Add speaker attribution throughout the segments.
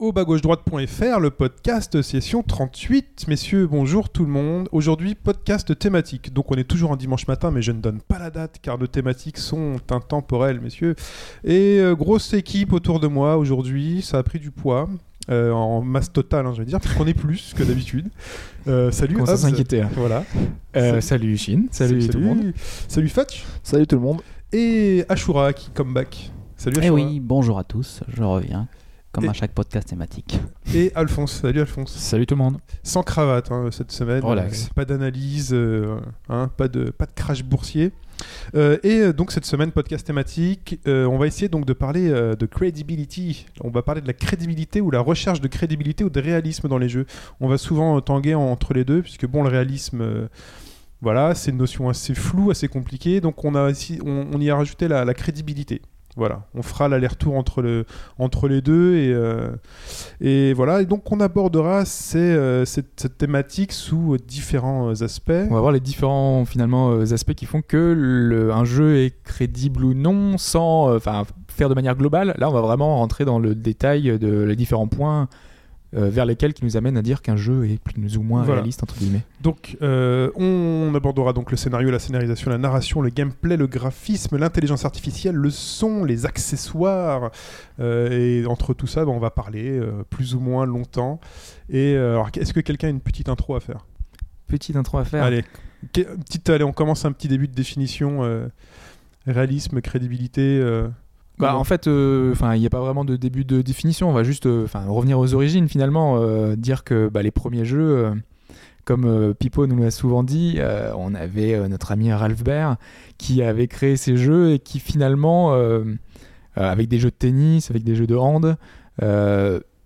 Speaker 1: Au bas gauche droite.fr, le podcast session 38. Messieurs, bonjour tout le monde. Aujourd'hui, podcast thématique. Donc on est toujours un dimanche matin, mais je ne donne pas la date car nos thématiques sont intemporelles, messieurs. Et euh, grosse équipe autour de moi aujourd'hui, ça a pris du poids. euh, en masse totale, hein, je vais dire, puisqu'on est plus que d'habitude. Euh, salut, Hobbs.
Speaker 2: s'inquiéter, hein.
Speaker 1: Voilà.
Speaker 2: Euh, salut Shin, salut, tout le monde.
Speaker 1: Salut Fatch.
Speaker 3: Salut tout le monde.
Speaker 1: Et Ashura qui come back. Salut
Speaker 4: Eh
Speaker 1: Ashura.
Speaker 4: oui, bonjour à tous, je reviens, comme
Speaker 1: Et-
Speaker 4: à chaque podcast thématique.
Speaker 1: Et Alphonse. Salut Alphonse.
Speaker 2: Salut tout le monde.
Speaker 1: Sans cravate hein, cette semaine.
Speaker 2: Relax.
Speaker 1: Euh, pas d'analyse, euh, hein, pas, de, pas de crash boursier. Euh, et donc cette semaine, podcast thématique, euh, on va essayer donc de parler euh, de credibility. On va parler de la crédibilité ou la recherche de crédibilité ou de réalisme dans les jeux. On va souvent tanguer en- entre les deux, puisque bon, le réalisme... euh, voilà, c'est une notion assez floue, assez compliquée. Donc on, a on, on y a rajouté la, la crédibilité. Voilà, on fera l'aller-retour entre, le, entre les deux et, euh, voilà. Donc on abordera euh, cette, thématique sous euh, différents aspects.
Speaker 2: On va voir les différents finalement aspects qui font que un jeu est crédible ou non sans faire de manière globale. Là, on va vraiment rentrer dans le détail de différents points euh, vers lesquels qui nous amènent à dire qu'un jeu est plus ou moins
Speaker 1: Voilà.
Speaker 2: réaliste entre guillemets.
Speaker 1: Donc on, on abordera donc le scénario, la scénarisation, la narration, le gameplay, le graphisme, l'intelligence artificielle, le son, les accessoires. euh, et entre tout ça, ben, on va parler euh, plus ou moins longtemps. Et euh, alors, est-ce que quelqu'un a une petite intro à faire?
Speaker 2: Petite intro à faire.
Speaker 1: Allez, petite, allez, on commence un petit début de définition. euh, réalisme, crédibilité.
Speaker 2: Bah, en fait, euh, il n'y a pas vraiment de début de définition. On va juste, euh, revenir aux origines finalement, euh, dire que bah, les premiers jeux, comme Pipo nous l'a souvent dit, on avait notre ami Ralph Baer qui avait créé ces jeux et qui finalement, avec des jeux de tennis, avec des jeux de hand,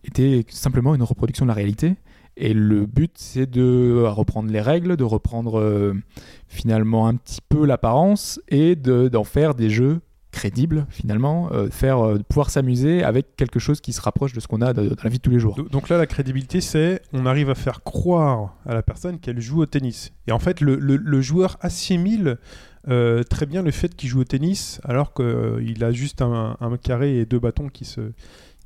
Speaker 2: était simplement une reproduction de la réalité. Et le but, c'est de reprendre les règles, de reprendre euh, finalement un petit peu l'apparence et de- d'en faire des jeux crédibles finalement, euh, faire euh, pouvoir s'amuser avec quelque chose qui se rapproche de ce qu'on a dans la vie de tous les jours.
Speaker 1: Do- Donc là, la crédibilité, c'est on arrive à faire croire à la personne qu'elle joue au tennis. Et en fait, le, le- le joueur assimile euh, très bien le fait qu'il joue au tennis, alors qu'il a juste un, un carré et deux bâtons qui se,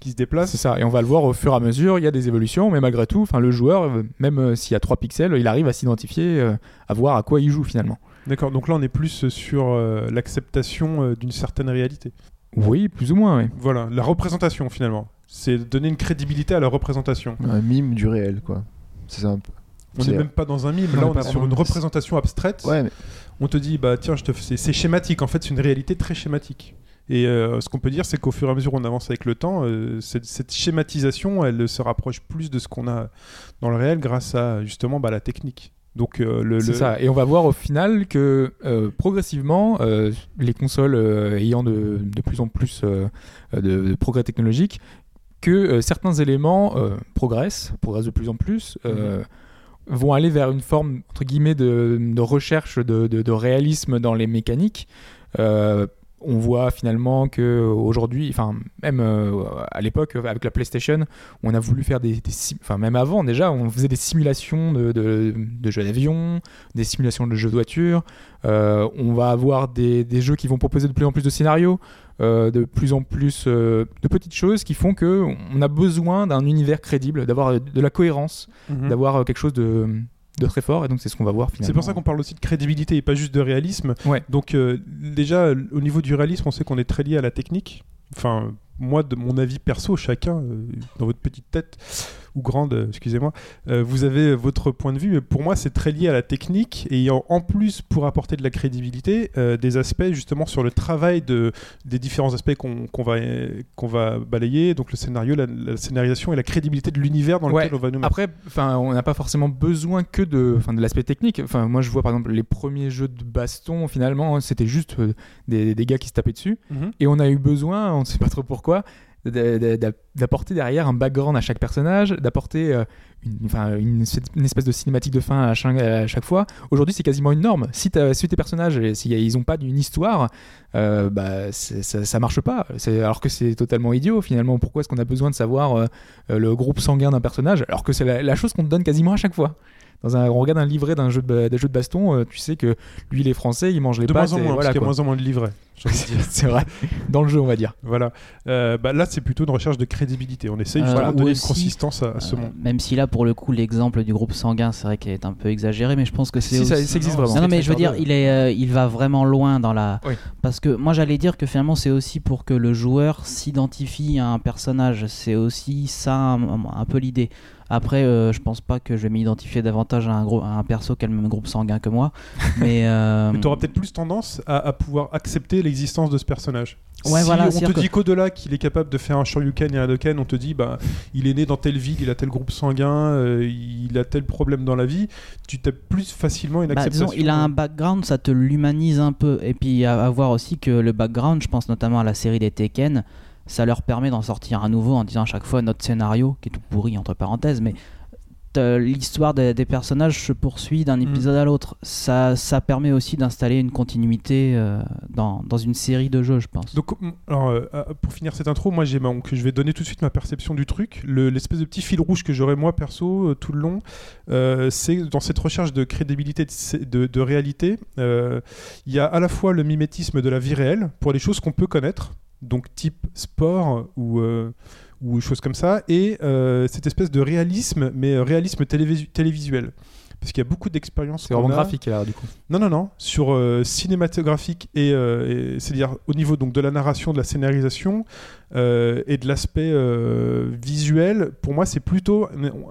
Speaker 1: qui se déplacent.
Speaker 2: C'est ça, et on va le voir au fur et à mesure, il y a des évolutions, mais malgré tout, le joueur, même s'il y a 3 pixels, il arrive à s'identifier, à voir à quoi il joue finalement.
Speaker 1: D'accord, donc là, on est plus sur euh, l'acceptation euh, d'une certaine réalité.
Speaker 2: Oui, plus ou moins, oui.
Speaker 1: Voilà, la représentation finalement. C'est donner une crédibilité à la représentation.
Speaker 3: Un mime du réel, quoi. C'est ça un peu.
Speaker 1: On n'est même pas dans un mime,
Speaker 2: On
Speaker 1: là on est sur une représentation abstraite.
Speaker 3: Ouais, mais
Speaker 1: on te dit bah tiens je te fais- c'est- c'est schématique en fait c'est une réalité très schématique et euh, ce qu'on peut dire c'est qu'au fur et à mesure où on avance avec le temps euh, cette, cette schématisation elle se rapproche plus de ce qu'on a dans le réel grâce à justement bah, la technique donc euh, le,
Speaker 2: C'est
Speaker 1: le-
Speaker 2: ça, et on va voir au final que euh, progressivement, euh, les consoles ayant de, de plus en plus de, de progrès technologiques, que certains éléments progressent, progressent de plus en plus, euh, vont aller vers une forme entre guillemets de, de recherche de réalisme dans les mécaniques. On voit finalement que aujourd'hui, enfin même euh, à l'époque avec la PlayStation, on a voulu faire des, enfin même avant déjà, on faisait des simulations de, de- de jeux d'avion, des simulations de jeux de voiture. Euh, on va avoir des, des jeux qui vont proposer de plus en plus de scénarios, euh, de plus en plus de petites choses qui font que on a besoin d'un univers crédible, d'avoir de la cohérence,
Speaker 1: Mhm.
Speaker 2: d'avoir quelque chose de, de très fort. Et donc c'est ce qu'on va voir finalement.
Speaker 1: c'est pour ça qu'on parle aussi de crédibilité et pas juste de réalisme
Speaker 2: Ouais.
Speaker 1: donc euh, déjà au niveau du réalisme on sait qu'on est très lié à la technique enfin moi de mon avis perso chacun euh, dans votre petite tête ou grande, euh, excusez-moi, euh, vous avez votre point de vue, mais pour moi c'est très lié à la technique et ayant en plus pour apporter de la crédibilité euh, des aspects justement sur le travail de, des différents aspects qu'on va, qu'on va balayer, donc le scénario, la, la scénarisation et la crédibilité de l'univers dans
Speaker 2: Ouais.
Speaker 1: lequel on va nous mettre.
Speaker 2: Après, on n'a pas forcément besoin que de, de l'aspect technique. Moi, je vois par exemple les premiers jeux de baston. Finalement, c'était juste des, des gars qui se tapaient dessus.
Speaker 1: Mhm.
Speaker 2: Et on a eu besoin, on ne sait pas trop pourquoi, d'apporter derrière un background à chaque personnage, d'apporter euh, une, une, une espèce de cinématique de fin à chaque, fois. Aujourd'hui, c'est quasiment une norme. Si, si tes personnages, et si ils n'ont pas d'une histoire, euh, bah, ça, ça marche pas. Alors que c'est totalement idiot finalement. Pourquoi est-ce qu'on a besoin de savoir euh, le groupe sanguin d'un personnage alors que c'est la, la chose qu'on te donne quasiment à chaque fois? Dans un, on regarde un livret d'un jeu de, d'un jeu de baston, euh, tu sais que lui il est français, il mange les
Speaker 1: De
Speaker 2: pâtes.
Speaker 1: moins en
Speaker 2: et
Speaker 1: moins,
Speaker 2: voilà,
Speaker 1: parce qu'il y a
Speaker 2: quoi.
Speaker 1: moins en moins de livrets. de
Speaker 2: c'est vrai. Dans le jeu, on va dire.
Speaker 1: Voilà. Euh, bah, là, c'est plutôt une recherche de crédibilité. On essaye
Speaker 5: Euh,
Speaker 1: de donner
Speaker 5: aussi,
Speaker 1: une consistance à, à ce
Speaker 5: Euh,
Speaker 1: monde.
Speaker 5: Même si là, pour le coup, l'exemple du groupe sanguin, c'est vrai qu'il est un peu exagéré, mais je pense que c'est
Speaker 2: Si, ça,
Speaker 5: aussi-
Speaker 2: ça existe vraiment.
Speaker 5: Non, non, mais je veux dire, il, est, euh, il va vraiment loin dans la.
Speaker 2: Oui.
Speaker 5: Parce que moi, j'allais dire que finalement, c'est aussi pour que le joueur s'identifie à un personnage. C'est aussi ça, un, un peu l'idée. Après, euh, je pense pas que je vais m'identifier davantage à un, gros, à un perso qui a le même groupe sanguin que moi. mais. euh,
Speaker 1: Mais tu auras peut-être plus tendance à, à pouvoir accepter l'existence de ce personnage.
Speaker 5: Ouais,
Speaker 1: si
Speaker 5: voilà,
Speaker 1: on te
Speaker 5: que-
Speaker 1: dit qu'au-delà qu'il est capable de faire un Shoryuken et un Hadoken, on te dit bah il est né dans telle ville, il a tel groupe sanguin, euh, il a tel problème dans la vie, tu tapes plus facilement une
Speaker 5: Bah,
Speaker 1: acceptation.
Speaker 5: disons, il a un background, ça te l'humanise un peu. Et puis à, à voir aussi que le background, je pense notamment à la série des Tekken, ça leur permet d'en sortir un nouveau en disant à chaque fois notre scénario, qui est tout pourri entre parenthèses, mais euh, l'histoire des, des personnages se poursuit d'un épisode à l'autre. Ça, ça permet aussi d'installer une continuité euh, dans, dans une série de jeux, je pense.
Speaker 1: Donc, alors, euh, pour finir cette intro, moi, j'ai donc, je vais donner tout de suite ma perception du truc. Le- L'espèce de petit fil rouge que j'aurai moi perso euh, tout le long, c'est dans cette recherche de crédibilité, de, sé- de- de réalité, il y a à la fois le mimétisme de la vie réelle pour les choses qu'on peut connaître, donc type sport ou euh, ou choses comme ça, et euh, cette espèce de réalisme, mais euh, réalisme télévisu- télévisuel. Parce qu'il y a beaucoup d'expériences.
Speaker 2: C'est vraiment
Speaker 1: a-
Speaker 2: graphique alors du coup.
Speaker 1: non, non, non. Sur euh, cinématographique et, et- c'est-à-dire au niveau donc de la narration, de la scénarisation et de l'aspect visuel, pour moi, c'est plutôt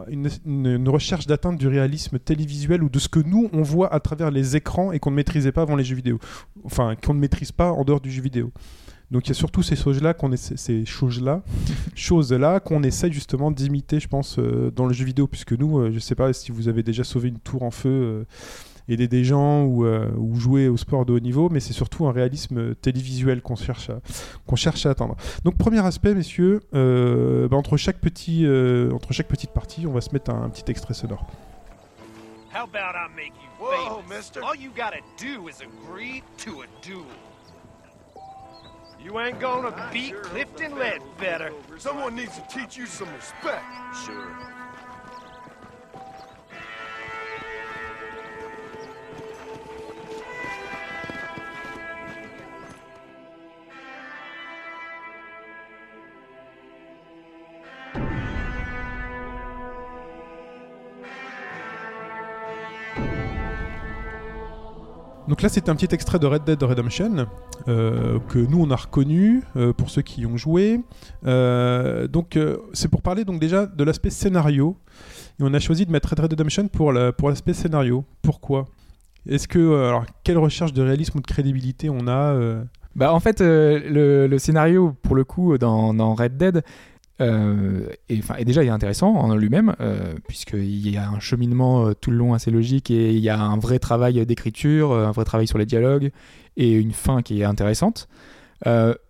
Speaker 1: une- une recherche d'atteinte du réalisme télévisuel ou de ce que nous on voit à travers les écrans et qu'on ne maîtrisait pas avant les jeux vidéo. Enfin, qu'on ne maîtrise pas en dehors du jeu vidéo. Donc il y a surtout ces choses-là qu'on essaie, ces choses-là, choses-là qu'on essaie justement d'imiter, je pense, euh, dans le jeu vidéo, puisque nous, euh, je sais pas si vous avez déjà sauvé une tour en feu, euh, aider des gens ou, euh, ou jouer au sport de haut niveau, mais c'est surtout un réalisme télévisuel qu'on cherche à, qu'on cherche à atteindre. Donc premier aspect, messieurs, euh, bah, entre chaque petit, euh, entre chaque petite partie, on va se mettre un, un petit extrait sonore.
Speaker 6: How about I make you
Speaker 7: Whoa,
Speaker 6: famous?
Speaker 7: mister.
Speaker 6: All you gotta do is agree to a duel.
Speaker 7: You ain't gonna
Speaker 6: Beat Clifton Ledbetter.
Speaker 7: Someone needs to teach you some respect. Sure.
Speaker 1: Donc là, c'est un petit extrait de Red Dead Redemption euh, que nous on a reconnu euh, pour ceux qui y ont joué. Euh, donc c'est pour parler donc déjà de l'aspect scénario. Et on a choisi de mettre Red Dead Redemption pour la- pour l'aspect scénario. Pourquoi? Est-ce que alors quelle recherche de réalisme ou de crédibilité on a
Speaker 2: Bah, en fait, le, scénario, pour le coup, dans Red Dead, euh, enfin, est déjà il est intéressant en lui-même, euh, puisqu'il y a un cheminement euh, tout le long assez logique et il y a un vrai travail d'écriture, euh, un vrai travail sur les dialogues et une fin qui est intéressante.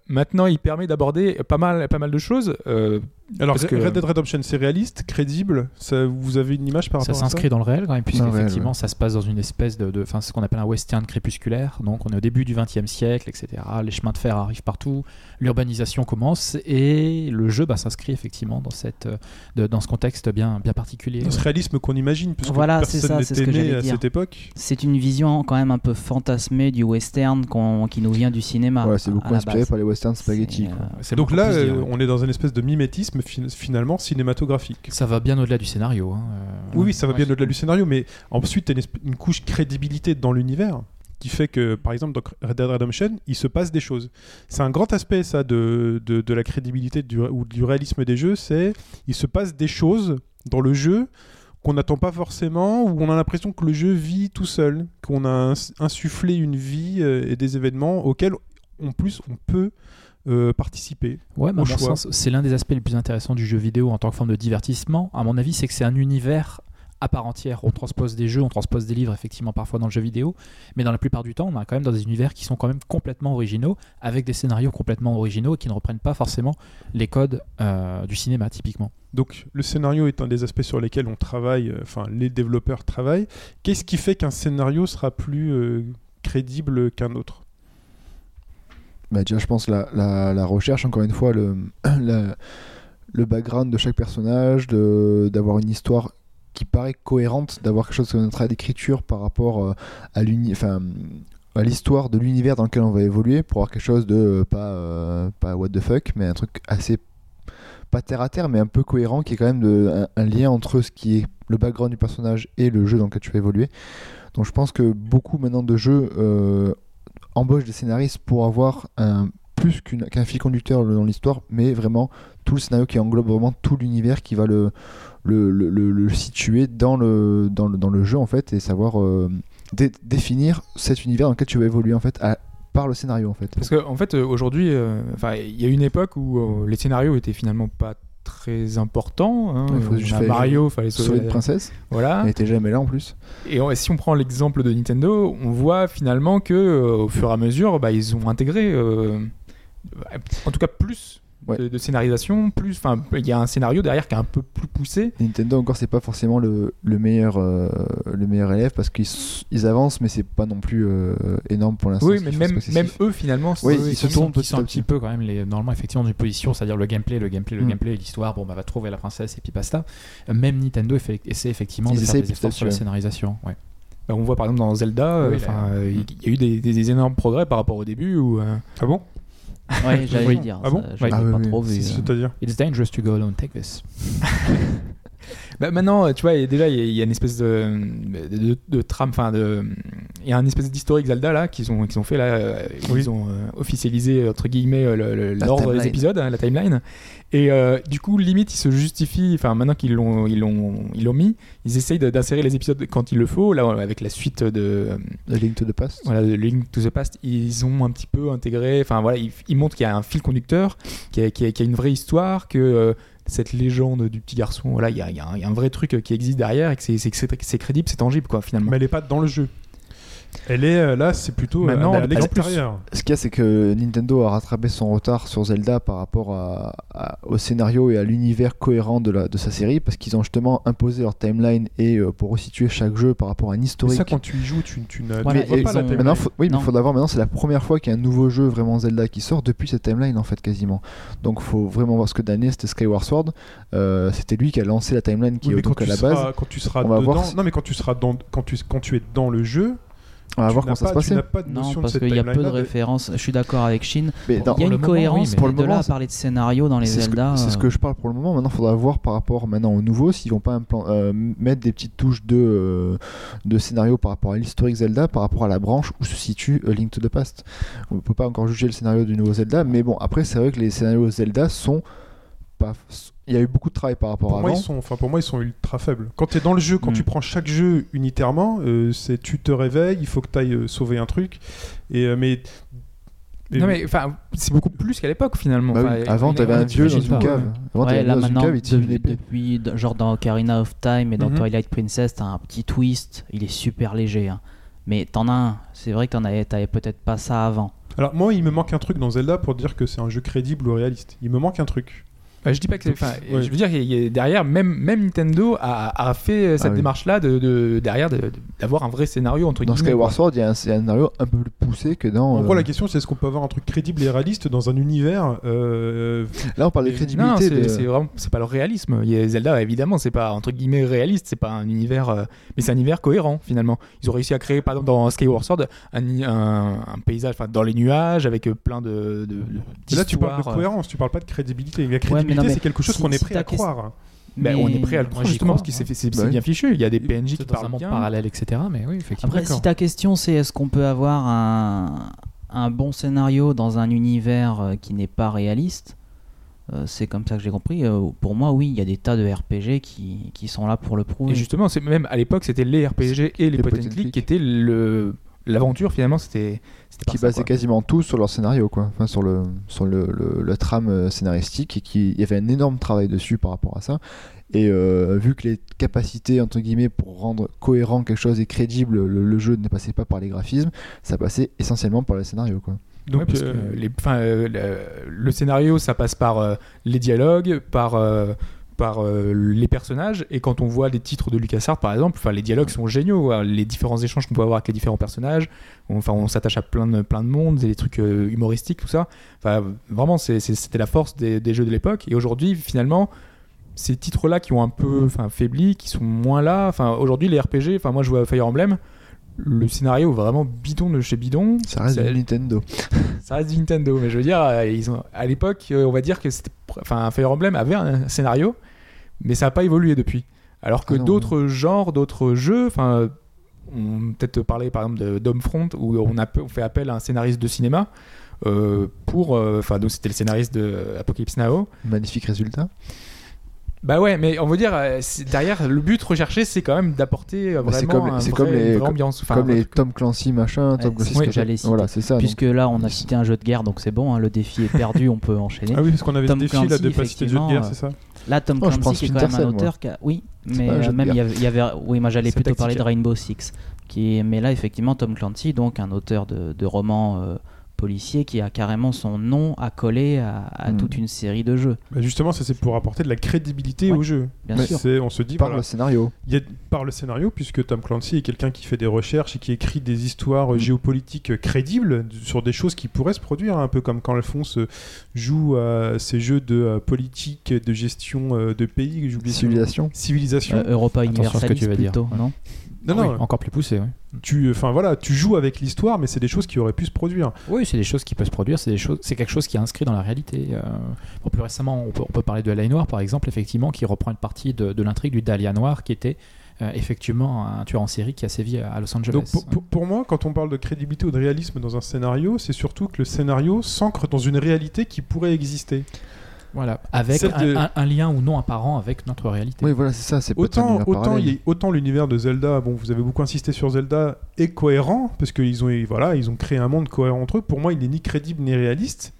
Speaker 2: Maintenant, il permet d'aborder pas mal, pas mal de choses. euh,
Speaker 1: Alors
Speaker 2: Parce que-
Speaker 1: Red Dead Redemption, c'est réaliste, crédible. Ça, vous avez une image par
Speaker 4: Ça
Speaker 1: rapport à ça
Speaker 4: s'inscrit dans le réel quand même, puisqu'effectivement
Speaker 3: ouais.
Speaker 4: ça se passe dans une espèce de, enfin, ce qu'on appelle un western crépusculaire. Donc on est au début du XXe siècle, etc. Les chemins de fer arrivent partout, l'urbanisation commence et le jeu bah, s'inscrit effectivement dans cette, euh, de- dans ce contexte bien, bien particulier.
Speaker 1: Dans ce réalisme qu'on imagine, puisque
Speaker 5: Voilà, c'est
Speaker 1: personne
Speaker 5: ça,
Speaker 1: n'était né à
Speaker 5: dire.
Speaker 1: cette époque.
Speaker 5: C'est une vision quand même un peu fantasmée du western qui nous vient du cinéma.
Speaker 3: Ouais, c'est beaucoup inspiré par les western spaghetti. Quoi.
Speaker 5: euh,
Speaker 1: Donc là, euh,
Speaker 4: ouais.
Speaker 1: on est dans une espèce de mimétisme fin- finalement cinématographique.
Speaker 4: Ça va bien au-delà du scénario. hein, euh,
Speaker 1: Oui, oui, ça va
Speaker 4: Ouais,
Speaker 1: bien au-delà du scénario, mais ensuite, tu as une, une couche crédibilité dans l'univers qui fait que, par exemple, dans Red Dead Redemption, il se passe des choses. C'est un grand aspect, ça, de, de, de la crédibilité du, ou du réalisme des jeux, c'est il se passe des choses dans le jeu qu'on n'attend pas forcément, où on a l'impression que le jeu vit tout seul, qu'on a ins- insufflé une vie et des événements auxquels, en plus, on peut euh, participer.
Speaker 4: Ouais, mais à
Speaker 1: au
Speaker 4: mon
Speaker 1: choix.
Speaker 4: sens, c'est l'un des aspects les plus intéressants du jeu vidéo en tant que forme de divertissement. À mon avis, c'est que c'est un univers à part entière. On transpose des jeux, on transpose des livres, effectivement, parfois dans le jeu vidéo, mais dans la plupart du temps, on est quand même dans des univers qui sont quand même complètement originaux, avec des scénarios complètement originaux et qui ne reprennent pas forcément les codes euh, du cinéma, typiquement.
Speaker 1: Donc le scénario est un des aspects sur lesquels on travaille, euh, enfin les développeurs travaillent. Qu'est-ce qui fait qu'un scénario sera plus euh, crédible qu'un autre?
Speaker 3: Bah, déjà, je pense la, la, recherche, encore une fois, le, le background de chaque personnage, d'avoir une histoire qui paraît cohérente, d'avoir quelque chose comme un trait d'écriture par rapport euh, à l'histoire de l'univers dans lequel on va évoluer, pour avoir quelque chose de euh, pas, euh, pas what the fuck, mais un truc assez pas terre à terre, mais un peu cohérent, qui est quand même de, un, lien entre ce qui est le background du personnage et le jeu dans lequel tu vas évoluer. Donc je pense que beaucoup maintenant de jeux embauchent des scénaristes pour avoir un, plus qu'un fil conducteur dans l'histoire, mais vraiment tout le scénario qui englobe vraiment tout l'univers qui va le, le, le- situer dans le, dans, le, dans le jeu en fait et savoir euh, dé- définir cet univers dans lequel tu vas évoluer en fait par le scénario en fait.
Speaker 2: Parce qu'en en fait, euh, aujourd'hui, euh, il y a une époque où les scénarios étaient finalement pas très importants. hein.
Speaker 3: Il faut juste
Speaker 2: Mario, fallait sauver,
Speaker 3: Sauver une princesse,
Speaker 2: Voilà.
Speaker 3: elle était jamais là en plus.
Speaker 2: Et on- si on prend l'exemple de Nintendo, on voit finalement que euh, au fur et à mesure, bah, ils ont intégré, euh, en tout cas plus
Speaker 3: Ouais.
Speaker 2: de, de scénarisation, plus, enfin, il y a un scénario derrière qui est un peu plus poussé.
Speaker 3: Nintendo encore c'est pas forcément le, le meilleur euh, le meilleur élève parce qu'ils ils avancent mais c'est pas non plus euh, énorme pour l'instant.
Speaker 2: Oui, mais même, eux finalement,
Speaker 3: Oui, ils se tournent
Speaker 4: sont- qui
Speaker 3: petit
Speaker 4: sont
Speaker 3: à
Speaker 4: un
Speaker 3: petit.
Speaker 4: petit peu quand même les, normalement effectivement d'une position, c'est-à-dire le gameplay, le gameplay, le
Speaker 3: Mm.
Speaker 4: gameplay, l'histoire, bon bah va trouver la princesse et puis basta. Même Nintendo essaie effectivement
Speaker 3: Ils
Speaker 4: de faire
Speaker 3: essayent
Speaker 4: des efforts sur la scénarisation. Ouais.
Speaker 2: Bah, on voit par exemple dans Zelda, euh,
Speaker 4: Oui,
Speaker 2: enfin,
Speaker 4: là,
Speaker 2: euh, il y a eu des, des- des énormes progrès par rapport au début où euh,
Speaker 1: Ah bon?
Speaker 5: Ouais, j'allais
Speaker 4: Oui.
Speaker 5: le dire.
Speaker 1: Ah bon
Speaker 5: ça, je
Speaker 2: Ouais.
Speaker 5: l'ai
Speaker 3: Ah oui,
Speaker 5: pas
Speaker 3: oui.
Speaker 5: trop vu.
Speaker 1: C'est-
Speaker 5: euh.
Speaker 1: C'est-à-dire
Speaker 4: It's dangerous to go alone, take this.
Speaker 2: Bah maintenant, euh, tu vois, il y a- déjà, il y, a- il y a une espèce de, de, de- de trame, enfin, il y a un espèce d'historique Zelda là qu'ils ont, qu'ils ont fait là, euh,
Speaker 1: Oui.
Speaker 2: ils ont euh, officialisé entre guillemets l'ordre des
Speaker 3: timeline.
Speaker 2: épisodes, hein, la timeline. Et euh, du coup, limite, ils se justifient, enfin, maintenant qu'ils l'ont, ils l'ont, ils l'ont mis, ils essayent d'insérer les épisodes quand il le faut. Là, avec la suite de,
Speaker 3: A Link to the Past.
Speaker 2: voilà, de Link to the Past, ils ont un petit peu intégré, enfin voilà, ils, ils montrent qu'il y a un fil conducteur, qu'il y y a- qu'il y a une vraie histoire, que euh, cette légende du petit garçon, voilà, il y a, un, vrai truc euh, qui existe derrière et que c'est, crédible, c'est tangible quoi finalement.
Speaker 1: Mais elle est pas dans le jeu. Elle est euh, là, c'est plutôt euh,
Speaker 2: Maintenant,
Speaker 1: à l'extérieur.
Speaker 3: Ce qu'il y a, c'est que Nintendo a rattrapé son retard sur Zelda par rapport à- à- au scénario et à l'univers cohérent de, la, de sa série, parce qu'ils ont justement imposé leur timeline et euh, pour resituer chaque jeu par rapport à un
Speaker 1: Mais
Speaker 3: historique.
Speaker 1: ça, quand tu y joues, tu, tu ne
Speaker 5: Voilà,
Speaker 1: tu vois
Speaker 3: et
Speaker 1: pas la timeline.
Speaker 3: Maintenant, faut- oui, mais il faudra voir. Maintenant, c'est la première fois qu'il y a un nouveau jeu vraiment Zelda qui sort depuis cette timeline en fait quasiment. Donc, faut vraiment voir ce que d'année c'était Skyward Sword. Euh, c'était lui qui a lancé la timeline qui
Speaker 1: Oui, mais
Speaker 3: est donc à la
Speaker 1: seras,
Speaker 3: base.
Speaker 1: quand tu seras
Speaker 3: on va
Speaker 1: dedans,
Speaker 3: voir si-
Speaker 1: non mais quand tu seras dans, quand tu, quand tu es dans le jeu,
Speaker 3: On va
Speaker 1: tu
Speaker 3: voir comment ça se passait.
Speaker 5: Non, parce qu'il y a peu de références. Je suis d'accord avec Shin.
Speaker 3: Mais dans-
Speaker 5: Il y a une
Speaker 4: moment, oui,
Speaker 5: cohérence,
Speaker 3: pour le
Speaker 5: de là
Speaker 3: moment,
Speaker 5: à parler de scénario dans les Zelda.
Speaker 3: c'est ce
Speaker 5: euh,
Speaker 3: que je parle pour le moment. Maintenant, il faudra voir par rapport maintenant au nouveau s'ils vont pas implan- euh, mettre des petites touches de, euh, de scénario par rapport à l'historique Zelda, par rapport à la branche où se situe Link to the Past. On peut pas encore juger le scénario du nouveau Zelda, mais bon, après, c'est vrai que les scénarios Zelda sont pas. Il y a eu beaucoup de travail par rapport
Speaker 1: Pour
Speaker 3: à
Speaker 1: moi,
Speaker 3: avant.
Speaker 1: ils sont, enfin, pour moi, ils sont ultra faibles. Quand tu es dans le jeu, quand
Speaker 5: Mm.
Speaker 1: tu prends chaque jeu unitairement, euh, c'est tu te réveilles, il faut que tu ailles sauver un truc. Et, euh, mais,
Speaker 2: Non mais enfin, c'est beaucoup plus qu'à l'époque finalement.
Speaker 3: Bah oui,
Speaker 2: Enfin,
Speaker 3: Avant, t'avais un dieu dans une cave. Avant,
Speaker 5: Ouais, là
Speaker 3: dieu dans une
Speaker 5: maintenant,
Speaker 3: cave, il tire une
Speaker 5: de-
Speaker 3: épée.
Speaker 5: depuis, de- genre dans Ocarina of Time et dans
Speaker 1: Mhm.
Speaker 5: Twilight Princess, t'as un petit twist, il est super léger. hein. Mais t'en as un, c'est vrai que t'en avais, t'avais peut-être pas ça avant.
Speaker 1: Alors moi, il me manque un truc dans Zelda pour dire que c'est un jeu crédible ou réaliste. Il me manque un truc.
Speaker 2: Bah, je dis pas que c'est. Enfin,
Speaker 1: Ouais.
Speaker 2: je veux dire, il y a- derrière, même, même Nintendo a, a fait cette
Speaker 3: Ah oui.
Speaker 2: démarche-là de, de- derrière de- de- d'avoir un vrai scénario entre
Speaker 3: Dans
Speaker 2: guillemets.
Speaker 3: Skyward. Sword, il y a un scénario un peu plus poussé que dans.
Speaker 1: En
Speaker 3: euh,
Speaker 1: gros, la question, c'est est-ce qu'on peut avoir un truc crédible et réaliste dans un univers euh,
Speaker 3: Là, on parle de
Speaker 1: Mais-
Speaker 2: Non,
Speaker 3: crédibilité.
Speaker 2: c'est
Speaker 3: de-
Speaker 2: c'est vraiment c'est pas le réalisme. Il y a Zelda, évidemment, c'est pas entre guillemets réaliste, c'est pas un univers, euh, mais c'est un univers cohérent finalement. Ils ont réussi à créer, par exemple, dans Skyward Sword, un, un- un paysage, enfin, dans les nuages avec euh, plein de. de,
Speaker 1: là, tu parles de
Speaker 2: euh,
Speaker 1: cohérence, tu parles pas de crédibilité. La
Speaker 5: mais
Speaker 1: crédibilité,
Speaker 5: non, mais
Speaker 1: c'est quelque chose
Speaker 5: si-
Speaker 1: qu'on est prêt à croire.
Speaker 2: Ben, on est prêt à le croire justement
Speaker 4: crois,
Speaker 2: parce que c'est
Speaker 4: hein.
Speaker 2: c'est-
Speaker 3: Bah
Speaker 2: bien fichu. Il y a des PNJ qui parlent bien.
Speaker 4: parallèle, etc. Mais oui, effectivement.
Speaker 5: Après, si ta question c'est est-ce qu'on peut avoir un, un bon scénario dans un univers euh, qui n'est pas réaliste, euh, c'est comme ça que j'ai compris. Euh, pour moi, oui, il y a des tas de RPG qui, qui sont là pour le prouver.
Speaker 2: Et justement, c'est même à l'époque, c'était les RPG et les,
Speaker 3: Les
Speaker 2: point and click. qui étaient le l'aventure finalement. C'était c'était
Speaker 3: qui basait quasiment tout sur leur scénario, quoi. Enfin, sur le sur le, le, le trame euh, scénaristique et qui il y avait un énorme travail dessus par rapport à ça. Et euh, vu que les capacités, entre guillemets, pour rendre cohérent quelque chose et crédible, le, le jeu ne passait pas par les graphismes, ça passait essentiellement par le scénario. Quoi.
Speaker 1: Donc,
Speaker 2: Ouais, parce
Speaker 1: euh,
Speaker 2: que les, enfin, euh, le, le scénario, ça passe par euh, les dialogues, par, euh, par euh, les personnages. Et quand on voit les titres de LucasArts, par exemple, enfin, les dialogues sont géniaux. quoi. Les différents échanges qu'on peut avoir avec les différents personnages. On- Enfin, on s'attache à plein de, plein de mondes, et des trucs euh, humoristiques, tout ça. Enfin, vraiment, c'était la force des, des jeux de l'époque. Et aujourd'hui, finalement, ces titres-là qui ont un peu enfin, faibli, qui sont moins là. Enfin, aujourd'hui, les RPG, enfin, moi, je vois Fire Emblem. Le scénario vraiment bidon de chez bidon.
Speaker 3: Ça reste du Nintendo.
Speaker 2: ça reste du Nintendo, mais je veux dire, euh, ils ont, à l'époque, on va dire que c'était, enfin, Fire Emblem avait un scénario, mais ça n'a pas évolué depuis. Alors que
Speaker 3: Ah
Speaker 2: d'autres genres, d'autres jeux, enfin, on peut-être parler par exemple de d'Homefront où on, a, on fait appel à un scénariste de cinéma euh, pour, euh, enfin, donc c'était le scénariste de Apocalypse Now.
Speaker 3: Magnifique résultat.
Speaker 2: Bah ouais, mais on veut dire euh, c'est- derrière le but recherché, c'est quand même d'apporter
Speaker 3: Bah, c'est
Speaker 2: vraiment
Speaker 3: comme-
Speaker 2: un
Speaker 3: c'est
Speaker 2: vrai-
Speaker 3: comme les-
Speaker 2: une vraie ambiance. Enfin,
Speaker 3: Comme les Tom Clancy machin, Tom
Speaker 5: Ouais,
Speaker 3: Clancy
Speaker 5: c'est ce que
Speaker 3: Special.
Speaker 5: j'allais citer.
Speaker 3: Voilà, c'est ça.
Speaker 5: Puisque là, on a cité un jeu de guerre, donc c'est bon, hein, le défi est perdu, on peut enchaîner.
Speaker 1: Ah oui, parce qu'on avait
Speaker 5: Tom
Speaker 1: ce défi là
Speaker 5: Clancy,
Speaker 1: de pas citer de jeu de guerre, c'est ça?
Speaker 5: Là, Tom
Speaker 3: Oh,
Speaker 5: Clancy, qui est quand même un auteur qui a... Oui, mais euh, même il y, avait, il y avait- Oui, moi j'allais plutôt parler de. Rainbow Six. Qui. Mais là, effectivement, Tom Clancy, donc un auteur de, de romans policiers, qui a carrément son nom accolé à, à
Speaker 3: Hmm.
Speaker 5: toute une série de jeux.
Speaker 1: Bah, Justement, ça c'est pour apporter de la crédibilité
Speaker 5: Ouais,
Speaker 1: au jeu.
Speaker 5: Bien
Speaker 3: Mais
Speaker 5: sûr.
Speaker 1: C'est- On se dit,
Speaker 3: Par
Speaker 1: voilà,
Speaker 3: le scénario.
Speaker 1: il y a, par le scénario, puisque Tom Clancy est quelqu'un qui fait des recherches et qui écrit des histoires euh, géopolitiques crédibles sur des choses qui pourraient se produire, un peu comme quand Alphonse euh, joue à ces jeux de euh, politique, de gestion euh, de pays.
Speaker 3: Civilisation.
Speaker 1: Civilisation.
Speaker 5: Euh, Europa Universalis
Speaker 4: tu vas dire.
Speaker 5: plutôt, non
Speaker 1: non,
Speaker 4: oui,
Speaker 1: non,
Speaker 4: encore plus poussé. oui.
Speaker 1: tu, enfin voilà, tu joues avec l'histoire, mais c'est des choses qui auraient pu se produire.
Speaker 4: Oui, c'est des choses qui peuvent se produire, c'est des choses, c'est quelque chose qui est inscrit dans la réalité. Euh, bon, plus récemment, on peut, on peut parler de L.A. Noir, par exemple, effectivement, qui reprend une partie de, de l'intrigue du Dahlia Noir, qui était euh, effectivement un tueur en série qui a sévi à Los Angeles.
Speaker 1: Donc pour, pour- pour moi, quand on parle de crédibilité ou de réalisme dans un scénario, c'est surtout que le scénario s'ancre dans une réalité qui pourrait exister.
Speaker 4: Voilà, avec un,
Speaker 1: de-
Speaker 4: un- un lien ou non apparent avec notre réalité.
Speaker 3: Oui, voilà, c'est ça. C'est
Speaker 1: y autant l'univers de Zelda, bon, vous avez beaucoup insisté sur Zelda, est cohérent, parce qu'ils ont, voilà, ils ont créé un monde cohérent entre eux. Pour moi, il n'est ni crédible ni réaliste,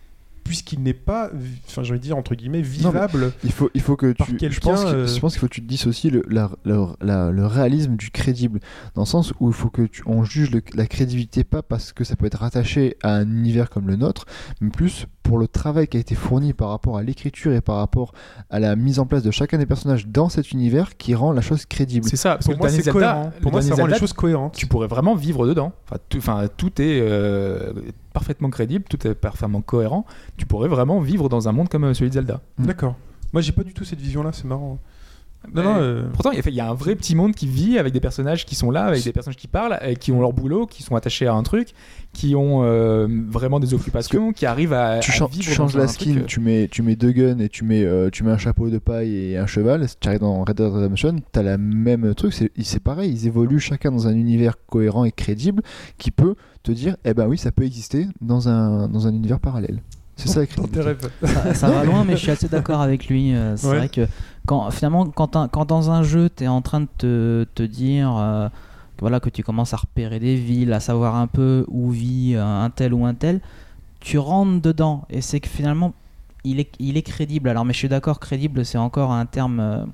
Speaker 1: puisqu'il n'est pas, enfin, je vais dire, entre guillemets, vivable.
Speaker 3: Il faut, il faut que tu. Je pense, que-
Speaker 1: euh,
Speaker 3: je pense qu'il faut que tu te dissocies le, la- la- la- le réalisme du crédible. Dans le sens où il faut que tu, on juge le- la crédibilité pas parce que ça peut être rattaché à un univers comme le nôtre, mais plus pour le travail qui a été fourni par rapport à l'écriture et par rapport à la mise en place de chacun des personnages dans cet univers qui rend la chose crédible.
Speaker 2: C'est ça, parce
Speaker 1: Pour
Speaker 2: que
Speaker 1: moi, c'est cohérent.
Speaker 2: le
Speaker 1: Pour moi, ça
Speaker 2: dernier
Speaker 1: rend les choses cohérentes.
Speaker 2: tu pourrais vraiment vivre dedans. Enfin, tout, enfin, tout est euh, parfaitement crédible, tout est parfaitement cohérent. Tu pourrais vraiment vivre dans un monde comme euh, celui de Zelda.
Speaker 1: D'accord. Moi, j'ai pas du tout cette vision-là, c'est marrant. Non,
Speaker 2: Mais-
Speaker 1: non, euh,
Speaker 2: Pourtant, il y a- un vrai petit monde qui vit avec des personnages qui sont là, avec des personnages qui parlent, et qui ont leur boulot, qui sont attachés à un truc, qui ont euh, vraiment des occupations, qui arrivent à,
Speaker 3: tu,
Speaker 2: à vivre
Speaker 3: tu changes la skin,
Speaker 2: truc, euh,
Speaker 3: tu, mets, tu mets deux guns et tu mets, euh, tu mets un chapeau de paille et un cheval. Tu arrives dans Red Dead Redemption, tu as la même truc. C'est c'est pareil, ils évoluent chacun dans un univers cohérent et crédible qui peut te dire eh ben oui, ça peut exister dans un, dans un univers parallèle. C'est ça
Speaker 1: rêves.
Speaker 5: ça, ça va loin, mais je suis assez d'accord avec lui. Euh, C'est
Speaker 1: Ouais.
Speaker 5: vrai que quand, finalement, quand, un- quand dans un jeu, tu es en train de te, te dire euh, que, voilà, que tu commences à repérer des villes, à savoir un peu où vit euh, un tel ou un tel, tu rentres dedans. Et c'est que finalement, il est, il est crédible. Alors, mais je suis d'accord, crédible, c'est encore un terme. euh,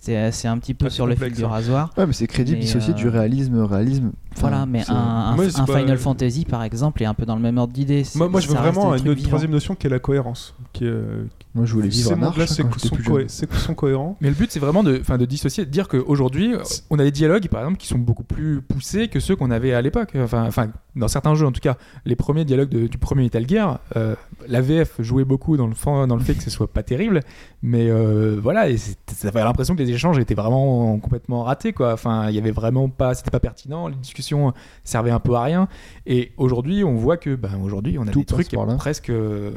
Speaker 5: c'est c'est un petit peu
Speaker 1: Ah,
Speaker 5: sur le fil du
Speaker 1: hein.
Speaker 5: rasoir.
Speaker 3: Ouais, mais c'est crédible dissocié
Speaker 5: euh,
Speaker 3: du réalisme. réalisme enfin,
Speaker 5: Voilà, mais un, un-
Speaker 1: Moi, c'est
Speaker 5: un
Speaker 1: pas-
Speaker 5: Final Fantasy, par exemple, est un peu dans le même ordre d'idée.
Speaker 1: Moi, moi, je veux vraiment une autre troisième notion qui est la cohérence. Qui est, euh,
Speaker 3: Moi, je voulais vivre
Speaker 1: ces
Speaker 3: en
Speaker 1: mondes-là
Speaker 3: arche
Speaker 1: c'est-
Speaker 3: quand j'étais
Speaker 1: sont,
Speaker 3: plus
Speaker 1: cohé-
Speaker 3: jeune.
Speaker 1: c'est- sont cohérents.
Speaker 2: Mais le but, c'est vraiment de, enfin, de dissocier, de dire qu'aujourd'hui, on a des dialogues, par exemple, qui sont beaucoup plus poussés que ceux qu'on avait à l'époque. Enfin, enfin, dans certains jeux, en tout cas, les premiers dialogues de- du premier Metal Gear, euh, la VF jouait beaucoup dans le, dans le fait que ce soit pas terrible, mais euh, voilà, et ça avait l'impression que les échanges étaient vraiment complètement ratés, quoi. Enfin, il y avait vraiment pas, c'était pas pertinent, les discussions servaient un peu à rien. Et aujourd'hui, on voit que, ben, aujourd'hui, on a
Speaker 3: Tout
Speaker 2: des trucs presque. euh,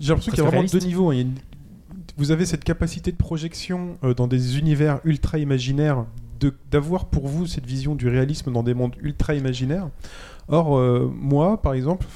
Speaker 1: J'ai l'impression qu'il y a vraiment deux niveaux. hein. Il y a une- Vous avez cette capacité de projection euh, dans des univers ultra imaginaires, d'avoir pour vous cette vision du réalisme dans des mondes ultra imaginaires. Or, euh, moi, par exemple,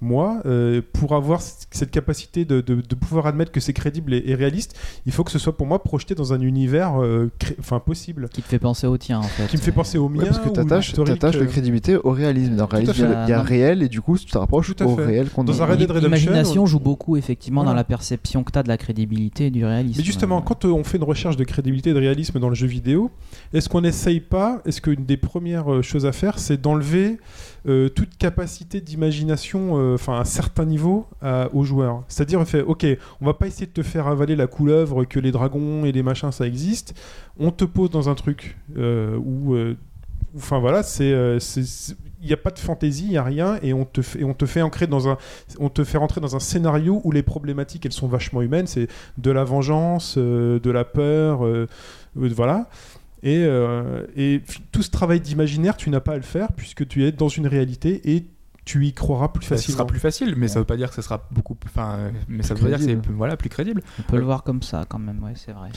Speaker 1: moi, euh, pour avoir cette capacité de, de- de pouvoir admettre que c'est crédible et, et réaliste, il faut que ce soit pour moi projeté dans un univers euh, enfin possible,
Speaker 5: Qui te fait penser au tien en fait.
Speaker 1: qui me fait penser au mien.
Speaker 3: Ouais, parce que
Speaker 1: ou
Speaker 3: t'attaches de
Speaker 1: euh,
Speaker 3: crédibilité au réalisme. Dans le réalisme, il y a- un réel et du coup, tu te rapproches
Speaker 1: Tout à
Speaker 3: au réel qu'on
Speaker 1: Dans un Red Dead Redemption,
Speaker 5: L'imagination
Speaker 1: on-
Speaker 5: joue beaucoup effectivement
Speaker 1: Voilà.
Speaker 5: dans la perception que tu as de la crédibilité et du réalisme.
Speaker 1: Mais justement, quand on fait une recherche de crédibilité et de réalisme dans le jeu vidéo, est-ce qu'on n'essaye pas, est-ce qu'une des premières choses à faire, c'est d'enlever euh, toute capacité d'imagination, euh, enfin un certain niveau, à- aux joueurs. C'est-à-dire, fait, ok, on va pas essayer de te faire avaler la couleuvre que les dragons et les machins ça existe, on te pose dans un truc euh, où, euh, enfin voilà, c'est, euh, il n'y a pas de fantaisie, il n'y a rien, et on te fait, on te fait ancrer dans un, on te fait rentrer dans un scénario où les problématiques elles sont vachement humaines, c'est de la vengeance, euh, de la peur, euh, euh, voilà. Et, euh, et tout ce travail d'imaginaire, tu n'as pas à le faire puisque tu es dans une réalité et tu y croiras plus facilement.
Speaker 2: sera plus facile, mais ça veut pas dire que ça sera beaucoup. Enfin, euh, mais ça veut dire que c'est
Speaker 3: crédible.
Speaker 2: voilà plus crédible.
Speaker 5: On peut le voir comme ça quand même, ouais, c'est vrai.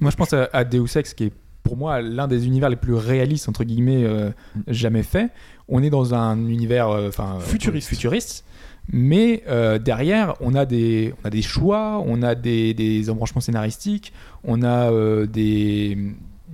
Speaker 2: Moi, je pense à, à Deus Ex, qui est pour moi l'un des univers les plus réalistes entre guillemets euh, jamais fait. On est dans un univers euh, enfin euh,
Speaker 1: Futuriste.
Speaker 2: futuriste. Mais euh, derrière, on a des, on a des choix, on a des, des embranchements scénaristiques, on a euh, des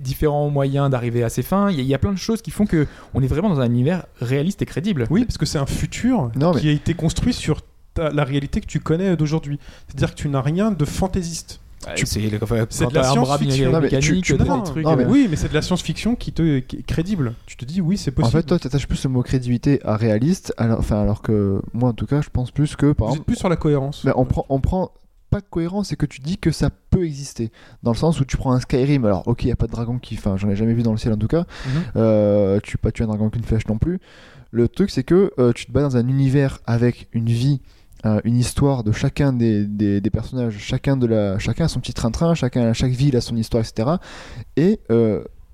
Speaker 2: différents moyens d'arriver à ses fins. Il y, a- il y a plein de choses qui font que on est vraiment dans un univers réaliste et crédible.
Speaker 1: Oui, parce que c'est un futur
Speaker 3: Non, mais-
Speaker 1: qui a été construit sur ta- la réalité que tu connais d'aujourd'hui. C'est-à-dire que tu n'as rien de fantaisiste.
Speaker 2: Tu sais, enfin,
Speaker 1: c'est de la science-fiction.
Speaker 3: Non, mais tu- tu
Speaker 2: euh,
Speaker 1: Oui, mais c'est de la science-fiction qui te qui est crédible. Tu te dis oui, c'est
Speaker 3: En
Speaker 1: possible.
Speaker 3: fait, toi, tu attaches plus le mot crédibilité à réaliste, alors, enfin, alors que moi, en tout cas, je pense plus que, par
Speaker 1: Vous
Speaker 3: exemple,
Speaker 1: êtes plus sur la cohérence.
Speaker 3: Mais on prend, on prend pas de cohérence, c'est que tu dis que ça peut exister. Dans le sens où tu prends un Skyrim, alors ok, il n'y a pas de dragon qui. Enfin, j'en ai jamais vu dans le ciel en tout cas.
Speaker 1: Mhm.
Speaker 3: Euh, tu pas tuer un dragon qu'une flèche non plus. Le truc, c'est que euh, tu te bats dans un univers avec une vie. euh, une histoire de chacun des, des, des personnages, chacun, de la, chacun a son petit train-train, chacun, chaque ville a son histoire, etc. Et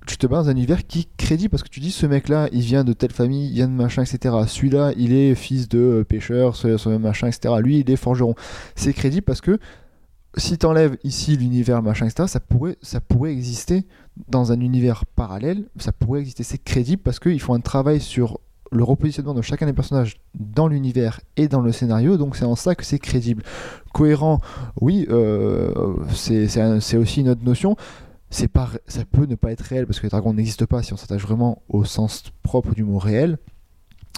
Speaker 3: tu te bats dans un univers qui crédible parce que tu dis ce mec-là, il vient de telle famille, il vient de machin, etc. Celui-là, il est fils de euh, pêcheur, ce, machin, etc. Lui, il est forgeron. C'est crédible parce que si t'enlèves ici l'univers machin, etc., ça pourrait, ça pourrait exister dans un univers parallèle, ça pourrait exister. C'est crédible parce qu'ils font un travail sur le repositionnement de chacun des personnages dans l'univers et dans le scénario, donc c'est en ça que c'est crédible. Cohérent, oui, euh, c'est aussi une autre notion. C'est pas, ça peut ne pas être réel parce que les dragons n'existent pas si on s'attache vraiment au sens propre du mot réel.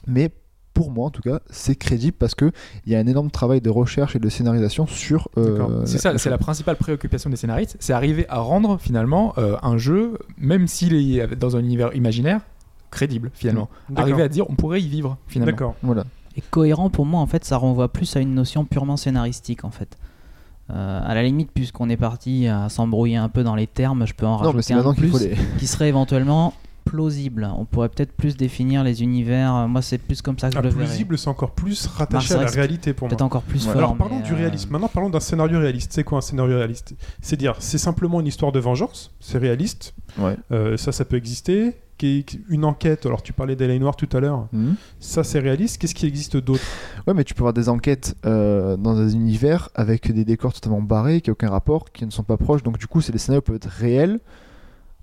Speaker 3: Mais pour moi, en tout cas, c'est crédible parce que il y a un énorme travail de recherche et de scénarisation sur. euh,
Speaker 1: D'accord.
Speaker 2: C'est ça, c'est la principale préoccupation des scénaristes, c'est arriver à rendre finalement euh, un jeu, même s'il est dans un univers imaginaire, crédible finalement. Arriver à dire on pourrait y vivre finalement.
Speaker 1: D'accord.
Speaker 3: Voilà.
Speaker 5: Et cohérent pour moi en fait ça renvoie plus à une notion purement scénaristique en fait. Euh, à la limite puisqu'on est parti à s'embrouiller un peu dans les termes, je peux en
Speaker 3: Non, mais c'est
Speaker 5: rajouter un de plus
Speaker 3: les.
Speaker 5: qui serait éventuellement plausible. On pourrait peut-être plus définir les univers. Moi c'est plus comme ça que
Speaker 1: Ah,
Speaker 5: je le verrais.
Speaker 1: plausible, c'est encore plus rattaché à la réalité pour moi.
Speaker 5: Peut-être encore plus
Speaker 3: Ouais.
Speaker 5: fort.
Speaker 1: Alors parlons du
Speaker 5: euh,
Speaker 1: réalisme. Maintenant parlons d'un scénario réaliste. C'est quoi un scénario réaliste? C'est dire, c'est simplement une histoire de vengeance. C'est réaliste.
Speaker 3: Ouais.
Speaker 1: Euh, ça, ça peut exister. Une enquête. Alors tu parlais d'Elaine Noir tout à l'heure.
Speaker 3: Mhm.
Speaker 1: Ça, c'est réaliste. Qu'est-ce qui existe d'autre?
Speaker 3: Ouais, mais tu peux avoir des enquêtes euh, dans des univers avec des décors totalement barrés, qui n'ont aucun rapport, qui ne sont pas proches. Donc, du coup, c'est des scénarios peuvent être réels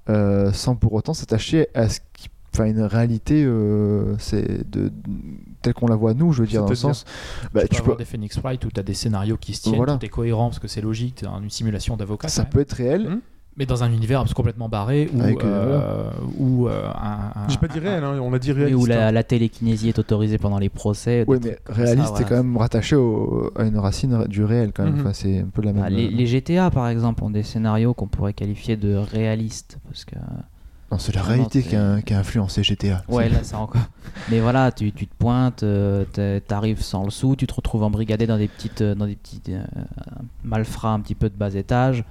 Speaker 3: euh, sans pour autant s'attacher à ce qui. Enfin, une réalité, euh, c'est de, telle qu'on la voit nous, je veux dire, dans le sens. Bah,
Speaker 4: tu peux
Speaker 3: tu
Speaker 4: avoir
Speaker 3: peux,
Speaker 4: des Phoenix Wright où tu as des scénarios qui se tiennent,
Speaker 3: Voilà.
Speaker 4: tout est cohérent parce que c'est logique, dans une simulation d'avocat.
Speaker 3: ça peut être réel.
Speaker 1: Hmm
Speaker 4: Mais dans un univers complètement barré où,
Speaker 3: Avec, euh,
Speaker 4: euh, où, euh, un, un-
Speaker 1: J'ai pas dit
Speaker 4: un-
Speaker 1: réel. hein, On a dit
Speaker 5: oui,
Speaker 1: réaliste.
Speaker 5: où la,
Speaker 1: hein.
Speaker 5: la télékinésie est autorisée pendant les procès. trucs
Speaker 3: mais
Speaker 5: ça,
Speaker 3: réaliste, c'est
Speaker 5: voilà.
Speaker 3: quand même rattaché au- à une racine du réel, quand même.
Speaker 1: Mhm.
Speaker 3: Enfin, c'est un peu la même.
Speaker 5: Ah, les, les GTA par exemple ont des scénarios qu'on pourrait qualifier de réalistes parce que
Speaker 3: Non, c'est la
Speaker 5: Vraiment,
Speaker 3: réalité qui a, qui a influencé GTA.
Speaker 5: Ouais, là, c'est encore. Mais voilà, tu, tu te pointes, euh, t'es- t'arrives sans le sou, tu te retrouves embrigadé dans des petites, dans des petits euh, malfrats un petit peu de bas étage,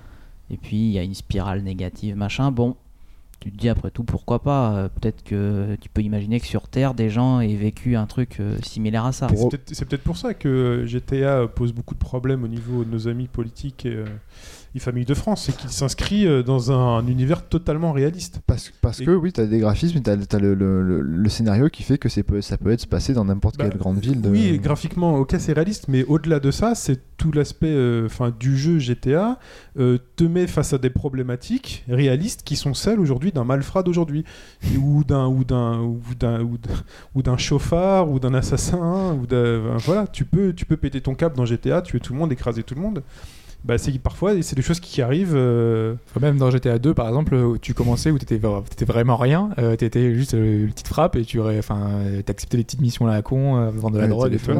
Speaker 5: et puis il y a une spirale négative, machin. Bon, tu te dis après tout, pourquoi pas? Euh, Peut-être que tu peux imaginer que sur Terre, des gens aient vécu un truc euh, similaire à ça.
Speaker 1: C'est peut-être- pour ça que GTA pose beaucoup de problèmes au niveau de nos amis politiques euh, et Famille de France, c'est qu'il s'inscrit euh, dans un, un univers totalement réaliste.
Speaker 3: Parce, parce
Speaker 1: Et-
Speaker 3: que oui, tu as des graphismes, tu as, le, le- le- le scénario qui fait que peut, ça peut être passé dans n'importe
Speaker 1: Bah,
Speaker 3: quelle grande ville. De...
Speaker 1: Oui, graphiquement, ok, c'est réaliste, mais au-delà de ça, c'est tout l'aspect euh, du jeu GTA euh, te met face à des problématiques réalistes qui sont celles aujourd'hui d'un malfrat d'aujourd'hui, ou d'un ou d'un ou chauffard ou d'un assassin ou d'un voilà, tu peux tu peux péter ton cap dans GTA, tuer tout le monde, écraser tout le monde. Bah, c'est parfois c'est des choses qui arrivent. euh,
Speaker 2: même dans GTA 2, par exemple, où tu commençais où t'étais étais vraiment rien, euh, t'étais juste euh, une petite frappe et tu enfin, euh, t'acceptais les petites missions là à con, vendre de la
Speaker 3: Ouais,
Speaker 2: drogue et tout.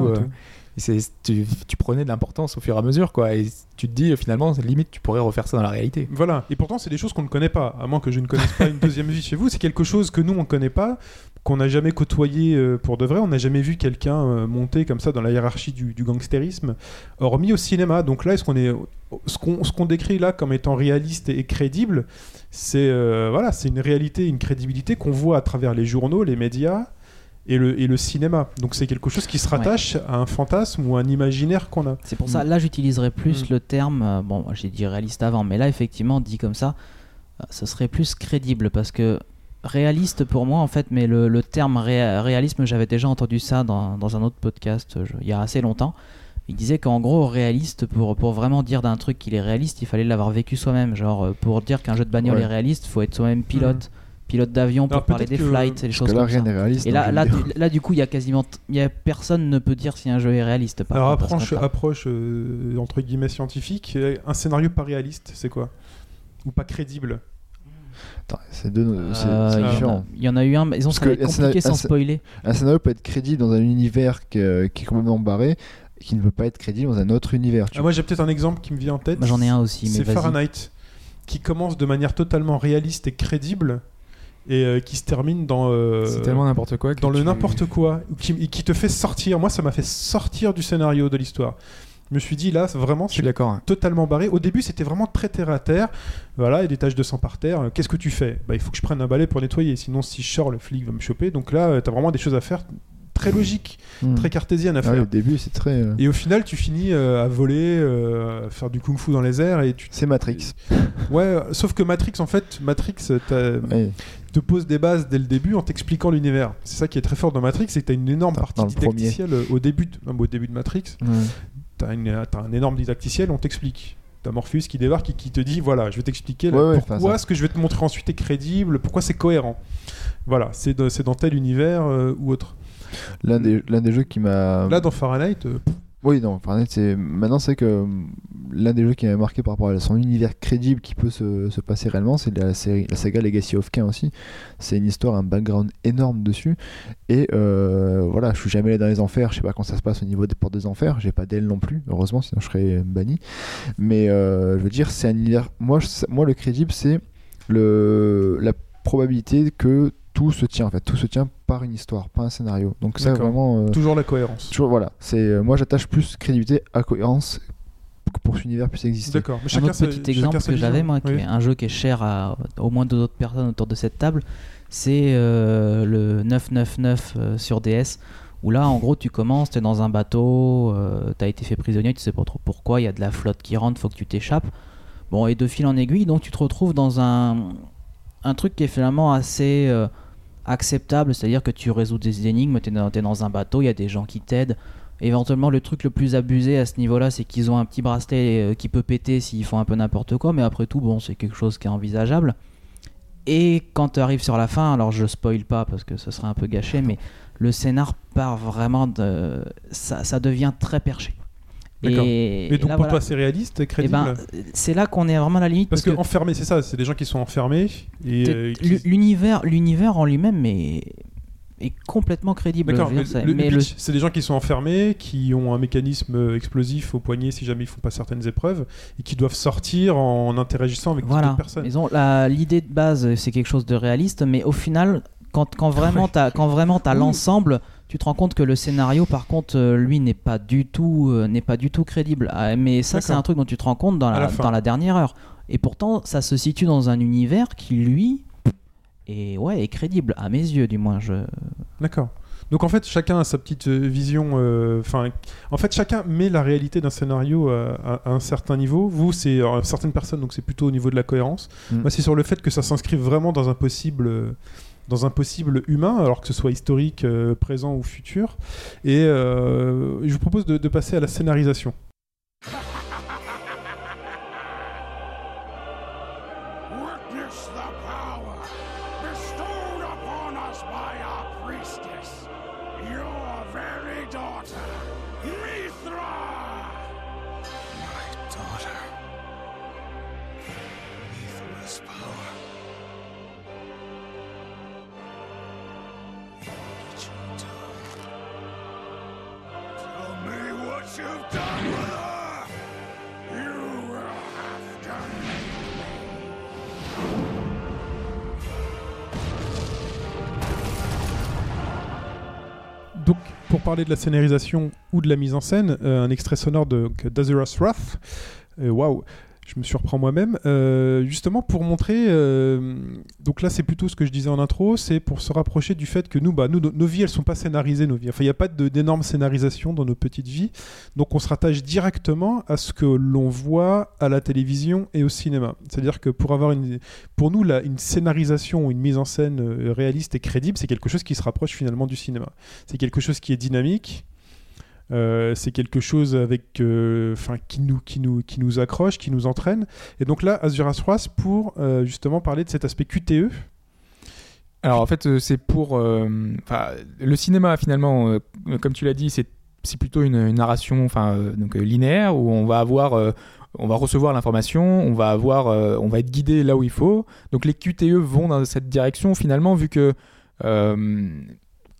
Speaker 3: et
Speaker 2: tu, tu prenais de l'importance au fur et à mesure, quoi. Et tu te dis, finalement, limite, tu pourrais refaire ça dans la réalité.
Speaker 1: Voilà, et pourtant c'est des choses qu'on ne connaît pas, à moins que je ne connaisse pas une deuxième vie chez vous, c'est quelque chose que nous on ne connaît pas, qu'on n'a jamais côtoyé euh, pour de vrai, on n'a jamais vu quelqu'un euh, monter comme ça dans la hiérarchie du, du gangstérisme, hormis au cinéma. Donc là, est-ce qu'on est, ce qu'on décrit là comme étant réaliste et crédible, c'est euh, voilà, c'est une réalité, une crédibilité qu'on voit à travers les journaux, les médias. Et le, et le cinéma. Donc c'est quelque chose qui se rattache à un fantasme ou à un imaginaire qu'on a.
Speaker 5: C'est pour ça, là j'utiliserais plus
Speaker 1: Mm.
Speaker 5: le terme, euh, bon j'ai dit réaliste avant, mais là effectivement dit comme ça, ce serait plus crédible parce que réaliste pour moi en fait, mais le, le terme ré- réalisme, j'avais déjà entendu ça dans, dans un autre podcast je- il y a assez longtemps. Il disait qu'en gros réaliste, pour, pour vraiment dire d'un truc qu'il est réaliste, il fallait l'avoir vécu soi-même. Genre euh, pour dire qu'un jeu de bagnole
Speaker 3: Ouais.
Speaker 5: est réaliste, faut être soi-même pilote, pilote d'avion pour parler des flights et des
Speaker 3: Parce
Speaker 5: choses
Speaker 3: que là,
Speaker 5: comme
Speaker 3: rien
Speaker 5: ça.
Speaker 3: n'est réaliste.
Speaker 5: Et là, là, du- là, du coup, il y a quasiment, il y a personne ne peut dire si un jeu est réaliste. par
Speaker 1: Alors
Speaker 5: contre,
Speaker 1: approche, approche euh, entre guillemets scientifique, un scénario pas réaliste, c'est quoi? Ou pas crédible?
Speaker 3: C'est deux- c'est-
Speaker 5: Euh,
Speaker 3: c'est
Speaker 5: il y en a-
Speaker 3: différent.
Speaker 5: Il y en a eu un, mais ça va
Speaker 3: que
Speaker 5: compliqué
Speaker 3: scénario-
Speaker 5: sans spoiler.
Speaker 3: Un scénario peut être crédible dans un univers qui, qui est complètement barré, et qui ne peut pas être crédible dans un autre univers. tu
Speaker 1: Ah, Moi j'ai peut-être un exemple qui me vient en tête.
Speaker 5: J'en ai un aussi,
Speaker 1: C'est. Fahrenheit, qui commence de manière totalement réaliste et crédible, et euh, qui se termine dans, euh,
Speaker 2: C'est tellement n'importe quoi.
Speaker 1: dans le
Speaker 2: tu-
Speaker 1: n'importe quoi, qui, qui te fait sortir. Moi ça m'a fait sortir du scénario de l'histoire. Je me suis dit là, vraiment, c'est
Speaker 2: hein.
Speaker 1: totalement barré. Au début, c'était vraiment très terre à terre. Voilà, il y a des taches de sang par terre. Euh, Qu'est-ce que tu fais? Bah, Il faut que je prenne un balai pour nettoyer. Sinon, si je sors, le flic va me choper. Donc là, tu as vraiment des choses à faire très logiques,
Speaker 3: Hmm.
Speaker 1: très cartésiennes à
Speaker 3: Ah
Speaker 1: faire.
Speaker 3: oui, au début, c'est très. euh,
Speaker 1: Et au final, tu finis euh, à voler, euh, à faire du kung-fu dans les airs et tu.
Speaker 3: C'est Matrix.
Speaker 1: Ouais, euh, sauf que Matrix, en fait, Matrix euh,
Speaker 3: Ouais.
Speaker 1: te pose des bases dès le début en t'expliquant l'univers. C'est ça qui est très fort dans Matrix, c'est que tu as une énorme
Speaker 3: Dans-
Speaker 1: partie didacticielle euh, au début, de, au début de Matrix. T'as une- t'as un énorme didacticiel, on t'explique. T'as Morpheus qui débarque et qui te dit voilà, je vais t'expliquer là,
Speaker 3: Ouais, ouais,
Speaker 1: pourquoi
Speaker 3: ça-
Speaker 1: ce que je vais te montrer ensuite est crédible, pourquoi c'est cohérent. Voilà, c'est de- c'est dans tel univers euh, ou autre.
Speaker 3: L'un des, l'un des jeux qui m'a.
Speaker 1: Là, dans Fahrenheit, euh,
Speaker 3: Oui, non, c'est. Maintenant, c'est que euh, l'un des jeux qui m'avait marqué par rapport à son univers crédible qui peut se, se passer réellement, c'est la, série, la saga Legacy of Kain aussi. C'est une histoire, un background énorme dessus. Et euh, voilà, je suis jamais allé dans les enfers, je sais pas quand ça se passe au niveau des portes des enfers, j'ai pas d'aile non plus, heureusement, sinon je serais banni. Mais euh, je veux dire, c'est un univers. Moi, moi le crédible, c'est le, la probabilité que tout se tient, en fait. Tout se tient par une histoire, pas un scénario. Donc, ça, vraiment. euh,
Speaker 1: toujours la cohérence.
Speaker 3: Toujours, voilà, c'est euh, moi j'attache plus crédibilité à cohérence pour que cet univers puisse exister.
Speaker 1: D'accord.
Speaker 5: Un autre petit exemple que j'avais, moi, qui
Speaker 1: Oui.
Speaker 5: est un jeu qui est cher à au moins deux autres personnes autour de cette table, c'est euh, le 999 euh, sur DS. Où là, en gros, tu commences, tu es dans un bateau, euh, tu as été fait prisonnier, tu sais pas trop pourquoi, il y a de la flotte qui rentre, faut que tu t'échappes. Bon, et de fil en aiguille, donc tu te retrouves dans un, un truc qui est finalement assez euh, acceptable, c'est-à-dire que tu résous des énigmes, tu es, dans un bateau, il y a des gens qui t'aident. Éventuellement, le truc le plus abusé à ce niveau-là, c'est qu'ils ont un petit bracelet euh, qui peut péter s'ils font un peu n'importe quoi, mais après tout, bon, c'est quelque chose qui est envisageable. Et quand tu arrives sur la fin, alors je spoil pas parce que ce serait un peu gâché, mais le scénar part vraiment de. Ça devient très perché.
Speaker 1: D'accord.
Speaker 5: Et,
Speaker 1: Et donc
Speaker 5: là,
Speaker 1: pour
Speaker 5: voilà.
Speaker 1: toi, c'est réaliste,
Speaker 5: Eh
Speaker 1: crédible
Speaker 5: ben, c'est là qu'on est vraiment à la limite.
Speaker 1: Parce que,
Speaker 5: que
Speaker 1: enfermé, c'est ça, c'est des gens qui sont enfermés et euh, qui-
Speaker 5: l'univers, l'univers en lui-même est, est complètement crédible.
Speaker 1: D'accord, le, le
Speaker 5: mais le-
Speaker 1: c'est des gens qui sont enfermés, qui ont un mécanisme explosif au poignet si jamais ils font pas certaines épreuves, et qui doivent sortir en interagissant avec
Speaker 5: voilà.
Speaker 1: d'autres personnes.
Speaker 5: L'idée de base, c'est quelque chose de réaliste, mais au final, quand, quand vraiment t'as, quand vraiment
Speaker 1: Oui.
Speaker 5: l'ensemble, tu te rends compte que le scénario, par contre, euh, lui, n'est pas du tout, euh, n'est pas du tout crédible. Ah, mais ça, c'est un truc dont tu te rends compte dans la,
Speaker 1: la fin.
Speaker 5: dans la dernière heure. Et pourtant, ça se situe dans un univers qui, lui, est, ouais, est crédible, à mes yeux, du moins. Je...
Speaker 1: D'accord. Donc en fait, chacun a sa petite euh, vision. euh, Enfin, en fait, chacun met la réalité d'un scénario à, à un certain niveau. Vous, c'est certaines personnes, donc c'est plutôt au niveau de la cohérence.
Speaker 3: Mm.
Speaker 1: Moi, c'est sur le fait que ça s'inscrive vraiment dans un possible. euh, dans un possible humain, alors que ce soit historique, euh, présent ou futur. Et euh, je vous propose de, de passer à la scénarisation.
Speaker 7: Witness the power bestowed upon us by our priestess, your very daughter, Mithra! My daughter.
Speaker 1: Parler de la scénarisation ou de la mise en scène, euh, un extrait sonore de d'Azura's Wrath. Euh, Waouh, je me surprends moi-même. Euh, justement, pour montrer. euh, donc là, c'est plutôt ce que je disais en intro c'est pour se rapprocher du fait que nous, bah, nos, vies, elles sont pas scénarisées, nos vies. Enfin, il n'y a pas d'énorme scénarisation dans nos petites vies. Donc, on se rattache directement à ce que l'on voit à la télévision et au cinéma. C'est-à-dire que pour avoir. Pour nous, une scénarisation ou une mise en scène euh, réaliste et crédible, c'est quelque chose qui se rapproche finalement du cinéma. C'est quelque chose qui est dynamique. Euh, c'est quelque chose avec, euh, qui nous, qui nous, qui nous accroche, qui nous entraîne. Et donc là, Azuras Wrath pour euh, justement parler de cet aspect. QTE.
Speaker 2: Alors en fait, c'est pour. le cinéma finalement, comme tu l'as dit, c'est plutôt une, narration, donc linéaire où on va avoir, on va recevoir l'information, on va avoir, on va être guidé là où il faut. Donc les QTE vont dans cette direction finalement vu que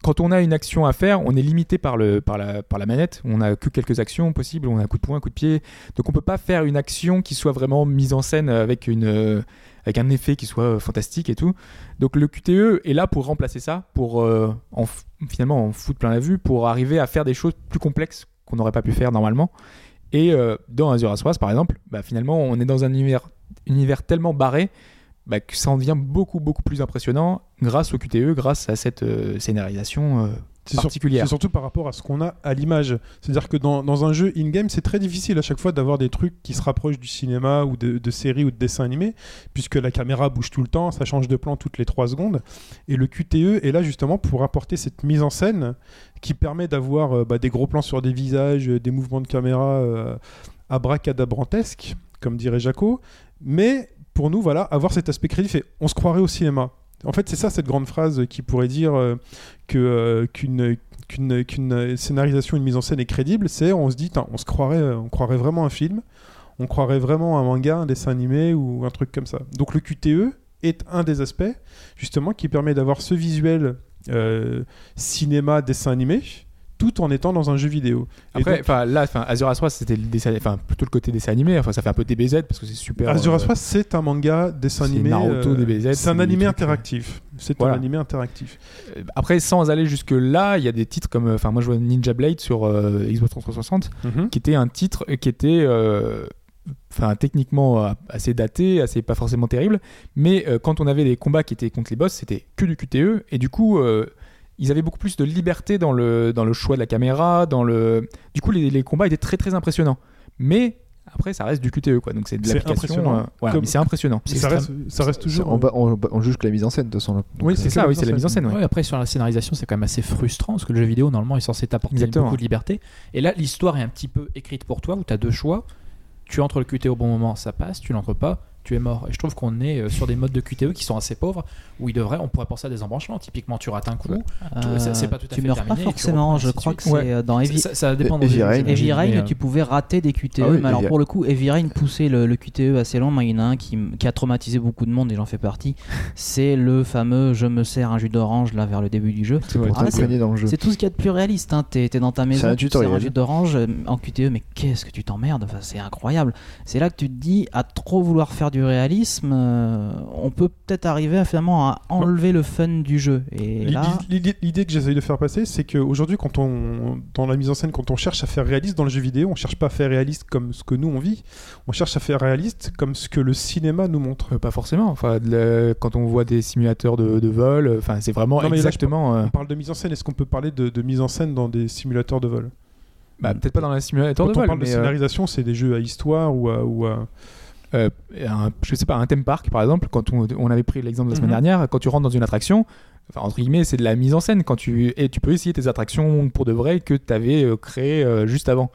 Speaker 2: quand on a une action à faire, on est limité par, le, par, la, par la manette. On n'a que quelques actions possibles. On a un coup de poing, un coup de pied. Donc on peut pas faire une action qui soit vraiment mise en scène avec, une, euh, avec un effet qui soit fantastique et tout. Donc le QTE est là pour remplacer ça, pour euh, en finalement en foutre plein la vue, pour arriver à faire des choses plus complexes qu'on n'aurait pas pu faire normalement. Et euh, dans Azure Wrath, par exemple, bah, finalement, on est dans un univers, univers tellement barré bah, que ça en devient beaucoup, beaucoup plus impressionnant grâce au QTE, grâce à cette euh, scénarisation euh,
Speaker 1: C'est sur-
Speaker 2: particulière.
Speaker 1: c'est surtout par rapport à ce qu'on a à l'image. C'est-à-dire que dans, dans un jeu in-game, c'est très difficile à chaque fois d'avoir des trucs qui se rapprochent du cinéma ou de, de séries ou de dessins animés, puisque la caméra bouge tout le temps, ça change de plan toutes les 3 secondes. Et le QTE est là justement pour apporter cette mise en scène qui permet d'avoir euh, bah, des gros plans sur des visages, des mouvements de caméra euh, abracadabrantesques, comme dirait Jaco. Mais pour nous, voilà, avoir cet aspect crédible, fait, on se croirait au cinéma. En fait, c'est ça cette grande phrase qui pourrait dire euh, que euh, qu'une scénarisation, une mise en scène est crédible, c'est on se dit, on se croirait, euh, on croirait vraiment un film, on croirait vraiment un manga, un dessin animé ou un truc comme ça. Donc le QTE est un des aspects justement qui permet d'avoir ce visuel cinéma dessin animé tout en étant dans un jeu vidéo.
Speaker 2: Après, enfin là, enfin Azure Wrath, c'était enfin plutôt le côté dessin animé. Enfin, ça fait un peu DBZ parce que c'est super.
Speaker 1: Azure
Speaker 2: euh,
Speaker 1: Wrath, c'est un manga dessin
Speaker 2: c'est
Speaker 1: animé.
Speaker 2: Naruto, DBZ,
Speaker 1: c'est un animé
Speaker 2: trucs,
Speaker 1: interactif. C'est
Speaker 2: Voilà.
Speaker 1: un animé interactif.
Speaker 2: Euh, Après, sans aller jusque là, il y a des titres comme, euh, enfin moi je vois Ninja Blade sur euh, Xbox 360,
Speaker 1: Mhm.
Speaker 2: qui était un titre qui était, euh, enfin techniquement euh, assez daté, assez pas forcément terrible, mais euh, quand on avait des combats qui étaient contre les boss, c'était que du QTE et du coup. euh, ils avaient beaucoup plus de liberté dans le, dans le choix de la caméra, dans le... Du coup, les, les combats étaient très très impressionnants. Mais après, ça reste du QTE, quoi. Donc c'est de
Speaker 1: C'est
Speaker 2: l'application.
Speaker 1: impressionnant.
Speaker 2: euh, voilà,
Speaker 1: Comme-
Speaker 2: mais c'est impressionnant.
Speaker 1: Mais
Speaker 2: C'est
Speaker 1: ça reste, ça reste
Speaker 3: C'est-
Speaker 1: toujours.
Speaker 3: on, ba- on- on juge que la mise en scène de toute façon.
Speaker 1: Oui,
Speaker 2: C'est
Speaker 1: que
Speaker 2: ça, oui, c'est la mise en
Speaker 1: scène.
Speaker 2: scène. ouais.
Speaker 4: Ouais, après, sur la scénarisation, c'est quand même assez frustrant parce que le jeu vidéo, normalement, est censé t'apporter beaucoup de liberté. Et là, l'histoire est un petit peu écrite pour toi où tu as deux choix. Tu entres le QTE au bon moment, ça passe. Tu l'entres pas, tu es mort. Et je trouve qu'on est euh, sur des modes de QTE qui sont assez pauvres où il devrait, on pourrait penser à des embranchements. Typiquement, tu rates un coup.
Speaker 5: Euh,
Speaker 4: c'est- pas tout à
Speaker 5: tu
Speaker 4: fait
Speaker 5: meurs
Speaker 4: terminé,
Speaker 5: pas forcément, je crois que c'est euh, dans Heavy,
Speaker 4: Ça, ça dépend
Speaker 3: Heavy Rain.
Speaker 5: Heavy Rain,
Speaker 4: mais, euh,
Speaker 5: tu pouvais rater des QTE,
Speaker 3: Ah oui,
Speaker 5: mais alors pour le coup, Heavy Rain poussait le, le QTE assez long. Moi, il y en a un qui, qui a traumatisé beaucoup de monde et j'en fais partie. C'est le fameux je me sers un jus d'orange là vers le début du jeu.
Speaker 3: C'est pour
Speaker 5: Ah,
Speaker 3: jeu.
Speaker 5: C'est tout ce qu'il y a de plus réaliste. Hein. T'es t'es dans ta maison, tu sers un jus d'orange euh, en QTE, mais qu'est-ce que tu t'emmerdes? Enfin, C'est incroyable. C'est là que tu te dis, à trop vouloir faire du du réalisme, euh, on peut peut-être arriver à finalement à enlever le fun du jeu. Et
Speaker 1: L'idée-
Speaker 5: là,
Speaker 1: L'idée que j'essaye de faire passer, c'est qu'aujourd'hui, quand on, dans la mise en scène, quand on cherche à faire réaliste dans le jeu vidéo, on cherche pas à faire réaliste comme ce que nous on vit, on cherche à faire réaliste comme ce que le cinéma nous montre.
Speaker 2: Euh, pas forcément. Enfin, quand on voit des simulateurs de, de vol, euh, enfin, c'est vraiment
Speaker 1: Non, mais là, je
Speaker 2: exactement. euh,
Speaker 1: On parle de mise en scène, est-ce qu'on peut parler de, de mise en scène dans des simulateurs de vol?
Speaker 2: Bah, peut-être pas dans la simulateur
Speaker 1: Quand
Speaker 2: de
Speaker 1: on
Speaker 2: vol,
Speaker 1: parle de
Speaker 2: euh,
Speaker 1: scénarisation, c'est des jeux à histoire ou à. Ou à...
Speaker 2: euh, un- je sais pas, un theme park par exemple, quand on, on avait pris l'exemple de la semaine
Speaker 1: Mhm.
Speaker 2: dernière, quand tu rentres dans une attraction, enfin, entre guillemets, c'est de la mise en scène quand tu et tu peux essayer tes attractions pour de vrai que tu avais créé euh, juste avant.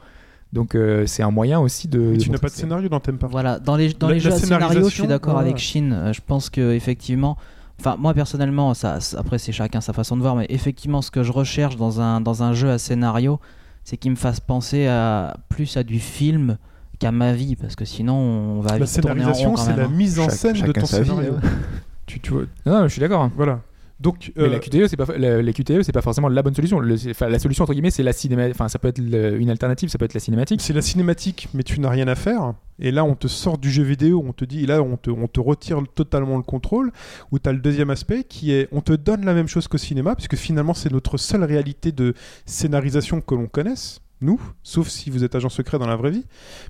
Speaker 2: Donc euh, c'est un moyen aussi de.
Speaker 1: Mais tu n'as pas de scénario dans Theme Park.
Speaker 5: Voilà, dans les, dans
Speaker 1: La-
Speaker 5: les jeux à scénario, je suis d'accord
Speaker 1: ouais.
Speaker 5: avec Shin. Euh, Je pense que effectivement, enfin moi personnellement, ça, ça- après c'est chacun sa façon de voir, mais effectivement, ce que je recherche dans un dans un jeu à scénario, c'est qu'il me fasse penser à plus à du film qu'à ma vie, parce que sinon on va
Speaker 1: La
Speaker 5: vite tourner en rond
Speaker 1: scénarisation, c'est la
Speaker 5: hein.
Speaker 1: mise en
Speaker 3: Chaque-
Speaker 1: scène de
Speaker 3: chacun
Speaker 1: ton
Speaker 3: sa vie,
Speaker 1: scénario.
Speaker 3: hein.
Speaker 1: tu, tu vois,
Speaker 2: Non, non, je suis d'accord.
Speaker 1: voilà. Donc,
Speaker 2: Mais
Speaker 1: euh,
Speaker 2: la QTE, c'est pas la, QTE, c'est pas forcément la bonne solution. Le- c'est- enfin, la solution entre guillemets, c'est la cinéma. Enfin, ça peut être le- une alternative, ça peut être la cinématique.
Speaker 1: c'est la cinématique, mais tu n'as rien à faire. Et là, on te sort du jeu vidéo, on te dit, et là, on te, on te retire totalement le contrôle. Ou tu as le deuxième aspect qui est, on te donne la même chose qu'au cinéma, puisque finalement, c'est notre seule réalité de scénarisation que l'on connaisse. Nous, sauf si vous êtes agent secret dans la vraie vie,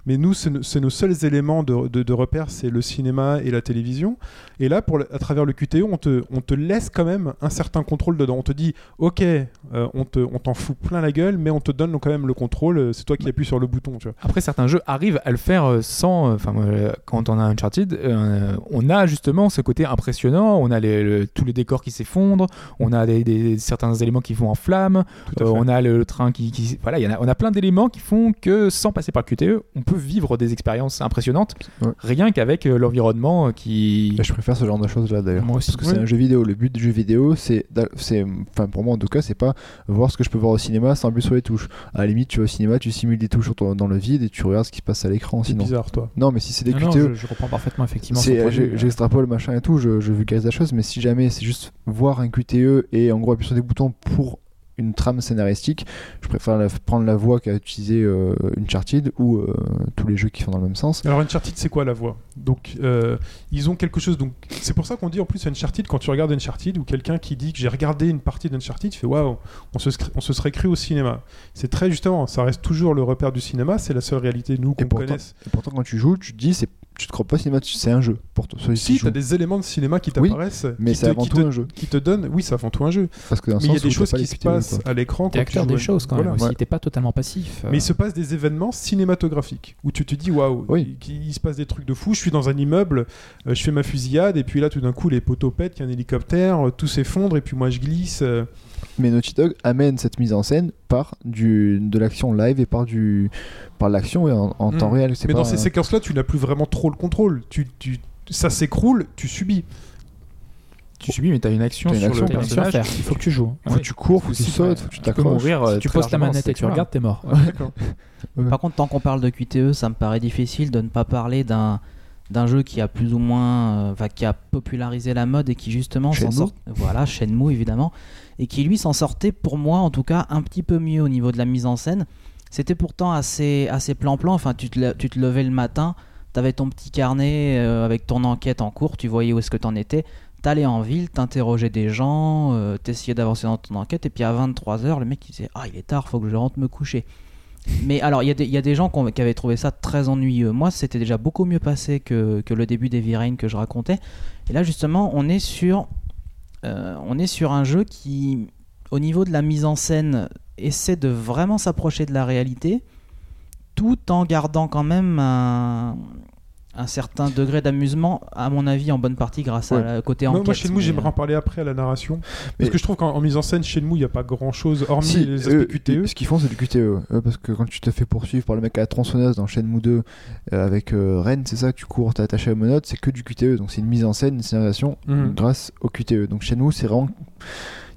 Speaker 1: mais nous, c'est no- c'est nos seuls éléments de, de, de repère, c'est le cinéma et la télévision. Et là, pour à travers le QTE, on te, on te laisse quand même un certain contrôle dedans. On te dit, ok, euh, on te- on t'en fout plein la gueule, mais on te donne quand même le contrôle. euh, C'est toi qui appuies sur le bouton, tu vois.
Speaker 2: Après, certains jeux arrivent à le faire euh, sans. Enfin, euh, quand on a Uncharted, euh, on a justement ce côté impressionnant. On a les- le- tous les décors qui s'effondrent. On a des, des- certains éléments qui vont en
Speaker 1: fait.
Speaker 2: on a le, le train qui. qui- voilà, il y en a, on a plein d'éléments qui font que sans passer par le QTE, on peut vivre des expériences impressionnantes.
Speaker 3: Ouais.
Speaker 2: Rien qu'avec euh, l'environnement euh, qui.
Speaker 3: Et je préfère ce genre de choses là d'ailleurs.
Speaker 4: Moi aussi.
Speaker 3: Parce que c'est un jeu vidéo. Le but du jeu vidéo, c'est, enfin pour moi en tout cas, c'est pas voir ce que je peux voir au cinéma sans appuyer sur les touches. À la limite, tu vas au cinéma, tu simules des touches dans le vide et tu regardes ce qui se passe à l'écran.
Speaker 1: C'est
Speaker 3: Sinon,
Speaker 1: bizarre, toi.
Speaker 3: non, mais si c'est des
Speaker 4: Non, non,
Speaker 3: QTE,
Speaker 4: je, je comprends parfaitement effectivement.
Speaker 3: c'est, j'extrapole machin et tout, je, je vulgarise la chose, mais si jamais c'est juste voir un QTE et en gros appuyer sur des boutons pour une trame scénaristique, je préfère la- prendre la voie qu'a utilisé euh, Uncharted ou euh, tous les jeux qui sont dans le même sens.
Speaker 1: Alors Uncharted, c'est quoi la voix? Donc euh, ils ont quelque chose. Donc c'est pour ça qu'on dit en plus Uncharted quand tu regardes Uncharted ou quelqu'un qui dit que j'ai regardé une partie d'Uncharted, tu fais waouh, on se scr- on se serait cru au cinéma. C'est très justement, ça reste toujours le repère du cinéma, c'est la seule réalité nous qu'on connaisse.
Speaker 3: et pourtant, quand tu joues, tu te dis, c'est, tu te crois pas cinéma, tu- c'est un jeu pour toi.
Speaker 1: Si,
Speaker 3: joue.
Speaker 1: t'as des éléments de cinéma qui
Speaker 3: Oui,
Speaker 1: t'apparaissent,
Speaker 3: mais
Speaker 1: qui
Speaker 3: c'est
Speaker 1: te-
Speaker 3: avant
Speaker 1: qui
Speaker 3: tout
Speaker 1: te-
Speaker 3: un jeu.
Speaker 1: qui te donnent. Oui, c'est avant tout un jeu.
Speaker 3: Parce que
Speaker 1: Mais il y a
Speaker 3: sens
Speaker 1: des choses qui se passent à l'écran
Speaker 4: T'es
Speaker 1: tu
Speaker 4: acteur des choses quand même
Speaker 1: Voilà.
Speaker 4: aussi.
Speaker 3: Ouais.
Speaker 4: T'es pas totalement passif.
Speaker 1: Mais il se passe des événements cinématographiques où tu te dis waouh,
Speaker 3: Oui.
Speaker 1: il, il se passe des trucs de fou. Je suis dans un immeuble, euh, je fais ma fusillade et puis là tout d'un coup les poteaux pètent, il y a un hélicoptère, euh, tout s'effondre et puis moi je glisse.
Speaker 3: Mais Naughty Dog amène cette mise en scène par du, de l'action live et par, du, par l'action en, en
Speaker 1: Mm.
Speaker 3: temps réel.
Speaker 1: Mais
Speaker 3: pas
Speaker 1: dans ces
Speaker 3: un-
Speaker 1: séquences-là, tu n'as plus vraiment trop le contrôle. Tu, tu, ça s'écroule, tu subis.
Speaker 2: Tu subis, mais t'as une action
Speaker 3: T'as une
Speaker 2: sur
Speaker 3: action,
Speaker 2: le
Speaker 4: T'as une action à
Speaker 2: personnage.
Speaker 4: faire. Il faut que tu joues.
Speaker 3: Faut que tu cours, faut que tu
Speaker 2: Si-
Speaker 3: sautes, faut que tu t'accroches.
Speaker 2: mourir. euh,
Speaker 4: Si tu poses ta manette et tu regardes, t'es mort.
Speaker 5: Par contre, tant qu'on parle de QTE, ça me paraît difficile de ne pas parler d'un d'un jeu qui a plus ou moins, euh, qui a popularisé la mode et qui justement s'en sort. Voilà, Shenmue évidemment, et qui lui s'en sortait pour moi en tout cas un petit peu mieux au niveau de la mise en scène. C'était pourtant assez assez plan-plan. Enfin, tu te, tu te levais le matin, t'avais ton petit carnet euh, avec ton enquête en cours, tu voyais où est-ce que t'en étais. T'allais en ville, t'interrogeais des gens, euh, t'essayais d'avancer dans ton enquête, et puis à 23h, le mec il disait Ah, il est tard, faut que je rentre me coucher. Mais alors, il y, des- y a des gens qui avaient trouvé ça très ennuyeux. Moi, c'était déjà beaucoup mieux passé que, que le début d'Heavy Rain que je racontais. Et là, justement, on est sur, euh, on est sur un jeu qui, au niveau de la mise en scène, essaie de vraiment s'approcher de la réalité, tout en gardant quand même un, un certain degré d'amusement, à mon avis, en bonne partie grâce à la côté
Speaker 1: Moi,
Speaker 5: enquête.
Speaker 1: moi, Shenmue,
Speaker 5: mais,
Speaker 1: j'aimerais
Speaker 5: euh,
Speaker 1: en parler après à la narration. Parce que je trouve qu'en en mise en scène, Shenmue, il n'y a pas grand chose, hormis
Speaker 3: Si,
Speaker 1: les aspects QTE.
Speaker 3: ce qu'ils font, c'est du QTE. parce que quand tu te fais poursuivre par le mec à la tronçonneuse dans Shenmue 2 euh, avec euh, Ren, c'est ça, tu cours, t'es attaché à la monote, c'est que du QTE. Donc c'est une mise en scène, une scénarisation
Speaker 1: Mhm.
Speaker 3: grâce au QTE. Donc Shenmue, c'est vraiment.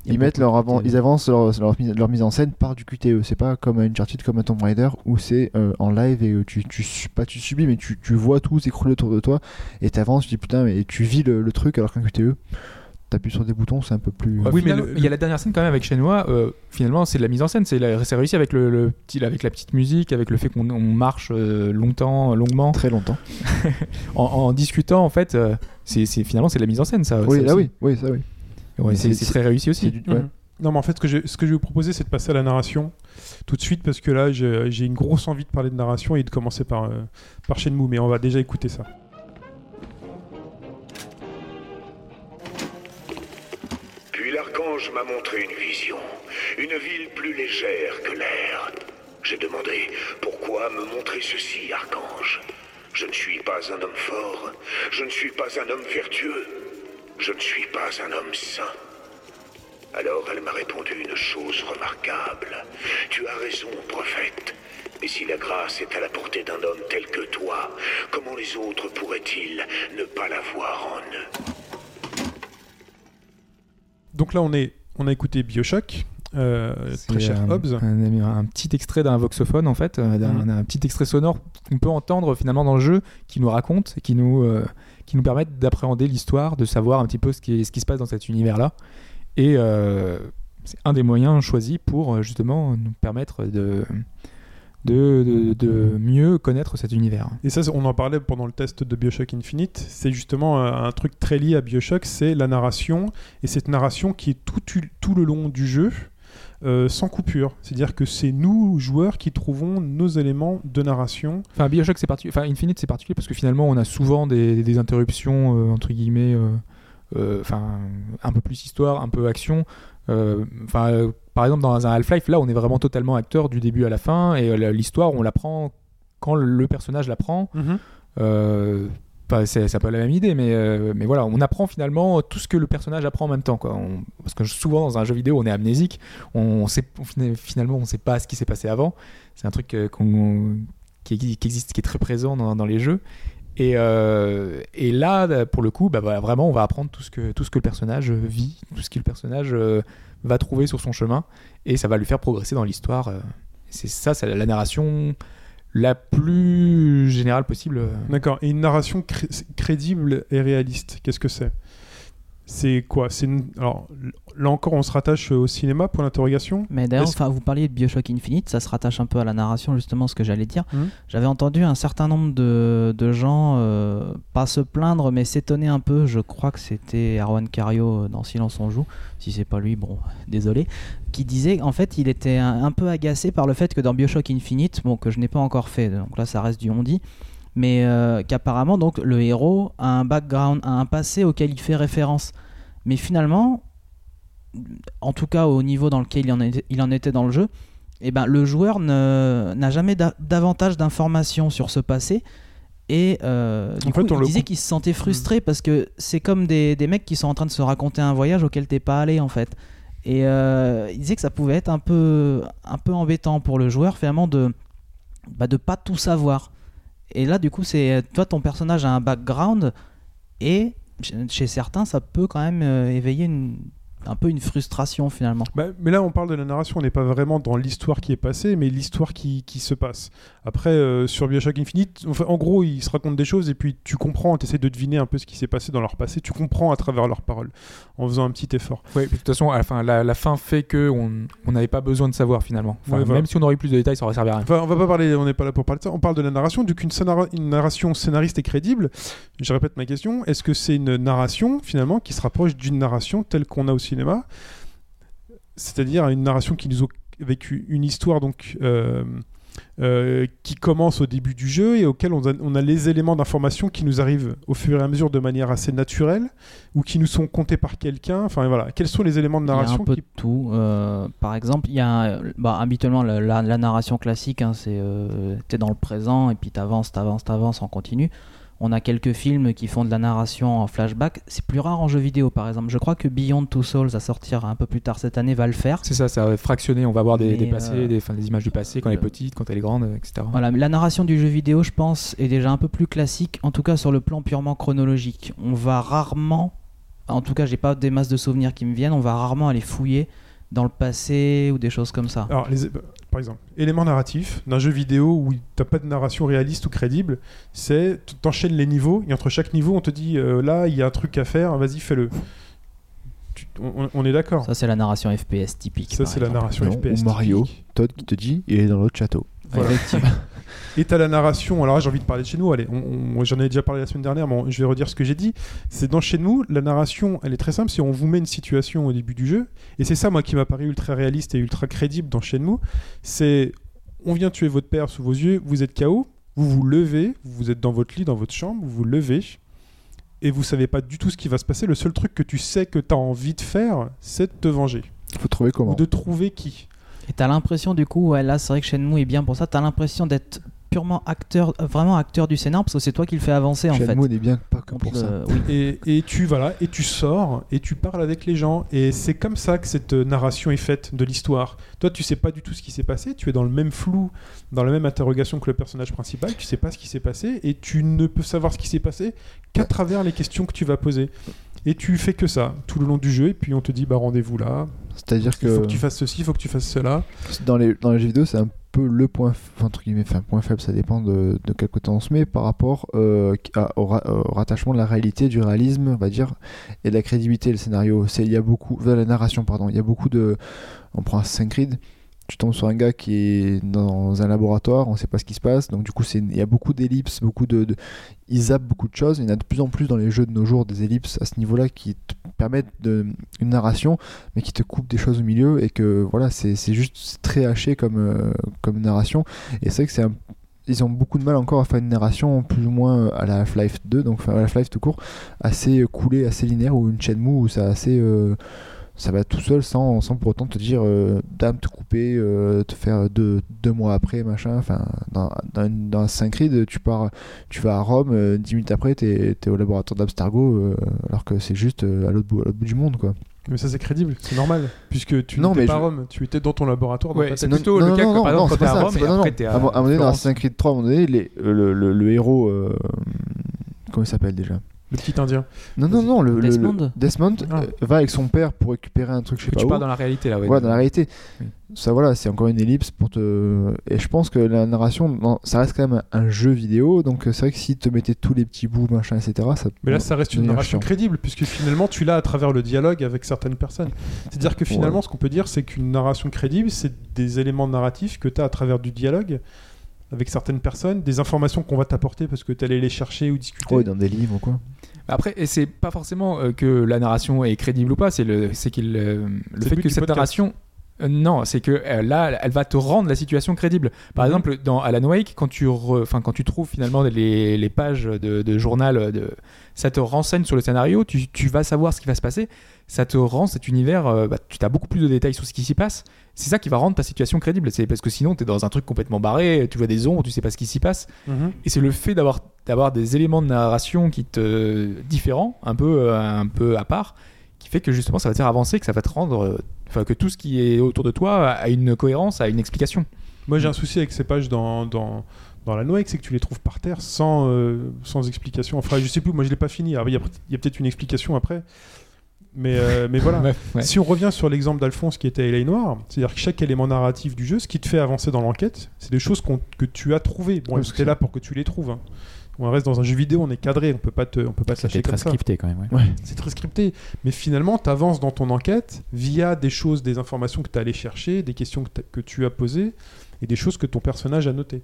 Speaker 3: Ils, mettent leur avant, ils avancent leur, leur, mise- leur mise en scène par du QTE. C'est pas comme un Uncharted, comme un Tomb Raider où c'est euh, en live et euh, tu, tu, pas tu subis, mais tu, tu vois tout s'écrouler autour de toi et t'avances, tu dis putain, mais tu vis le, le truc alors qu'un QTE, t'appuies sur des boutons, c'est un peu plus.
Speaker 1: Oui, mais
Speaker 2: il y a la dernière scène quand même avec Shenhua. euh, finalement, c'est de la mise en scène. C'est réussi avec le, le petit, avec la petite musique, avec le fait qu'on on marche euh, longtemps, longuement,
Speaker 3: Très longtemps.
Speaker 2: en, en discutant. En fait, euh, c'est finalement c'est de la mise en scène, ça.
Speaker 3: oui,
Speaker 2: ça
Speaker 3: là
Speaker 2: aussi.
Speaker 3: oui, oui, ça oui.
Speaker 2: Ouais, c'est très réussi aussi.
Speaker 3: C'est du- ouais.
Speaker 1: Non, mais en fait, ce que, je, ce que je vais vous proposer, c'est de passer à la narration tout de suite, parce que là, j'ai j'ai une grosse envie de parler de narration et de commencer par, euh, par Shenmue, mais on va déjà écouter ça.
Speaker 7: Puis l'archange m'a montré une vision. Une ville plus légère que l'air. J'ai demandé pourquoi me montrer ceci, archange? Je ne suis pas un homme fort. Je ne suis pas un homme vertueux. Je ne suis pas un homme saint. Alors elle m'a répondu une chose remarquable? Tu as raison, prophète. Mais si la grâce est à la portée d'un homme tel que toi, comment les autres pourraient-ils ne pas la voir en eux?
Speaker 1: Donc là, on, est, on a écouté Bioshock, euh, très cher
Speaker 2: un,
Speaker 1: Hobbs.
Speaker 2: un, un petit extrait d'un voxophone en fait, euh, d'un
Speaker 1: Mhm.
Speaker 2: d'un petit extrait sonore qu'on peut entendre finalement dans le jeu, qui nous raconte et qui nous, euh, qui nous permettent d'appréhender l'histoire, de savoir un petit peu ce qui, est- ce qui se passe dans cet univers-là. Et c'est un des moyens choisis pour justement nous permettre de, de, de- de mieux connaître cet univers.
Speaker 1: Et ça, on en parlait pendant le test de Bioshock Infinite. C'est justement un, un truc très lié à Bioshock, c'est la narration. Et cette narration qui est tout, tout le long du jeu, euh, sans coupure. C'est-à-dire que c'est nous, joueurs, qui trouvons nos éléments de narration.
Speaker 2: Enfin, Bioshock, c'est particulier. Enfin, Infinite, c'est particulier parce que finalement, on a souvent des, des interruptions, euh, entre guillemets, euh, enfin, un peu plus histoire, un peu action. Enfin, par exemple, dans un Half-Life, là, on est vraiment totalement acteur du début à la fin et l'histoire, on l'apprend quand le personnage l'apprend. Euh, c'est pas la même idée, mais, euh, mais voilà, on apprend finalement tout ce que le personnage apprend en même temps. On- parce que souvent dans un jeu vidéo, on est amnésique, on sait, on fina- finalement on sait pas ce qui s'est passé avant. C'est un truc euh, qui, existe, qui est très présent dans, les jeux. Et, euh, et là, pour le coup, bah, vraiment, on va apprendre tout ce, que, tout ce que le personnage vit, tout ce que le personnage va trouver sur son chemin, et ça va lui faire progresser dans l'histoire. C'est ça, c'est la narration la plus générale possible.
Speaker 1: D'accord. Et une narration cré- crédible et réaliste, qu'est-ce que c'est? C'est quoi? C'est une- Alors, là encore, on se rattache au cinéma, pour l'interrogation
Speaker 5: Mais d'ailleurs, enfin, vous parliez de Bioshock Infinite, ça se rattache un peu à la narration, justement, ce que j'allais dire.
Speaker 1: Mhm.
Speaker 5: J'avais entendu un certain nombre de, de gens, euh, pas se plaindre, mais s'étonner un peu. Je crois que c'était Erwan Cario euh, dans Silence on joue. Si c'est pas lui, bon, désolé. Qui disait, en fait, il était un, un peu agacé par le fait que dans Bioshock Infinite, bon, que je n'ai pas encore fait, donc là, ça reste du on-dit, mais euh, qu'apparemment, donc, le héros a un background, a un passé auquel il fait référence. Mais finalement, en tout cas au niveau dans lequel il en était, il en était dans le jeu, eh ben, le joueur n'a jamais d'a- davantage d'informations sur ce passé. Et euh, du
Speaker 1: En fait,
Speaker 5: coup,
Speaker 1: on
Speaker 5: il
Speaker 1: le
Speaker 5: disait qu'il se sentait frustré parce que c'est comme des, des mecs qui sont en train de se raconter un voyage auquel t'es pas allé en fait. Et euh, il disait que ça pouvait être un peu, un peu embêtant pour le joueur finalement de bah, de pas tout savoir. Et là, du coup, c'est toi ton personnage a un background et chez- certains, ça peut quand même euh, éveiller une, un peu une frustration finalement.
Speaker 1: Bah, mais là, on parle de la narration, on n'est pas vraiment dans l'histoire qui est passée, mais l'histoire qui, qui se passe. Après, euh, sur Bioshock Infinite, enfin, en gros, ils se racontent des choses et puis tu comprends, tu essaies de deviner un peu ce qui s'est passé dans leur passé, tu comprends à travers leurs paroles, en faisant un petit effort.
Speaker 2: Ouais, puis de toute façon, à la fin, la, la fin fait que on on n'avait pas besoin de savoir finalement. Enfin,
Speaker 1: Ouais, voilà.
Speaker 2: Même si on aurait eu plus de détails, ça aurait servi à rien.
Speaker 1: Enfin, on va pas parler, on n'est pas là pour parler de ça, on parle de la narration, du qu'une scénar- une narration scénariste est crédible. Je répète ma question, est-ce que c'est une narration, finalement, qui se rapproche d'une narration telle qu'on a au cinéma C'est-à-dire une narration qui nous a avec une histoire donc euh, euh, qui commence au début du jeu et auquel on a, on a les éléments d'information qui nous arrivent au fur et à mesure de manière assez naturelle ou qui nous sont contés par quelqu'un. Enfin voilà, quels sont les éléments de
Speaker 5: Il y a
Speaker 1: narration
Speaker 5: un peu
Speaker 1: qui...
Speaker 5: de tout. Euh, par exemple, il y a bah, habituellement la, la- la narration classique, hein, c'est t'es dans le présent et puis t'avances, t'avances, t'avances en continu. On a quelques films qui font de la narration en flashback. C'est plus rare en jeu vidéo, par exemple. Je crois que Beyond Two Souls, à sortir un peu plus tard cette année, va le faire.
Speaker 2: C'est ça, ça va fractionner. On va voir des,
Speaker 5: Mais,
Speaker 2: des passés,
Speaker 5: euh,
Speaker 2: des, enfin, des images du passé quand elle est petite, quand elle est grande, etc.
Speaker 5: Voilà, mais la narration du jeu vidéo, je pense, est déjà un peu plus classique, en tout cas sur le plan purement chronologique. On va rarement, en tout cas, j'ai pas des masses de souvenirs qui me viennent, on va rarement aller fouiller dans le passé ou des choses comme ça.
Speaker 1: Alors, les- par exemple, élément narratif d'un jeu vidéo où t'as pas de narration réaliste ou crédible, c'est tu t'enchaînes les niveaux et entre chaque niveau, on te dit euh, là, il y a un truc à faire, vas-y, fais-le. On, on est d'accord.
Speaker 5: Ça, c'est la narration FPS typique.
Speaker 1: Ça, c'est la narration
Speaker 3: Non,
Speaker 1: FPS.
Speaker 3: ou Mario,
Speaker 1: typique.
Speaker 3: Todd qui te dit il est dans l'autre château.
Speaker 1: Voilà. Et t'as la narration. Alors là, j'ai envie de parler de Shenmue. Allez, on- on- j'en ai déjà parlé la semaine dernière, mais on- je vais redire ce que j'ai dit. C'est dans Shenmue, la narration, elle est très simple. Si on vous met une situation au début du jeu, et c'est ça, moi, qui m'a paru ultra réaliste et ultra crédible dans Shenmue, c'est on vient tuer votre père sous vos yeux, vous êtes KO, vous vous levez, vous êtes dans votre lit, dans votre chambre, vous vous levez. Et vous savez pas du tout ce qui va se passer. Le seul truc que tu sais que tu as envie de faire, c'est de te venger.
Speaker 3: Faut trouver comment.
Speaker 1: Ou de trouver qui.
Speaker 5: Et t'as l'impression, du coup, ouais, là, c'est vrai que Shenmue est bien pour ça. T'as l'impression d'être purement acteur, euh, vraiment acteur du scénar, parce que c'est toi qui le fais avancer, en fait.
Speaker 3: Shenmue n'est bien pas que pour
Speaker 5: le-
Speaker 3: ça.
Speaker 5: oui.
Speaker 1: Et, et tu voilà, et tu sors et tu parles avec les gens et c'est comme ça que cette euh, narration est faite de l'histoire. Toi, tu sais pas du tout ce qui s'est passé, tu es dans le même flou, dans la même interrogation que le personnage principal, tu sais pas ce qui s'est passé et tu ne peux savoir ce qui s'est passé qu'à travers les questions que tu vas poser. Et tu fais que ça tout le long du jeu et puis on te dit bah rendez-vous là,
Speaker 3: C'est-à-dire
Speaker 1: il faut
Speaker 3: que
Speaker 1: que tu fasses ceci, il faut que tu fasses cela.
Speaker 3: dans les, dans les jeux vidéo, c'est un peu le point, entre guillemets, enfin, point faible, ça dépend de, de quel côté on se met par rapport euh, à- au, ra- au rattachement de la réalité, du réalisme, on va dire, et de la crédibilité. Le scénario, il y a beaucoup, de la narration, pardon, il y a beaucoup de. On prend Assassin's Creed, tu tombes sur un gars qui est dans un laboratoire, on sait pas ce qui se passe, donc du coup, il y a beaucoup d'ellipses, beaucoup de, de- Ils zappent beaucoup de choses, il y en a de plus en plus dans les jeux de nos jours, des ellipses à ce niveau-là qui te permettent une narration mais qui te coupe des choses au milieu et que voilà c'est juste très haché comme euh, comme narration. Et c'est vrai que c'est ils ont beaucoup de mal encore à faire une narration plus ou moins euh, à la Half-Life 2 donc à la Half-Life tout court assez coulée assez linéaire ou une Shenmue où c'est assez euh, ça va tout seul sans, sans pour autant te dire euh, dame te couper euh, te faire deux, deux mois après machin enfin dans, dans, dans Assassin's Creed tu pars tu vas à Rome euh, dix minutes après t'es es au laboratoire d'Abstergo euh, alors que c'est juste euh, à l'autre bout, à l'autre bout du monde quoi
Speaker 1: Mais ça c'est crédible, c'est normal puisque tu
Speaker 3: Non,
Speaker 1: n'étais
Speaker 3: mais
Speaker 1: pas à
Speaker 3: je-
Speaker 1: Rome, tu étais dans ton laboratoire dans
Speaker 2: Ouais, c'est plutôt le cas que, par exemple, quand t'es à Rome
Speaker 3: c'est
Speaker 2: et
Speaker 3: pas- non,
Speaker 2: après
Speaker 3: non.
Speaker 2: t'es à
Speaker 3: À à un moment donné, dans. Assassin's Creed 3, à un moment donné, les- le, le- le héros. comment il s'appelle déjà?
Speaker 1: Le petit indien.
Speaker 3: Non, non, non, le,
Speaker 5: Desmond
Speaker 3: le- Desmond
Speaker 1: Ah.
Speaker 3: euh, va avec son père pour récupérer un truc, je sais
Speaker 2: Que
Speaker 3: pas
Speaker 2: tu
Speaker 3: où.
Speaker 2: pars dans la réalité là. ouais.
Speaker 3: Voilà, dans la réalité.
Speaker 2: Oui.
Speaker 3: Ça, voilà, c'est encore une ellipse pour te. Et je pense que la narration, non, ça reste quand même un, jeu vidéo, donc euh, c'est vrai que si te mettais tous les petits bouts, machin, etc., ça.
Speaker 1: Mais là, ça reste une narration
Speaker 3: chiant.
Speaker 1: crédible, puisque finalement, tu l'as à travers le dialogue avec certaines personnes. C'est-à-dire que finalement,
Speaker 3: Ouais.
Speaker 1: ce qu'on peut dire, c'est qu'une narration crédible, c'est des éléments narratifs que tu as à travers du dialogue avec certaines personnes, des informations qu'on va t'apporter parce que tu allé les chercher ou discuter.
Speaker 3: Dans des livres ou quoi.
Speaker 2: Après, et c'est pas forcément euh, que la narration est crédible ou pas, c'est le, c'est qu'il, euh, le
Speaker 1: C'est le
Speaker 2: fait que cette
Speaker 1: podcast.
Speaker 2: narration. euh, non, c'est que euh, là, elle va te rendre la situation crédible. Par
Speaker 1: Mhm.
Speaker 2: exemple, dans Alan Wake, quand tu, enfin, quand tu trouves finalement les, les pages de, de journal, de, ça te renseigne sur le scénario, tu, tu vas savoir ce qui va se passer, ça te rend cet univers, euh, bah, tu as beaucoup plus de détails sur ce qui s'y passe. C'est ça qui va rendre ta situation crédible. C'est parce que sinon, tu es dans un truc complètement barré, tu vois des ombres, tu sais pas ce qui s'y passe.
Speaker 1: Mhm.
Speaker 2: Et c'est le fait d'avoir d'avoir des éléments de narration qui te différents, un peu euh, un peu à part, qui fait que justement ça va te faire avancer, que ça va te rendre, euh, enfin que tout ce qui est autour de toi a une cohérence, a une explication.
Speaker 1: Moi, j'ai un souci avec ces pages dans, dans, dans la Wake, c'est que tu les trouves par terre sans, euh, sans explication. Enfin, je sais plus, moi, je l'ai pas fini. Alors, Il y a, il y a peut-être une explication après. Mais, euh, mais voilà.
Speaker 2: Ouais.
Speaker 1: Si on revient sur l'exemple d'Alphonse qui était LA Noir, c'est-à-dire que chaque élément narratif du jeu, ce qui te fait avancer dans l'enquête, c'est des choses que tu as trouvées. Bon,
Speaker 3: Ouais,
Speaker 1: c'était là pour que tu les trouves. hein. On reste dans un jeu vidéo, on est cadré, on peut pas te, on peut pas te lâcher comme
Speaker 4: très
Speaker 1: ça.
Speaker 4: scripté quand même. ouais.
Speaker 1: C'est très scripté. Mais finalement, tu avances dans ton enquête via des choses, des informations que tu as allé chercher, des questions que tu as posées et des choses que ton personnage a notées.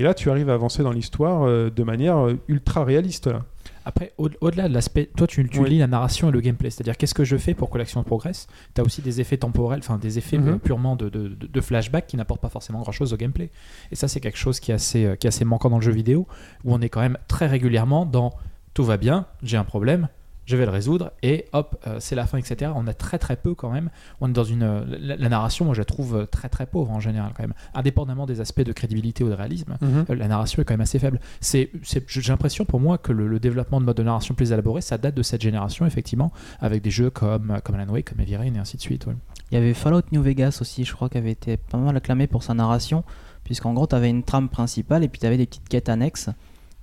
Speaker 1: Et là, tu arrives à avancer dans l'histoire euh, de manière euh, ultra réaliste. Là.
Speaker 4: Après, au- au-delà de l'aspect, toi tu, tu
Speaker 1: Oui.
Speaker 4: lis la narration et le gameplay, c'est-à-dire qu'est-ce que je fais pour que l'action progresse? Tu as aussi des effets temporels, enfin des effets
Speaker 1: Mhm.
Speaker 4: purement de, de- de- de flashback qui n'apportent pas forcément grand-chose au gameplay. Et ça, c'est quelque chose qui est, assez, euh, qui est assez manquant dans le jeu vidéo, où on est quand même très régulièrement dans tout va bien, j'ai un problème, je vais le résoudre, et hop, euh, c'est la fin, etc. On a très très peu quand même. On est dans une. euh, La, la narration, moi je la trouve euh, très très pauvre en général quand même. Indépendamment des aspects de crédibilité ou de réalisme, euh, la narration est quand même assez faible. C'est, c'est- j'ai l'impression pour moi que le, le développement de modes de narration plus élaborés, ça date de cette génération, effectivement, avec des jeux comme, comme Alan Wake, comme Heavy Rain et ainsi de suite. ouais.
Speaker 5: Il y avait Fallout New Vegas aussi, je crois, qui avait été pas mal acclamé pour sa narration, puisqu'en gros, tu avais une trame principale et puis tu avais des petites quêtes annexes.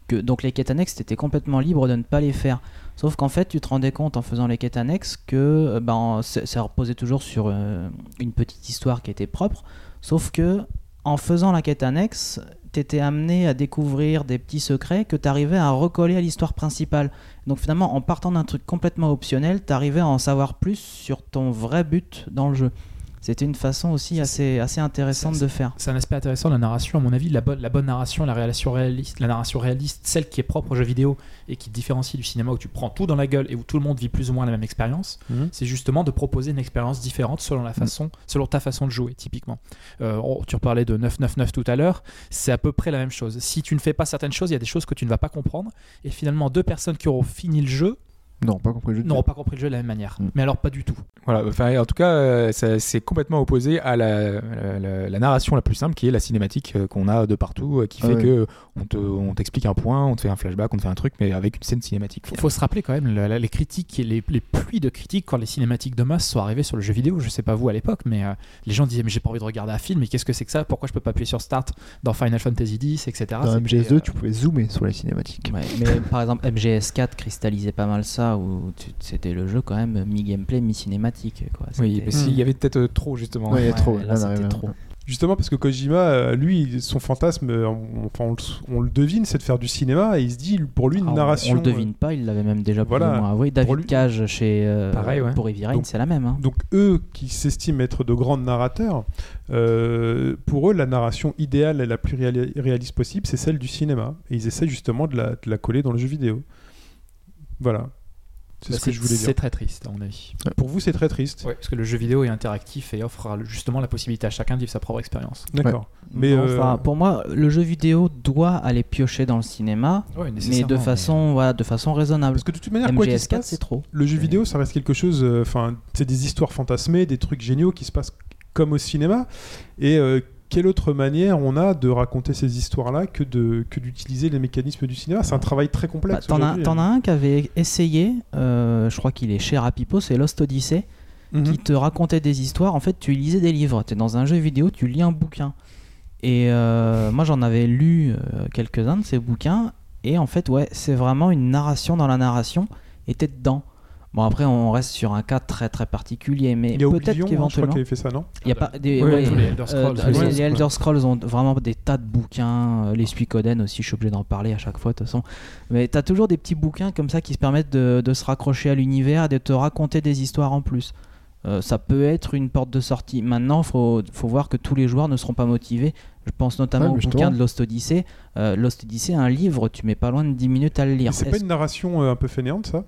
Speaker 5: Que, donc les quêtes annexes, tu étais complètement libre de ne pas les faire. Sauf qu'en fait, tu te rendais compte en faisant les quêtes annexes que euh, ben, ça reposait toujours sur euh, une petite histoire qui était propre. Sauf que en faisant la quête annexe, t'étais amené à découvrir des petits secrets que t'arrivais à recoller à l'histoire principale. Donc finalement, en partant d'un truc complètement optionnel, t'arrivais à en savoir plus sur ton vrai but dans le jeu. C'était une façon aussi assez, assez intéressante de faire.
Speaker 4: C'est un aspect intéressant de la narration, à mon avis, la bonne, la bonne narration, la relation réaliste, la narration réaliste, celle qui est propre aux jeux vidéo et qui te différencie du cinéma où tu prends tout dans la gueule et où tout le monde vit plus ou moins la même expérience,
Speaker 1: Mhm.
Speaker 4: c'est justement de proposer une expérience différente selon la façon, selon ta façon de jouer, typiquement. Euh, oh, tu reparlais de 999 tout à l'heure, c'est à peu près la même chose. Si tu ne fais pas certaines choses, il y a des choses que tu ne vas pas comprendre et finalement deux personnes qui auront fini le jeu
Speaker 3: Non, pas compris le jeu.
Speaker 4: n'auront pas compris le jeu de la même manière.
Speaker 3: Mm.
Speaker 4: Mais alors pas du tout.
Speaker 2: Voilà, enfin, en tout cas, euh, ça- c'est complètement opposé à la, la- la- la narration la plus simple qui est la cinématique euh, qu'on a de partout, euh, qui
Speaker 3: Ah
Speaker 2: fait
Speaker 3: ouais.
Speaker 2: que on te- on t'explique un point, on te fait un flashback, on te fait un truc, mais avec une scène cinématique.
Speaker 4: Il faut se rappeler quand même la- la- les critiques, et les, les pluies de critiques quand les cinématiques de masse sont arrivées sur le jeu vidéo. Je sais pas vous à l'époque, mais euh, les gens disaient mais j'ai pas envie de regarder un film, mais qu'est-ce que c'est que ça? Pourquoi je peux pas appuyer sur Start dans Final Fantasy X, etc.
Speaker 3: Dans
Speaker 4: C'était,
Speaker 3: MGS2,
Speaker 4: euh,
Speaker 3: tu pouvais zoomer sur les cinématiques.
Speaker 5: Ouais, mais par exemple, MGS4 cristallisait pas mal ça, où c'était le jeu quand même mi-gameplay, mi-cinématique.
Speaker 2: Oui, parce qu'il y avait peut-être euh, trop justement.
Speaker 3: Ouais, il y a trop.
Speaker 5: là,
Speaker 3: on
Speaker 5: c'était trop.
Speaker 1: Justement parce que Kojima, euh, lui, son fantasme, euh, on, enfin, on, le, on le devine, c'est de faire du cinéma et il se dit, pour lui, une
Speaker 5: Ah, on-
Speaker 1: narration.
Speaker 5: On le devine pas, il l'avait même déjà plus
Speaker 1: voilà.
Speaker 5: ou moins avoué. David
Speaker 1: lui-
Speaker 5: Cage chez euh,
Speaker 2: Pareil, ouais.
Speaker 5: pour Heavy Rain,
Speaker 1: Donc-
Speaker 5: c'est la même. hein.
Speaker 1: Donc eux qui s'estiment être de grands narrateurs, euh, pour eux la narration idéale et la plus réali- réaliste possible, c'est celle du cinéma. Et ils essaient justement de la, de la coller dans le jeu vidéo. Voilà. C'est
Speaker 4: bah,
Speaker 1: ce que je voulais dire.
Speaker 4: C'est très triste à mon avis.
Speaker 1: Pour vous, c'est très triste.
Speaker 4: Ouais, parce que le jeu vidéo est interactif et offre justement la possibilité à chacun de vivre sa propre expérience.
Speaker 1: D'accord. Mais euh,
Speaker 5: enfin, pour moi, le jeu vidéo doit aller piocher dans le cinéma,
Speaker 4: Ouais,
Speaker 5: mais de façon, voilà, de façon raisonnable.
Speaker 1: parce que de toute manière, quoi qu'il se
Speaker 5: MGS4,
Speaker 1: passe,
Speaker 5: c'est trop.
Speaker 1: le jeu vidéo, ça reste quelque chose. euh, Enfin, c'est des histoires fantasmées, des trucs géniaux qui se passent comme au cinéma. Et euh, quelle autre manière on a de raconter ces histoires-là que de que d'utiliser les mécanismes du cinéma? C'est un travail très
Speaker 5: Bah,
Speaker 1: complexe.
Speaker 5: T'en as,
Speaker 1: aujourd'hui,
Speaker 5: t'en as
Speaker 1: hein.
Speaker 5: un qui avait essayé, euh, je crois qu'il est chez Rapipo, c'est Lost Odyssey,
Speaker 1: Mhm.
Speaker 5: qui te racontait des histoires. En fait, tu lisais des livres. Tu es dans un jeu vidéo, tu lis un bouquin. Et euh, moi, j'en avais lu euh, quelques-uns de ces bouquins. Et en fait, ouais, c'est vraiment une narration dans la narration. Et t'es dedans. Bon, après, on reste sur un cas très très particulier. Mais
Speaker 1: Il y a
Speaker 5: peut-être
Speaker 1: hein, je crois
Speaker 5: qu'éventuellement.
Speaker 1: qu'il avait fait ça, non?
Speaker 5: Il y a pas des,
Speaker 1: Ouais,
Speaker 5: ouais,
Speaker 1: tous
Speaker 4: les Elder Scrolls,
Speaker 5: euh, les. Elder Scrolls ont vraiment des tas de bouquins. euh, Les Suikoden aussi, je suis obligé d'en parler à chaque fois de toute façon. Mais t'as toujours des petits bouquins comme ça qui se permettent de, de se raccrocher à l'univers et de te raconter des histoires en plus. Euh, ça peut être une porte de sortie. Maintenant, faut faut voir que tous les joueurs ne seront pas motivés. Je pense notamment
Speaker 3: Ouais,
Speaker 5: au bouquin de Lost Odyssey. Euh, Lost Odyssey, un livre, tu mets pas loin de 10 minutes à le lire.
Speaker 1: Mais C'est pas
Speaker 5: Est-ce-
Speaker 1: une narration euh, un peu fainéante, ça?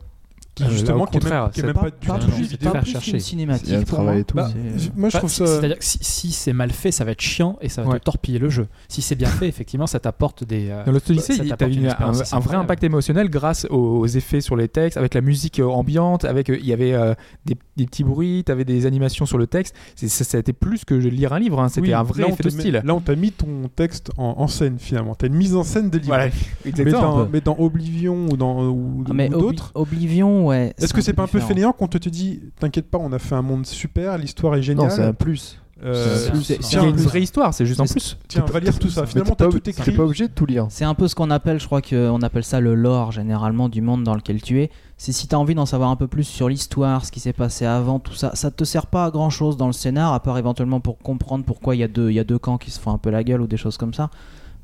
Speaker 1: Qui,
Speaker 2: Euh,
Speaker 1: Justement, qui est même,
Speaker 2: contraire,
Speaker 1: qui est
Speaker 2: c'est
Speaker 1: même
Speaker 5: pas,
Speaker 1: pas, du
Speaker 5: pas
Speaker 1: tout du vidéo.
Speaker 4: faire
Speaker 5: pas plus
Speaker 4: chercher.
Speaker 5: une cinématique.
Speaker 3: Y a travail et tout.
Speaker 1: Bah, moi, je
Speaker 4: Bah,
Speaker 1: trouve
Speaker 4: si-
Speaker 1: ça.
Speaker 4: C'est-à-dire que si, si c'est mal fait, ça va être chiant et ça va
Speaker 1: Ouais.
Speaker 4: te torpiller le jeu. Si c'est bien fait, effectivement, ça t'apporte des. euh,
Speaker 2: Dans Odyssey,
Speaker 4: ça
Speaker 2: il
Speaker 4: une
Speaker 2: eu un, vrai impact émotionnel grâce aux, aux effets sur les textes, avec la musique euh, ambiante, avec euh, il y avait euh, des, des petits bruits, t'avais des animations sur le texte. Ça, ça a été plus que lire un livre, hein, c'était
Speaker 1: Oui,
Speaker 2: un vrai effet de style.
Speaker 1: Là, on t'a mis ton texte en, en scène, finalement. T'as une mise en scène de livre.
Speaker 2: Voilà,
Speaker 1: mais, dans, mais dans Oblivion ou dans ou,
Speaker 5: Ah, Obli-
Speaker 1: d'autres.
Speaker 5: Oblivion, ouais.
Speaker 1: Est-ce que c'est pas un peu fainéant quand on te dit T'inquiète pas, on a fait un monde super, l'histoire est
Speaker 3: Non,
Speaker 1: géniale
Speaker 3: c'est un plus.
Speaker 1: euh,
Speaker 3: c'est
Speaker 2: une vraie histoire, c'est juste en plus.
Speaker 1: tiens, va lire tout ça. Finalement, t'as
Speaker 3: pas-
Speaker 1: tout
Speaker 3: T'es
Speaker 1: écrit.
Speaker 3: pas obligé de tout lire.
Speaker 5: C'est un peu ce qu'on appelle, je crois qu'on appelle ça le lore généralement du monde dans lequel tu es. C'est si tu as envie d'en savoir un peu plus sur l'histoire, ce qui s'est passé avant, tout ça. Ça te sert pas à grand chose dans le scénar, à part éventuellement pour comprendre pourquoi il y, a deux- il y a deux camps qui se font un peu la gueule ou des choses comme ça.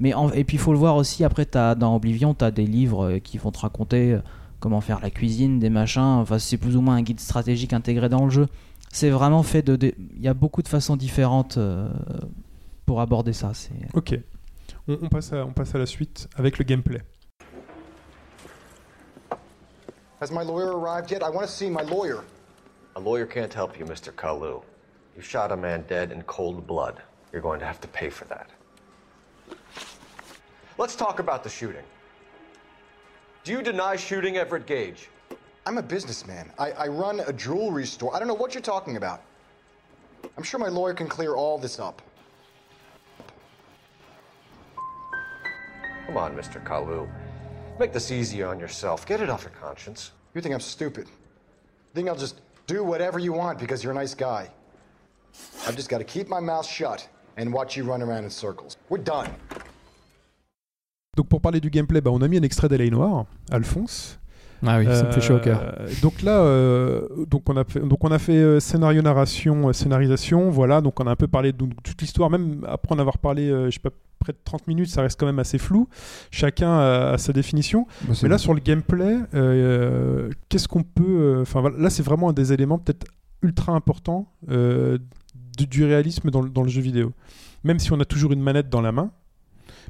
Speaker 5: Mais en- et puis il faut le voir aussi, après as, dans Oblivion, tu as des livres euh, qui vont te raconter euh, comment faire la cuisine, des machins. Enfin, c'est plus ou moins un guide stratégique intégré dans le jeu. C'est vraiment fait de. de- Il y a beaucoup de façons différentes euh, pour aborder ça. C'est.
Speaker 1: Ok. On, on passe à, on passe à la suite avec le gameplay.
Speaker 8: Has my lawyer arrived yet? I want to see my lawyer.
Speaker 9: A lawyer can't help you, Mr. Kalu. You shot a man dead in cold blood. You're going to have to pay for that. Let's talk about the shooting. Do you deny shooting Everett Gage?
Speaker 8: I'm a businessman. I, I run a jewelry store. I don't know what you're talking about. I'm sure my lawyer can clear all this up.
Speaker 9: Come on, Mr. Kalu. Make this easier on yourself. Get it off your conscience.
Speaker 8: You think I'm stupid? You Think I'll just do whatever you want because you're a nice guy? I've just got to keep my mouth shut and watch you run around in circles. We're done.
Speaker 1: Donc pour parler du gameplay, bah, on a mis un extrait d'Alain Noir, Alphonse.
Speaker 4: Ah oui, ça me fait chaud au cœur.
Speaker 1: Euh, Donc là, euh, donc on a fait, donc on a fait euh, scénario, narration, scénarisation. Voilà, donc on a un peu parlé de donc, toute l'histoire. Même après en avoir parlé, je sais pas, près de 30 minutes, ça reste quand même assez flou. Chacun a, a sa définition.
Speaker 3: Bah,
Speaker 1: Mais là,
Speaker 3: bon.
Speaker 1: sur le gameplay, euh, qu'est-ce qu'on peut. Enfin, là, c'est vraiment un des éléments peut-être ultra importants euh, du, du réalisme dans le jeu vidéo. Même si on a toujours une manette dans la main,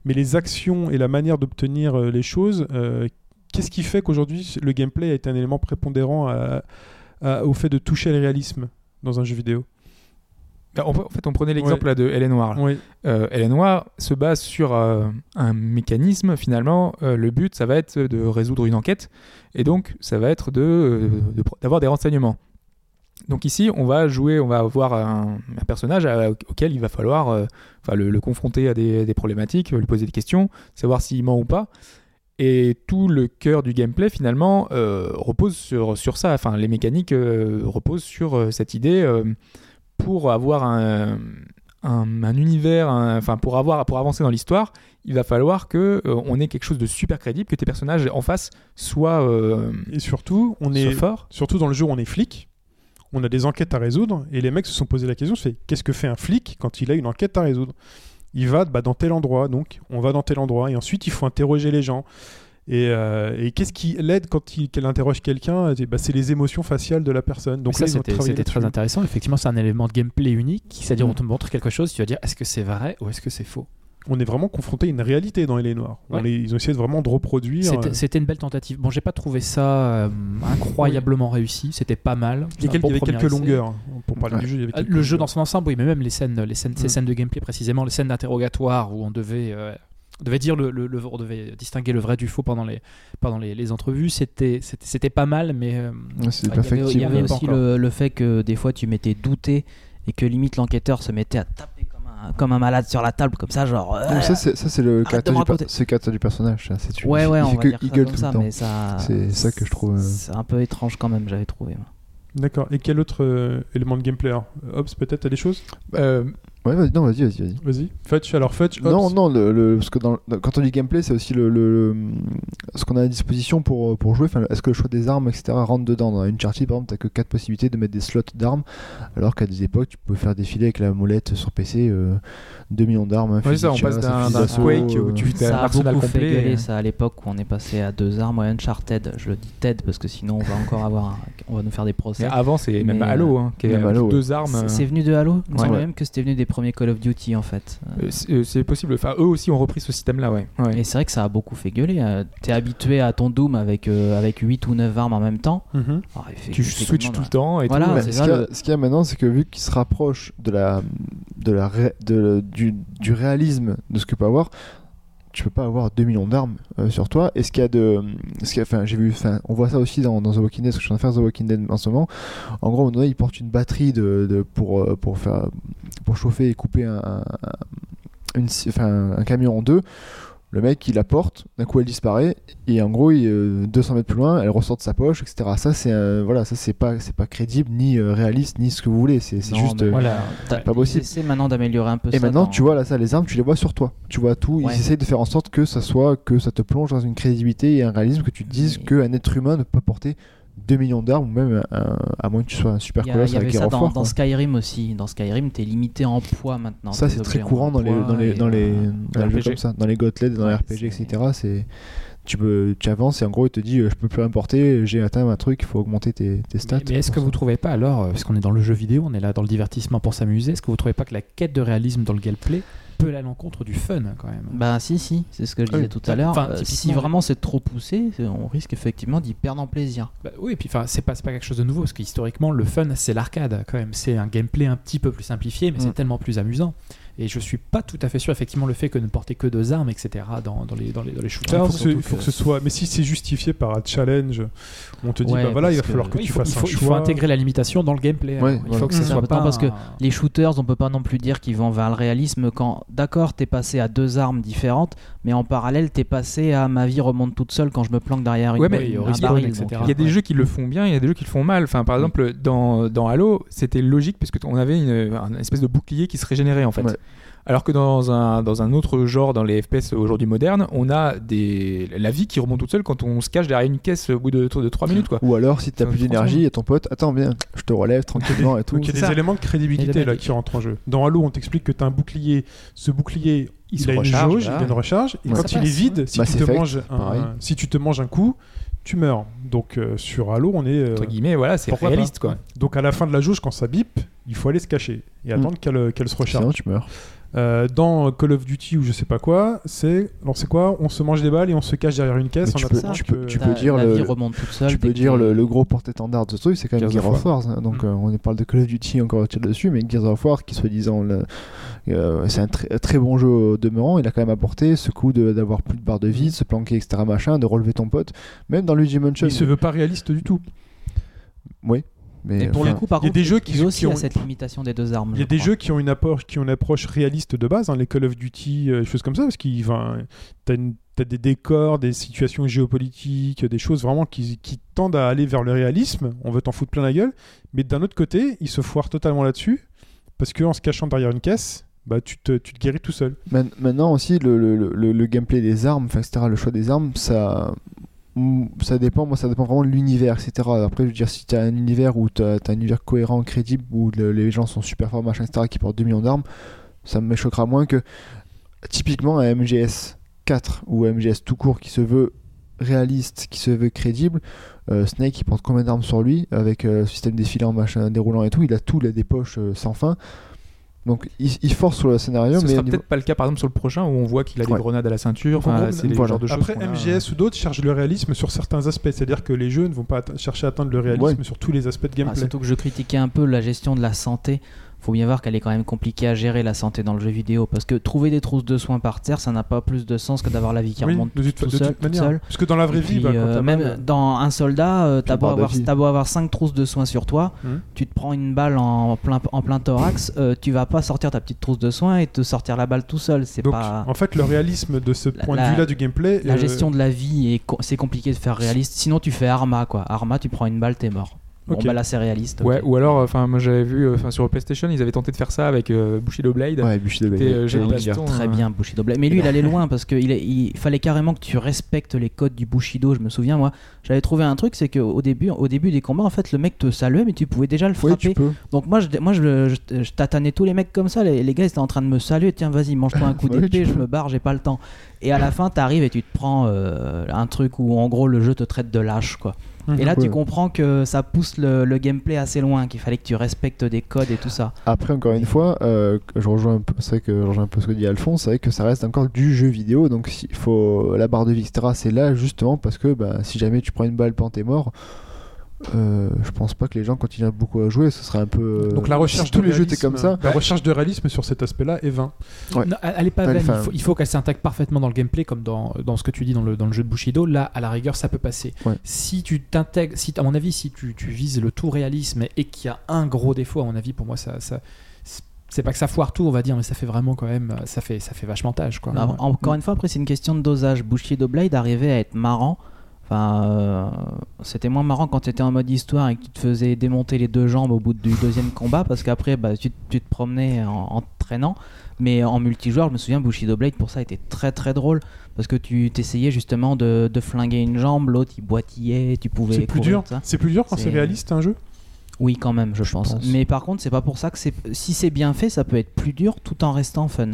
Speaker 1: mais les actions et la manière d'obtenir euh, les choses, euh, qu'est-ce qui fait qu'aujourd'hui le gameplay a été un élément prépondérant à- à- au fait de toucher le réalisme dans un jeu vidéo?
Speaker 2: Bah, En fait, on prenait l'exemple de Elle est noire. Euh, Elle est noire se base sur euh, un mécanisme. Finalement, euh, le but, ça va être de résoudre une enquête, et donc ça va être de euh, de d'avoir des renseignements. Donc ici, on va jouer, on va avoir un, un personnage à- auquel il va falloir, euh, enfin, le, le confronter à des, des problématiques, lui poser des questions, savoir s'il ment ou pas. Et tout le cœur du gameplay finalement euh, repose sur, sur ça. Enfin, les mécaniques euh, reposent sur euh, cette idée euh, pour avoir un, un, un univers, un- enfin pour avoir pour avancer dans l'histoire, il va falloir que euh, on ait quelque chose de super crédible, que tes personnages en face soient euh,
Speaker 1: Et surtout, on est
Speaker 2: forts.
Speaker 1: surtout dans le jeu on est flic. On a des enquêtes à résoudre et les mecs se sont posé la question c'est qu'est-ce que fait un flic quand il a une enquête à résoudre? Il va bah, dans tel endroit, donc on va dans tel endroit et ensuite il faut interroger les gens. Et, euh, et qu'est-ce qui l'aide quand il, qu'elle interroge quelqu'un? Bah, C'est les émotions faciales de la personne. Donc
Speaker 4: ça,
Speaker 1: là,
Speaker 4: c'était très intéressant. Effectivement, c'est un élément de gameplay unique. C'est-à-dire,
Speaker 1: Mm.
Speaker 4: on te montre quelque chose, tu vas dire est-ce que c'est vrai ou est-ce que c'est faux?
Speaker 1: On est vraiment confronté à une réalité dans Elle est noire. On
Speaker 4: Ouais.
Speaker 1: est- ils ont essayé de vraiment de reproduire.
Speaker 4: C'était
Speaker 1: euh,
Speaker 4: c'était une belle tentative. Bon, j'ai pas trouvé ça euh, incroyablement réussi. C'était pas mal.
Speaker 1: Il y, a
Speaker 4: C'est un
Speaker 1: quel-
Speaker 4: bon
Speaker 1: il y avait quelques
Speaker 4: essai.
Speaker 1: longueurs. hein, Pour parler
Speaker 3: Ouais.
Speaker 1: du jeu, il y avait
Speaker 4: Euh,
Speaker 1: quelques
Speaker 4: Le jeu dans son ensemble, oui, mais même les scènes, les scènes, ces
Speaker 1: Mm.
Speaker 4: scènes de gameplay précisément, les scènes d'interrogatoire où on devait, euh, on devait dire le, le- le- on devait distinguer le vrai du faux pendant les, pendant les, les entrevues, c'était, pas mal, mais euh,
Speaker 3: Ouais,
Speaker 5: Il y avait, il y
Speaker 3: perfectible.
Speaker 5: avait
Speaker 4: pas
Speaker 5: aussi le, le fait que des fois tu m'étais douté et que limite l'enquêteur se mettait à taper comme un, malade sur la table, comme ça, genre.
Speaker 3: Donc ça, c'est le caractère du, per- caractère du personnage. ça, tu-
Speaker 5: ouais,
Speaker 3: il
Speaker 5: ouais,
Speaker 3: fait
Speaker 5: on va
Speaker 3: que
Speaker 5: dire
Speaker 3: il
Speaker 5: ça
Speaker 3: gueule
Speaker 5: comme
Speaker 3: tout
Speaker 5: ça,
Speaker 3: le temps.
Speaker 5: mais ça.
Speaker 3: C'est ça que je trouve, euh,
Speaker 5: C'est un peu étrange quand même, j'avais trouvé.
Speaker 1: D'accord. Et quel autre euh, élément de gameplay Hobbs, peut-être, t'as des choses?
Speaker 2: Euh,
Speaker 3: Ouais, vas-y, non, vas-y, vas-y, vas-y.
Speaker 1: Vas-y. Fetch, alors Fetch.
Speaker 3: Non, non, le, le- parce que dans, quand on dit gameplay, c'est aussi le, ce qu'on a à disposition pour, pour jouer. Enfin, Est-ce que le choix des armes, etc., rentre dedans? Dans Uncharted, par exemple, t'as que 4 possibilités de mettre des slots d'armes, alors qu'à des époques, tu peux faire défiler avec la molette sur PC euh, 2 millions d'armes.
Speaker 2: Ouais, ça, on passe d'un Quake où
Speaker 3: euh,
Speaker 2: tu fais un
Speaker 5: Ça a
Speaker 2: arsenal
Speaker 5: beaucoup fait
Speaker 2: complet.
Speaker 5: gueuler
Speaker 2: euh,
Speaker 5: ça à l'époque où on est passé à deux armes. Ouais, Uncharted, je le dis TED parce que sinon on va encore avoir, un- on va nous faire des procès.
Speaker 2: Mais avant, c'est même Halo, hein, qui armes.
Speaker 5: C'est- C'est venu de Halo Il me semble même que c'était venu des premiers Call of Duty en fait.
Speaker 2: Euh, c'est euh, c'est possible. Enfin, eux aussi ont repris ce système-là, ouais. Ouais.
Speaker 5: Et c'est vrai que ça a beaucoup fait gueuler. euh, T'es habitué à ton Doom avec, euh, avec 8 ou 9 armes en même temps.
Speaker 1: Mhm.
Speaker 5: Alors, il fait-
Speaker 2: Tu switches tout le temps et
Speaker 5: Voilà,
Speaker 2: tout.
Speaker 3: Bah, ce qu'il y
Speaker 5: le-
Speaker 3: y a maintenant, c'est que vu qu'il se rapproche de la, de la de- du, du réalisme de ce que peut avoir, tu peux pas avoir 2 millions d'armes euh, sur toi. Et ce qu'il y a de, ce enfin, j'ai vu, on voit ça aussi dans, dans The Walking Dead, parce que je suis en train de faire The Walking Dead en ce moment. En gros, à un moment donné, il porte une batterie de, pour, euh, pour faire, pour chauffer et couper un, un camion en deux. Le mec, il la porte, d'un coup elle disparaît, et en gros, il, euh, 200 mètres plus loin, elle ressort de sa poche, etc. Ça, c'est euh, voilà, ça c'est pas, c'est pas crédible, ni euh, réaliste, ni ce que vous voulez. C'est c'est juste. euh,
Speaker 4: voilà.
Speaker 3: Pas possible.
Speaker 5: Essaient maintenant d'améliorer un peu
Speaker 3: et
Speaker 5: ça.
Speaker 3: maintenant,
Speaker 5: dans-
Speaker 3: tu vois là, ça, les armes, tu les vois sur toi. Tu vois tout.
Speaker 5: Ouais.
Speaker 3: Ils essayent de faire en sorte que ça soit, que ça te plonge dans une crédibilité et un réalisme que tu te dises qu'un être humain ne peut pas porter 2 millions d'armes, ou même un- à moins que tu sois un super colosse
Speaker 5: il y avait
Speaker 3: avec
Speaker 5: ça dans,
Speaker 3: Aerofour,
Speaker 5: dans
Speaker 3: quoi.
Speaker 5: Skyrim aussi. Dans Skyrim, t'es limité en poids maintenant.
Speaker 3: Ça, c'est très courant dans les, dans les, dans les,
Speaker 5: euh,
Speaker 3: dans les jeux
Speaker 2: RPG.
Speaker 3: comme ça, dans les Gauntlet, dans les RPG, etc. C'est, tu peux, tu avances et en gros, il te dit, euh, je peux plus importer, j'ai atteint un truc, il faut augmenter tes, tes stats.
Speaker 4: Mais, mais est-ce que
Speaker 3: ça.
Speaker 4: vous trouvez pas alors, euh, parce qu'on est dans le jeu vidéo, on est là dans le divertissement pour s'amuser, est-ce que vous trouvez pas que la quête de réalisme dans le gameplay peut aller à l'encontre du fun quand même?
Speaker 5: Bah si si, c'est ce que je
Speaker 3: Oui.
Speaker 5: disais tout à l'heure.
Speaker 4: Enfin,
Speaker 5: Euh, si vraiment c'est trop poussé, c'est- on risque effectivement d'y perdre en plaisir.
Speaker 4: Bah oui, et puis enfin, c'est pas, pas quelque chose de nouveau, parce que historiquement, le fun, c'est l'arcade quand même. C'est un gameplay un petit peu plus simplifié, mais
Speaker 3: Mm.
Speaker 4: c'est tellement plus amusant. Et je suis pas tout à fait sûr, effectivement, le fait que ne porter que deux armes, etc., dans, dans les, dans, les, dans les
Speaker 1: Il
Speaker 4: shooters.
Speaker 1: faut, que ce,
Speaker 4: surtout
Speaker 1: faut
Speaker 4: que-
Speaker 1: que ce soit. Mais si c'est justifié par un challenge, on te dit
Speaker 5: Ouais,
Speaker 1: bah voilà, il va falloir
Speaker 5: que-
Speaker 1: tu
Speaker 4: il faut,
Speaker 1: fasses
Speaker 4: il faut-
Speaker 1: un
Speaker 4: il faut
Speaker 1: choix.
Speaker 4: intégrer la limitation dans le gameplay.
Speaker 3: Ouais,
Speaker 4: alors. il faut que ce
Speaker 5: C'est
Speaker 4: soit pas
Speaker 5: parce que Les shooters, on peut pas non plus dire qu'ils vont vers le réalisme quand d'accord, t'es passé à deux armes différentes, mais en parallèle, t'es passé à ma vie remonte toute seule quand je me planque derrière une
Speaker 2: Ouais, mais
Speaker 5: un baril,
Speaker 4: etc.
Speaker 2: Il y a des jeux qui le font bien, il y a des jeux qui le font mal. Enfin, par exemple, dans, dans Halo, c'était logique parce qu'on avait une, un espèce de bouclier qui se régénérait en fait.
Speaker 3: Ouais.
Speaker 2: Alors que dans un, dans un autre genre, dans les FPS aujourd'hui modernes, on a des, la vie qui remonte toute seule quand on se cache derrière une caisse au bout de, de 3 minutes. Quoi.
Speaker 3: Ou alors, si t'as plus d'énergie, et ton pote, attends, viens, je te relève tranquillement et tout.
Speaker 1: Donc il y a
Speaker 2: c'est
Speaker 1: des
Speaker 2: ça.
Speaker 1: éléments de crédibilité là qui rentrent en jeu. Dans Halo, on t'explique que tu as un bouclier. Ce bouclier,
Speaker 2: Il
Speaker 1: il,
Speaker 2: se
Speaker 1: a
Speaker 2: recharge,
Speaker 1: une jauge,
Speaker 2: là.
Speaker 1: il a une recharge. Et
Speaker 3: Ouais.
Speaker 1: quand
Speaker 4: Ça
Speaker 1: il est vide, si, tu te
Speaker 3: Effect,
Speaker 1: manges un, si tu te manges un coup, tu meurs. Donc euh, sur Halo, on est. euh,
Speaker 2: Entre guillemets, voilà, c'est réaliste.
Speaker 1: pas.
Speaker 2: Quoi.
Speaker 1: Donc à la fin de la jauge, quand ça bip, il faut aller se cacher et
Speaker 3: Mm.
Speaker 1: attendre qu'elle qu'elle se recharge.
Speaker 3: Sinon, tu meurs.
Speaker 1: Euh, dans Call of Duty ou je sais pas quoi, c'est alors c'est quoi? On se mange des balles et on se cache derrière une caisse en
Speaker 3: tu peux- tu peux- tu
Speaker 5: Ta-
Speaker 3: dire
Speaker 5: la
Speaker 3: le-
Speaker 5: vie remonte toute seule.
Speaker 3: tu
Speaker 5: dès
Speaker 3: peux
Speaker 5: que
Speaker 3: dire
Speaker 5: t'es-
Speaker 3: le, le gros porte-étendard de ce truc, c'est quand même
Speaker 2: Gears
Speaker 3: Gears
Speaker 2: of
Speaker 3: War. hein. Donc
Speaker 1: Mm.
Speaker 3: euh, on parle de Call of Duty encore dessus, mais Gears of War, qui soi-disant le- euh, c'est un très- très bon jeu au demeurant, il a quand même apporté ce coup de- d'avoir plus de barre de vie, de se planquer, etc. machin, de relever ton pote. Même dans Luigi Mansion.
Speaker 1: il se veut pas réaliste du tout.
Speaker 3: Oui. Mais
Speaker 5: Et pour le coup, par
Speaker 1: il y a
Speaker 5: contre,
Speaker 1: des jeux qui-
Speaker 5: il y a aussi
Speaker 1: qui ont-
Speaker 5: à cette limitation des deux armes.
Speaker 1: Il y a
Speaker 5: je
Speaker 1: des
Speaker 5: crois.
Speaker 1: jeux qui ont une approche, qui ont une approche réaliste de base, hein, les Call of Duty, euh, des choses comme ça, parce qu'il enfin, t'as une- t'as des décors, des situations géopolitiques, des choses vraiment qui, qui tendent à aller vers le réalisme. On veut t'en foutre plein la gueule, mais d'un autre côté, ils se foirent totalement là-dessus, parce qu'en se cachant derrière une caisse, bah tu te, tu te guéris tout seul.
Speaker 3: Maintenant aussi, le, le- le- le gameplay des armes, etc., le choix des armes, ça, ça dépend. Moi, ça dépend vraiment de l'univers, etc. Après, je veux dire, si tu as un univers où tu as, un univers cohérent, crédible, où le- les gens sont super forts, machin, etc., qui portent 2 millions d'armes, ça me choquera moins que typiquement un MGS 4 ou MGS tout court qui se veut réaliste, qui se veut crédible. Euh, Snake, il porte combien d'armes sur lui avec euh, système défilant, machin, déroulant et tout. Il a tout, il a des poches euh, sans fin. Donc, il, il force sur le scénario,
Speaker 2: Ce
Speaker 3: mais
Speaker 2: sera
Speaker 3: niveau-
Speaker 2: peut-être pas le cas par exemple sur le prochain où on voit qu'il a des
Speaker 3: Ouais.
Speaker 2: grenades à la ceinture. Enfin,
Speaker 1: gros,
Speaker 2: c'est
Speaker 3: voilà.
Speaker 2: de.
Speaker 1: Après,
Speaker 2: a-
Speaker 1: MGS ou d'autres cherchent le réalisme sur certains aspects, c'est-à-dire que les jeux ne vont pas chercher à atteindre le réalisme
Speaker 3: Ouais.
Speaker 1: sur tous les aspects de
Speaker 5: Ah,
Speaker 1: gameplay.
Speaker 5: surtout que je critiquais un peu la gestion de la santé. Faut bien voir qu'elle est quand même compliquée à gérer la santé dans le jeu vidéo parce que trouver des trousses de soins par terre, ça n'a pas plus de sens que d'avoir la vie qui
Speaker 1: Oui,
Speaker 5: remonte
Speaker 1: de toute,
Speaker 5: tout
Speaker 1: de toute
Speaker 5: seul, toute
Speaker 1: manière. Parce que dans la vraie vie, bah,
Speaker 5: euh, même
Speaker 1: mal-
Speaker 5: dans un soldat, euh, t'as beau, avoir,
Speaker 3: vie.
Speaker 5: t'as beau avoir 5 trousses de soins sur toi,
Speaker 1: Mhm.
Speaker 5: tu te prends une balle en plein, en plein thorax, euh, tu vas pas sortir ta petite trousse de soins et te sortir la balle tout seul. C'est pas.
Speaker 1: en fait, le réalisme de ce point
Speaker 5: la-
Speaker 1: de vue-là du gameplay.
Speaker 5: La
Speaker 1: euh,
Speaker 5: gestion de la vie, co- c'est compliqué de faire réaliste. Sinon, tu fais Arma quoi. Arma, tu prends une balle, t'es mort. Bon, bah là, c'est réaliste.
Speaker 2: Ouais, ou alors, enfin, moi j'avais vu, enfin, sur PlayStation, ils avaient tenté de faire ça avec euh, Bushido Blade.
Speaker 3: Ouais, Bushido Blade.
Speaker 2: Euh, baston,
Speaker 5: Très
Speaker 2: euh,
Speaker 5: bien Bushido Blade. Mais lui, il allait loin parce qu'il il fallait carrément que tu respectes les codes du Bushido. Je me souviens, moi, j'avais trouvé un truc, c'est qu'au début, au début des combats, en fait, le mec te saluait, mais tu pouvais déjà le
Speaker 3: Oui,
Speaker 5: frapper.
Speaker 3: tu peux.
Speaker 5: Donc moi, je, moi, je, le- je, je tatanais tous les mecs comme ça. Les, les gars, ils étaient en train de me saluer. Tiens, vas-y, mange-toi un coup d'épée. Je
Speaker 3: peux.
Speaker 5: me barre, j'ai pas le temps. Et à la fin, t'arrives et tu te prends euh, un truc où, en gros, le jeu te traite de lâche, quoi. Et là, tu comprends que ça pousse le, le gameplay assez loin, qu'il fallait que tu respectes des codes et tout ça.
Speaker 3: Après, encore une fois, euh, je rejoins un peu, c'est que je rejoins un peu ce que dit Alphonse, c'est vrai que ça reste encore du jeu vidéo, donc il faut la barre de vie, etc. C'est là justement parce que bah, si jamais tu prends une balle quand t'es mort, euh, je pense pas que les gens continuent beaucoup à jouer, ce serait un peu. euh,
Speaker 1: Donc la recherche
Speaker 3: si tous
Speaker 1: de
Speaker 3: les jeux étaient
Speaker 1: réalisme-
Speaker 3: comme ça.
Speaker 1: La recherche de réalisme sur cet aspect-là est vain.
Speaker 3: Ouais.
Speaker 4: Non, elle est pas vaine. Il faut, il faut qu'elle s'intègre parfaitement dans le gameplay, comme dans, dans ce que tu dis dans le, dans le jeu de Bushido. Là, à la rigueur, ça peut passer.
Speaker 3: Ouais.
Speaker 4: Si tu t'intègres, si, à mon avis, si tu, tu vises le tout réalisme et qu'il y a un gros défaut, à mon avis, pour moi, ça, ça c'est pas que ça foire tout, on va dire, mais ça fait vraiment quand même, ça fait, ça fait vachement tâche, quoi.
Speaker 5: Bah, Encore une fois, après, c'est une question de dosage. Bushido Blade arrivait à être marrant. Enfin, euh, c'était moins marrant quand tu étais en mode histoire et que tu te faisais démonter les deux jambes au bout du deuxième combat parce qu'après, bah, tu, tu te promenais en, en traînant. Mais en multijoueur, je me souviens, Bushido Blade pour ça était très très drôle parce que tu t'essayais justement de, de flinguer une jambe, l'autre il boitillait, tu pouvais.
Speaker 1: C'est plus dur. C'est plus dur quand c'est
Speaker 5: C'est-
Speaker 1: réaliste un jeu?
Speaker 5: Oui, quand même, je, pense.
Speaker 3: pense.
Speaker 5: Mais par contre, c'est pas pour ça que c'est. Si c'est bien fait, ça peut être plus dur tout en restant fun.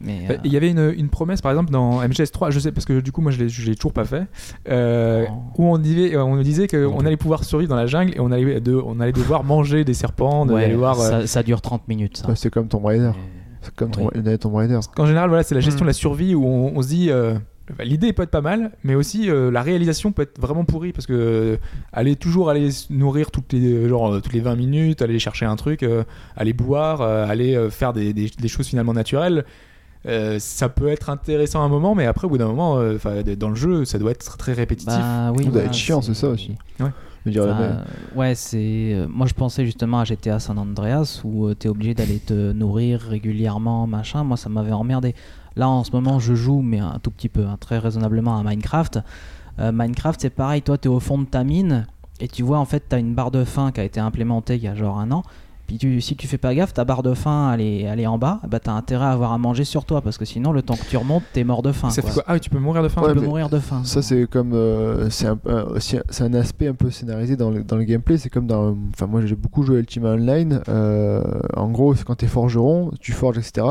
Speaker 5: Mais
Speaker 2: Bah,
Speaker 5: euh,
Speaker 2: Il y avait une, une promesse par exemple dans MGS3, je sais parce que du coup moi je l'ai je l'ai toujours pas fait, euh,
Speaker 5: Oh.
Speaker 2: où on disait, on nous disait qu'on allait pouvoir survivre dans la jungle et on allait, de, on allait devoir manger des serpents,
Speaker 5: ouais,
Speaker 2: euh,
Speaker 5: ça, ça dure 30 minutes.
Speaker 3: Ouais, c'est comme Tomb Raider. C'est comme Tomb-
Speaker 5: Oui.
Speaker 3: Raider.
Speaker 2: En général, voilà, c'est la gestion
Speaker 1: Mm.
Speaker 2: de la survie où on, on se dit. euh, bah, L'idée peut être pas mal, mais aussi euh, la réalisation peut être vraiment pourrie parce que euh, aller toujours aller se nourrir toutes les genre euh, toutes les 20 minutes, aller chercher un truc, euh, aller boire, euh, aller euh, faire des, des- des choses finalement naturelles, euh, ça peut être intéressant à un moment, mais après au bout d'un moment, euh, dans le jeu, ça doit être très répétitif.
Speaker 5: Bah oui,
Speaker 3: Ça doit être chiant, c'est ça aussi.
Speaker 2: Ouais.
Speaker 5: Enfin, c'est. euh, moi, je pensais justement à GTA San Andreas où tu t'es obligé d'aller te nourrir régulièrement, machin. Moi, ça m'avait emmerdé. Là, en ce moment, je joue, mais un tout petit peu, hein, très raisonnablement à Minecraft. Euh, Minecraft, c'est pareil. Toi, t'es au fond de ta mine et tu vois, en fait, t'as une barre de faim qui a été implémentée il y a genre un an. Puis tu, si tu fais pas gaffe, ta barre de faim elle est, elle est en bas, bah t'as intérêt à avoir à manger sur toi parce que sinon le temps que tu remontes, t'es mort de faim.
Speaker 2: Ça
Speaker 5: quoi.
Speaker 2: fait quoi Ah oui, tu peux mourir de faim.
Speaker 3: Ouais,
Speaker 5: tu peux mourir de faim.
Speaker 3: Ça, c'est comme. euh, c'est un, un- aspect un peu scénarisé dans le, dans le gameplay. C'est comme dans. Enfin, moi, j'ai beaucoup joué à Ultima Online. euh, en gros, c'est quand t'es forgeron, tu forges, etc.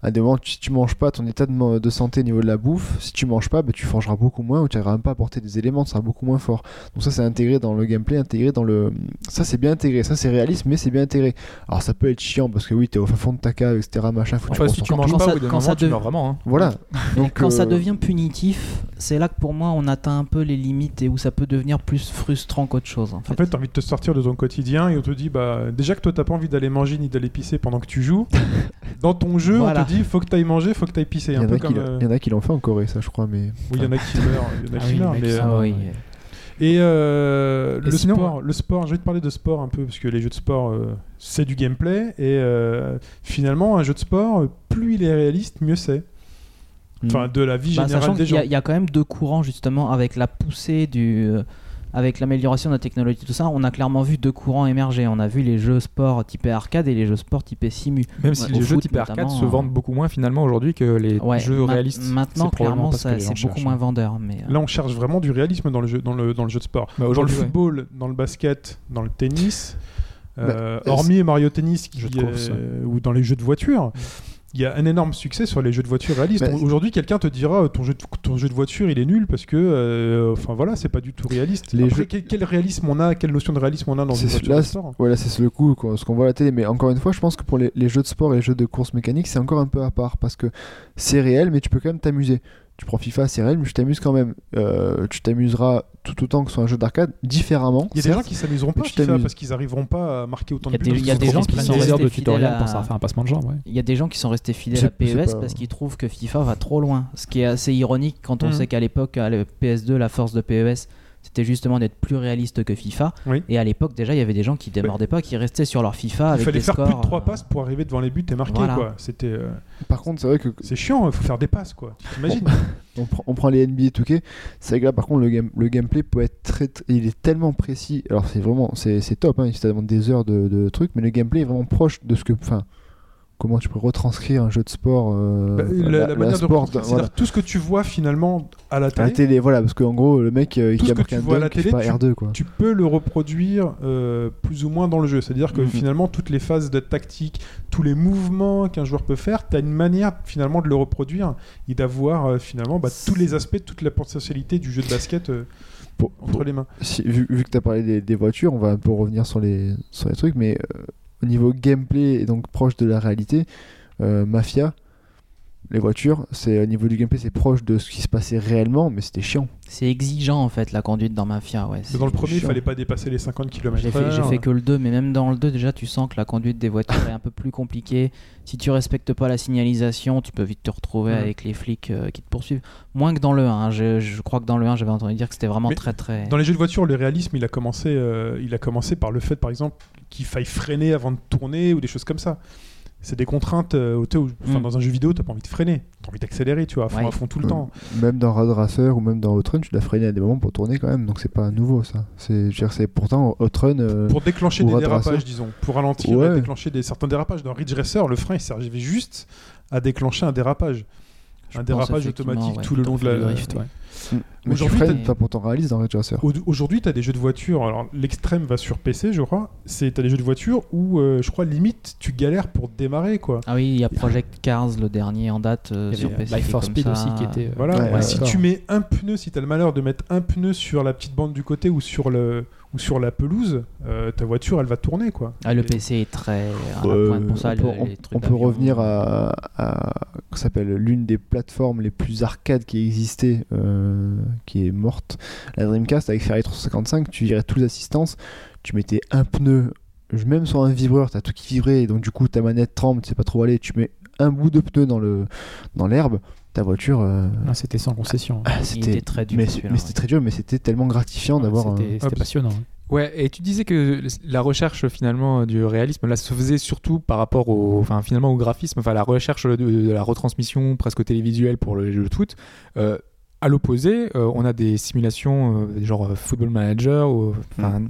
Speaker 3: À des moments, tu- si tu manges pas, ton état de, de santé au niveau de la bouffe, si tu manges pas, bah, tu forgeras beaucoup moins ou tu n'arriveras même pas à apporter des éléments, tu seras beaucoup moins fort. Donc, ça, c'est intégré dans le gameplay, intégré dans le. Ça, c'est bien intégré. Ça, c'est réaliste, mais c'est bien intégré. Alors, ça peut être chiant parce que oui, t'es au fin fond de ta cave, etc. Machin, faut que tu
Speaker 2: Enfin,
Speaker 3: penses
Speaker 2: si tu manges
Speaker 5: quand
Speaker 2: pas,
Speaker 5: ça- quand
Speaker 2: moment,
Speaker 5: ça
Speaker 2: tu
Speaker 5: dev-
Speaker 2: meurs vraiment. hein.
Speaker 3: Voilà. Donc,
Speaker 5: quand ça
Speaker 3: euh,
Speaker 5: devient punitif, c'est là que pour moi on atteint un peu les limites et où ça peut devenir plus frustrant qu'autre chose. En fait.
Speaker 1: En fait, t'as envie de te sortir de ton quotidien et on te dit, bah, déjà que toi, t'as pas envie d'aller manger ni d'aller pisser pendant que tu joues. Dans ton jeu,
Speaker 5: Voilà.
Speaker 1: on te dit, faut que t'ailles manger, faut que t'ailles pisser.
Speaker 3: Il y,
Speaker 1: Un
Speaker 3: en
Speaker 1: peu
Speaker 3: a qui,
Speaker 1: comme.
Speaker 3: l'ont-
Speaker 1: euh,
Speaker 3: il y en a qui l'ont fait en Corée, ça, je crois, mais.
Speaker 1: Oui, il y en a qui meurent. Il y en a
Speaker 4: Ah
Speaker 1: qui
Speaker 4: oui,
Speaker 1: meurent.
Speaker 4: mec,
Speaker 1: mais,
Speaker 4: ça,
Speaker 1: euh,
Speaker 5: Ah oui.
Speaker 1: Et euh,
Speaker 2: Et
Speaker 1: le
Speaker 2: sinon-
Speaker 1: sport, le sport, je vais te parler de sport un peu parce que les jeux de sport, euh, c'est du gameplay et euh, finalement un jeu de sport, plus il est réaliste, mieux c'est. Enfin, de la vie
Speaker 5: Bah,
Speaker 1: générale des gens.
Speaker 5: il y a quand même deux courants justement avec la poussée du. euh, avec l'amélioration de la technologie, tout ça, on a clairement vu deux courants émerger. On a vu les jeux sport typés arcade et les jeux sport typés simu.
Speaker 2: Même si
Speaker 5: Ouais,
Speaker 2: les
Speaker 5: au
Speaker 2: jeux type arcade se
Speaker 5: euh,
Speaker 2: vendent beaucoup moins finalement aujourd'hui que les
Speaker 5: Ouais,
Speaker 2: jeux réalistes.
Speaker 5: Maintenant, clairement, c'est beaucoup
Speaker 2: cherchent.
Speaker 5: moins vendeur. Mais, euh,
Speaker 1: Là, on cherche vraiment du réalisme dans le jeu, dans le, dans le jeu de sport.
Speaker 2: Bah,
Speaker 1: dans le
Speaker 2: ouais.
Speaker 1: football, dans le basket, dans le tennis, euh,
Speaker 3: Bah,
Speaker 1: hormis Mario Tennis qui,
Speaker 2: Jeux de course,
Speaker 1: euh, ou dans les jeux de voiture, il y a un énorme succès sur les jeux de voiture réalistes. Aujourd'hui, quelqu'un te dira ton jeu, de, ton jeu de voiture il est nul parce que, euh, enfin voilà, c'est pas du tout réaliste.
Speaker 3: Les
Speaker 1: Après,
Speaker 3: jeux-
Speaker 1: quel, quel réalisme on a, quelle notion de réalisme on a dans une voiture
Speaker 3: là,
Speaker 1: de sport
Speaker 3: Voilà, c'est le coup, quoi, ce qu'on voit à la télé. Mais encore une fois, je pense que pour les, les jeux de sport et les jeux de course mécanique, c'est encore un peu à part parce que c'est réel, mais tu peux quand même t'amuser. Tu prends FIFA, c'est réel, mais tu t'amuses quand même. Euh, tu t'amuseras tout autant que sur un jeu d'arcade, différemment.
Speaker 1: Il y a des gens qui s'amuseront pas FIFA parce qu'ils arriveront pas à marquer autant de buts.
Speaker 5: il y a
Speaker 1: ce
Speaker 5: des gens qui sont restés fidèles à-
Speaker 4: pour faire un passement de jambes. Ouais.
Speaker 5: Il y a des gens qui sont restés fidèles à PES
Speaker 3: pas-
Speaker 5: parce qu'ils trouvent que FIFA va trop loin. Ce qui est assez ironique quand on
Speaker 1: Mhm.
Speaker 5: sait qu'à l'époque, à le PS2, la force de PES, c'était justement d'être plus réaliste que FIFA.
Speaker 1: Oui.
Speaker 5: Et à l'époque, déjà, il y avait des gens qui démordaient pas, qui restaient sur leur FIFA
Speaker 1: Il
Speaker 5: avec
Speaker 1: fallait
Speaker 5: des
Speaker 1: faire
Speaker 5: scores.
Speaker 1: plus de 3
Speaker 5: euh,
Speaker 1: passes pour arriver devant les buts et marquer
Speaker 5: Voilà.
Speaker 1: quoi. C'était euh,
Speaker 3: Par contre, c'est vrai que
Speaker 1: c'est chiant, il faut faire des passes quoi. Tu t'imagines
Speaker 3: on, prend- on prend les NBA 2K, c'est vrai que là, par contre, le, game, le gameplay peut être très, très- Il est tellement précis. Alors, c'est vraiment. C'est c'est top, hein, si ça demande des heures de, de trucs, mais le gameplay est vraiment proche de ce que. Enfin. Comment tu peux retranscrire un jeu de sport euh,
Speaker 1: Bah, la, la manière de
Speaker 3: sport,
Speaker 1: retranscrire,
Speaker 3: voilà.
Speaker 1: c'est-à-dire tout ce que tu vois finalement à la
Speaker 3: À
Speaker 1: télé,
Speaker 3: la télé, voilà, parce qu'en gros, le mec euh,
Speaker 1: Tout
Speaker 3: qui a marqué
Speaker 1: tu
Speaker 3: un
Speaker 1: vois à la
Speaker 3: dunk,
Speaker 1: télé,
Speaker 3: pas R2, quoi.
Speaker 1: tu peux le reproduire euh, plus ou moins dans le jeu. C'est-à-dire que
Speaker 3: Mhm.
Speaker 1: finalement, toutes les phases de tactique, tous les mouvements qu'un joueur peut faire, tu as une manière finalement de le reproduire et d'avoir euh, finalement bah, tous les aspects, toute la potentialité du jeu de basket euh,
Speaker 3: Pour-
Speaker 1: entre
Speaker 3: pour-
Speaker 1: les mains.
Speaker 3: si- vu, vu que tu as parlé des, des voitures, on va un peu revenir sur les, sur les trucs, mais au niveau gameplay et donc proche de la réalité, euh, Mafia, les voitures, c'est au niveau du gameplay, c'est proche de ce qui se passait réellement, mais c'était chiant.
Speaker 5: C'est exigeant en fait la conduite dans Mafia. Ouais,
Speaker 1: Mais dans le premier, il fallait pas dépasser les 50 km.
Speaker 5: J'ai fait, j'ai fait que le 2, mais même dans le 2, déjà, tu sens que la conduite des voitures est un peu plus compliquée. Si tu respectes pas la signalisation, tu peux vite te retrouver avec les flics euh, qui te poursuivent. Moins que dans le 1. Je, je crois que dans le 1, j'avais entendu dire que c'était vraiment
Speaker 1: Mais
Speaker 5: très très.
Speaker 1: Dans les jeux de voiture, le réalisme, il a commencé, euh, il a commencé par le fait, par exemple, qu'il faille freiner avant de tourner ou des choses comme ça. C'est des contraintes. euh,
Speaker 5: Mm.
Speaker 1: Dans un jeu vidéo, t'as pas envie de freiner, t'as envie d'accélérer, tu vois, à fond,
Speaker 5: Ouais.
Speaker 1: à fond tout le
Speaker 3: Euh,
Speaker 1: temps.
Speaker 3: Même dans Road Racer ou même dans Outrun, tu dois freiner à des moments pour tourner quand même, donc c'est pas nouveau ça. C'est, je veux dire, c'est pourtant Outrun. euh,
Speaker 1: Pour déclencher
Speaker 3: ou
Speaker 1: des
Speaker 3: Road
Speaker 1: dérapages,
Speaker 3: Racer.
Speaker 1: disons, pour ralentir
Speaker 3: Ouais.
Speaker 1: et déclencher des, certains dérapages. Dans Ridge Racer, le frein, il servait juste à déclencher un dérapage.
Speaker 5: Je
Speaker 1: un dérapage automatique
Speaker 5: ouais,
Speaker 1: tout le long de la.
Speaker 4: Drift, ouais.
Speaker 3: Mais tu
Speaker 1: Aujourd'hui,
Speaker 3: freines,
Speaker 5: t'as-
Speaker 3: t'as pourtant réaliste dans Ridge Racer.
Speaker 1: Au- Aujourd'hui, tu as des jeux de voiture. Alors, l'extrême va sur PC, je crois. C'est t'as des jeux de voiture où, euh, je crois, limite, tu galères pour démarrer, quoi.
Speaker 5: Ah oui, il y a Project Cars, le dernier en date euh, sur PC.
Speaker 4: Life for Speed
Speaker 5: ça.
Speaker 4: aussi qui était. euh,
Speaker 1: Voilà.
Speaker 3: Ouais, ouais,
Speaker 1: si tu mets un pneu, si tu as le malheur de mettre un pneu sur la petite bande du côté ou sur le ou sur la pelouse, euh, ta voiture, elle va tourner, quoi.
Speaker 5: Ah, le PC est très. à la
Speaker 3: Euh,
Speaker 5: pointe pour ça,
Speaker 3: on peut, on-
Speaker 5: les trucs
Speaker 3: on peut
Speaker 5: d'avion.
Speaker 3: revenir à, s'appelle l'une des plateformes les plus arcades qui existait, euh, qui est morte. La Dreamcast avec Ferrari 355, tu virais toutes les assistances, tu mettais un pneu, même sur un vibreur, t'as tout qui vibrait, et donc du coup ta manette tremble, tu sais pas trop où aller, tu mets un bout de pneu dans le dans l'herbe, ta voiture, euh,
Speaker 4: Ah, C'était sans concession.
Speaker 3: ah, c'était
Speaker 5: était très dur.
Speaker 3: mais, c'était
Speaker 5: ouais.
Speaker 3: très dur, mais c'était tellement gratifiant d'avoir. un-
Speaker 4: C'était
Speaker 1: Ah,
Speaker 4: c'était passionnant. hein.
Speaker 2: Ouais, et tu disais que la recherche finalement du réalisme là se faisait surtout par rapport au, enfin finalement au graphisme, enfin la recherche de, de la retransmission presque télévisuelle pour le jeu de foot. Euh, à l'opposé, euh, on a des simulations euh, genre euh, Football Manager ou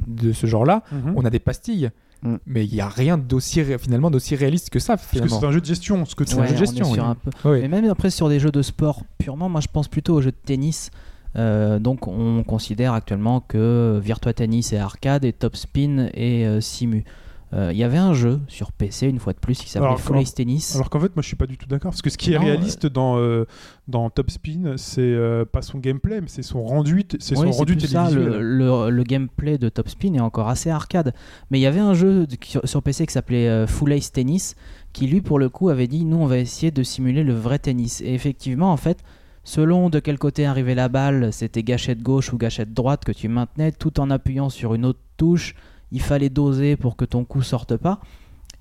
Speaker 2: de ce genre-là.
Speaker 1: Mhm.
Speaker 2: On a des pastilles,
Speaker 3: Mm.
Speaker 2: mais il y a rien d'aussi finalement d'aussi réaliste que ça.
Speaker 1: Parce que c'est un jeu de gestion, ce que tu
Speaker 2: C'est un jeu de
Speaker 5: on est
Speaker 2: gestion,
Speaker 5: sur
Speaker 2: oui.
Speaker 5: un peu-
Speaker 2: Oui.
Speaker 5: Mais même après sur des jeux de sport purement, moi je pense plutôt aux jeux de tennis. Euh, donc on considère actuellement que Virtua Tennis est arcade et Top Spin est euh, simu. Euh, Il y avait un jeu sur PC une fois de plus qui s'appelait Full Ice Tennis.
Speaker 1: Alors qu'en fait, moi, je suis pas du tout d'accord. Parce que ce qui est réaliste dans, euh, dans Top Spin, c'est euh, pas son gameplay, mais c'est son rendu, c'est
Speaker 5: Oui,
Speaker 1: son rendu
Speaker 5: plus ça,
Speaker 1: télévisuel.
Speaker 5: le, le- le gameplay de Top Spin est encore assez arcade. Mais il y avait un jeu de- sur, sur PC qui s'appelait euh, Full Ace Tennis, qui lui, pour le coup, avait dit nous, on va essayer de simuler le vrai tennis. Et effectivement, en fait, selon de quel côté arrivait la balle, c'était gâchette gauche ou gâchette droite que tu maintenais, tout en appuyant sur une autre touche. Il fallait doser pour que ton coup sorte pas.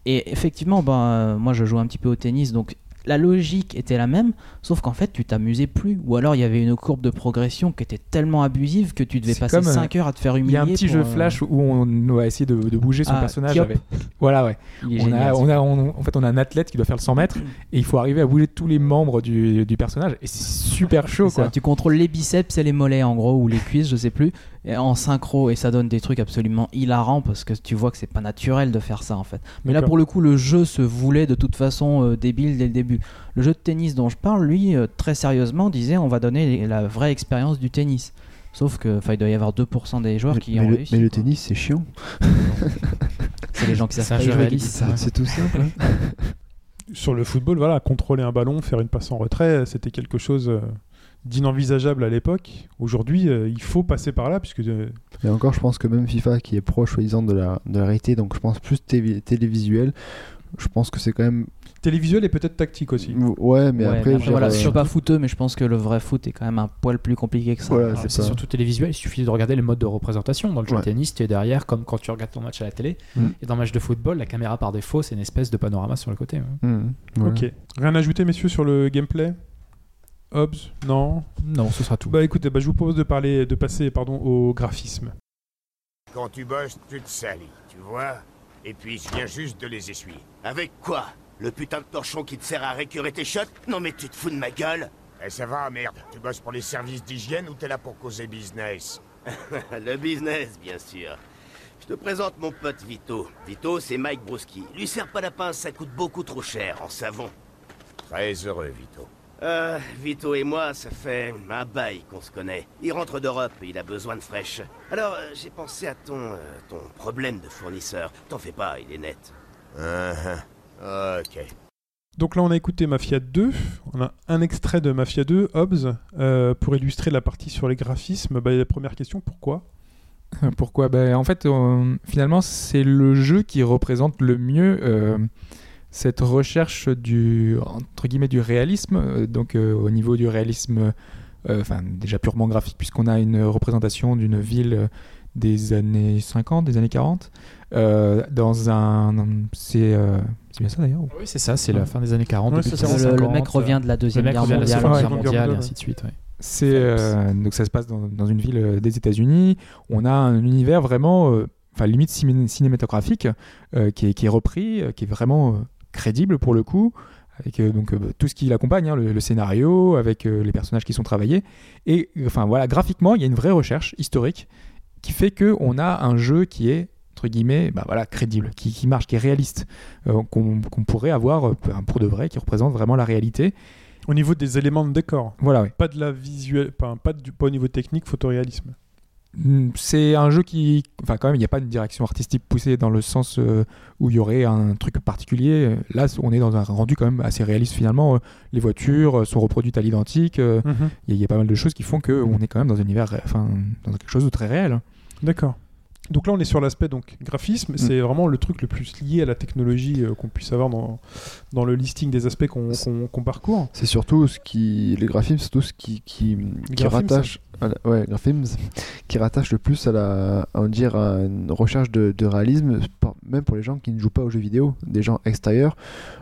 Speaker 5: Et effectivement, ben, euh, moi je joue un petit peu au tennis, donc la logique était la même, sauf qu'en fait tu t'amusais plus. Ou alors il y avait une courbe de progression qui était tellement abusive que tu devais passer
Speaker 2: comme, euh,
Speaker 5: 5 heures à te faire humilier.
Speaker 2: Il y a un petit jeu
Speaker 5: euh,
Speaker 2: flash où on va essayer de, de bouger son
Speaker 5: Ah,
Speaker 2: personnage. Avec... Voilà, ouais.
Speaker 5: il
Speaker 2: On
Speaker 5: génial,
Speaker 2: a,
Speaker 5: ce
Speaker 2: on a, on- en fait, on a un athlète qui doit faire le 100 mètres et il faut arriver à bouger tous les membres du, du personnage et c'est super chaud
Speaker 5: ça,
Speaker 2: quoi.
Speaker 5: tu contrôles les biceps et les mollets en gros, ou les cuisses, je sais plus, en synchro, et ça donne des trucs absolument hilarants parce que tu vois que c'est pas naturel de faire ça en fait. Mais là pour le coup, le jeu se voulait de toute façon euh, débile dès le début. Le jeu de tennis dont je parle, lui, euh, très sérieusement, disait on va donner la vraie expérience du tennis. Sauf que, enfin, il doit y avoir 2% des joueurs
Speaker 3: Mais,
Speaker 5: qui
Speaker 3: mais
Speaker 5: ont
Speaker 3: le,
Speaker 5: réussi.
Speaker 3: mais le
Speaker 5: quoi.
Speaker 3: tennis, c'est chiant.
Speaker 5: c'est les gens qui savent pas.
Speaker 3: C'est tout simple. hein.
Speaker 1: Sur le football, voilà, contrôler un ballon, faire une passe en retrait, c'était quelque chose euh, d'inenvisageable à l'époque. Aujourd'hui, euh, il faut passer par là, puisque euh,
Speaker 3: Et encore, je pense que même FIFA, qui est proche, soi-disant, de la, de la réalité, donc je pense plus télévisuel, je pense que c'est quand même.
Speaker 1: Télévisuel et peut-être tactique aussi.
Speaker 3: Ouais, mais
Speaker 5: Ouais,
Speaker 3: après,
Speaker 5: mais
Speaker 3: je veux
Speaker 5: voilà, je suis
Speaker 3: euh,
Speaker 5: pas fouteux, mais je pense que le vrai foot est quand même un poil plus compliqué que ça.
Speaker 3: Voilà,
Speaker 4: Alors,
Speaker 3: c'est pas-
Speaker 4: surtout télévisuel, il suffit de regarder les modes de représentation. Dans le jeu
Speaker 3: Ouais.
Speaker 4: de tennis, tu es derrière, comme quand tu regardes ton match à la télé.
Speaker 3: Mm.
Speaker 4: Et dans le match de football, la caméra par défaut, c'est une espèce de panorama sur le côté.
Speaker 3: voilà.
Speaker 1: Ok. Rien à ajouter, messieurs, sur le gameplay? Hobbs? Non?
Speaker 4: Non, ce sera tout.
Speaker 1: Bah écoutez, bah, je vous propose de, parler, de passer pardon, au graphisme.
Speaker 10: Quand tu bosses, tu te salis, tu vois? Et puis je viens juste de les essuyer.
Speaker 11: Avec quoi? Le putain de torchon qui te sert à récurer tes shots Non mais tu te fous de ma gueule
Speaker 10: Eh ça va, merde. Tu bosses pour les services d'hygiène ou t'es là pour causer business
Speaker 11: Le business, bien sûr. Je te présente mon pote Vito. Vito, c'est Mike Broski. Lui serre pas la pince, ça coûte beaucoup trop cher en savon.
Speaker 10: Très heureux, Vito.
Speaker 11: Euh, Vito et moi, ça fait un bail qu'on se connaît. Il rentre d'Europe il a besoin de fraîche. Alors, euh, j'ai pensé à ton, euh, ton problème de fournisseur. T'en fais pas, il est net.
Speaker 10: Uh-huh. Ok.
Speaker 1: Donc là, on a écouté Mafia 2. On a un extrait de Mafia 2, Hobbs, euh, pour illustrer la partie sur les graphismes. Bah, la première question, pourquoi?
Speaker 2: Pourquoi? Ben, En fait, euh, finalement, c'est le jeu qui représente le mieux euh, cette recherche du, entre guillemets, du réalisme. euh, donc, euh, au niveau du réalisme, euh, enfin, déjà purement graphique, puisqu'on a une représentation d'une ville euh, des années 50, des années 40, euh, dans un. C'est euh, c'est bien ça d'ailleurs ou-
Speaker 4: Oui, c'est ça, c'est la fin des années 40.
Speaker 1: Ouais,
Speaker 4: début
Speaker 1: c'est
Speaker 4: des
Speaker 1: ça.
Speaker 4: années
Speaker 5: Le, le
Speaker 4: 50,
Speaker 5: mec revient de la Deuxième
Speaker 4: le mec
Speaker 5: Guerre
Speaker 4: revient de la
Speaker 5: mondiale.
Speaker 4: Guerre mondiale, et ainsi de suite. ouais.
Speaker 2: C'est euh, donc ça se passe dans, dans une ville euh, des États-Unis. On a un univers vraiment, euh, enfin limite ciné- cinématographique, euh, qui, est, qui est repris, euh, qui est vraiment euh, crédible pour le coup, avec euh, donc euh, tout ce qui l'accompagne, hein, le, le scénario, avec euh, les personnages qui sont travaillés. Et enfin voilà, graphiquement, il y a une vraie recherche historique qui fait que on a un jeu qui est entre guillemets, bah voilà, crédible, qui, qui marche, qui est réaliste, euh, qu'on pourrait avoir euh, pour de vrai, qui représente vraiment la réalité.
Speaker 1: Au niveau des éléments de décor.
Speaker 2: Voilà, ouais.
Speaker 1: Pas de la visuelle, pas, pas, du, pas au niveau technique, photoréalisme.
Speaker 2: Mm, C'est un jeu qui, enfin quand même, il n'y a pas une direction artistique poussée dans le sens euh, où il y aurait un truc particulier. Là, on est dans un rendu quand même assez réaliste finalement. Les voitures sont reproduites à l'identique. Euh, Il
Speaker 1: Mhm.
Speaker 2: y, y a pas mal de choses qui font qu'on est quand même dans un univers, enfin, dans quelque chose de très réel.
Speaker 1: D'accord. Donc là, on est sur l'aspect donc graphisme. C'est vraiment le truc le plus lié à la technologie euh, qu'on puisse avoir dans, dans le listing des aspects qu'on parcourt.
Speaker 3: C'est surtout ce qui. Les graphismes, c'est tout ce qui, qui, qui
Speaker 1: graphismes,
Speaker 3: rattache. à la- ouais, graphismes, qui rattache le plus à la. à, dire, à une recherche de, de réalisme, même pour les gens qui ne jouent pas aux jeux vidéo, des gens extérieurs.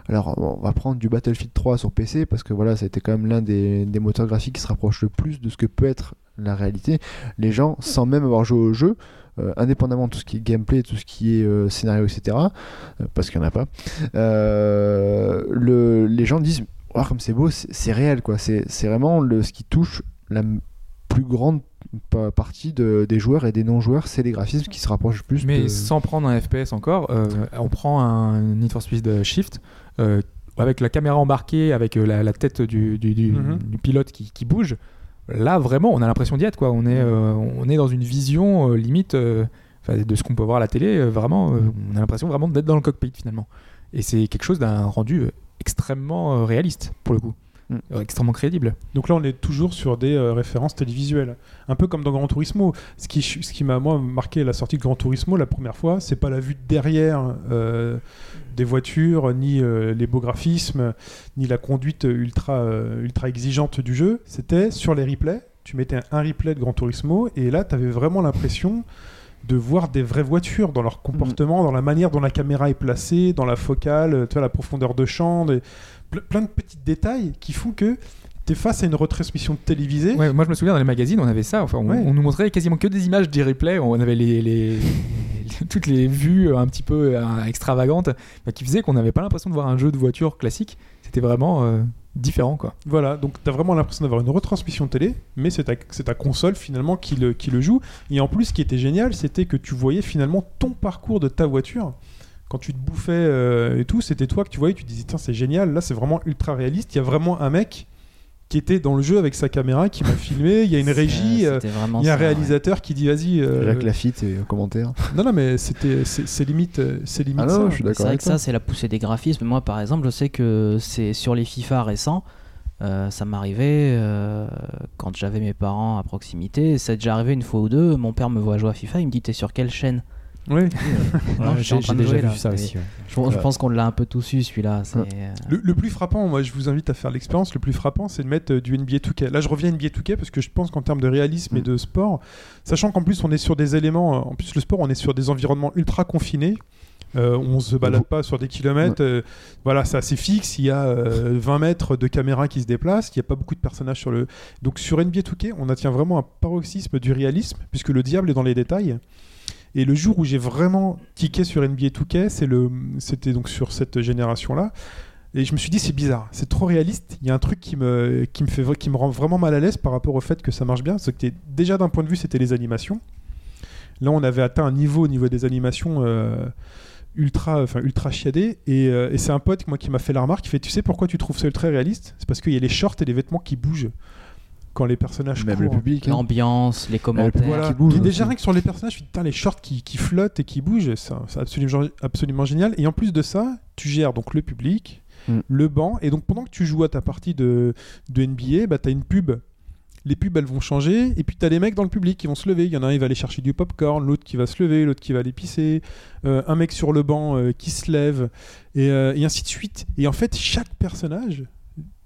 Speaker 3: Alors, on va prendre du Battlefield 3 sur PC, parce que voilà, ça a été quand même l'un des, des moteurs graphiques qui se rapproche le plus de ce que peut être la réalité, les gens, sans même avoir joué au jeu, euh, indépendamment de tout ce qui est gameplay, tout ce qui est euh, scénario, etc., euh, parce qu'il n'y en a pas, euh, le, les gens disent Oh, comme c'est beau, c'est réel, quoi. C'est vraiment le, ce qui touche la plus grande pa- partie de- des joueurs et des non-joueurs, c'est les graphismes qui se rapprochent plus
Speaker 2: Mais
Speaker 3: de...
Speaker 2: sans prendre un FPS encore, euh, on prend un Need for Speed Shift euh, avec la caméra embarquée, avec la, la tête du, du- du-
Speaker 1: Mhm.
Speaker 2: du pilote qui, qui bouge. Là, vraiment, on a l'impression d'y être. Quoi. On, est, euh, on est dans une vision euh, limite euh, de ce qu'on peut voir à la télé. vraiment, on a l'impression vraiment d'être dans le cockpit finalement. Et c'est quelque chose d'un rendu extrêmement réaliste pour le coup,
Speaker 3: Mm.
Speaker 2: Euh, extrêmement crédible.
Speaker 1: Donc là, on est toujours sur des euh, références télévisuelles. Un peu comme dans Gran Turismo. Ce qui, ce qui m'a, moi, marqué la sortie de Gran Turismo la première fois, c'est pas la vue de derrière euh, des voitures, ni euh, les beaux graphismes, ni la conduite ultra, ultra exigeante du jeu. C'était sur les replays. Tu mettais un replay de Gran Turismo, et là, tu avais vraiment l'impression de voir des vraies voitures dans leur comportement, dans la manière dont la caméra est placée, dans la focale, tu vois, la profondeur de champ, des- ple- plein de petits détails qui font que tu es face à une retransmission télévisée.
Speaker 2: Ouais, moi, je me souviens dans les magazines, on avait ça. Enfin, on,
Speaker 1: Ouais.
Speaker 2: on nous montrait quasiment que des images des replays. On avait les, les- les- toutes les vues un petit peu euh, extravagantes bah, qui faisaient qu'on n'avait pas l'impression de voir un jeu de voiture classique. C'était vraiment euh, différent, quoi.
Speaker 1: Voilà, donc tu as vraiment l'impression d'avoir une retransmission télé, mais c'est ta, console finalement qui le, qui le joue. Et en plus, ce qui était génial, c'était que tu voyais finalement ton parcours de ta voiture. Quand tu te bouffais euh, et tout, c'était toi que tu voyais, tu te disais, tiens, c'est génial, là c'est vraiment ultra réaliste. Il y a vraiment un mec qui était dans le jeu avec sa caméra, qui m'a filmé, il y a une régie, euh, il y a un
Speaker 5: ouais.
Speaker 1: réalisateur qui dit, vas-y. euh,
Speaker 3: Jacques Lafitte et commentaire.
Speaker 1: Non, non, mais c'était, c'est, c'est limite, euh, c'est limite
Speaker 3: Ah non,
Speaker 1: ça.
Speaker 3: je suis d'accord
Speaker 5: C'est vrai
Speaker 3: avec
Speaker 5: que
Speaker 3: toi.
Speaker 5: ça, c'est la poussée des graphismes. Moi, par exemple, je sais que c'est sur les FIFA récents, euh, ça m'arrivait euh, quand j'avais mes parents à proximité. Ça est déjà arrivé une fois ou deux. Mon père me voit jouer à FIFA, il me dit T'es sur quelle chaîne?
Speaker 1: Oui.
Speaker 4: Ouais, j'ai- déjà vu ça aussi, ouais.
Speaker 5: Je, je pense qu'on l'a un peu tous eu celui-là. c'est, euh,
Speaker 1: Le, le plus frappant, moi je vous invite à faire l'expérience, le plus frappant c'est de mettre euh, du NBA 2K. Là je reviens à NBA 2K parce que je pense qu'en termes de réalisme et de sport, sachant qu'en plus on est sur des éléments, euh, en plus le sport on est sur des environnements ultra confinés, euh, on se balade pas sur des kilomètres, euh, voilà c'est assez fixe, il y a euh, 20 mètres de caméra qui se déplacent, il n'y a pas beaucoup de personnages sur le... Donc sur NBA 2K on atteint vraiment un paroxysme du réalisme puisque le diable est dans les détails. Et le jour où j'ai vraiment tiqué sur NBA 2K, c'est le, c'était donc sur cette génération-là. Et je me suis dit c'est bizarre, c'est trop réaliste. Il y a un truc qui me, qui me rend vraiment mal à l'aise par rapport au fait que ça marche bien. C'est que déjà d'un point de vue, c'était les animations. Là, on avait atteint un niveau au niveau des animations euh, ultra, enfin ultra chiadé. Et, euh, et c'est un pote moi qui m'a fait la remarque, qui fait, tu sais pourquoi tu trouves ça ultra réaliste? C'est parce qu'il y a les shorts et les vêtements qui bougent quand les personnages
Speaker 3: Même le
Speaker 1: courent.
Speaker 3: public. hein.
Speaker 5: L'ambiance, les commentaires.
Speaker 1: Voilà.
Speaker 3: qui bouge
Speaker 1: Et déjà rien que sur les personnages, putain, les shorts qui, qui flottent et qui bougent, c'est absolument, absolument génial. Et en plus de ça, tu gères donc le public,
Speaker 3: Mm.
Speaker 1: le banc, et donc pendant que tu joues à ta partie de, de NBA, bah, tu as une pub. Les pubs, elles vont changer, et puis tu as les mecs dans le public qui vont se lever. Il y en a un, il va aller chercher du popcorn, l'autre qui va se lever, l'autre qui va aller pisser, euh, un mec sur le banc euh, qui se lève, et, euh, et ainsi de suite. Et en fait, chaque personnage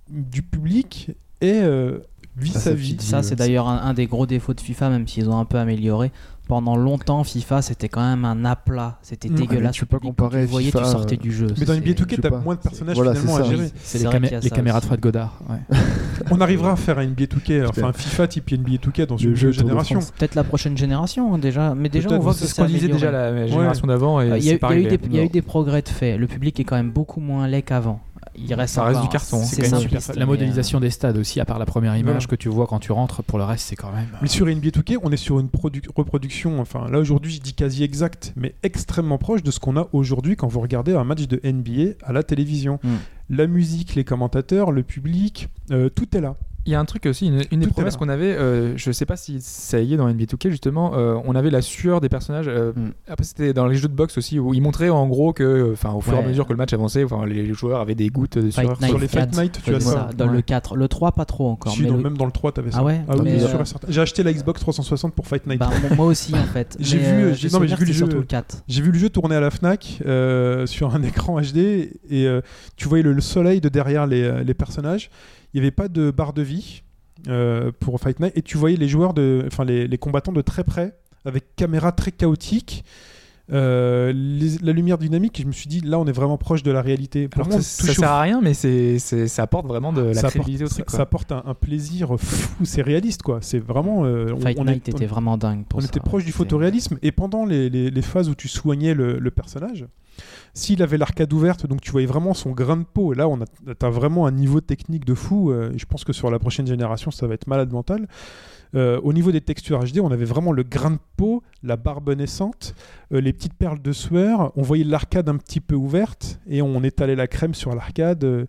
Speaker 1: du public est, euh, vit sa
Speaker 3: sa
Speaker 1: vie.
Speaker 3: petite
Speaker 5: Ça, c'est d'ailleurs un, un des gros défauts de FIFA, même s'ils ont un peu amélioré. Pendant longtemps, FIFA, c'était quand même un aplat. C'était
Speaker 1: Mm.
Speaker 5: dégueulasse.
Speaker 3: tu peux
Speaker 5: public,
Speaker 3: comparer
Speaker 5: tu voyais,
Speaker 3: FIFA,
Speaker 5: tu sortais
Speaker 3: euh,
Speaker 5: du jeu.
Speaker 1: Mais dans NBA 2K,
Speaker 3: je
Speaker 1: t'as
Speaker 3: pas.
Speaker 1: moins de personnages
Speaker 3: Voilà,
Speaker 1: finalement à gérer.
Speaker 4: C'est les,
Speaker 5: ça
Speaker 4: caméras de. Fred Godard. ouais.
Speaker 1: On arrivera à faire un NBA 2K, enfin un FIFA type NBA 2K dans une
Speaker 3: jeu
Speaker 1: génération.
Speaker 5: Peut-être la prochaine génération, hein, déjà. Mais déjà, on voit
Speaker 2: C'est
Speaker 5: que
Speaker 2: ce
Speaker 5: c'est
Speaker 2: qu'on disait déjà la génération d'avant.
Speaker 5: Euh,
Speaker 2: pas arrivé.
Speaker 5: des- il y a eu des progrès de fait. Le public est quand même beaucoup moins laid qu'avant. Il reste
Speaker 2: Ça reste du carton.
Speaker 5: C'est
Speaker 2: C'est quand même
Speaker 5: simpliste,
Speaker 2: super-
Speaker 4: La modélisation des stades aussi, à part la première image que tu vois quand tu rentres, pour le reste, c'est quand même.
Speaker 1: Mais sur NBA 2K, on est sur une produ- reproduction, enfin là aujourd'hui je dis quasi exact, mais extrêmement proche de ce qu'on a aujourd'hui quand vous regardez un match de NBA à la télévision.
Speaker 5: Mm.
Speaker 1: La musique, les commentateurs, le public, euh, tout est là.
Speaker 2: Il y a un truc aussi, une, une des promesses qu'on avait, euh, je sais pas si ça y est dans NBA 2K justement, euh, on avait la sueur des personnages. euh,
Speaker 3: Mm.
Speaker 2: Après c'était dans les jeux de boxe aussi où ils montraient en gros que, enfin au fur et à mesure que le match avançait, enfin les joueurs avaient des gouttes de
Speaker 5: Fight
Speaker 2: sueur.
Speaker 5: Night
Speaker 1: Sur les Fight
Speaker 5: 4,
Speaker 1: Night, tu as
Speaker 5: c'est
Speaker 1: ça.
Speaker 5: ça. Dans
Speaker 2: Ouais.
Speaker 5: le 4. Le 3, pas trop encore.
Speaker 1: Si,
Speaker 5: mais
Speaker 1: dans-
Speaker 5: le-
Speaker 1: Même dans le 3, t'avais ça.
Speaker 5: Ah ouais
Speaker 1: Ah oui,
Speaker 5: Mais,
Speaker 1: sûr
Speaker 5: euh,
Speaker 1: et certain. J'ai acheté la Xbox 360 pour Fight Night.
Speaker 5: Bah, moi- moi aussi, en fait.
Speaker 1: J'ai
Speaker 5: Mais,
Speaker 1: vu,
Speaker 5: euh,
Speaker 1: j'ai-
Speaker 5: j'ai
Speaker 1: non, mais j'ai
Speaker 5: souvenir
Speaker 1: vu
Speaker 5: que
Speaker 1: le jeu.
Speaker 5: surtout le 4.
Speaker 1: J'ai vu le jeu tourner à la Fnac euh, sur un écran HD et euh, tu voyais le, le soleil de derrière les, euh, les personnages. Il n'y avait pas de barre de vie euh, pour Fight Night et tu voyais les joueurs, de, les, les combattants de très près avec caméra très chaotique. Euh, les- la lumière dynamique, je me suis dit, là, on est vraiment proche de la réalité.
Speaker 2: Alors
Speaker 1: Vraiment,
Speaker 2: ça, sert à rien, mais c'est, ça apporte vraiment de la
Speaker 1: ça apporte,
Speaker 2: au
Speaker 1: ça-
Speaker 2: truc. quoi.
Speaker 1: ça apporte un, un plaisir fou, c'est réaliste quoi. C'est vraiment. euh, on-
Speaker 5: Fight
Speaker 1: on
Speaker 5: Night
Speaker 1: est- on-
Speaker 5: était vraiment dingue pour
Speaker 1: on
Speaker 5: ça.
Speaker 1: était proche du photoréalisme et pendant les, les- les phases où tu soignais le, le personnage, s'il avait l'arcade ouverte, donc tu voyais vraiment son grain de peau, et là on a t'as vraiment un niveau technique de fou, euh, et je pense que sur la prochaine génération ça va être malade mental. Euh, au niveau des textures HD, on avait vraiment le grain de peau, la barbe naissante, euh, les petites perles de sueur, on voyait l'arcade un petit peu ouverte, et on étalait la crème sur l'arcade, euh,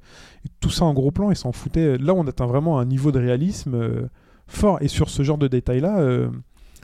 Speaker 1: tout ça en gros plan, et s'en foutait. Là on atteint vraiment un niveau de réalisme fort, et sur ce genre de détails-là,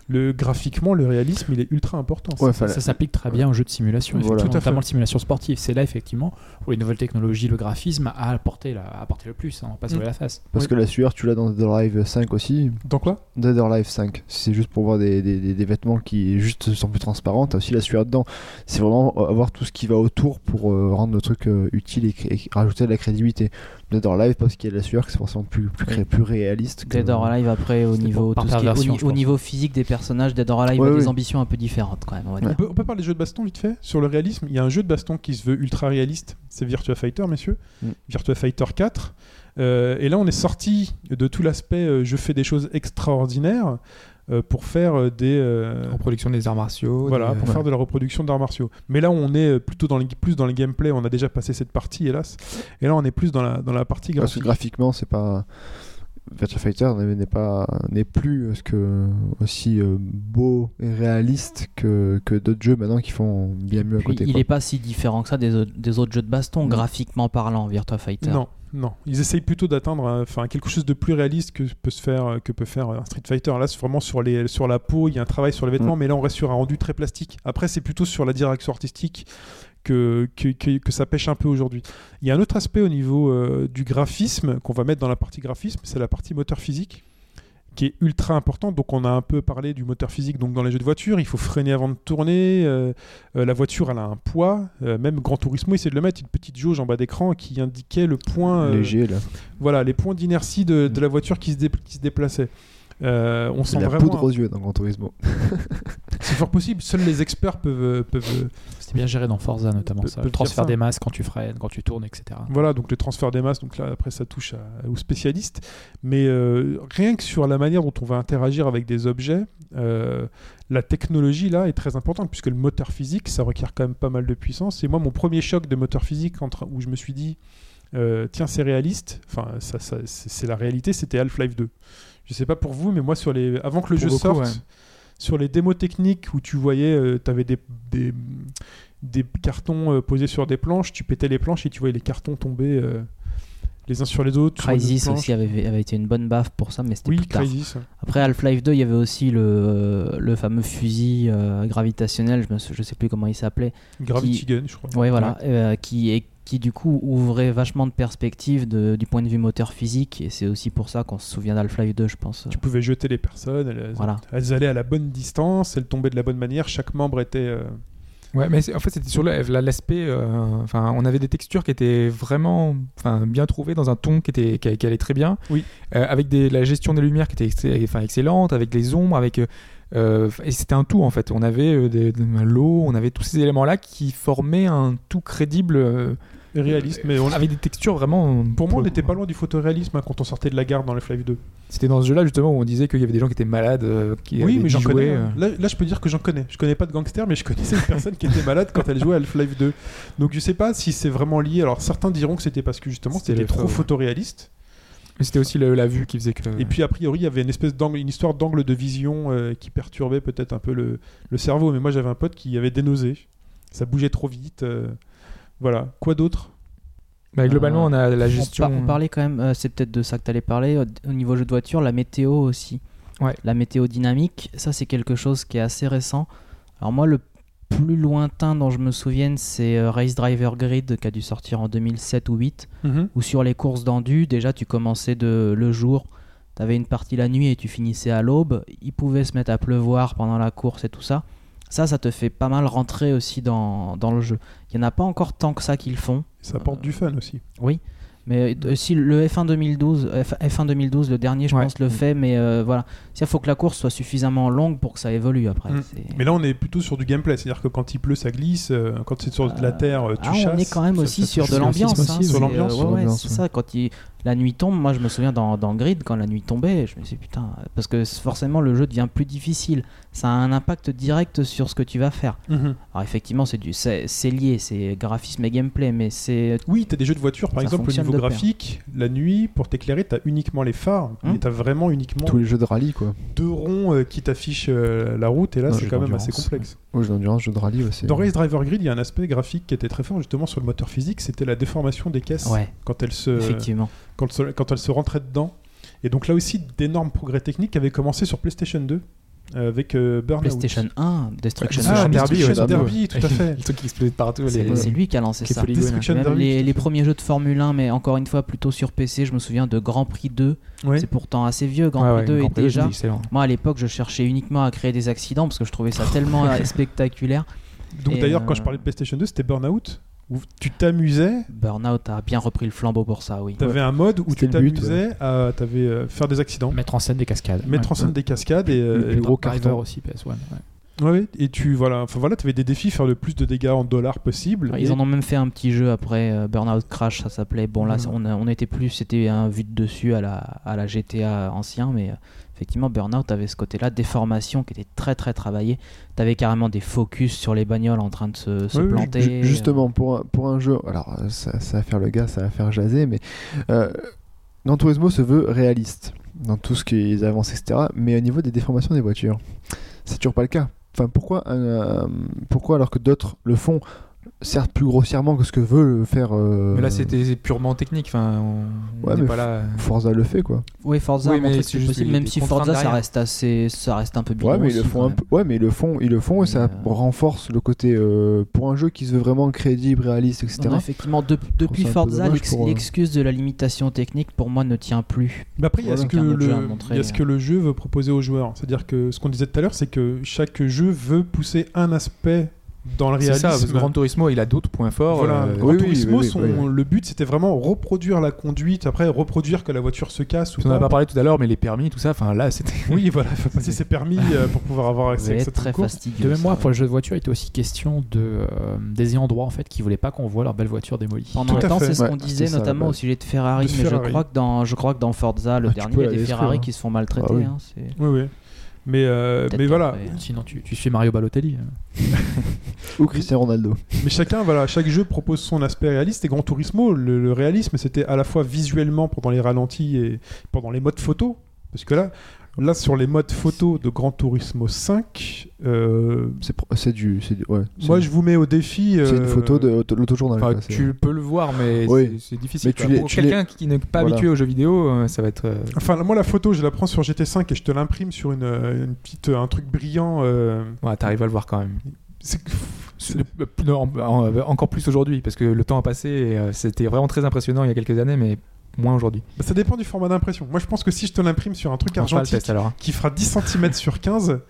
Speaker 1: le, graphiquement, le réalisme, il est ultra important.
Speaker 3: Ouais,
Speaker 4: Ça, ça s'applique très bien aux jeux de simulation,
Speaker 3: Voilà.
Speaker 4: effectivement,
Speaker 1: Tout à fait.
Speaker 4: notamment les simulations sportives. C'est là, effectivement, où les nouvelles technologies, le graphisme a apporté, la- a apporté le plus. hein, on va pas se
Speaker 1: Mm.
Speaker 4: voiler la face.
Speaker 3: Parce que la sueur, tu l'as dans Dead or Alive 5 aussi.
Speaker 1: Dans quoi?
Speaker 3: Dead or Alive 5. C'est juste pour voir des, des, des- des vêtements qui juste sont plus transparents. T'as aussi la sueur dedans. C'est vraiment avoir tout ce qui va autour pour euh, rendre le truc euh, utile et, et rajouter de la crédibilité. Dead or Alive, parce qu'il y a de la sueur, que c'est forcément plus, plus, réaliste. que-
Speaker 5: Dead or Alive après au niveau
Speaker 4: par
Speaker 5: tout ce qui est- au, niveau physique des personnages Dead or Alive
Speaker 3: Ouais,
Speaker 5: a des ambitions un peu différentes quand même on va dire.
Speaker 1: On peut, on peut parler des jeux de baston vite fait sur le réalisme. Il y a un jeu de baston qui se veut ultra réaliste, c'est Virtua Fighter, messieurs.
Speaker 3: Mm.
Speaker 1: Virtua Fighter 4. Euh, et là, on est sorti de tout l'aspect euh, je fais des choses extraordinaires pour faire euh, des. euh,
Speaker 2: Reproduction des arts martiaux.
Speaker 1: voilà,
Speaker 2: des-
Speaker 1: pour
Speaker 2: ouais.
Speaker 1: faire de la reproduction d'arts martiaux. Mais là, on est euh, plutôt dans les, plus dans les gameplay. On a déjà passé cette partie, hélas. Et là, on est plus dans la, dans la partie
Speaker 3: Parce que
Speaker 1: graphique.
Speaker 3: graphiquement, c'est pas. Virtua Fighter n'est n'est pas n'est plus euh, ce que aussi euh, beau et réaliste que, que d'autres jeux maintenant qui font bien mieux à côté.
Speaker 5: il
Speaker 3: quoi.
Speaker 5: est pas si différent que ça des, autres- des autres jeux de baston
Speaker 3: Non.
Speaker 5: graphiquement parlant Virtua Fighter.
Speaker 1: Non, non. Ils essayent plutôt d'atteindre euh, enfin, quelque chose de plus réaliste que peut, se faire, euh, que peut faire un Street Fighter. Là, c'est vraiment sur, les, sur la peau, il y a un travail sur les vêtements, mais là, on reste sur un rendu très plastique. Après, c'est plutôt sur la direction artistique que, que, que- que ça pêche un peu aujourd'hui. Il y a un autre aspect au niveau euh, du graphisme qu'on va mettre dans la partie graphisme, c'est la partie moteur physique qui est ultra important. Donc on a un peu parlé du moteur physique donc dans les jeux de voiture, il faut freiner avant de tourner, euh, euh, la voiture elle a un poids, euh, même Gran Turismo essaie de le mettre, une petite jauge en bas d'écran qui indiquait le point...
Speaker 3: Léger là.
Speaker 1: voilà, les points d'inertie de, de la voiture qui se, dé- qui se déplaçait. Euh, on sent
Speaker 3: la
Speaker 1: vraiment.
Speaker 3: poudre aux yeux dans Gran Turismo.
Speaker 1: C'est fort possible. Seuls les experts peuvent. peuvent
Speaker 4: C'était bien géré dans Forza, notamment. Ça.
Speaker 1: peut
Speaker 4: Le transfert
Speaker 1: ça.
Speaker 4: des masses quand tu freines, quand tu tournes, etc.
Speaker 1: voilà, donc le transfert des masses. Donc là, après, ça touche à- aux spécialistes. Mais euh, rien que sur la manière dont on va interagir avec des objets, euh, la technologie là est très importante puisque le moteur physique, ça requiert quand même pas mal de puissance. Et moi, mon premier choc de moteur physique entre- où je me suis dit, euh, tiens, c'est réaliste. Enfin, ça, c'est la réalité. C'était Half-Life 2. Je sais pas pour vous, mais moi, sur les, avant que le
Speaker 2: Pour
Speaker 1: jeu
Speaker 2: beaucoup,
Speaker 1: sorte,
Speaker 2: ouais.
Speaker 1: sur les démos techniques où tu voyais, tu avais des, des, des cartons euh, posés sur des planches, tu pétais les planches et tu voyais les cartons tomber euh, les uns sur les autres. sur les
Speaker 5: Crysis
Speaker 1: planches.
Speaker 5: aussi avait, avait été une bonne baffe pour ça, mais c'était
Speaker 1: Oui,
Speaker 5: plus tard.
Speaker 1: Crysis.
Speaker 5: Après Half-Life 2, il y avait aussi le, le fameux fusil euh, gravitationnel, je, je sais plus comment il s'appelait.
Speaker 1: Gravity
Speaker 5: qui-
Speaker 1: Gun, je crois.
Speaker 5: Ouais, voilà, euh, qui, est, qui du coup ouvrait vachement de perspectives de- du point de vue moteur physique, et c'est aussi pour ça qu'on se souvient d'Half-Life 2, je pense.
Speaker 1: Tu pouvais jeter les personnes, elles,
Speaker 5: Voilà.
Speaker 1: elles allaient à la bonne distance, elles tombaient de la bonne manière, chaque membre était. euh,
Speaker 2: Ouais, mais en fait, c'était sur l'aspect. euh, Enfin, on avait des textures qui étaient vraiment, enfin, bien trouvées dans un ton qui était, qui, qui allait très bien.
Speaker 1: Oui.
Speaker 2: Euh, avec des, la gestion des lumières qui était, ex- excellente, avec les ombres, avec. euh, euh, et c'était un tout en fait. On avait euh, de l'eau, on avait tous ces éléments-là qui formaient un tout crédible. euh,
Speaker 1: réaliste, mais on-
Speaker 2: avec des textures vraiment.
Speaker 1: Pour moi, on n'était pas loin du photoréalisme hein, quand on sortait de la gare dans Half-Life 2.
Speaker 2: C'était dans ce jeu-là justement où on disait qu'il y avait des gens qui étaient malades, euh, qui
Speaker 1: Oui, mais j'en connais. hein.
Speaker 2: euh.
Speaker 1: Là, là, je peux dire que j'en connais. Je connais pas de gangster, mais je connaissais une personne qui était malade quand elle jouait à Half-Life 2. Donc je sais pas si c'est vraiment lié. Alors certains diront que c'était parce que justement
Speaker 2: C'était les
Speaker 1: trop
Speaker 2: photos.
Speaker 1: photoréaliste.
Speaker 2: Mais c'était aussi la vue qui faisait que.
Speaker 1: Et puis a priori, il y avait une espèce d'angle, une histoire d'angle de vision euh, qui perturbait peut-être un peu le, le cerveau. Mais moi, j'avais un pote qui avait des nausées. Ça bougeait trop vite. euh, Voilà. Quoi d'autre?
Speaker 2: Bah, globalement, on a la
Speaker 5: On
Speaker 2: gestion.
Speaker 5: On, parlait quand même, euh, c'est peut-être de ça que tu allais parler, euh, au niveau jeu de voiture, la météo aussi.
Speaker 2: Ouais.
Speaker 5: La météo dynamique, ça c'est quelque chose qui est assez récent. Alors moi, le plus lointain dont je me souvienne, c'est euh, Race Driver Grid qui a dû sortir en 2007 ou 2008,
Speaker 1: Mhm.
Speaker 5: où sur les courses d'endu, déjà tu commençais de, le jour, tu avais une partie la nuit et tu finissais à l'aube. Il pouvait se mettre à pleuvoir pendant la course et tout ça. Ça, ça te fait pas mal rentrer aussi dans, dans le jeu. Il n'y en a pas encore tant que ça qu'ils font.
Speaker 1: Ça apporte du fun aussi.
Speaker 5: Oui, Mais euh, si le F1 2012, F- F1 2012, le dernier, je
Speaker 2: Ouais.
Speaker 5: pense, le fait, mais euh, voilà. Il faut que la course soit suffisamment longue pour que ça évolue après.
Speaker 1: Mm. Mais là, on est plutôt sur du gameplay, c'est-à-dire que quand il pleut, ça glisse. euh, quand c'est sur de la terre, euh, tu
Speaker 5: Ah,
Speaker 1: chasses.
Speaker 5: on est quand même aussi sur de l'ambiance. hein,
Speaker 1: Sur
Speaker 5: c'est,
Speaker 1: l'ambiance.
Speaker 5: euh, ouais, c'est
Speaker 1: ouais.
Speaker 5: ça. Quand il- la nuit tombe, moi je me souviens dans, dans Grid, quand la nuit tombait, je me suis dit putain, parce que forcément le jeu devient plus difficile. Ça a un impact direct sur ce que tu vas faire.
Speaker 1: Mhm.
Speaker 5: Alors effectivement, c'est du, c'est, lié, c'est graphisme et gameplay, mais c'est.
Speaker 1: Oui, t'as des jeux de voiture, par
Speaker 5: Ça
Speaker 1: exemple, au niveau
Speaker 5: pair.
Speaker 1: graphique, la nuit, pour t'éclairer, t'as uniquement les phares,
Speaker 5: Hum.
Speaker 1: mais t'as vraiment uniquement
Speaker 3: Tous les jeux de rallye, quoi.
Speaker 1: deux ronds euh, qui t'affichent euh, la route, et là, c'est quand même assez complexe.
Speaker 3: Ouais, d'endurance, de rallye, ouais, c'est.
Speaker 1: Dans Race Driver Grid, il y a un aspect graphique qui était très fort justement sur le moteur physique, c'était la déformation des caisses
Speaker 5: Ouais.
Speaker 1: quand elles se
Speaker 5: Effectivement.
Speaker 1: quand, elles se rentraient dedans. Et donc là aussi, d'énormes progrès techniques avaient commencé sur PlayStation 2 euh, avec euh, Burnout.
Speaker 5: PlayStation 1, Destruction
Speaker 1: Ah,
Speaker 5: Derby.
Speaker 1: Destruction
Speaker 3: Derby,
Speaker 1: Derby, tout à fait.
Speaker 2: Le truc qui explosait de partout.
Speaker 5: C'est lui qui a lancé
Speaker 2: les
Speaker 5: ça. Même
Speaker 1: Derby,
Speaker 5: les, premiers jeux de Formule 1, mais encore une fois plutôt sur PC, je me souviens de Grand Prix 2.
Speaker 1: Ouais.
Speaker 5: C'est pourtant assez vieux, Grand
Speaker 2: Ouais,
Speaker 5: Prix
Speaker 2: ouais,
Speaker 5: 2
Speaker 2: Grand
Speaker 5: et
Speaker 2: Prix 2,
Speaker 5: déjà. Moi à l'époque, je cherchais uniquement à créer des accidents parce que je trouvais ça tellement euh, spectaculaire.
Speaker 1: Donc d'ailleurs, quand
Speaker 5: euh,
Speaker 1: je parlais de PlayStation 2, c'était Burnout, où tu t'amusais.
Speaker 5: Burnout a bien repris le flambeau pour ça, oui.
Speaker 1: T'avais un mode où tu t'amusais à t'avais, euh, faire des accidents,
Speaker 4: Mettre en scène des cascades.
Speaker 1: mettre en
Speaker 4: Ouais.
Speaker 1: scène des cascades et, euh,
Speaker 3: Le plus
Speaker 1: et-
Speaker 3: gros carton.
Speaker 4: aussi, PS1. ouais.
Speaker 1: Ouais, ouais, et tu voilà, enfin voilà, t'avais des défis faire le plus de dégâts en dollars possible.
Speaker 5: Ils
Speaker 1: Et-
Speaker 5: en ont même fait un petit jeu après euh, Burnout Crash, ça s'appelait. Bon là,
Speaker 1: Mhm.
Speaker 5: on, a- on était plus, c'était un vue de dessus à la, à la GTA ancien, mais euh, effectivement Burnout avait ce côté-là, déformation qui était très très travaillé. T'avais carrément des focus sur les bagnoles en train de se, se
Speaker 1: Oui, oui,
Speaker 5: planter.
Speaker 3: Ju- Justement, pour un, pour un jeu, alors euh, ça, ça va faire le gars, ça va faire jaser, mais euh, Gran Turismo se veut réaliste dans tout ce qu'ils avancent, etc. Mais au niveau des déformations des voitures, c'est toujours pas le cas. Enfin, pourquoi, euh, pourquoi alors que d'autres le font, certes plus grossièrement que ce que veut le faire. euh,
Speaker 2: Mais là, c'était purement technique. Enfin, on
Speaker 3: Ouais, mais
Speaker 2: pas là.
Speaker 3: Forza le fait quoi.
Speaker 5: Oui, Forza
Speaker 2: Oui,
Speaker 5: a
Speaker 2: mais c'est
Speaker 5: possible, même si Forza ça reste assez, ça reste un peu bidon
Speaker 3: Ouais, mais ils le font peu. Ouais, mais ils le font, ils le font et ça
Speaker 5: euh,
Speaker 3: renforce le côté euh, pour un jeu qui se veut vraiment crédible, réaliste, etc.
Speaker 5: Non, non, effectivement, de- depuis Forza,
Speaker 3: euh,
Speaker 5: l'excuse de la limitation technique pour moi ne tient plus.
Speaker 1: Mais après, y a ce que le, il y a ce que le jeu veut proposer aux joueurs. C'est-à-dire que ce qu'on disait tout à l'heure, c'est que chaque jeu veut pousser un aspect dans le
Speaker 2: C'est
Speaker 1: réalisme.
Speaker 2: ça, parce que Gran Turismo, il a d'autres points forts.
Speaker 1: Voilà,
Speaker 2: euh,
Speaker 1: Gran
Speaker 3: oui, oui,
Speaker 1: Turismo,
Speaker 3: oui, oui,
Speaker 1: son-
Speaker 3: oui.
Speaker 1: le but c'était vraiment reproduire la conduite, après reproduire que la voiture se casse ou
Speaker 2: On en a
Speaker 1: pas.
Speaker 2: parlé tout à l'heure, mais les permis, tout ça, enfin là, c'était.
Speaker 1: Oui, voilà, il faut passer ses permis euh, pour pouvoir avoir
Speaker 5: Ça
Speaker 1: accès à cette
Speaker 5: très fastidieux.
Speaker 4: De mémoire,
Speaker 5: ça.
Speaker 4: pour le jeu de voiture, il était aussi question de, euh, des ayants droit en fait qui voulaient pas qu'on voit leur belle voiture démolie.
Speaker 5: Pendant
Speaker 1: Tout
Speaker 5: un temps, c'est ce qu'on disait,
Speaker 3: ça,
Speaker 5: notamment au sujet de Ferrari. Mais je crois que dans, je crois que dans Forza, le
Speaker 3: Ah,
Speaker 5: dernier, il y a des Ferrari qui se font maltraiter.
Speaker 3: Ah
Speaker 5: hein, c'est-
Speaker 1: Oui, oui. Mais, euh, mais voilà,
Speaker 5: après.
Speaker 4: Sinon, tu, tu suis Mario Balotelli. hein.
Speaker 3: Ou Cristiano Ronaldo.
Speaker 1: mais chacun, voilà, chaque jeu propose son aspect réaliste. Et Gran Turismo, le, le réalisme, c'était à la fois visuellement pendant les ralentis et pendant les modes photo. Parce que là, là sur les modes photo de Gran Turismo 5, euh,
Speaker 3: C'est du, c'est du- ouais. c'est-
Speaker 1: moi je vous mets au défi.
Speaker 3: c'est une
Speaker 1: euh,
Speaker 3: photo de l'autojournal.
Speaker 2: Enfin,
Speaker 3: c'est-
Speaker 2: tu peux le voir, mais
Speaker 3: Oui.
Speaker 2: c'est- c'est difficile.
Speaker 3: Mais tu
Speaker 2: quoi.
Speaker 3: l'es-
Speaker 2: Pour
Speaker 3: tu
Speaker 2: quelqu'un qui n'est pas
Speaker 3: Voilà.
Speaker 2: habitué aux jeux vidéo, euh, ça va être. euh,
Speaker 1: Enfin, moi, la photo, je la prends sur GT5 et je te l'imprime sur une, une petite, un truc brillant. euh,
Speaker 2: Ouais, t'arrives à le voir quand même. euh, encore plus aujourd'hui, parce que le temps a passé et euh, c'était vraiment très impressionnant il y a quelques années, mais moins aujourd'hui.
Speaker 1: bah, ça dépend du format d'impression. Moi, je pense que si je te l'imprime sur un truc argentique
Speaker 2: test alors. hein.
Speaker 1: qui fera 10 cm sur 15.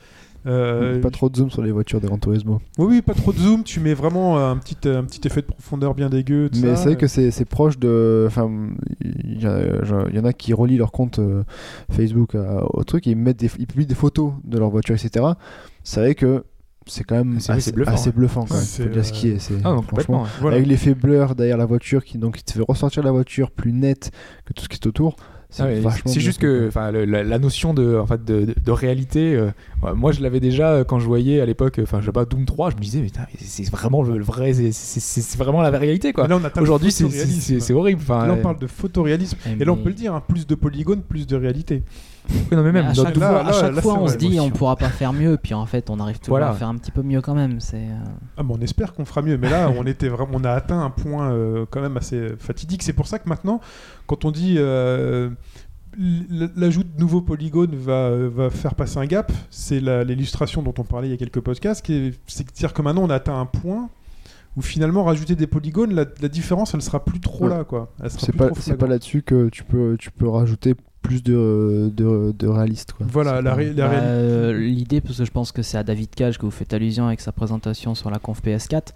Speaker 1: euh,
Speaker 3: Pas trop de zoom sur les voitures de Gran Turismo.
Speaker 1: Oui, oui, pas trop de zoom. Tu mets vraiment euh, un petit, euh, un petit effet de profondeur bien dégueu. tout
Speaker 3: Mais c'est vrai que c'est c'est proche de. Enfin, il y, en a qui relient leur compte Facebook à- au truc et ils, mettent des, ils publient des photos de leur voiture, etc. C'est vrai que c'est quand même assez,
Speaker 2: c'est bluffant,
Speaker 3: assez
Speaker 2: ouais.
Speaker 3: bluffant. Quand même.
Speaker 1: C'est,
Speaker 3: Faut dire ce qui est. c'est-
Speaker 2: Ah non,
Speaker 3: franchement,
Speaker 2: complètement. ouais.
Speaker 1: Voilà.
Speaker 3: Avec l'effet blur derrière la voiture qui donc qui te fait ressortir la voiture plus nette que tout ce qui est autour. C'est
Speaker 2: Ah ouais,
Speaker 3: bien
Speaker 2: juste que le- la, la notion de, en fait, de, de- de réalité, euh, moi je l'avais déjà euh, quand je voyais à l'époque, enfin je sais pas, Doom 3, je me disais, mais, c'est vraiment le, le vrai, c'est- vraiment la réalité quoi. Aujourd'hui c'est- horrible. Enfin,
Speaker 1: Là, on
Speaker 2: euh,
Speaker 1: parle de photoréalisme.
Speaker 5: Et
Speaker 1: là, on peut le dire, hein, plus de polygones, plus de réalité.
Speaker 2: Oui, non, mais
Speaker 5: Mais
Speaker 2: même
Speaker 5: à chaque
Speaker 1: là-
Speaker 5: fois, à
Speaker 1: là-
Speaker 5: chaque
Speaker 1: là,
Speaker 5: fois
Speaker 1: c'est
Speaker 5: on se dit on pourra pas faire mieux, puis en fait on arrive toujours
Speaker 2: Voilà.
Speaker 5: à faire un petit peu mieux quand même. C'est euh,
Speaker 1: Ah, mais on espère qu'on fera mieux. Mais là, on était vraiment, on a atteint un point euh, quand même assez fatidique. C'est pour ça que maintenant, quand on dit euh, l'ajout de nouveaux polygones va, va faire passer un gap, c'est la- l'illustration dont on parlait il y a quelques podcasts. qui est- C'est-à-dire que maintenant, on a atteint un point où finalement rajouter des polygones, la, la différence, elle sera plus trop
Speaker 3: Ouais.
Speaker 1: là, quoi. Elle sera
Speaker 3: C'est
Speaker 1: plus
Speaker 3: pas,
Speaker 1: trop
Speaker 3: c'est
Speaker 1: flagrante.
Speaker 3: pas là-dessus que tu peux, tu peux rajouter plus de, de, de réaliste. Quoi.
Speaker 1: Voilà,
Speaker 3: C'est
Speaker 1: la,
Speaker 3: pas-
Speaker 1: ré- la
Speaker 5: Bah, euh, L'idée, parce que je pense que c'est à David Cage que vous faites allusion avec sa présentation sur la conf PS4.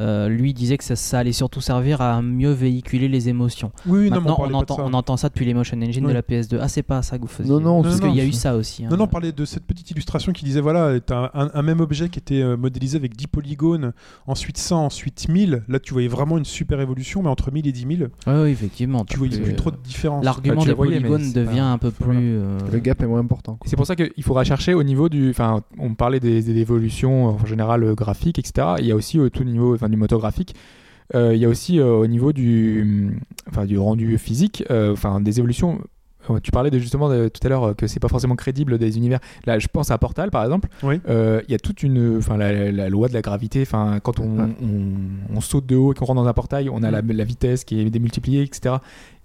Speaker 5: Euh, lui disait que ça, ça allait surtout servir à mieux véhiculer les émotions.
Speaker 1: Oui, oui, non, mais on
Speaker 5: Maintenant, on,
Speaker 1: parlait pas de
Speaker 5: entend,
Speaker 1: ça.
Speaker 5: on entend ça depuis l'Emotion Engine
Speaker 1: Oui.
Speaker 5: de la PS2. Ah, c'est pas ça que vous faisiez.
Speaker 3: Non, non,
Speaker 5: parce qu'il y a eu ça aussi. hein.
Speaker 1: Non, non, on parlait de cette petite illustration qui disait voilà, t'as un, un même objet qui était euh, modélisé avec 10 polygones, ensuite 100, ensuite 1000. Là, tu voyais vraiment une super évolution, mais entre 1000 et 10 000,
Speaker 5: Ouais, oui, effectivement.
Speaker 1: tu voyais
Speaker 5: plus,
Speaker 1: plus
Speaker 5: euh,
Speaker 1: trop de différence.
Speaker 5: L'argument
Speaker 2: Bah, tu
Speaker 5: des
Speaker 2: voyais,
Speaker 5: polygones devient
Speaker 2: pas-
Speaker 5: un peu
Speaker 2: voilà.
Speaker 5: plus. euh,
Speaker 3: Le gap est moins important.
Speaker 2: C'est pour ça qu'il faudra chercher au niveau du. Enfin, on parlait des, des évolutions en général graphiques, etc. Il y a aussi au tout niveau enfin, du moteur graphique. euh, il y a aussi euh, au niveau du, enfin, du rendu physique, euh, enfin des évolutions. Tu parlais de, justement de- tout à l'heure que c'est pas forcément crédible des univers. Là, je pense à Portal par exemple.
Speaker 1: Oui.
Speaker 2: Euh, Il y a toute une, enfin la, la loi de la gravité. Enfin, quand on,
Speaker 3: Ouais.
Speaker 2: on, on saute de haut et qu'on rentre dans un portail, on a la, la vitesse qui est démultipliée, etc.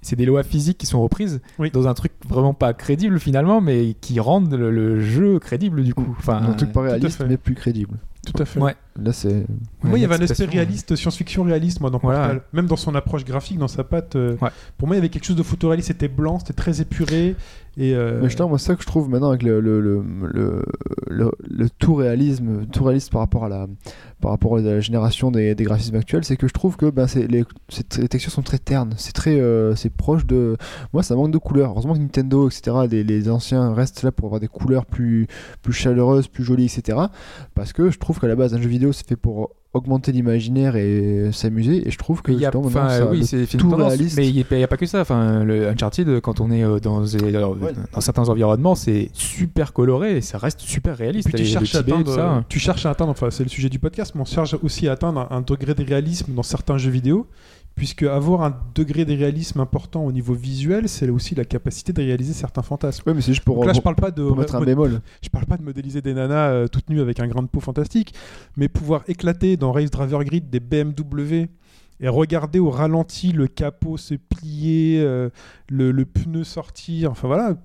Speaker 2: C'est des lois physiques qui sont reprises
Speaker 1: Oui.
Speaker 2: dans un truc vraiment pas crédible finalement, mais qui rendent le, le jeu crédible du coup. Enfin,
Speaker 3: Un truc pas
Speaker 1: tout à
Speaker 3: réaliste,
Speaker 1: fait.
Speaker 3: mais plus crédible.
Speaker 1: Tout à fait.
Speaker 2: Ouais.
Speaker 3: Là, c'est.
Speaker 1: Moi, il y avait un aspect réaliste, science-fiction réaliste, moi, dans
Speaker 2: Voilà.
Speaker 1: Portal. Même dans son approche graphique, dans sa patte. euh,
Speaker 2: Ouais.
Speaker 1: Pour moi, il y avait quelque chose de photoréaliste. C'était blanc, c'était très épuré. Et, euh,
Speaker 3: Mais justement, moi, c'est ça que je trouve maintenant avec le, le, le, le, le- le tout réalisme, tout réaliste par rapport à la, par rapport à la génération des, des graphismes actuels, c'est que je trouve que ben, les textures sont très ternes, c'est très, euh, c'est proche de, moi, ça manque de couleurs. Heureusement que Nintendo, etc., les, les anciens restent là pour avoir des couleurs plus, plus chaleureuses, plus jolies, etc. Parce que je trouve qu'à la base, un jeu vidéo, c'est fait pour augmenter l'imaginaire et s'amuser, et je trouve que
Speaker 2: Il y a, enfin, oui, c'est
Speaker 3: tout
Speaker 2: tendance,
Speaker 3: réaliste.
Speaker 2: mais il n'y a, pas que ça. Enfin, le Uncharted, quand on est euh, dans,
Speaker 3: Ouais.
Speaker 2: certains environnements, c'est super coloré et ça reste super réaliste.
Speaker 1: Puis tu cherches, à
Speaker 2: Tibet,
Speaker 1: atteindre,
Speaker 2: ça.
Speaker 1: tu cherches à atteindre, enfin c'est le sujet du podcast, mais on cherche aussi à atteindre un, un degré de réalisme dans certains jeux vidéo, puisque avoir un degré de réalisme important au niveau visuel, c'est aussi la capacité de réaliser certains fantasmes.
Speaker 3: Ouais, mais c'est juste pour,
Speaker 1: Donc là, je parle pas de
Speaker 3: mettre un bémol.
Speaker 1: je parle pas de modéliser des nanas euh, toutes nues avec un grain de peau fantastique, mais pouvoir éclater dans Race Driver Grid des BMW et regarder au ralenti le capot se plier, euh, le, le pneu sortir, enfin voilà.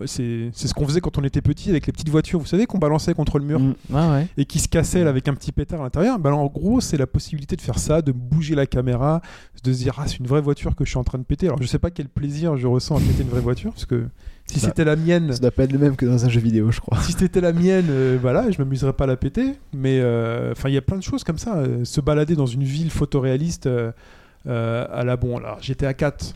Speaker 1: Ouais, C'est ce qu'on faisait quand on était petit avec les petites voitures, vous savez, qu'on balançait contre le mur
Speaker 3: Mm.
Speaker 5: Ouais.
Speaker 1: et qui se cassait là, avec un petit pétard à l'intérieur. Ben, en gros, c'est la possibilité de faire ça, de bouger la caméra, de se dire ah c'est une vraie voiture que je suis en train de péter. Alors je sais pas quel plaisir je ressens à péter une vraie voiture parce que si
Speaker 3: Bah,
Speaker 1: c'était la mienne,
Speaker 3: Ça doit pas être le même que dans un jeu vidéo, je crois.
Speaker 1: si c'était la mienne, euh, voilà, je m'amuserais pas à la péter. Mais euh, il y a plein de choses comme ça. euh, se balader dans une ville photoréaliste à la bon. Alors, j'étais à 4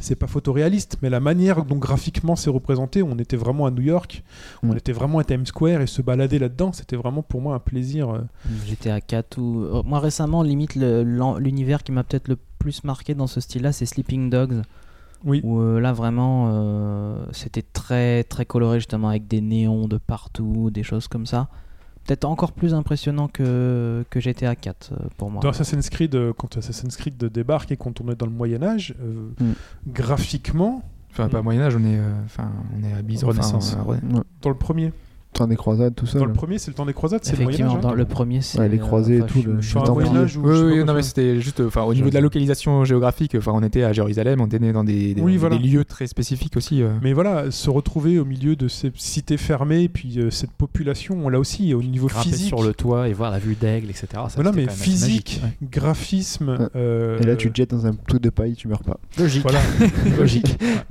Speaker 1: c'est pas photoréaliste, mais la manière dont graphiquement c'est représenté, on était vraiment à New York, on
Speaker 3: Mm.
Speaker 1: était vraiment à Times Square et se balader là-dedans, c'était vraiment pour moi un plaisir. euh.
Speaker 5: J'étais à 4 ou. euh, Moi récemment, limite, l'univers qui m'a peut-être le plus marqué dans ce style-là, c'est Sleeping Dogs.
Speaker 1: Oui.
Speaker 5: Où euh, là vraiment, euh, c'était très très coloré justement avec des néons de partout, des choses comme ça. Peut-être encore plus impressionnant que, que GTA 4 euh, pour moi.
Speaker 1: Dans Assassin's Creed, euh, quand Assassin's Creed débarque et quand on est dans le Moyen Âge, euh,
Speaker 3: Mm.
Speaker 1: graphiquement,
Speaker 2: Enfin, pas Moyen Âge, on est, euh, enfin, on est à Bise
Speaker 1: Renaissance.
Speaker 2: enfin, ouais.
Speaker 3: Ouais.
Speaker 1: dans le premier,
Speaker 3: Train des croisades, tout ça.
Speaker 1: dans
Speaker 3: là.
Speaker 1: le premier, c'est le temps des croisades, c'est le Moyen
Speaker 5: Effectivement,
Speaker 1: Âge.
Speaker 5: dans
Speaker 1: hein.
Speaker 5: le premier, c'est.
Speaker 3: Ouais, les
Speaker 5: euh,
Speaker 3: croisés et
Speaker 5: enfin,
Speaker 3: tout,
Speaker 5: je-
Speaker 3: le-
Speaker 5: je-
Speaker 3: Templier.
Speaker 1: Moyen Âge où
Speaker 2: Oui, oui, non, mais c'était juste, enfin, au niveau de la localisation géographique, enfin, on était à Jérusalem, on était dans des, des,
Speaker 1: Oui,
Speaker 2: des
Speaker 1: voilà.
Speaker 2: lieux très spécifiques aussi. euh.
Speaker 1: Mais voilà, se retrouver au milieu de ces cités fermées, et puis euh, cette population, on l'a aussi au niveau
Speaker 4: Grimper
Speaker 1: physique.
Speaker 4: sur le toit et voir la vue d'aigle, etc. Ça, c'était
Speaker 1: mais physique, graphisme.
Speaker 3: Ouais.
Speaker 1: euh,
Speaker 3: Et là, tu te jettes dans un truc de paille, tu meurs pas.
Speaker 4: Logique.
Speaker 1: Voilà.
Speaker 4: Logique.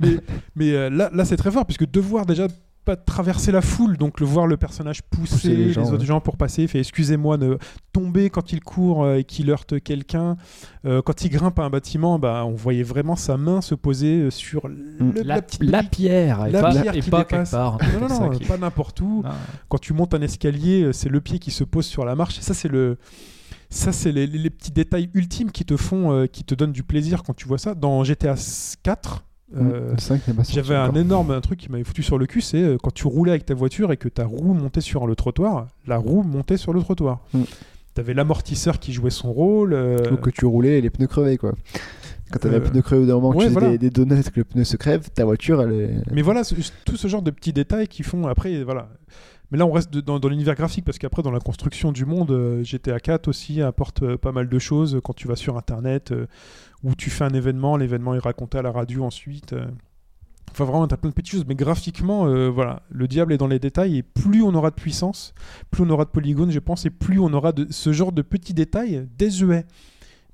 Speaker 1: mais euh, là, là c'est très fort, puisque devoir déjà pas traverser la foule, donc le voir le personnage pousser,
Speaker 3: Pousser les
Speaker 1: autres
Speaker 3: ouais.
Speaker 1: gens pour passer, fait excusez-moi, ne tomber quand il court euh, et qu'il heurte quelqu'un. Euh, quand il grimpe à un bâtiment, bah, on voyait vraiment sa main se poser euh, sur le-
Speaker 4: La,
Speaker 1: la petite
Speaker 4: la
Speaker 1: brique.
Speaker 4: pierre, et
Speaker 1: La
Speaker 4: pas,
Speaker 1: pierre
Speaker 4: et
Speaker 1: qui
Speaker 4: pas
Speaker 1: dépasse.
Speaker 4: part.
Speaker 1: Non, non,
Speaker 4: qui-
Speaker 1: pas n'importe où.
Speaker 4: Non.
Speaker 1: Quand tu montes un escalier, c'est le pied qui se pose sur la marche. Et ça, c'est le. Ça, c'est les, les petits détails ultimes qui te font, euh, qui te donnent du plaisir quand tu vois ça. Dans GTA 4, euh,
Speaker 3: Le 5 n'est pas sorti
Speaker 1: j'avais un énorme un truc qui m'avait foutu sur le cul, c'est euh, quand tu roulais avec ta voiture et que ta roue montait sur le trottoir, la roue montait sur le trottoir.
Speaker 3: Mm.
Speaker 1: T'avais l'amortisseur qui jouait son rôle. euh,
Speaker 3: Ou que tu roulais et les pneus crevaient, quoi. Quand t'avais
Speaker 1: Euh,
Speaker 3: un pneu crevé au d'un moment, que
Speaker 1: ouais,
Speaker 3: tu faisais
Speaker 1: voilà.
Speaker 3: des, des donuts, que le pneu se crève, ta voiture, elle est.
Speaker 1: Mais voilà, tout ce genre de petits détails qui font après, voilà. Mais là, on reste de- dans, dans l'univers graphique parce qu'après, dans la construction du monde, euh, GTA 4 aussi apporte euh, pas mal de choses quand tu vas sur Internet où tu fais un événement, l'événement est raconté à la radio ensuite. euh. Enfin, vraiment, t'as plein de petites choses. Mais graphiquement, euh, voilà, le diable est dans les détails et plus on aura de puissance, plus on aura de polygones, je pense, et plus on aura de ce genre de petits détails désuets,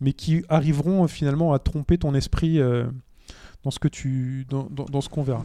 Speaker 1: mais qui arriveront euh, finalement à tromper ton esprit dans ce que tu, dans- dans ce qu'on verra.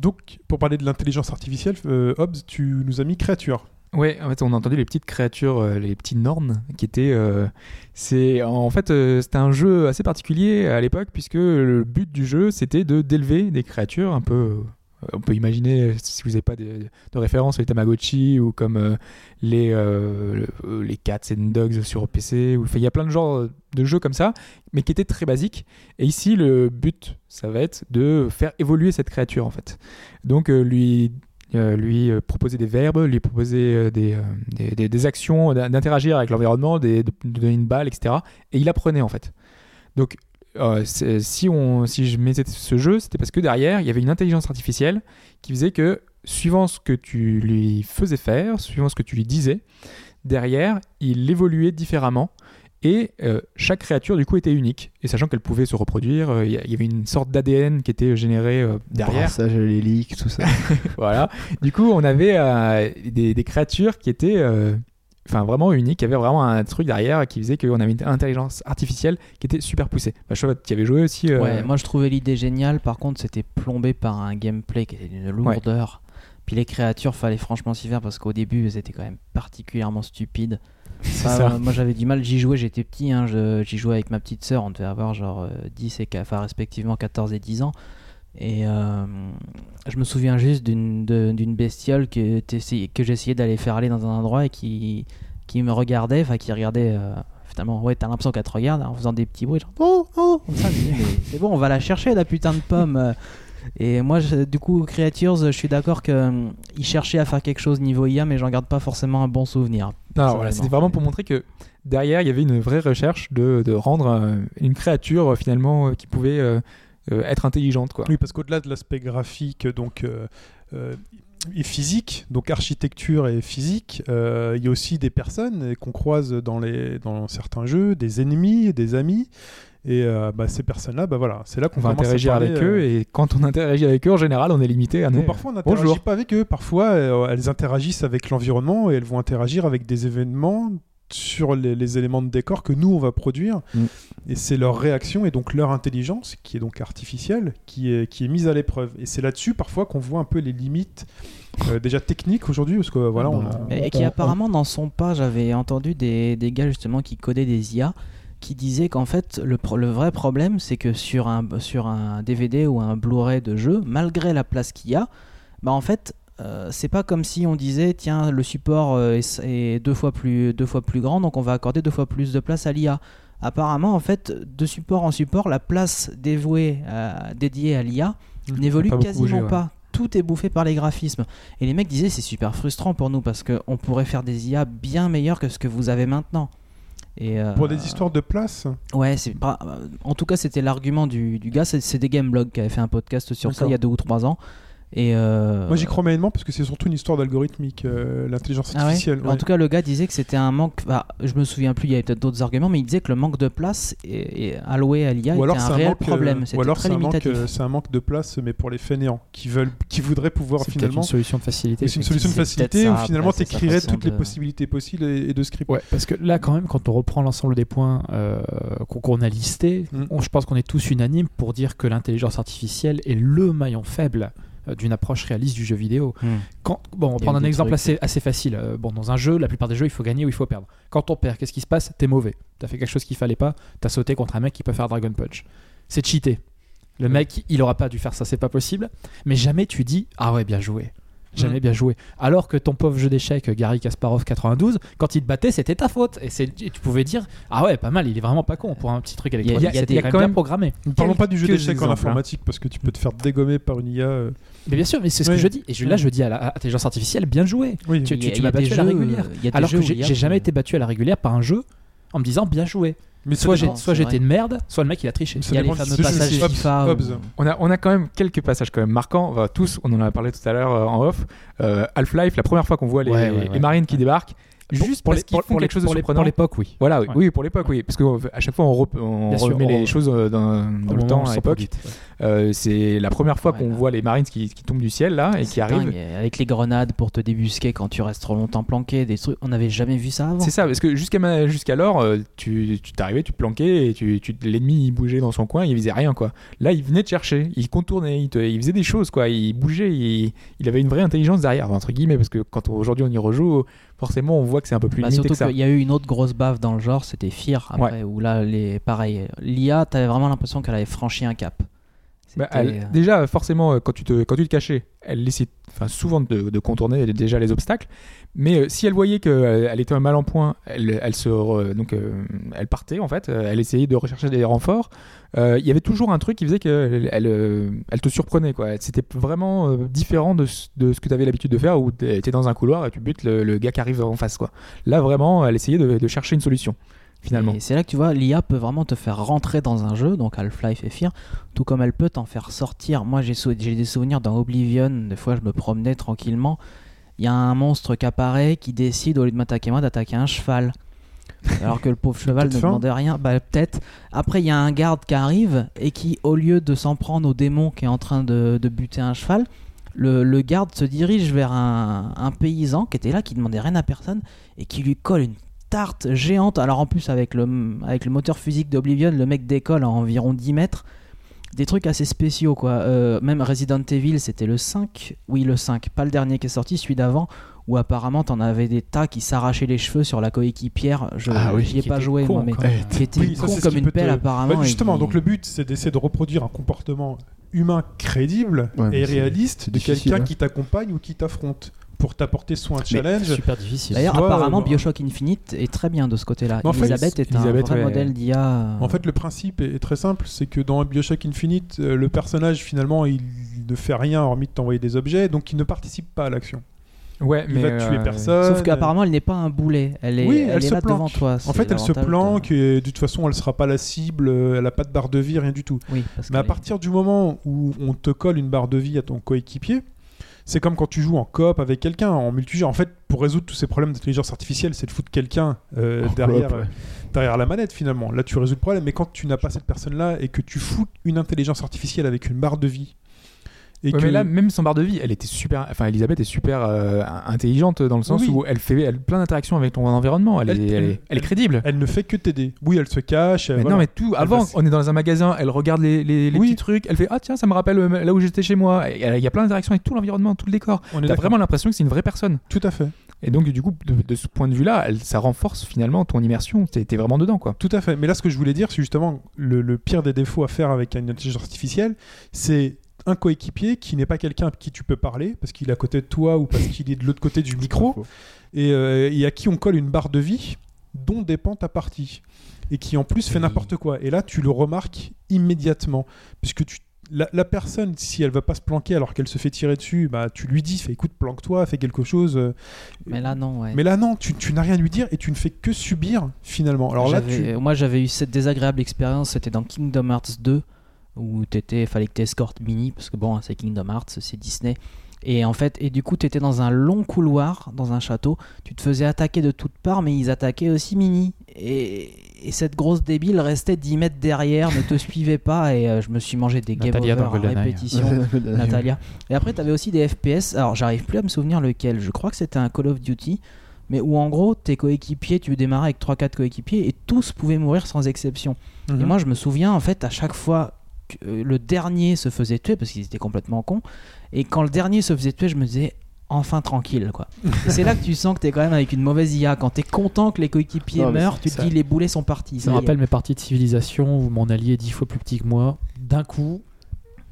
Speaker 1: Donc, pour parler de l'intelligence artificielle, euh, Hobbs, tu nous as mis créature.
Speaker 2: Ouais, en fait, on a entendu les petites créatures, euh, les petits nornes, qui étaient. euh, c'est en fait, euh, c'était un jeu assez particulier à l'époque puisque le but du jeu, c'était de d'élever des créatures un peu. Euh, on peut imaginer, si vous n'avez pas de, référence, les Tamagotchi ou comme euh, les euh, le- les Cats and Dogs sur PC. ou- Il y a plein de genres de jeux comme ça, mais qui étaient très basiques. Et ici, le but, ça va être de faire évoluer cette créature en fait. Donc, euh, lui euh, lui euh, proposer des verbes, lui proposer euh, des, euh, des, des- actions, d'in- d'interagir avec l'environnement, de donner une balle, etc. Et il apprenait en fait. Donc, euh, si, on, si je mettais ce jeu, c'était parce que derrière, il y avait une intelligence artificielle qui faisait que, suivant ce que tu lui faisais faire, suivant ce que tu lui disais, derrière, il évoluait différemment. Et euh, chaque créature, du coup, était unique. Et sachant qu'elle pouvait se reproduire, euh, il y avait une sorte d'ADN qui était généré euh, derrière.
Speaker 3: Brassage à l'hélique, tout ça.
Speaker 2: voilà. Du coup, on avait des, des créatures qui étaient enfin, vraiment uniques. Il y avait vraiment un truc derrière qui faisait qu'on avait une intelligence artificielle qui était super poussée. Bah, je sais pas, tu y avais joué aussi. euh,
Speaker 5: Ouais, moi je trouvais l'idée géniale. Par contre, c'était plombé par un gameplay qui était d'une lourdeur. Puis les créatures, fallait franchement s'y faire parce qu'au début, elles étaient quand même particulièrement stupides. Enfin,
Speaker 2: ça.
Speaker 5: euh, Moi j'avais du mal, j'y jouais, j'étais petit, hein, j'y jouais avec ma petite sœur, on devait avoir genre euh, 10 et qua- enfin, respectivement 14 et 10 ans. Et euh, je me souviens juste d'une bestiole que, que j'essayais d'aller faire aller dans un endroit et qui, qui me regardait, enfin qui regardait. euh, finalement, ouais, t'as l'impression qu'elle te regarde en faisant des petits bruits, genre oh oh, c'est bon, on va la chercher la putain de pomme. Et moi, je- du coup, Creatures, je suis d'accord qu'ils cherchaient à faire quelque chose niveau IA, mais j'en garde pas forcément un bon souvenir.
Speaker 2: Non, voilà, c'était vraiment pour montrer que derrière, il y avait une vraie recherche de, de rendre euh, une créature euh, finalement euh, qui pouvait être intelligente. Quoi.
Speaker 1: Oui, parce qu'au-delà de l'aspect graphique, donc. euh, euh, et physique, donc architecture et physique, euh, il y a aussi des personnes qu'on croise dans, les, dans certains jeux, des ennemis, des amis, et euh, bah, ces personnes-là, bah, voilà, c'est là qu'on
Speaker 2: On va interagir
Speaker 1: parler,
Speaker 2: avec
Speaker 1: euh,
Speaker 2: eux et quand on interagit avec eux, en général, on est limité à nous.
Speaker 1: parfois on n'interagit pas avec eux, parfois euh, elles interagissent avec l'environnement et elles vont interagir avec des événements sur les, les éléments de décor que nous on va produire
Speaker 2: Mm.
Speaker 1: Et c'est leur réaction et donc leur intelligence qui est donc artificielle qui est, qui est mise à l'épreuve et c'est là-dessus parfois qu'on voit un peu les limites euh, déjà techniques aujourd'hui parce que voilà on, a-
Speaker 5: Et qui apparemment n'en sont pas. J'avais entendu des, des gars justement qui codaient des IA qui disaient qu'en fait le, pro- le vrai problème c'est que sur un, sur un DVD ou un Blu-ray de jeu, malgré la place qu'il y a, bah en fait euh, c'est pas comme si on disait tiens le support euh, est, est deux, fois plus, deux fois plus grand donc on va accorder deux fois plus de place à l'IA. Apparemment en fait de support en support la place dévouée à- dédiée à l'IA n'évolue
Speaker 2: pas beaucoup
Speaker 5: quasiment
Speaker 2: bougé, ouais.
Speaker 5: pas tout est bouffé par les graphismes. Et les mecs disaient c'est super frustrant pour nous parce qu'on pourrait faire des IA bien meilleures que ce que vous avez maintenant. Et euh,
Speaker 1: pour des histoires de place
Speaker 5: Ouais, c'est pas- euh, en tout cas c'était l'argument du, du gars. C'est c'est des Gameblog qui avait fait un podcast sur ça il y a deux ou trois ans. Et euh,
Speaker 1: moi j'y crois moyennement parce que c'est surtout une histoire d'algorithmique euh, l'intelligence
Speaker 5: ah ouais
Speaker 1: artificielle
Speaker 5: En tout cas, le gars disait que c'était un manque. bah, je me souviens plus, il y avait peut-être d'autres arguments, mais il disait que le manque de place est, est alloué à l'IA
Speaker 1: ou alors
Speaker 5: était
Speaker 1: c'est
Speaker 5: un
Speaker 1: un
Speaker 5: réel
Speaker 1: manque, euh,
Speaker 5: problème.
Speaker 1: ou alors c'est un manque, c'est un manque de place mais pour les fainéants qui veulent qui voudraient pouvoir
Speaker 4: C'est
Speaker 1: finalement
Speaker 4: une solution de facilité.
Speaker 1: C'est une solution de
Speaker 5: C'est
Speaker 1: facilité où finalement
Speaker 5: c'est
Speaker 1: t'écrirais
Speaker 5: façon
Speaker 1: toutes les possibilités possibles et, et de script.
Speaker 4: Ouais, parce que là, quand même, quand on reprend l'ensemble des points euh, qu'on a listés,
Speaker 1: Mm.
Speaker 4: on- je pense qu'on est tous unanimes pour dire que l'intelligence artificielle est le maillon faible d'une approche réaliste du jeu vidéo.
Speaker 5: Hmm.
Speaker 4: Quand, bon, on va prendre un exemple assez facile. Euh, bon, dans un jeu, la plupart des jeux, il faut gagner ou il faut perdre. Quand on perd, qu'est-ce qui se passe? T'es mauvais. T'as fait quelque chose qu'il fallait pas. T'as sauté contre un mec qui peut faire Dragon Punch. C'est cheaté. Le mec, il aura pas dû faire ça, c'est pas possible. Mais jamais tu dis Ah ouais, bien joué. Jamais
Speaker 1: Mm.
Speaker 4: bien joué. Alors que ton pauvre jeu d'échecs, Gary Kasparov 92, quand il te battait, c'était ta faute. Et, tu pouvais dire Ah ouais, pas mal, il est vraiment pas con pour un petit truc électronique.
Speaker 5: il y a des-
Speaker 4: quand même
Speaker 2: quand
Speaker 4: bien
Speaker 2: même-
Speaker 4: programmé.
Speaker 1: Ne parlons pas du jeu d'échecs en
Speaker 2: exemples,
Speaker 1: informatique parce que tu peux te faire dégommer par une IA. euh.
Speaker 4: Mais bien sûr, mais c'est ce
Speaker 1: Oui.
Speaker 4: que je dis. Et je- là, je dis à l'intelligence artificielle bien joué.
Speaker 1: Oui,
Speaker 4: Tu, m'as battu à la régulière.
Speaker 5: euh, il y a des
Speaker 4: Alors
Speaker 5: jeux
Speaker 4: que j'ai jamais été battu à la régulière par un jeu en me disant bien joué.
Speaker 1: Mais
Speaker 4: Soit j'ai- j'étais une merde, soit le mec il a triché.
Speaker 1: Ça
Speaker 5: Il y a les fameux passages
Speaker 1: Hobbs,
Speaker 5: FIFA.
Speaker 2: On a, on a quand même quelques passages quand même marquants. Enfin, tous, on en a parlé tout à l'heure euh, en off. Euh, Half-Life, la première fois qu'on voit les,
Speaker 4: Ouais, ouais, ouais.
Speaker 2: les marines qui débarquent, Juste
Speaker 4: pour
Speaker 2: parce
Speaker 4: les-
Speaker 2: qu'ils font
Speaker 4: pour
Speaker 2: quelque chose de surprenant.
Speaker 4: pour l'époque, oui.
Speaker 2: Voilà, oui,
Speaker 4: Ouais.
Speaker 2: oui, pour l'époque, oui. Parce qu'à chaque fois, on, rep- on
Speaker 4: sûr,
Speaker 2: remet
Speaker 4: on-
Speaker 2: les choses euh, dans, le temps à l'époque.
Speaker 4: ouais.
Speaker 2: Euh, c'est la première fois qu'on voit les Marines qui, qui tombent du ciel là et qui arrivent.
Speaker 5: dingue, Avec les grenades pour te débusquer quand tu restes trop longtemps planqué, des trucs, on n'avait jamais vu ça avant.
Speaker 2: C'est ça, parce que jusqu'à jusqu'alors, euh, tu tu t'arrivais, tu te planquais et tu, tu- l'ennemi il bougeait dans son coin, il faisait rien quoi. Là, il venait te chercher, il contournait, il, te- il faisait des choses quoi, il bougeait, il, il avait une vraie intelligence derrière entre guillemets, parce que quand aujourd'hui on y rejoue, forcément on voit que c'est un peu plus
Speaker 5: Bah,
Speaker 2: limité
Speaker 5: surtout qu'il y a eu une autre grosse baffe dans le genre, c'était Fear après, où là, les, pareil, l'IA, t'avais vraiment l'impression qu'elle avait franchi un cap.
Speaker 2: Bah, elle-
Speaker 5: euh,
Speaker 2: déjà, forcément, euh, quand tu te, quand tu te cachais, elle enfin, souvent de, de contourner déjà les obstacles. Mais euh, si elle voyait qu'elle elle était mal en point, elle, euh, partait en fait. euh, Elle essayait de rechercher des renforts. Euh, Il y avait toujours un truc qui faisait qu'elle elle, euh, te surprenait. quoi. C'était vraiment euh, différent de, ce- que tu avais l'habitude de faire où tu étais dans un couloir et tu butes le, gars qui arrive en face. Quoi. Là, vraiment, elle essayait de, chercher une solution. Finalement.
Speaker 5: C'est là que tu vois, l'IA peut vraiment te faire rentrer dans un jeu, donc Half-Life et Fear, tout comme elle peut t'en faire sortir. Moi, j'ai j'ai des souvenirs dans Oblivion, des fois je me promenais tranquillement, il y a un monstre qui apparaît qui décide, au lieu de m'attaquer moi, d'attaquer un cheval. Alors que le pauvre cheval ne demandait rien, bah peut-être. Après, il y a un garde qui arrive et qui, au lieu de s'en prendre au démon qui est en train de, de buter un cheval, le, le garde se dirige vers un, un paysan qui était là, qui demandait rien à personne et qui lui colle une tarte géante. Alors en plus, avec le, avec le moteur physique d'Oblivion, le mec décolle à environ 10 mètres. Des trucs assez spéciaux quoi. Euh, même Resident Evil, c'était le 5. Oui, le 5. Pas le dernier qui est sorti, celui d'avant. Où apparemment t'en avais des tas qui s'arrachaient les cheveux sur la coéquipière. Je
Speaker 1: Ah oui,
Speaker 5: j'y ai pas joué
Speaker 1: con,
Speaker 5: moi, mais
Speaker 1: quand même.
Speaker 5: qui était
Speaker 1: Oui, ça,
Speaker 5: con comme une
Speaker 1: te-
Speaker 5: pelle apparemment.
Speaker 1: Bah, justement, donc le but c'est d'essayer de reproduire un comportement humain crédible
Speaker 3: Ouais,
Speaker 1: et réaliste de quelqu'un
Speaker 3: hein.
Speaker 1: qui t'accompagne ou qui t'affronte pour t'apporter soit un challenge.
Speaker 4: super difficile.
Speaker 5: D'ailleurs,
Speaker 1: soit,
Speaker 5: apparemment,
Speaker 1: euh,
Speaker 5: Bioshock Infinite est très bien de ce côté-là.
Speaker 1: Mais en fait,
Speaker 5: Elisabeth est
Speaker 2: Elisabeth,
Speaker 5: un vrai
Speaker 2: ouais.
Speaker 5: modèle d'IA.
Speaker 1: En fait, le principe est est très simple, c'est que dans Bioshock Infinite, euh, le personnage finalement il ne fait rien hormis de t'envoyer des objets, donc il ne participe pas à l'action.
Speaker 2: Ouais,
Speaker 1: Il
Speaker 2: mais
Speaker 1: va tuer
Speaker 2: euh,
Speaker 1: personne.
Speaker 5: Sauf qu'apparemment, elle n'est pas un boulet. Elle est,
Speaker 1: oui,
Speaker 5: elle
Speaker 1: elle,
Speaker 5: est
Speaker 1: se
Speaker 5: là
Speaker 1: planque.
Speaker 5: devant toi.
Speaker 1: En
Speaker 5: c'est
Speaker 1: fait, elle se
Speaker 5: l'avantage de-
Speaker 1: planque et de toute façon, elle sera pas la cible. Elle a pas de barre de vie, rien du tout.
Speaker 5: Oui, parce
Speaker 1: Mais à
Speaker 5: est-
Speaker 1: partir du moment où on te colle une barre de vie à ton coéquipier, c'est comme quand tu joues en coop avec quelqu'un, en multijoueur. En fait, pour résoudre tous ces problèmes d'intelligence artificielle, c'est de foutre quelqu'un euh, derrière, euh, derrière la manette finalement. Là, tu résous le problème. Mais quand tu n'as pas cette personne-là et que tu fous une intelligence artificielle avec une barre de vie, et
Speaker 2: Ouais,
Speaker 1: que
Speaker 2: mais là, même son barre de vie, elle était super. Enfin, Elisabeth est super euh, intelligente dans le sens
Speaker 1: Oui,
Speaker 2: où elle fait elle, plein d'interactions avec ton environnement. Elle,
Speaker 1: Elle-
Speaker 2: est, elle, est, elle est crédible.
Speaker 1: elle ne fait que t'aider. Oui, elle se cache.
Speaker 2: Mais
Speaker 1: voilà.
Speaker 2: non, mais tout. Avant,
Speaker 1: va-
Speaker 2: on est dans un magasin, elle regarde les, les, les
Speaker 1: Oui.
Speaker 2: petits trucs, elle fait Ah, tiens, ça me rappelle euh, là où j'étais chez moi. Et Il y a plein d'interactions avec tout l'environnement, tout le décor.
Speaker 1: On d'accord.
Speaker 2: vraiment l'impression que c'est une vraie personne.
Speaker 1: Tout à fait.
Speaker 2: Et donc, du coup, de, de ce point de vue-là, ça renforce finalement ton immersion. T'es t'es vraiment dedans, quoi.
Speaker 1: Tout à fait. Mais là, ce que je voulais dire, c'est justement le, le pire des défauts à faire avec une intelligence artificielle, c'est un coéquipier qui n'est pas quelqu'un à qui tu peux parler parce qu'il est à côté de toi ou parce qu'il est de l'autre côté du micro et, euh, et à qui on colle une barre de vie dont dépend ta partie et qui en plus fait n'importe quoi. Et là, tu le remarques immédiatement puisque tu la, la personne, si elle va pas se planquer alors qu'elle se fait tirer dessus, bah tu lui dis, fais, écoute, planque-toi, fais quelque chose. euh,
Speaker 5: Mais là, non, ouais.
Speaker 1: Mais là, non, tu, tu n'as rien à lui dire et tu ne fais que subir finalement. Alors là, tu...
Speaker 5: Moi, j'avais eu cette désagréable expérience, c'était dans Kingdom Hearts 2, où il fallait que tu escortes Minnie, parce que bon, c'est Kingdom Hearts, c'est Disney. Et en fait, et du coup, tu étais dans un long couloir, dans un château, tu te faisais attaquer de toutes parts, mais ils attaquaient aussi Minnie. Et, et cette grosse débile restait 10 mètres derrière, ne te suivait pas, et euh, je me suis mangé des game
Speaker 4: Natalia
Speaker 5: over à répétition. Natalia. Et après, tu avais aussi des FPS, alors j'arrive plus à me souvenir lequel, je crois que c'était un Call of Duty, mais où en gros, tes coéquipiers, tu démarrais avec 3-4 coéquipiers et tous pouvaient mourir sans exception.
Speaker 1: Mhm.
Speaker 5: Et moi, je me souviens, en fait, à chaque fois le dernier se faisait tuer, parce qu'ils étaient complètement cons, et quand le dernier se faisait tuer, je me disais. Enfin tranquille quoi. C'est là que tu sens que t'es quand même avec une mauvaise IA. Quand t'es content que les coéquipiers
Speaker 4: Non,
Speaker 5: meurent, tu te
Speaker 4: ça-
Speaker 5: dis les boulets sont partis.
Speaker 4: Ça me rappelle mes parties de civilisation où mon allié est dix fois plus petit que moi, d'un coup,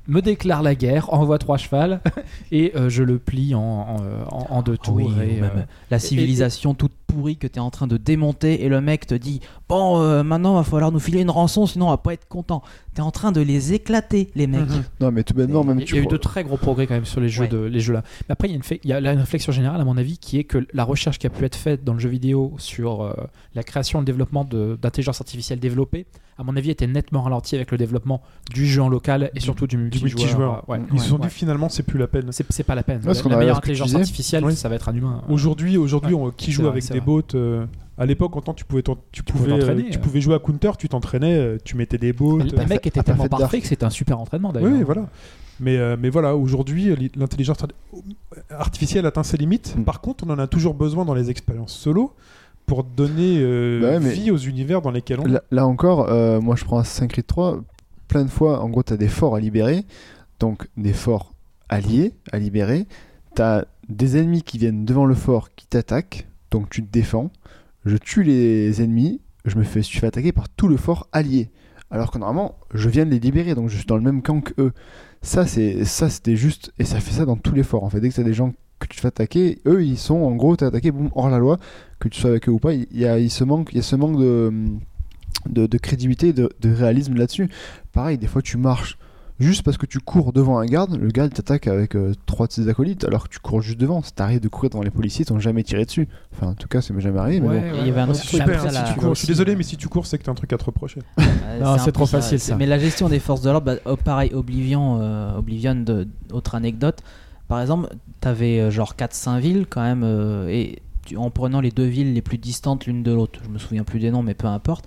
Speaker 4: me déclare la guerre, envoie trois chevals et euh, je le plie en, en, en- en deux tours.
Speaker 5: oui,
Speaker 4: et,
Speaker 5: ou même
Speaker 4: euh,
Speaker 5: la
Speaker 4: et-
Speaker 5: civilisation toute pourrie que tu es en train de démonter et le mec te dit bon euh, maintenant va falloir nous filer une rançon sinon on va pas être content tu es en train de les éclater les mecs
Speaker 3: Non, mais tout bêtement, même
Speaker 4: Il y
Speaker 3: tu
Speaker 4: a eu de très gros progrès quand même sur les jeux,
Speaker 5: Ouais.
Speaker 4: de, les jeux là. Mais après, il y, a une fait- il y a une réflexion générale, à mon avis, qui est que la recherche qui a pu être faite dans le jeu vidéo sur euh, la création et le développement de- d'intelligence artificielle développée, à mon avis, était nettement ralentie avec le développement du jeu en local et surtout du
Speaker 1: Du multijoueur.
Speaker 4: ouais.
Speaker 1: Ils se sont
Speaker 4: Ouais.
Speaker 1: dit finalement c'est plus la peine.
Speaker 4: C'est pas la peine.
Speaker 3: Ouais, parce
Speaker 4: la
Speaker 3: qu'on
Speaker 4: la meilleure intelligence artificielle, ça va être un humain.
Speaker 1: Aujourd'hui, aujourd'hui,
Speaker 4: Ouais.
Speaker 1: on- qui joue
Speaker 4: vrai,
Speaker 1: avec des bots euh, À l'époque, en temps, tu pouvais, tu
Speaker 4: pouvais
Speaker 1: euh, tu
Speaker 4: euh.
Speaker 1: pouvais jouer à Counter, tu t'entraînais, euh, tu mettais des bots.
Speaker 4: Le
Speaker 1: euh,
Speaker 4: mec était tellement parfait que c'était un super entraînement d'ailleurs.
Speaker 1: Oui, voilà. Mais, euh, mais voilà, aujourd'hui, li- l'intelligence artificielle atteint ses limites.
Speaker 3: Mm.
Speaker 1: Par contre, on en a toujours besoin dans les expériences solo pour donner euh,
Speaker 3: Bah ouais,
Speaker 1: vie aux univers dans lesquels on.
Speaker 3: Là, là encore, euh, moi je prends Assassin's Creed 3, plein de fois, en gros, tu as des forts à libérer, donc des forts alliés à libérer. Tu as des ennemis qui viennent devant le fort qui t'attaquent, donc tu te défends. Je tue les ennemis, je me fais, attaquer par tout le fort allié. Alors que normalement, je viens de les libérer, donc je suis dans le même camp que eux. Ça, c'est c'était juste, et ça fait ça dans tous les forts. En fait, dès que tu as des gens que tu fais attaquer, eux, ils sont en gros, t'es attaqué, boum, hors la loi, que tu sois avec eux ou pas, il y a, ce manque de, de, de crédibilité, de, de réalisme là-dessus. Pareil, des fois tu marches juste parce que tu cours devant un garde, le garde t'attaque avec euh, trois de ses acolytes, alors que tu cours juste devant. Ça t'arrive de courir devant les policiers, ils t'ont jamais tiré dessus. Enfin, en tout cas, ça m'est jamais arrivé. mais
Speaker 4: Ouais,
Speaker 3: bon.
Speaker 4: ouais,
Speaker 5: Il y avait un autre
Speaker 1: super, hein, si tu cours. Je suis désolé, mais si tu cours, c'est que t'as un truc à te reprocher.
Speaker 5: Euh,
Speaker 4: Non, c'est trop
Speaker 5: ça,
Speaker 4: facile, ça.
Speaker 5: Mais la gestion des forces de l'ordre, bah, oh, pareil, Oblivion, euh, Oblivion de, autre anecdote. Par exemple, t'avais euh, genre 4-5 villes quand même, euh, et tu- en prenant les deux villes les plus distantes l'une de l'autre, je me souviens plus des noms, mais peu importe,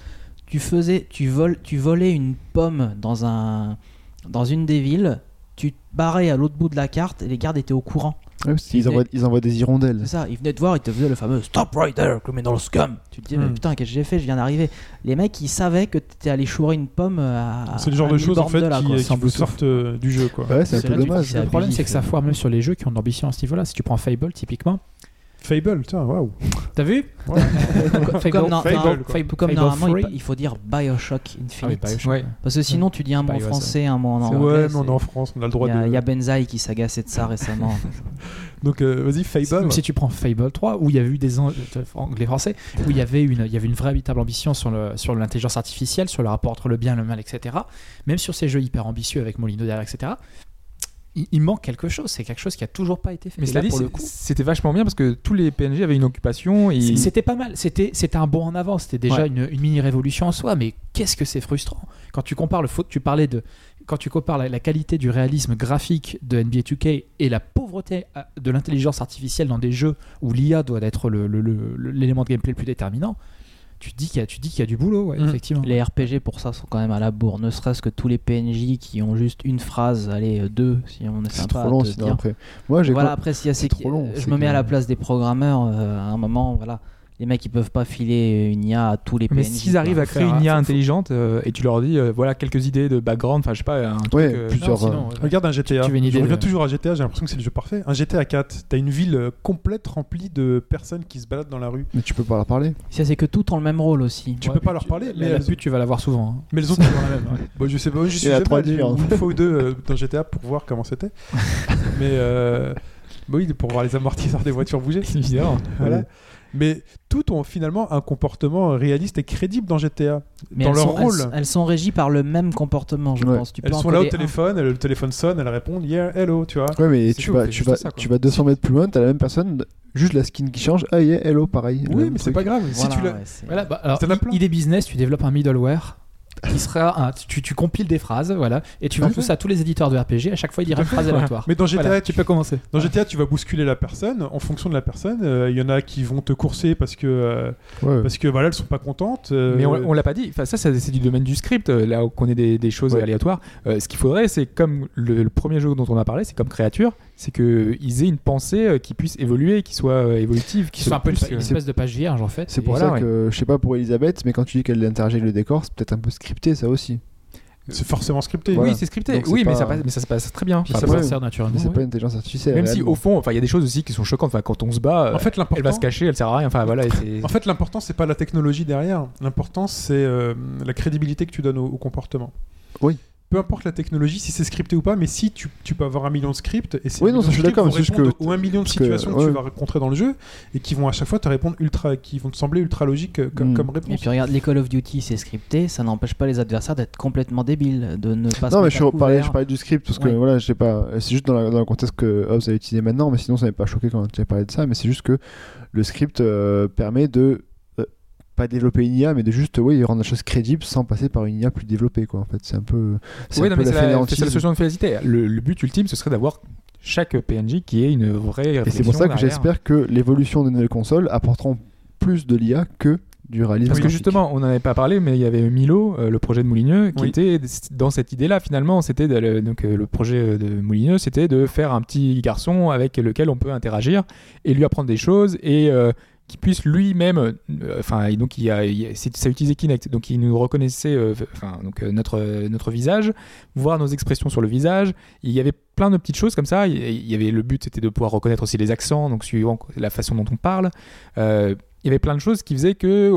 Speaker 5: tu faisais, tu, voles, tu volais une pomme dans, un, dans une des villes, tu te barrais à l'autre bout de la carte et les gardes étaient au courant.
Speaker 3: Ouais, parce qu'ils envoient, ils envoient des hirondelles.
Speaker 5: C'est ça, ils venaient te voir, ils te faisaient le fameux Stop right there, criminal scum. Tu te dis, mais
Speaker 1: Hmm.
Speaker 5: putain, qu'est-ce que j'ai fait Je viens d'arriver. Les mecs, ils savaient que t'étais allé chourer une pomme à.
Speaker 1: C'est le genre de choses en fait
Speaker 5: de là,
Speaker 1: qui, vous
Speaker 5: Bluetooth.
Speaker 1: sortent euh, du jeu. Quoi.
Speaker 3: Ouais, c'est un
Speaker 5: C'est
Speaker 3: peu
Speaker 5: là du coup,
Speaker 3: dommage.
Speaker 5: c'est
Speaker 4: Le problème, c'est que ça
Speaker 5: euh.
Speaker 4: foire même sur les jeux qui ont de l'ambition à ce niveau-là. Si tu prends Fable, typiquement,
Speaker 1: Fable, tiens, waouh.
Speaker 4: t'as vu
Speaker 1: Ouais.
Speaker 5: Comme, non-
Speaker 1: Fable,
Speaker 5: normalement, il,
Speaker 4: Free.
Speaker 5: pa- il faut dire Bioshock
Speaker 4: Ah oui,
Speaker 5: Infinite.
Speaker 4: Bioshock.
Speaker 2: Ouais.
Speaker 5: Parce que sinon, tu dis un mot en français, un mot en anglais.
Speaker 1: ouais, mais on est en France, on a le droit
Speaker 5: y, a-
Speaker 1: de.
Speaker 5: il y a Benzaï qui s'agaçait de ça récemment.
Speaker 1: Donc euh, vas-y, Fable.
Speaker 4: Même si tu prends Fable 3, où il y avait eu des en- euh, anglais français, où il y avait une, il y avait une véritable ambition sur le sur l'intelligence artificielle, sur le rapport entre le bien et le mal, etc. Même sur ces jeux hyper ambitieux avec Molino derrière, etc. Il, il manque quelque chose. C'est quelque chose qui a toujours pas été fait.
Speaker 2: Mais cela dit, c'était vachement bien parce que tous les PNJ avaient une occupation. Et...
Speaker 4: C'était pas mal, c'était c'était un bond en avant, c'était déjà
Speaker 2: Ouais.
Speaker 4: une, une mini révolution en soi, mais qu'est-ce que c'est frustrant? Quand tu compares le tu parlais de quand tu compares la, la qualité du réalisme graphique de NBA 2K et la pauvreté euh, de l'intelligence artificielle dans des jeux où l'IA doit être le- le- le- le- l'élément de gameplay le plus déterminant, tu dis qu'il y a tu te dis qu'il y a du boulot, ouais,
Speaker 1: Mm.
Speaker 4: effectivement.
Speaker 5: les RPG pour ça sont quand même à la bourre. Ne serait-ce que tous les PNJ qui ont juste une phrase, allez, euh, deux, si on est
Speaker 3: C'est trop long après. Moi, j'ai
Speaker 5: Voilà,
Speaker 3: quoi-
Speaker 5: après, s'il y a
Speaker 3: c'est
Speaker 5: ces-
Speaker 3: trop long,
Speaker 5: je
Speaker 3: c'est
Speaker 5: me mets
Speaker 3: que-
Speaker 5: à la place des programmeurs. euh, à un moment, voilà, les mecs ils peuvent pas filer une IA à tous les
Speaker 2: Mais
Speaker 5: PNJ.
Speaker 2: s'ils arrivent à créer une IA intelligente euh, et tu leur dis euh, voilà quelques idées de background, enfin je sais pas, un truc.
Speaker 3: Ouais,
Speaker 2: euh,
Speaker 3: plusieurs,
Speaker 4: Non, sinon, ouais.
Speaker 1: Regarde un GTA.
Speaker 4: Tu veux une idée
Speaker 1: Je reviens toujours à GTA, j'ai l'impression que c'est le jeu parfait. Un GTA 4, t'as une ville complète remplie de personnes qui se baladent dans la rue.
Speaker 3: Mais tu peux pas leur parler.
Speaker 5: Ça, c'est que tout ont le même rôle aussi.
Speaker 1: Tu
Speaker 4: Ouais,
Speaker 1: peux pas
Speaker 4: mais
Speaker 1: leur parler, mais
Speaker 4: la, la pute, tu vas l'avoir souvent. hein.
Speaker 1: mais elles ont toujours la même. Bon, je sais pas, je suis
Speaker 3: différentes.
Speaker 1: une fois ou deux dans GTA pour voir comment c'était. mais euh, bah oui, pour voir les amortisseurs des voitures bouger.
Speaker 2: Évidemment.
Speaker 1: Voilà. Mais toutes ont finalement un comportement réaliste et crédible dans GTA.
Speaker 5: Mais
Speaker 1: dans leur
Speaker 5: sont,
Speaker 1: rôle.
Speaker 5: Elles, sont régies par le même comportement, je
Speaker 3: Ouais.
Speaker 5: pense. Tu peux
Speaker 1: Elles sont là au téléphone, le téléphone sonne, elles répondent yeah, hello, tu vois.
Speaker 3: Ouais, mais tu
Speaker 2: tout,
Speaker 3: vas, tu, vas,
Speaker 2: ça, quoi.
Speaker 3: tu vas 200 mètres plus loin, t'as la même personne, juste la skin qui change. Ah, yeah, hello, pareil.
Speaker 1: Oui, mais c'est pas grave.
Speaker 5: Voilà,
Speaker 1: si tu l'as-
Speaker 5: ouais,
Speaker 4: Voilà, bah, alors,
Speaker 1: T'en as
Speaker 4: i-
Speaker 1: plein.
Speaker 4: idée business, tu développes un middleware qui sera un- tu, tu compiles des phrases, voilà, et tu vends
Speaker 1: Tout
Speaker 4: ça à tous les éditeurs de RPG. À chaque fois, il dira une phrase aléatoire.
Speaker 1: Mais dans GTA,
Speaker 4: Voilà,
Speaker 1: tu
Speaker 4: tu peux commencer.
Speaker 1: Dans GTA, tu vas bousculer la personne en fonction de la personne. Euh, Il y en a qui vont te courser parce que euh,
Speaker 3: Ouais.
Speaker 1: parce que voilà, elles sont pas contentes. euh,
Speaker 2: Mais on, on l'a pas dit. Enfin, ça, ça, c'est du domaine du script. euh, Là où qu'on ait des, des choses
Speaker 3: Ouais.
Speaker 2: aléatoires. Euh, ce qu'il faudrait, c'est comme le, le premier jeu dont on a parlé, c'est comme créature, c'est que ils aient une pensée euh, qui puisse évoluer, qui soit euh, évolutive, qui
Speaker 4: soit un peu une, espèce de page vierge en fait.
Speaker 3: C'est pour ça
Speaker 2: ouais.
Speaker 3: que, je sais pas pour Elisabeth, mais quand tu dis qu'elle interagit avec le décor, c'est peut-être un peu scripté ça aussi.
Speaker 1: C'est forcément scripté.
Speaker 3: Voilà.
Speaker 2: Oui, c'est scripté.
Speaker 3: Donc,
Speaker 2: oui, mais,
Speaker 3: pas-
Speaker 2: ça passe, mais ça se passe très bien.
Speaker 4: Puis
Speaker 2: Enfin,
Speaker 4: ça s'insère naturellement.
Speaker 3: Mais c'est
Speaker 4: ouais.
Speaker 3: pas une intelligence artificielle.
Speaker 2: même si au fond, enfin, il y a des choses aussi qui sont choquantes. Enfin, quand on se bat,
Speaker 1: En fait,
Speaker 2: euh, elle va se cacher, elle sert à rien. Enfin, voilà.
Speaker 1: en fait, l'important, c'est pas la technologie derrière. L'important, c'est euh, la crédibilité que tu donnes au, au comportement.
Speaker 3: Oui.
Speaker 1: Peu importe la technologie, si c'est scripté ou pas, mais si tu, tu peux avoir un million de scripts et ces
Speaker 3: Oui, non, ça, je suis d'accord, c'est que-
Speaker 1: aux un million de situations que,
Speaker 3: ouais.
Speaker 1: tu vas rencontrer dans le jeu et qui vont à chaque fois te répondre ultra, qui vont te sembler ultra logiques euh, comme,
Speaker 3: Mm.
Speaker 1: comme
Speaker 5: Et
Speaker 1: réponse.
Speaker 5: puis regarde, les Call of Duty, c'est scripté, ça n'empêche pas les adversaires d'être complètement débiles, de ne pas se
Speaker 3: Non, mais je parlais, je parlais du script parce que
Speaker 5: Ouais.
Speaker 3: voilà, je sais pas. C'est juste dans, la- dans le contexte que Hobbs a utilisé maintenant, mais sinon ça m'avait pas choqué quand tu avais parlé de ça. Mais c'est juste que le script euh, permet de pas développer une IA, mais de juste oui, rendre la chose crédible sans passer par une IA plus développée. Quoi. En fait, c'est un peu.
Speaker 2: Oui,
Speaker 3: un
Speaker 2: non,
Speaker 3: peu
Speaker 2: mais c'est la,
Speaker 3: fainéantise.
Speaker 2: c'est la solution de félicité. Le, le but ultime, ce serait d'avoir chaque PNJ qui ait une vraie
Speaker 3: Et c'est pour ça que j'espère que l'évolution des nouvelles consoles apporteront plus de l'IA que du réalisme.
Speaker 2: Parce que
Speaker 3: graphique.
Speaker 2: justement, on n'en avait pas parlé, mais il y avait Milo, euh, le projet de Moulineux, qui
Speaker 1: Oui.
Speaker 2: était dans cette idée-là. Finalement, c'était donc euh, le projet de Moulineux, c'était de faire un petit garçon avec lequel on peut interagir et lui apprendre des choses et euh, qui puisse lui-même, euh, enfin, et donc il a, il ça utilisait Kinect, donc il nous reconnaissait, euh, enfin, donc euh, notre euh, notre visage, voir nos expressions sur le visage. Il y avait plein de petites choses comme ça. Il y avait le but, c'était de pouvoir reconnaître aussi les accents, donc suivant la façon dont on parle. Euh, il y avait plein de choses qui faisaient que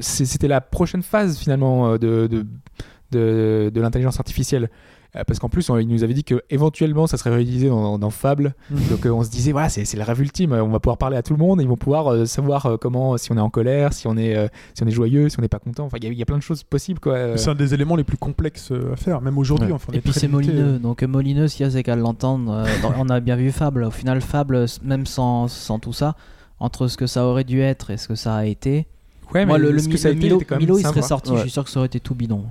Speaker 2: c'était la prochaine phase finalement euh, de, de, de l'intelligence artificielle. Euh, Parce qu'en plus, on- il nous avait dit que éventuellement, ça serait réutilisé dans, dans Fable. Donc, euh, on se disait, voilà, c'est le rêve ultime. On va pouvoir parler à tout le monde. Ils vont pouvoir euh, savoir euh, comment, si on est en colère, si on est, euh, si on est joyeux, si on n'est pas content. Enfin, il y y, a plein de choses possibles, quoi. Euh,
Speaker 1: C'est un des éléments les plus complexes euh, à faire, même aujourd'hui.
Speaker 2: Ouais.
Speaker 1: Enfin, on
Speaker 5: Et puis c'est. Molineux, donc euh, Molineux, s'il y a c'est qu'à l'entendre, euh, on a bien vu Fable. Au final, Fable, même sans, sans tout ça, entre ce que ça aurait dû être et ce que ça a été,
Speaker 2: Ouais,
Speaker 5: moi
Speaker 2: mais
Speaker 5: le, le
Speaker 2: ce que
Speaker 5: Mi-
Speaker 2: ça a
Speaker 5: le
Speaker 2: été
Speaker 5: Milo,
Speaker 2: était quand même
Speaker 5: Milo, il
Speaker 2: sympa.
Speaker 5: serait sorti,
Speaker 3: Ouais.
Speaker 5: je suis sûr que ça aurait été tout bidon.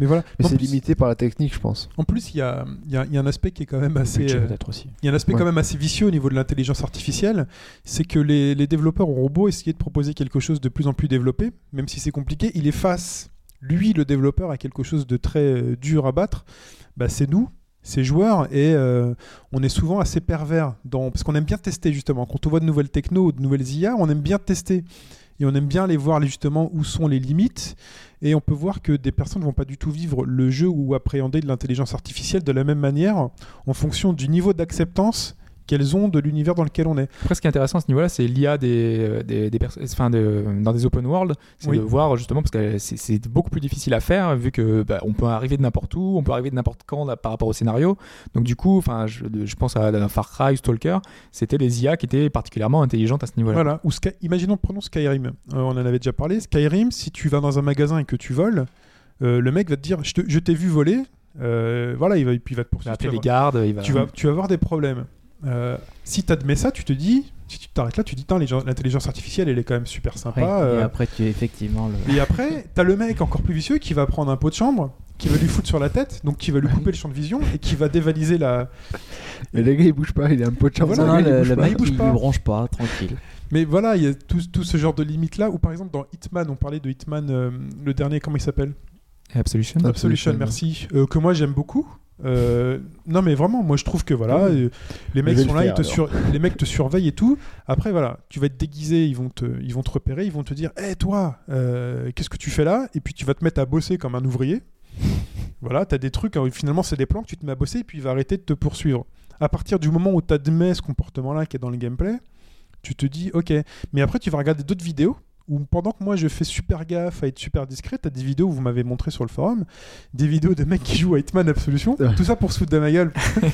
Speaker 1: Mais voilà.
Speaker 3: Mais
Speaker 1: En
Speaker 3: c'est limité par la technique, je pense.
Speaker 1: En plus, il y a, il y a- il y a un aspect qui est quand même assez.
Speaker 4: budget
Speaker 1: euh,
Speaker 4: peut-être aussi.
Speaker 1: Il y a un aspect
Speaker 3: Ouais.
Speaker 1: quand même assez vicieux au niveau de l'intelligence artificielle, c'est que les, les développeurs auront beau essayer de proposer quelque chose de plus en plus développé, même si c'est compliqué, il est face, lui, le développeur, à quelque chose de très euh, dur à battre. Bah, c'est nous, ces joueurs, et euh, on est souvent assez pervers, dans... parce qu'on aime bien tester justement. Quand on voit de nouvelles techno, de nouvelles IA, on aime bien tester. Et on aime bien aller voir les- justement où sont les limites. Et on peut voir que des personnes ne vont pas du tout vivre le jeu ou appréhender de l'intelligence artificielle de la même manière en fonction du niveau d'acceptance qu'elles ont de l'univers dans lequel on est.
Speaker 2: Après, ce qui est intéressant à ce niveau-là, c'est l'IA des, euh, des, des perso- enfin, de- dans des open world. C'est
Speaker 1: Oui.
Speaker 2: de voir justement, parce que c'est- beaucoup plus difficile à faire, vu que bah, on peut arriver de n'importe où, on peut arriver de n'importe quand là, par rapport au scénario. Donc, du coup, enfin, je, pense à, à Far Cry, Stalker, c'était les IA qui étaient particulièrement intelligentes à ce niveau-là.
Speaker 1: Voilà. Ou Sky- imaginons, prenons Skyrim. Euh, on en avait déjà parlé. Skyrim, si tu vas dans un magasin et que tu voles, euh, le mec va te dire Je t'ai vu voler. Euh, voilà, il va, puis il va te
Speaker 2: Il va
Speaker 1: poursuivre.
Speaker 2: appeler les gardes, il va.
Speaker 1: tu vas, tu vas avoir des problèmes. Euh, si tu admets ça, tu te dis, si tu t'arrêtes là, tu te dis, l'intelligence artificielle, elle est quand même super sympa.
Speaker 5: Ouais,
Speaker 1: euh,
Speaker 5: Et après, tu effectivement le.
Speaker 1: Et après, t'as le mec encore plus vicieux qui va prendre un pot de chambre, qui va lui foutre sur la tête, donc qui va lui couper le champ de vision et qui va dévaliser la.
Speaker 3: Mais le gars, il bouge pas, il est un peu de chambre.
Speaker 1: Voilà,
Speaker 5: Non,
Speaker 1: le il
Speaker 5: le,
Speaker 1: bouge
Speaker 5: le
Speaker 1: pas,
Speaker 5: mec,
Speaker 1: il bouge
Speaker 5: il
Speaker 1: pas.
Speaker 5: lui bronche pas, tranquille.
Speaker 1: Mais voilà, il y a tout, tout ce genre de limites là. Ou par exemple dans Hitman, on parlait de Hitman, euh, le dernier, comment il s'appelle?
Speaker 2: Absolution.
Speaker 1: Absolution, merci. Euh, que moi j'aime beaucoup. Euh, non mais vraiment, moi je trouve que voilà, euh, les mecs sont
Speaker 3: le
Speaker 1: là, ils te sur- les mecs te surveillent et tout. Après voilà, tu vas être déguisé, ils vont te, ils vont te repérer, ils vont te dire, hé toi, euh, qu'est-ce que tu fais là? Et puis tu vas te mettre à bosser comme un ouvrier. Voilà, t'as des trucs, hein, finalement c'est des plans que tu te mets à bosser et puis il va arrêter de te poursuivre. À partir du moment où tu admets ce comportement-là qui est dans le gameplay, tu te dis ok. Mais après tu vas regarder d'autres vidéos où pendant que moi je fais super gaffe à être super discret, t'as des vidéos, vous m'avez montré sur le forum, des vidéos de mecs qui jouent à Hitman Absolution, tout ça pour se foutre de ma gueule.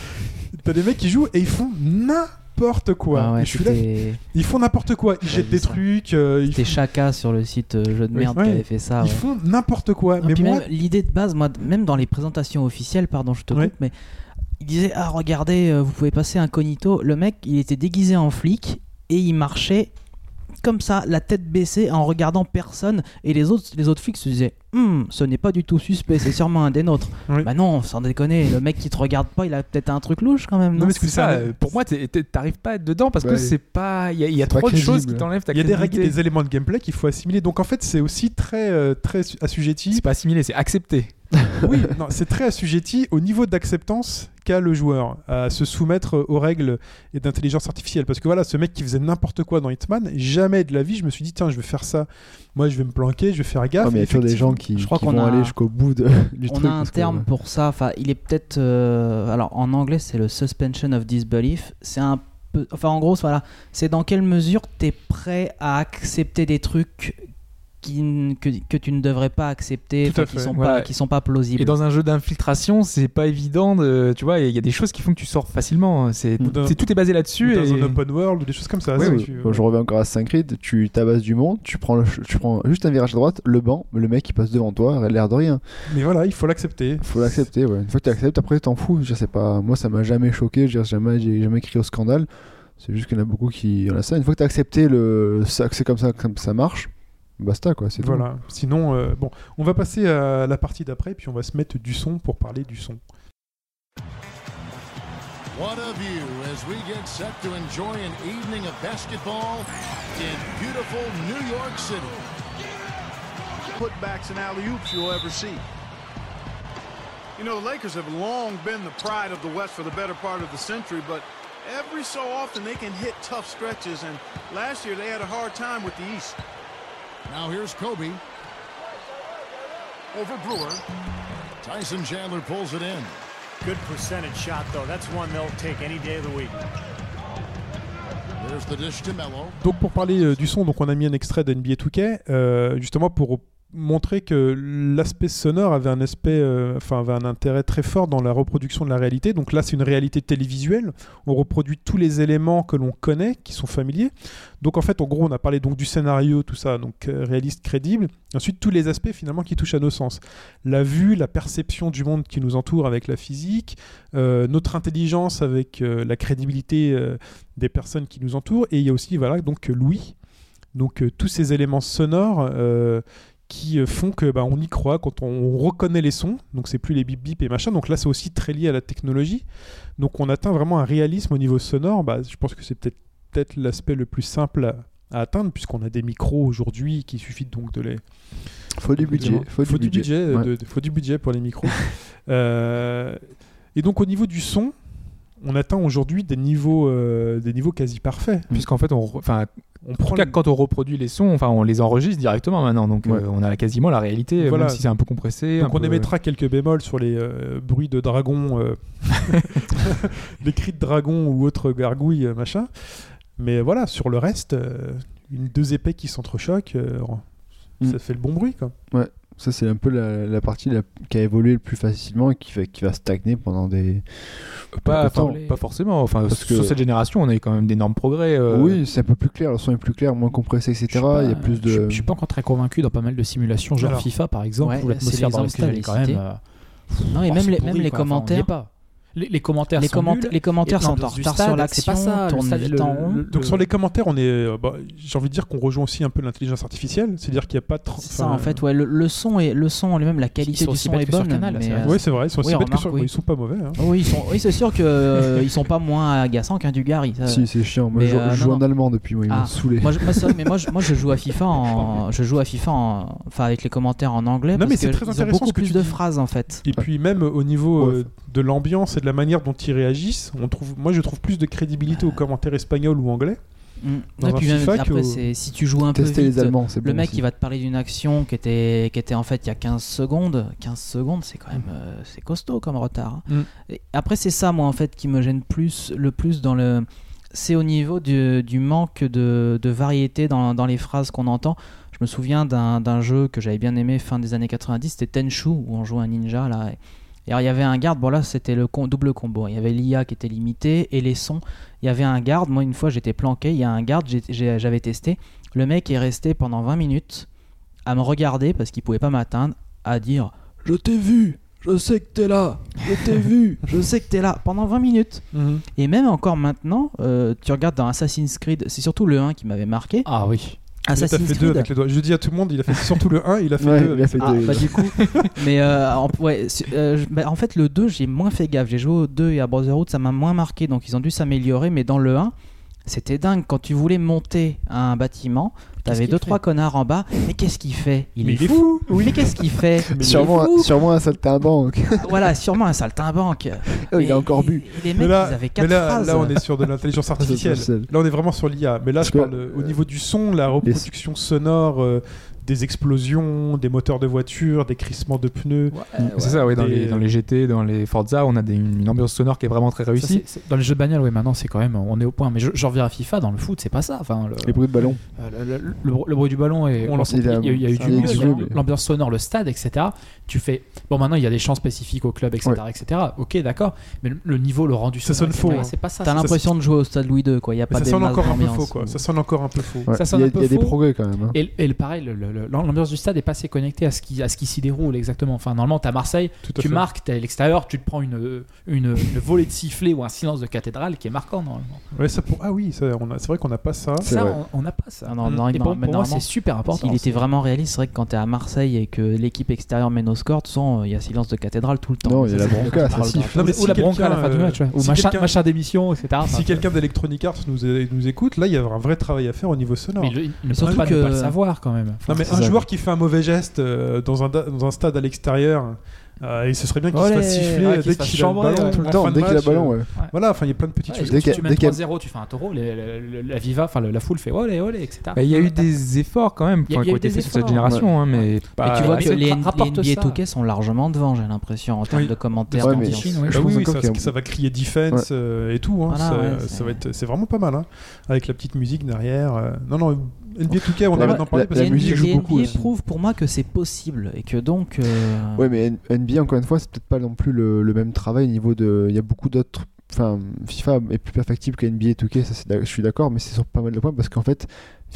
Speaker 1: t'as des mecs qui jouent et ils font n'importe quoi.
Speaker 5: Ah ouais,
Speaker 1: Et je suis là,
Speaker 5: c'était-
Speaker 1: ils font n'importe quoi, ils jettent des
Speaker 5: ça.
Speaker 1: trucs, euh, ils,
Speaker 5: C'était
Speaker 1: font-
Speaker 5: Chaka sur le site euh, jeu de merde
Speaker 1: Ouais.
Speaker 5: qui avait fait ça.
Speaker 1: ils
Speaker 5: ouais.
Speaker 1: font n'importe quoi.
Speaker 5: Non,
Speaker 1: mais moi,
Speaker 5: l'idée de base, moi, même dans les présentations officielles, pardon, je te coupe, mais il disait ah regardez, euh, vous pouvez passer incognito. Le mec, il était déguisé en flic et il marchait comme ça, la tête baissée, en regardant personne. Et les autres, les autres flics se disaient Hum, ce n'est pas du tout suspect, c'est sûrement un des nôtres.
Speaker 1: Oui.
Speaker 5: Bah non, sans déconner, le mec qui te regarde pas, il a peut-être un truc louche quand même. Non,
Speaker 1: Non, mais
Speaker 2: C'est ça, euh, pour moi, t'arrives pas à être dedans parce que c'est pas. Il y a, y trop de choses qui t'enlèvent ta
Speaker 1: il y a des règles,
Speaker 2: crédibilité.
Speaker 1: des éléments de gameplay qu'il faut assimiler. Donc en fait, c'est aussi très, euh, très assujetti.
Speaker 2: C'est pas assimilé, c'est accepté.
Speaker 1: oui, non, c'est très assujetti au niveau d'acceptance qu'a le joueur à se soumettre aux règles et d'intelligence artificielle. Parce que voilà, ce mec qui faisait n'importe quoi dans Hitman, jamais de la vie, je me suis dit, tiens, je vais faire ça. Moi, je vais me planquer, je vais faire gaffe.
Speaker 3: Ah, mais il y a toujours des gens qui,
Speaker 5: Je crois
Speaker 3: qui vont
Speaker 5: a-
Speaker 3: aller jusqu'au bout de, du
Speaker 5: on
Speaker 3: truc.
Speaker 5: a un
Speaker 3: que-
Speaker 5: terme pour ça. Enfin, il est peut-être. euh, alors, en anglais, c'est le suspension of disbelief. C'est un peu. Enfin, en gros, voilà. C'est dans quelle mesure tu es prêt à accepter des trucs qui, que, que tu ne devrais pas accepter, qui sont
Speaker 2: Voilà.
Speaker 5: pas qui sont pas plausibles.
Speaker 2: Et dans un jeu d'infiltration, c'est pas évident de. Tu vois, il y a des choses qui font que tu sors facilement. C'est
Speaker 1: d'un-
Speaker 2: c'est- tout est basé là-dessus.
Speaker 1: dans
Speaker 2: et-
Speaker 1: un open world ou des choses comme ça.
Speaker 3: Ouais, ouais.
Speaker 1: tu-
Speaker 3: Bon, je reviens encore à Creed, tu tabasses du monde, tu prends, le, tu prends juste un virage à droite, le banc, le mec qui passe devant toi, a l'air de rien.
Speaker 1: Mais voilà, il faut l'accepter.
Speaker 3: Faut l'accepter, ouais. Une fois que tu acceptes, après t'en fous. Je sais pas, moi ça m'a jamais choqué, dire, jamais, j'ai jamais crié au scandale. C'est juste qu'il y en a beaucoup qui ont ça. Une fois que tu as accepté le, ça, que c'est comme ça que ça marche, Basta quoi, c'est tout.
Speaker 1: Voilà. Sinon, euh, bon, on va passer à la partie d'après, puis on va se mettre du son pour parler du son.
Speaker 12: What a view as we get set to enjoy an evening of basketball in beautiful New York City?
Speaker 13: putbacks and alley-oops you'll ever see. You know, the Lakers have long been the pride of the West for the better part of the century, but every so often they can hit tough stretches, and last year they had a hard time with the East.
Speaker 12: Now here's Kobe. Over Brewer. Tyson Chandler pulls it in.
Speaker 14: Good percentage shot, though. That's one they'll take any day of the week.
Speaker 12: There's the dish to Mello.
Speaker 1: Donc pour parler euh, du son, donc on a mis un extrait d'NBA 2K, euh, justement pour montrer que l'aspect sonore avait un aspect, euh, enfin avait un intérêt très fort dans la reproduction de la réalité. Donc là, c'est une réalité télévisuelle. On reproduit tous les éléments que l'on connaît, qui sont familiers. Donc en fait, en gros, on a parlé donc du scénario, tout ça, donc euh, réaliste, crédible. Ensuite, tous les aspects finalement qui touchent à nos sens. La vue, la perception du monde qui nous entoure avec la physique, euh, notre intelligence avec la crédibilité des personnes qui nous entourent. Et il y a aussi, voilà, donc Louis. Donc tous ces éléments sonores qui euh, font que bah, on y croit quand on, on reconnaît les sons. Donc c'est plus les bip bip et machin. Donc là c'est aussi très lié à la technologie. Donc on atteint vraiment un réalisme au niveau sonore. Bah, je pense que c'est peut-être peut-être l'aspect le plus simple à, à atteindre puisqu'on a des micros aujourd'hui qui suffit donc de les
Speaker 3: Faut du budget,
Speaker 1: Faut,
Speaker 3: faut du
Speaker 1: budget,
Speaker 3: budget,
Speaker 1: euh,
Speaker 3: ouais.
Speaker 1: de- de- faut du budget pour les micros. Euh, et donc au niveau du son, on atteint aujourd'hui des niveaux, euh, des niveaux quasi parfaits.
Speaker 2: Puisqu'en fait, on, enfin,
Speaker 1: on
Speaker 2: en
Speaker 1: prend
Speaker 2: tout cas,
Speaker 1: le-
Speaker 2: quand on reproduit les sons, enfin, on les enregistre directement maintenant. Donc,
Speaker 1: Ouais.
Speaker 2: euh, on a quasiment la réalité,
Speaker 1: Voilà.
Speaker 2: même si c'est un peu compressé.
Speaker 1: Donc on
Speaker 2: peu-
Speaker 1: émettra quelques bémols sur les euh, bruits de dragons, euh, les cris de dragons ou autres gargouilles, euh, machin. Mais voilà, sur le reste, euh, une deux épées qui s'entrechoquent, euh, ça
Speaker 3: Mm.
Speaker 1: fait le bon bruit, quoi.
Speaker 3: Ouais, ça c'est un peu la, la partie la- qui a évolué le plus facilement et qui, fait, qui va stagner pendant des.
Speaker 2: Pas,
Speaker 3: temps.
Speaker 2: for- pas forcément. Enfin,
Speaker 3: Parce
Speaker 2: sur
Speaker 3: que-
Speaker 2: cette génération, on a eu quand même d'énormes progrès. euh,
Speaker 3: Oui, c'est un peu plus clair, le son est plus clair, moins compressé, etc. Il y a plus de.
Speaker 4: Je, je suis pas encore très convaincu dans pas mal de simulations, genre
Speaker 5: Alors.
Speaker 4: FIFA par exemple,
Speaker 5: Ouais,
Speaker 4: où l'atmosphère
Speaker 5: c'est
Speaker 4: dans elle est quand même. euh,
Speaker 5: Non, et
Speaker 4: oh,
Speaker 5: même les,
Speaker 4: pourri,
Speaker 5: même
Speaker 4: quoi.
Speaker 5: Commentaires.
Speaker 4: pas. Les, les commentaires
Speaker 5: Les
Speaker 4: sont
Speaker 5: comment-
Speaker 4: nuls,
Speaker 5: les commentaires
Speaker 4: et
Speaker 5: sont en retard sur
Speaker 4: c'est
Speaker 5: l'action,
Speaker 1: Donc sur les commentaires, on est, euh, bah, j'ai envie de dire qu'on rejoint aussi un peu l'intelligence artificielle, c'est-à-dire qu'il n'y a pas trop.
Speaker 5: C'est ça en fait, ouais, le, le son et le son en lui-même, la qualité du
Speaker 4: aussi
Speaker 5: son est bonne.
Speaker 4: C'est
Speaker 5: euh,
Speaker 1: Oui, c'est vrai, ils sont aussi
Speaker 5: oui,
Speaker 1: bêtes que
Speaker 5: remarque,
Speaker 1: sur.
Speaker 5: oui.
Speaker 1: Ils sont pas mauvais. hein.
Speaker 5: Oui, ils sont, oui, c'est sûr que euh, ils sont pas moins agaçants qu'un Dugarry.
Speaker 3: Si, c'est chiant. Moi, je joue, en allemand depuis, moi, ils m'ont
Speaker 5: Ah,
Speaker 3: saoulé.
Speaker 5: C'est mais moi, je, moi, je joue à FIFA en, je joue à FIFA en, enfin avec les commentaires en anglais.
Speaker 1: Non,
Speaker 5: parce
Speaker 1: mais c'est
Speaker 5: que
Speaker 1: très
Speaker 5: ils ont
Speaker 1: intéressant
Speaker 5: beaucoup plus de phrases en fait.
Speaker 1: Et puis même au niveau de l'ambiance et de la manière dont ils réagissent, on trouve, moi je trouve plus de crédibilité aux commentaires espagnols ou anglais.
Speaker 5: Mm.
Speaker 1: Un
Speaker 5: puis même, après, si tu joues un
Speaker 3: Tester
Speaker 5: peu
Speaker 3: les
Speaker 5: vite,
Speaker 3: Allemands, c'est
Speaker 5: le
Speaker 3: bon
Speaker 5: mec
Speaker 3: aussi.
Speaker 5: qui va te parler d'une action qui était, qui était en fait il y a 15 secondes. 15 secondes, c'est quand même euh, c'est costaud comme retard. hein.
Speaker 1: Mm.
Speaker 5: Et après, c'est ça, moi, en fait, qui me gêne plus, le plus dans le. C'est au niveau du, du manque de, de variété dans, dans les phrases qu'on entend. Je me souviens d'un d'un jeu que j'avais bien aimé fin des années 90, c'était Tenchu, où on jouait un ninja, là. Et, et alors, il y avait un garde, bon là, c'était le com- double combo. Il y avait l'IA qui était limité et les sons. Il y avait un garde, moi, une fois, j'étais planqué, il y a un garde, j'avais testé. Le mec est resté pendant 20 minutes à me regarder parce qu'il pouvait pas m'atteindre, à dire Je t'ai vu, je sais que t'es là, je t'ai vu, je sais que t'es là, pendant 20 minutes.
Speaker 1: Mhm.
Speaker 5: Et même encore maintenant, euh, tu regardes dans Assassin's Creed, c'est surtout le 1 qui m'avait marqué.
Speaker 4: Ah oui.
Speaker 1: Il a
Speaker 5: Assassin's
Speaker 1: fait deux avec les doigts. Je dis à tout le monde, il a fait surtout le 1, il a fait
Speaker 3: Ouais,
Speaker 1: 2.
Speaker 3: il a fait
Speaker 5: Ah,
Speaker 3: deux.
Speaker 5: bah du coup. mais euh, en, ouais, euh, bah, en fait, le 2, j'ai moins fait gaffe. J'ai joué au 2 et à Brotherhood, ça m'a moins marqué, donc ils ont dû s'améliorer. Mais dans le 1, c'était dingue. Quand tu voulais monter un bâtiment, t'avais deux, trois connards en bas. Mais qu'est-ce qu'il fait?
Speaker 1: Mais
Speaker 5: est
Speaker 1: il est
Speaker 5: fou Mais qu'est-ce qu'il fait? Il est
Speaker 3: Sûrement,
Speaker 5: fou.
Speaker 3: un- sûrement un saltimbanque.
Speaker 5: Voilà, sûrement un saltimbanque.
Speaker 3: Oh, il a encore bu.
Speaker 5: et Les
Speaker 1: Mais
Speaker 5: mecs,
Speaker 1: là,
Speaker 5: ils avaient
Speaker 1: mais
Speaker 5: quatre
Speaker 1: là,
Speaker 5: phrases.
Speaker 1: là, on est sur de l'intelligence artificielle. Là, on est vraiment sur l'IA. Mais là, je parle de- au niveau du son, la reproduction sonore, euh, des explosions, des moteurs de voiture, des crissements de pneus.
Speaker 2: C'est ça, ouais, dans,
Speaker 1: Des-
Speaker 2: les, dans les GT, dans les Forza, on a des- une ambiance sonore qui est vraiment très
Speaker 4: Ça,
Speaker 2: réussie.
Speaker 4: c'est- c'est- dans les jeux de bagnole, ouais, maintenant c'est quand même, on est au point. Mais je, je reviens à FIFA, dans le foot, c'est pas ça. Enfin, le,
Speaker 3: Les bruits de ballon.
Speaker 4: euh, le, le- le- le bruit du ballon et
Speaker 1: On
Speaker 4: il y a, il y a- il y a eu
Speaker 3: ça
Speaker 4: du l'ambiance sonore, le stade, etc. Tu fais bon maintenant il y a des chants spécifiques au club, etc., etc. Ok, d'accord, mais le, le niveau, le rendu
Speaker 1: Ça
Speaker 4: sonore,
Speaker 1: sonne faux, hein.
Speaker 4: C'est pas ça.
Speaker 5: T'as
Speaker 4: c'est-
Speaker 5: l'impression de jouer au stade Louis II, quoi. Il y a
Speaker 1: Mais
Speaker 5: pas
Speaker 1: ça
Speaker 5: des
Speaker 1: sonne encore un peu faux, quoi. Ça sonne encore un peu faux.
Speaker 4: Ça sonne
Speaker 3: il y a,
Speaker 4: un peu
Speaker 3: il y a des
Speaker 4: faux.
Speaker 3: progrès quand même. hein.
Speaker 4: Et, le pareil, le- l'ambiance du stade est pas assez connectée à ce qui, à ce qui s'y déroule exactement. Enfin, normalement, tu à Marseille,
Speaker 1: à
Speaker 4: tu
Speaker 1: fait.
Speaker 4: marques, tu es à l'extérieur, tu te prends une, une, une volée de sifflet ou un silence de cathédrale qui est marquant normalement.
Speaker 1: Ouais, ça pour... Ah oui, ça, on a- c'est vrai qu'on n'a pas ça.
Speaker 4: Ça, on- on n'a pas ça.
Speaker 5: Non, non, non,
Speaker 4: pour, pour moi, c'est super important.
Speaker 5: S'il était vraiment réaliste, c'est vrai que quand t'es à Marseille et que l'équipe extérieure mène au score, il y a silence de cathédrale tout le temps.
Speaker 3: Non, il y a la bronca, ça siffle.
Speaker 4: ou la bronca à la fin du
Speaker 1: euh,
Speaker 4: match, ouais. ou machin, d'émission, etc.
Speaker 1: Si quelqu'un d'Electronic Arts nous, écoute, là, il y a un vrai travail à faire au niveau sonore.
Speaker 4: Mais il- il ne
Speaker 5: Surtout
Speaker 4: pas le savoir quand même.
Speaker 1: Non, mais
Speaker 3: C'est
Speaker 1: un
Speaker 3: ça.
Speaker 1: joueur qui fait un mauvais geste euh, dans, un, da- dans un stade à l'extérieur, euh, et ce serait bien qu'il se
Speaker 4: Olé,
Speaker 1: fasse siffler
Speaker 4: ouais, qu'il
Speaker 1: dès
Speaker 4: se fasse
Speaker 1: qu'il a le
Speaker 4: chambrer,
Speaker 1: ballon.
Speaker 4: ouais.
Speaker 3: Tout le
Speaker 1: en
Speaker 3: temps,
Speaker 1: fin de
Speaker 3: dès qu'il a le
Speaker 1: match,
Speaker 3: ballon,
Speaker 1: euh,
Speaker 3: ouais.
Speaker 1: Voilà, enfin, il y a plein de petites
Speaker 4: Ouais,
Speaker 1: choses.
Speaker 3: Dès
Speaker 4: si
Speaker 3: qu'il y a-
Speaker 4: tu
Speaker 3: dès qu'il y a-
Speaker 4: 3-0, tu fais un taureau, les- les- les- la Viva, enfin le- la foule fait olé, olé, etc.
Speaker 2: Bah, Il y a eu des efforts quand même
Speaker 4: Il y a-
Speaker 2: qui
Speaker 4: il y a
Speaker 2: ont
Speaker 4: eu
Speaker 2: été
Speaker 4: des
Speaker 2: faits sur cette
Speaker 4: efforts,
Speaker 2: génération, hein, mais
Speaker 5: Mais
Speaker 2: pas-
Speaker 5: tu vois
Speaker 4: mais
Speaker 5: que les, les
Speaker 4: rapporte
Speaker 5: NBA
Speaker 4: ça.
Speaker 5: 2K sont largement devant, j'ai l'impression, en termes de commentaires.
Speaker 3: Ouais, mais-
Speaker 5: d'ambiance.
Speaker 4: Chine, ouais.
Speaker 1: Bah oui,
Speaker 3: pense
Speaker 1: oui,
Speaker 3: encore
Speaker 1: ça,
Speaker 3: qu'il y a-
Speaker 1: ça va crier defense euh, et tout. hein.
Speaker 5: Voilà,
Speaker 1: ça,
Speaker 5: ouais,
Speaker 1: ça
Speaker 5: c'est-
Speaker 1: va être, c'est vraiment pas mal. hein. Avec la petite musique derrière. euh. Non, non, NBA 2K, on
Speaker 3: La-
Speaker 1: arrête d'en parler
Speaker 3: la-
Speaker 1: parce
Speaker 3: la
Speaker 1: que
Speaker 3: musique
Speaker 5: NBA
Speaker 3: joue beaucoup aussi.
Speaker 5: prouve pour moi que c'est possible et que donc. euh,
Speaker 3: Ouais, mais NBA, encore une fois, c'est peut-être pas non plus le, même travail au niveau de. Il y a beaucoup d'autres. Enfin, FIFA est plus perfectible que NBA 2K, ça, c'est d'ac- je suis d'accord, mais c'est sur pas mal de points parce qu'en fait,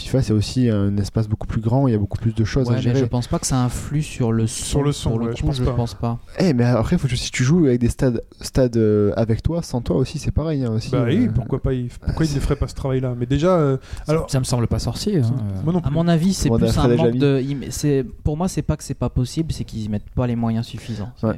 Speaker 3: FIFA c'est aussi un espace beaucoup plus grand, il y a beaucoup plus de choses
Speaker 5: ouais,
Speaker 3: à
Speaker 5: mais
Speaker 3: gérer.
Speaker 5: je pense pas que ça influe sur le son.
Speaker 1: Sur le son,
Speaker 5: pour le
Speaker 1: ouais,
Speaker 5: coup,
Speaker 1: je pense
Speaker 5: je
Speaker 1: pas.
Speaker 5: pense pas.
Speaker 3: Eh, mais après, faut que si tu joues avec des stades, stades euh, avec toi, sans toi aussi, c'est pareil. hein, aussi,
Speaker 1: Bah oui,
Speaker 3: euh,
Speaker 1: pourquoi pas il, pourquoi il
Speaker 3: c'est-
Speaker 1: ne ferait pas ce travail-là? Mais déjà, euh, alors,
Speaker 4: Ça me semble pas sorcier. hein.
Speaker 1: moi non
Speaker 5: À mon avis, c'est plus un manque de. Pour moi, c'est pas que c'est pas possible, c'est qu'ils y mettent pas les moyens suffisants.
Speaker 3: Ouais.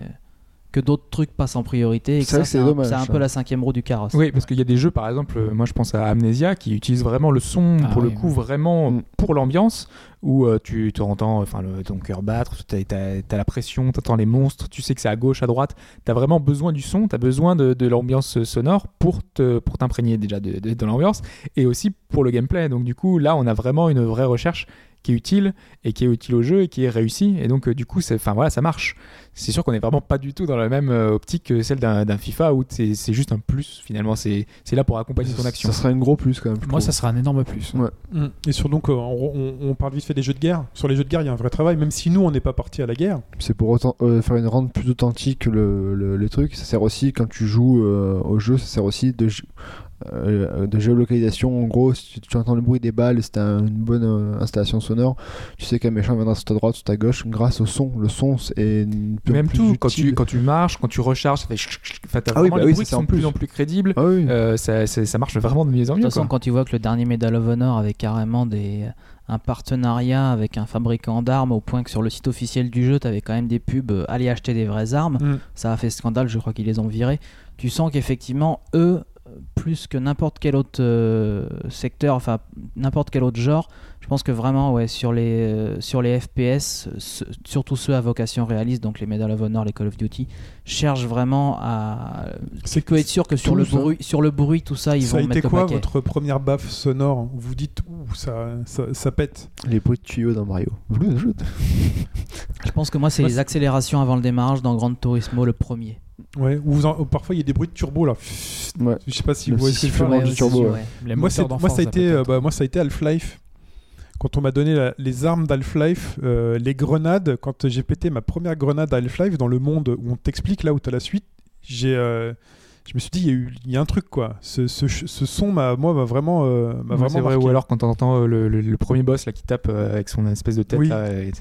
Speaker 5: Que d'autres trucs passent en priorité et que C'est un,
Speaker 3: dommage,
Speaker 5: c'est un
Speaker 3: ça.
Speaker 5: peu la cinquième roue du carrosse.
Speaker 2: Oui, parce qu'il y a des jeux, par exemple, euh, moi je pense à Amnesia, qui utilise vraiment le son,
Speaker 4: Ah
Speaker 2: pour le
Speaker 4: oui.
Speaker 2: coup, vraiment
Speaker 3: Mm.
Speaker 2: pour l'ambiance, où euh, tu te entends enfin, le- ton cœur battre, tu as, la pression, tu entends les monstres, tu sais que c'est à gauche, à droite, tu as vraiment besoin du son, tu as besoin de, de l'ambiance sonore pour te- pour t'imprégner déjà de, de- de l'ambiance, et aussi pour le gameplay. Donc du coup, là, on a vraiment une vraie recherche qui est utile et qui est utile au jeu et qui est réussie et donc euh, du coup c'est enfin voilà ça marche c'est sûr qu'on est vraiment pas du tout dans la même euh, optique que celle d'un FIFA où c'est juste un plus finalement c'est c'est là pour accompagner ton action
Speaker 3: Ça serait un gros plus quand même.
Speaker 4: Moi,
Speaker 3: trouve.
Speaker 4: ça sera un énorme plus.
Speaker 3: Ouais.
Speaker 1: Mm. Et sur donc, euh, on, parle vite fait des jeux de guerre. Sur les jeux de guerre, il y a un vrai travail, même si nous, on n'est pas parti à la guerre.
Speaker 3: C'est pour autant, euh, faire une rendre plus authentique le, le, le truc. Ça sert aussi, quand tu joues euh, au jeu, ça sert aussi de, euh, de géolocalisation. En gros, si tu entends le bruit des balles, c'est un- une bonne euh, installation sonore. Tu sais qu'un méchant viendra sur ta droite, sur ta gauche, grâce au son. Le son est
Speaker 2: même
Speaker 3: plus
Speaker 2: tout quand tu quand tu marches quand tu recharges ça fait chut,
Speaker 3: Ah oui, bah
Speaker 2: les
Speaker 3: oui,
Speaker 2: bruits
Speaker 3: ça,
Speaker 2: qui sont de plus
Speaker 3: plus.
Speaker 2: en plus crédibles
Speaker 3: Ah oui.
Speaker 2: Euh, ça, ça- ça marche vraiment de mieux en
Speaker 5: De
Speaker 2: mieux
Speaker 5: toute façon, quand tu vois que le dernier Medal of Honor avait carrément des, un partenariat avec un fabricant d'armes, au point que sur le site officiel du jeu, tu avais quand même des pubs euh, allez acheter des vraies armes.
Speaker 1: Mm.
Speaker 5: Ça a fait scandale, je crois qu'ils les ont virés. Tu sens qu'effectivement, eux, plus que n'importe quel autre euh, secteur, enfin n'importe quel autre genre, je pense que vraiment, ouais, sur les, euh, sur les FPS, ce- surtout ceux à vocation réaliste, donc les Medal of Honor, les Call of Duty, cherchent vraiment à.
Speaker 1: C'est
Speaker 5: peux être sûr que sur le,
Speaker 1: hein.
Speaker 5: bruit, sur le bruit, tout ça, ils
Speaker 1: ça a
Speaker 5: vont
Speaker 1: été
Speaker 5: mettre
Speaker 1: quoi
Speaker 5: le paquet.
Speaker 1: votre première baffe sonore? Vous dites ouh ça, ça, ça pète
Speaker 3: Les bruits de tuyaux dans Mario.
Speaker 5: Je pense que moi, c'est les accélérations avant le démarrage dans Gran Turismo, le premier.
Speaker 1: Ouais. Ou vous en- ou parfois il y a des bruits de turbo là.
Speaker 3: Ouais.
Speaker 1: Je sais pas si
Speaker 3: Le
Speaker 1: vous voyez ce que je.
Speaker 4: Les
Speaker 1: Moi, ça a été, euh, bah, moi, ça a été Half-Life. Quand on m'a donné la- les armes d'Half-Life, euh, les grenades, quand j'ai pété ma première grenade à Half-Life dans le monde où on t'explique là où t'as la suite, j'ai, euh, je me suis dit, il y, a eu- il y a un truc quoi. Ce, ce, son, m'a, moi, m'a vraiment, euh, m'a
Speaker 2: Ouais,
Speaker 1: vraiment
Speaker 2: c'est vrai,
Speaker 1: marqué.
Speaker 2: ou alors quand t'entends le, le, le premier boss là qui tape euh, avec son espèce de tête
Speaker 1: Oui.
Speaker 2: là, et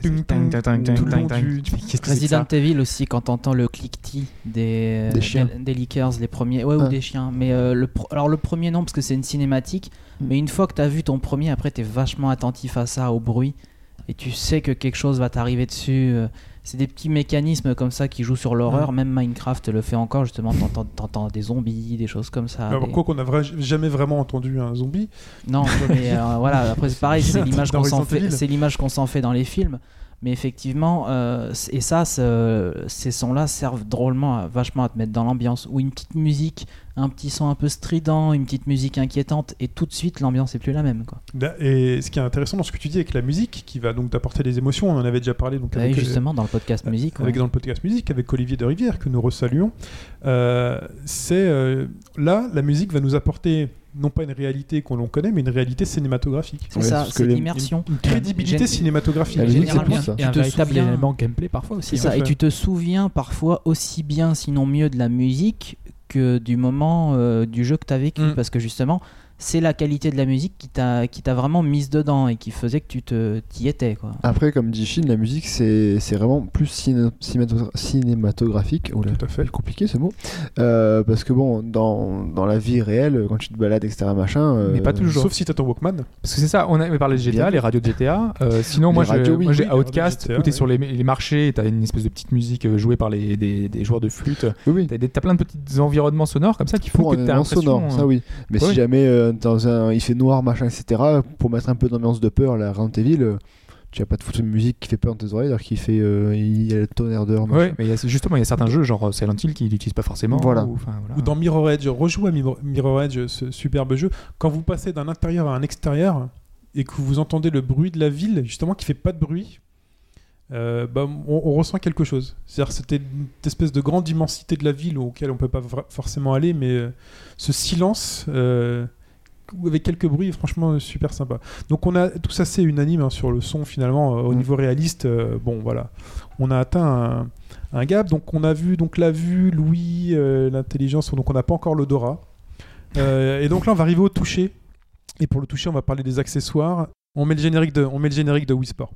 Speaker 5: Resident Evil aussi, quand t'entends le click-tea des,
Speaker 3: Des chiens.
Speaker 5: des, des leakers, les premiers, ouais, ou
Speaker 3: Ah.
Speaker 5: des chiens. Mais euh, le, alors le premier non, parce que c'est une cinématique. Mais une fois que t'as vu ton premier, après t'es vachement attentif à ça, au bruit, et tu sais que quelque chose va t'arriver dessus. euh, C'est des petits mécanismes comme ça qui jouent sur l'horreur. Même Minecraft le fait encore, justement. T'entends, t'entends des zombies, des choses comme ça.
Speaker 1: Alors,
Speaker 5: des-
Speaker 1: quoi qu'on n'a vra- jamais vraiment entendu un zombie.
Speaker 5: Non, mais euh, voilà, après c'est pareil, c'est l'image qu'on s'en fait, c'est l'image qu'on s'en fait dans les films. Mais effectivement, euh, et ça, ce- ces sons-là servent drôlement, à- vachement à te mettre dans l'ambiance. Ou une petite musique, un petit son un peu strident, une petite musique inquiétante, et tout de suite l'ambiance est plus la même. Quoi.
Speaker 1: Et ce qui est intéressant dans ce que tu dis avec la musique, qui va donc t'apporter des émotions, on en avait déjà parlé donc
Speaker 5: Bah
Speaker 1: avec, euh,
Speaker 5: justement, dans le podcast musique.
Speaker 1: avec
Speaker 5: ouais.
Speaker 1: dans le podcast musique avec Olivier de Rivière que nous resaluons. Euh, c'est euh, là la musique va nous apporter non pas une réalité qu'on l'on connaît, mais une réalité cinématographique.
Speaker 5: C'est ça, c'est l'immersion.
Speaker 1: Une crédibilité cinématographique.
Speaker 5: Généralement,
Speaker 3: ça.
Speaker 4: Et un
Speaker 5: tu te
Speaker 4: véritable
Speaker 5: souviens-
Speaker 4: élément gameplay parfois aussi.
Speaker 5: C'est ça, et tu te souviens parfois aussi bien, sinon mieux, de la musique que du moment euh, du jeu que tu as vécu.
Speaker 1: Mm.
Speaker 5: Parce que justement, c'est la qualité de la musique qui t'a qui t'a vraiment mise dedans et qui faisait que tu te t'y étais quoi.
Speaker 3: Après, comme dit Shin, la musique c'est c'est vraiment plus ciné- cinémato- cinématographique. Oh là,
Speaker 1: Tout à fait.
Speaker 3: compliqué ce mot. Euh, parce que bon, dans, dans la vie réelle, quand tu te balades, etc., machin. euh,
Speaker 2: Mais pas toujours.
Speaker 1: Sauf si t'as ton Walkman.
Speaker 2: Parce que c'est ça, on avait parlé de GTA,
Speaker 3: Bien.
Speaker 2: les radios de GTA. Euh, sinon,
Speaker 3: Les
Speaker 2: moi, j'ai-
Speaker 3: oui,
Speaker 1: oui,
Speaker 2: Outcast,
Speaker 1: GTA,
Speaker 2: où t'es
Speaker 1: oui.
Speaker 2: sur les, les marchés, et t'as une espèce de petite musique jouée par les, des, des joueurs de flûte.
Speaker 3: Oui, oui.
Speaker 2: T'as, plein de petits environnements sonores comme ça qui font que
Speaker 3: un
Speaker 2: t'as
Speaker 3: sonore, ça oui. Mais
Speaker 2: ouais.
Speaker 3: si jamais euh, dans un, il fait noir, machin, etc., pour mettre un peu d'ambiance de peur, la Evil, euh, tu vas pas te foutre une musique qui fait peur dans tes oreilles, alors qu'il fait, euh, il y a le tonnerre d'heure. machin.
Speaker 2: Ouais, mais il y a- justement, il y a certains jeux, genre euh, Silent Hill, qui l'utilisent pas forcément.
Speaker 3: Voilà.
Speaker 2: ou- enfin, voilà.
Speaker 1: Ou dans Mirror Edge, rejoue à Mirror Mirror Edge, ce superbe jeu. Quand vous passez d'un intérieur à un extérieur et que vous entendez le bruit de la ville, justement, qui fait pas de bruit, euh, bah, on, on ressent quelque chose. C'est-à-dire c'était une espèce de grande immensité de la ville auquel on peut pas forcément aller, mais euh, ce silence euh, avec quelques bruits franchement euh, super sympa. Donc on a tout ça c'est unanime hein, sur le son finalement euh, au
Speaker 3: Mm.
Speaker 1: niveau réaliste. euh, bon voilà, on a atteint un, un gap. Donc on a vu donc la vue, l'ouïe, euh, l'intelligence. Donc on n'a pas encore l'odorat. Et donc là on va arriver au toucher. Et pour le toucher on va parler des accessoires. On met le générique de on met le générique de Wii Sport.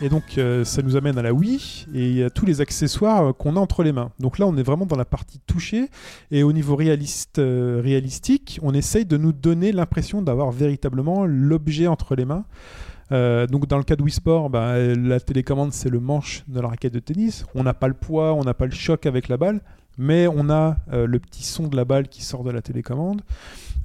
Speaker 1: Et donc euh, ça nous amène à la Wii, et a tous les accessoires euh, qu'on a entre les mains. Donc là, on est vraiment dans la partie touchée, et au niveau réaliste, euh, réalistique, on essaye de nous donner l'impression d'avoir véritablement l'objet entre les mains. Donc dans le cas de Wii Sport, bah, la télécommande c'est le manche de la raquette de tennis. On n'a pas le poids, on n'a pas le choc avec la balle, mais on a le petit son de la balle qui sort de la télécommande.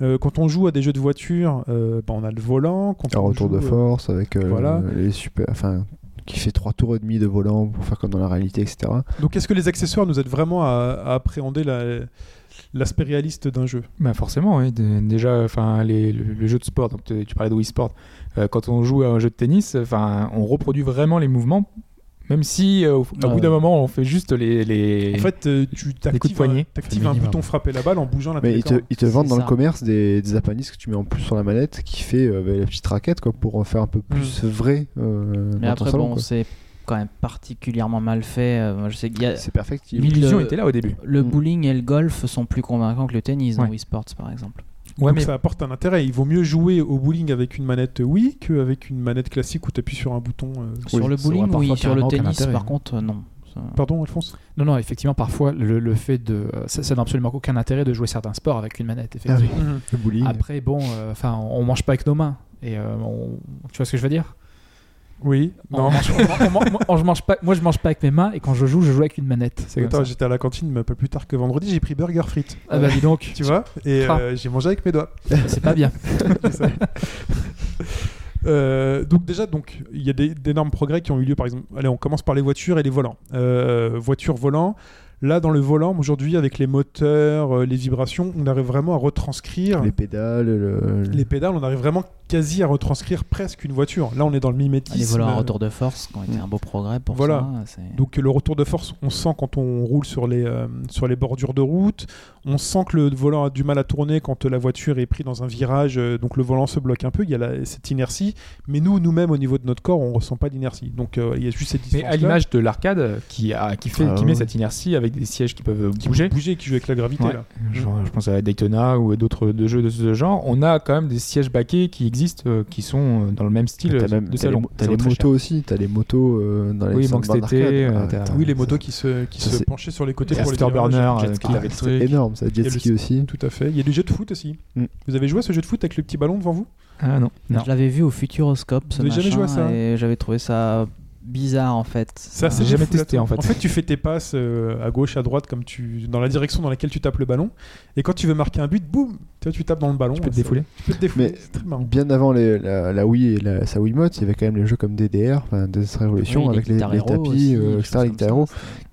Speaker 1: Euh, quand on joue à des jeux de voiture, euh, bah, on a le volant. Quand
Speaker 3: Un
Speaker 1: on
Speaker 3: retour
Speaker 1: joue,
Speaker 3: de
Speaker 1: euh,
Speaker 3: force avec euh,
Speaker 1: voilà.
Speaker 3: les super. Enfin, qui fait trois tours et demi de volant pour faire comme dans la réalité, etc.
Speaker 1: Donc est-ce que les accessoires nous aident vraiment à, à appréhender la- l'aspect réaliste d'un jeu?
Speaker 2: Bah forcément, oui. Dé- Déjà, enfin, les- le, le jeu de sport, donc tu tu parlais de Wii Sport, euh, quand on joue à un jeu de tennis, enfin, on reproduit vraiment les mouvements, même si euh, au,
Speaker 5: Ah
Speaker 2: bout
Speaker 5: ouais.
Speaker 2: d'un moment, on fait juste les. les...
Speaker 1: En fait, euh, tu t'actives un, bouton frapper la balle en bougeant la
Speaker 3: Mais ils te, ils te vendent dans le commerce des, des appendices que tu mets en plus sur la manette qui fait euh, bah, la petite raquette quoi, pour faire un peu plus vrai. euh,
Speaker 5: Mais
Speaker 3: dans ton
Speaker 5: après
Speaker 3: salon,
Speaker 5: bon, c'est quand même particulièrement mal fait. Euh, je sais qu'il y a
Speaker 3: C'est perfectible.
Speaker 2: L'illusion était là au début.
Speaker 5: le
Speaker 3: Mm.
Speaker 5: bowling et le golf sont plus convaincants que le tennis dans
Speaker 2: Ouais.
Speaker 5: Wii Sports par exemple.
Speaker 2: Ouais,
Speaker 1: Donc
Speaker 2: mais
Speaker 1: ça apporte un intérêt. Il vaut mieux jouer au bowling avec une manette Wii qu'avec une manette classique où tu appuies sur un bouton. euh.
Speaker 5: sur le bowling, oui. Sur le tennis,
Speaker 4: intérêt,
Speaker 5: par
Speaker 4: hein.
Speaker 5: contre, euh, non. Ça-
Speaker 1: Pardon, Alphonse?
Speaker 4: Non, non, effectivement, parfois, le, le fait de. Ça, ça n'a absolument aucun intérêt de jouer certains sports avec une manette,
Speaker 3: Ah
Speaker 4: effectivement.
Speaker 3: oui, le bowling.
Speaker 4: Après, bon, euh, enfin, on mange pas avec nos mains. Et euh, on- tu vois ce que je veux dire?
Speaker 1: Oui.
Speaker 4: On
Speaker 1: Non.
Speaker 4: mange- on- on- on- on- je mange pas, Moi, je mange pas avec mes mains et quand je joue, je joue avec une manette. C'est comme
Speaker 1: Attends,
Speaker 4: ça.
Speaker 1: j'étais à la cantine un peu plus tard que vendredi, j'ai pris burger frites.
Speaker 4: Ah bah dis donc.
Speaker 1: Tu vois Et
Speaker 4: Ah.
Speaker 1: euh, j'ai mangé avec mes doigts.
Speaker 4: C'est pas bien.
Speaker 1: Euh, donc déjà, donc il y a d'énormes progrès qui ont eu lieu. Par exemple, allez, on commence par les voitures et les volants. Euh, voitures, volants. Là, dans le volant, aujourd'hui, avec les moteurs, euh, les vibrations, on arrive vraiment à retranscrire
Speaker 3: Les pédales, le-
Speaker 1: les pédales. On arrive vraiment quasi à retranscrire presque une voiture. Là, on est dans le mimétisme.
Speaker 5: Les volants à retour de force qui ont été un beau progrès pour
Speaker 1: Voilà.
Speaker 5: ça. c'est-
Speaker 1: Donc le retour de force, on sent quand on roule sur les, euh, sur les bordures de route. On sent que le volant a du mal à tourner quand la voiture est prise dans un virage. euh, donc le volant se bloque un peu. Il y a la- cette inertie. Mais nous, nous-mêmes, au niveau de notre corps, on ressent pas d'inertie. Donc euh, il y a juste cette
Speaker 2: Mais à l'image de l'arcade, qui, a, qui, fait,
Speaker 3: Ah
Speaker 2: qui met cette inertie avec des sièges qui peuvent
Speaker 1: qui
Speaker 2: bouger.
Speaker 1: bouger, qui joue avec la gravité.
Speaker 2: Ouais.
Speaker 1: Là.
Speaker 2: Je, je pense à Daytona ou à d'autres de jeux de ce genre. On a quand même des sièges baquets qui existent, euh, qui sont euh, dans le même style
Speaker 3: T'as même-
Speaker 2: de
Speaker 3: t'as
Speaker 2: salon.
Speaker 3: les, t'as les motos aussi, t'as les motos euh, dans les
Speaker 2: Oui,
Speaker 3: dans
Speaker 2: Manx
Speaker 3: le bar
Speaker 2: TT,
Speaker 3: d'arcade.
Speaker 2: euh,
Speaker 3: Ah,
Speaker 1: Oui, les motos qui se, qui
Speaker 3: ça,
Speaker 1: se
Speaker 3: c'est-
Speaker 1: penchaient sur les côtés pour les
Speaker 2: le
Speaker 3: c'est énorme, ça,
Speaker 1: Il y
Speaker 3: jet ski aussi.
Speaker 1: Tout à fait. Il y a du jeu de foot aussi.
Speaker 3: Mm.
Speaker 1: Vous avez joué à ce jeu de foot avec le petit ballon devant vous?
Speaker 2: Ah non.
Speaker 5: Je l'avais vu au Futuroscope,
Speaker 1: Vous avez jamais joué à ça?
Speaker 5: et j'avais trouvé ça bizarre en fait.
Speaker 1: Ça, c'est
Speaker 2: jamais testé, en fait.
Speaker 1: En fait, tu fais tes passes euh, à gauche, à droite, comme tu dans la direction dans laquelle tu tapes le ballon. Et quand tu veux marquer un but, boum, tu vois, tu tapes dans le ballon.
Speaker 2: Tu peux te défouler.
Speaker 1: Tu peux te défouler.
Speaker 3: Mais bien avant les- la, la Wii et la, sa Wiimote, il y avait quand même les jeux comme DDR, enfin Dance Revolution,
Speaker 5: Oui,
Speaker 3: avec les, les tapis,
Speaker 5: aussi,
Speaker 3: euh, etc.,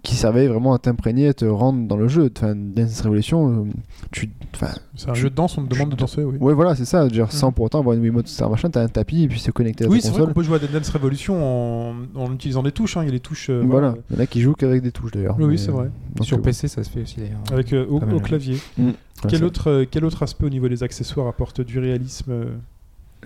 Speaker 3: qui servaient vraiment à t'imprégner, à te rendre dans le jeu. Enfin, Dance Revolution, euh, tu, enfin,
Speaker 1: C'est un jeu de danse, on te demande de danser, oui.
Speaker 3: ouais, voilà, c'est ça. Genre, sans pour autant avoir une Wiimote, etc., machin, t'as un tapis et puis c'est connecté à
Speaker 1: Oui,
Speaker 3: ta
Speaker 1: c'est vrai
Speaker 3: console.
Speaker 1: qu'on peut jouer à Dance Revolution en, en utilisant des touches. hein. Il y a les touches. euh,
Speaker 3: Voilà, il y en a qui jouent qu'avec des touches d'ailleurs.
Speaker 1: Oui, oui,
Speaker 3: Mais,
Speaker 1: c'est vrai.
Speaker 3: donc,
Speaker 2: Sur
Speaker 3: euh,
Speaker 2: PC, ça se fait aussi d'ailleurs.
Speaker 1: Avec euh, au, clavier.
Speaker 3: Mm.
Speaker 1: Quel autre, quel autre aspect au niveau des accessoires apporte du réalisme euh,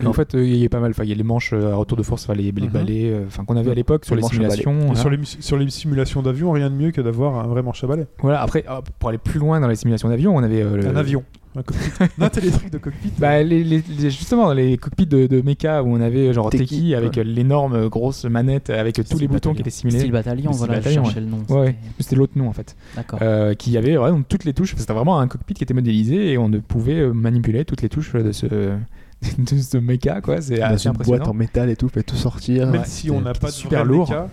Speaker 2: Et En fait, euh, il y a pas mal. Enfin, il y a les manches euh, à retour de force, enfin, les, les
Speaker 1: Mhm.
Speaker 2: balais, euh, enfin qu'on avait à l'époque sur
Speaker 3: Les
Speaker 2: simulations. Voilà.
Speaker 1: sur, les, mus- sur les simulations d'avion, rien de mieux que d'avoir un vrai manche à balai.
Speaker 2: Voilà. Après, pour aller plus loin dans les simulations d'avion, on avait euh, le-
Speaker 1: Un avion. Un cockpit. non, t'as les trucs de cockpit.
Speaker 2: Bah, les, les- les- justement, dans les cockpits de, de mecha où on avait genre
Speaker 3: Teki,
Speaker 2: Teki avec
Speaker 3: ouais.
Speaker 2: l'énorme grosse manette avec tous les boutons qui étaient simulés.
Speaker 5: Style bataillon,
Speaker 2: Le
Speaker 5: voilà, je
Speaker 2: bataillon,
Speaker 5: cherchais
Speaker 2: ouais.
Speaker 5: le nom.
Speaker 2: Ouais, ouais.
Speaker 5: c'était-
Speaker 2: l'autre nom en fait.
Speaker 5: D'accord.
Speaker 2: Euh, qui avait vraiment toutes les touches. C'était vraiment un cockpit qui était modélisé et on pouvait manipuler toutes les touches de ce, de ce mecha quoi. C'est assez
Speaker 3: une boîte en métal et tout, fait tout sortir.
Speaker 1: Même
Speaker 3: Ouais,
Speaker 1: si on n'a pas de
Speaker 2: super
Speaker 1: vrai
Speaker 2: lourd.
Speaker 1: méca,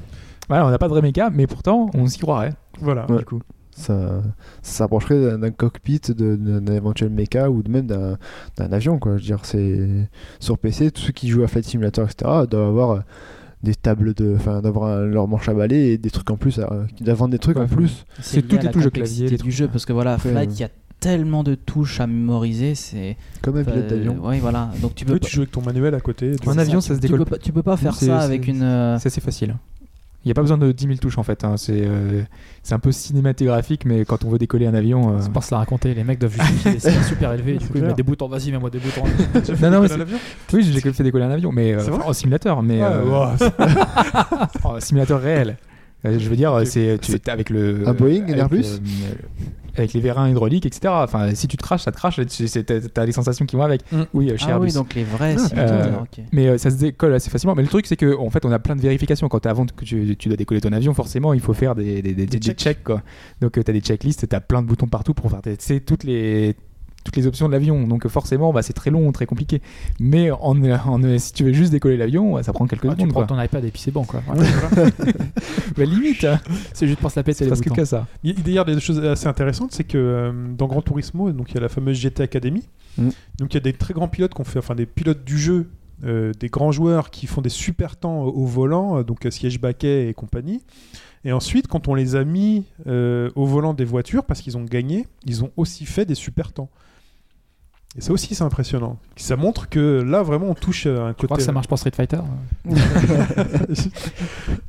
Speaker 2: Voilà, on n'a pas de vrai mecha, mais pourtant on s'y croirait.
Speaker 1: Voilà.
Speaker 3: Ouais.
Speaker 2: Du coup.
Speaker 3: ça, ça s'approcherait d'un- cockpit, d'un éventuel mecha ou de même d'un d'un avion. Quoi. Je veux dire, c'est sur PC, tous ceux qui jouent à Flight Simulator, etc., doivent avoir euh, des tables de, enfin, d'avoir leur manche à balai et des trucs en plus, euh, qui doivent vendre des trucs
Speaker 2: Ouais,
Speaker 3: en plus.
Speaker 2: C'est
Speaker 5: à la
Speaker 2: touches de
Speaker 5: complexité
Speaker 2: clavier,
Speaker 5: du
Speaker 2: trucs,
Speaker 5: jeu
Speaker 2: ouais.
Speaker 5: parce que voilà, Flight,
Speaker 3: euh,
Speaker 5: il y a tellement de touches à mémoriser, c'est
Speaker 3: Comme un pilote d'avion.
Speaker 5: euh, ouais, voilà. Donc tu peux
Speaker 1: Oui,
Speaker 5: pas-
Speaker 1: tu joues avec ton manuel à côté. tu-
Speaker 2: Un avion,
Speaker 5: tu-
Speaker 2: ça se
Speaker 5: tu
Speaker 2: décolle
Speaker 5: peux pas- Tu peux pas faire ça avec une. euh,
Speaker 2: C'est assez facile. Il n'y a pas besoin de 10 000 touches en fait. hein. C'est euh, c'est un peu cinématographique, mais quand on veut décoller un avion. euh,
Speaker 4: C'est pas se la raconter, les mecs doivent justifier des salaires super élevés, du coup ils mettent des boutons, vas-y mets-moi des boutons.
Speaker 2: Non, non, mais
Speaker 1: un avion?
Speaker 2: Oui, j'ai déjà fait décoller un avion, mais euh, enfin, en simulateur, mais
Speaker 1: Ah,
Speaker 2: euh,
Speaker 1: wow,
Speaker 2: en simulateur réel. Je veux dire, c'est tu es avec le
Speaker 3: Un Boeing, un Airbus?
Speaker 2: euh, avec les vérins hydrauliques, etc. Enfin, si tu te craches, ça te crache. T'as les sensations qui vont avec.
Speaker 1: Mm.
Speaker 2: Oui, euh, chez
Speaker 5: Ah oui, donc les vrais
Speaker 3: Ah.
Speaker 2: Euh,
Speaker 5: ok.
Speaker 2: Mais euh, ça se décolle assez facilement. Mais le truc, c'est que en fait, on a plein de vérifications. Quand avant que tu, tu dois décoller ton avion, forcément, il faut faire des, des, des, des
Speaker 1: checks.
Speaker 2: checks, quoi. Donc, tu as des checklists, tu as plein de boutons partout pour faire tester toutes les toutes les options de l'avion. Donc, forcément, bah, c'est très long, très compliqué. Mais en, en- si tu veux juste décoller l'avion, ça prend quelques
Speaker 4: Ah, tu
Speaker 2: secondes.
Speaker 4: prends
Speaker 2: quoi.
Speaker 4: ton iPad et puis c'est bon quoi.
Speaker 2: Bah, limite, hein.
Speaker 4: C'est juste pour se la péter
Speaker 2: c'est
Speaker 4: les boutons.
Speaker 2: que ça.
Speaker 1: Il y a D'ailleurs, des choses assez intéressantes, c'est que euh, dans Gran Turismo, donc il y a la fameuse GT Academy.
Speaker 3: Mm.
Speaker 1: Donc il y a des très grands pilotes qu'on fait, enfin des pilotes du jeu, euh, des grands joueurs qui font des super temps au volant, euh, donc euh, siège baquet et compagnie. Et ensuite, quand on les a mis euh, au volant des voitures parce qu'ils ont gagné, ils ont aussi fait des super temps. Et ça aussi, c'est impressionnant. Ça montre que là, vraiment, on touche un
Speaker 4: Tu crois
Speaker 1: côté.
Speaker 4: que ça marche pour Street Fighter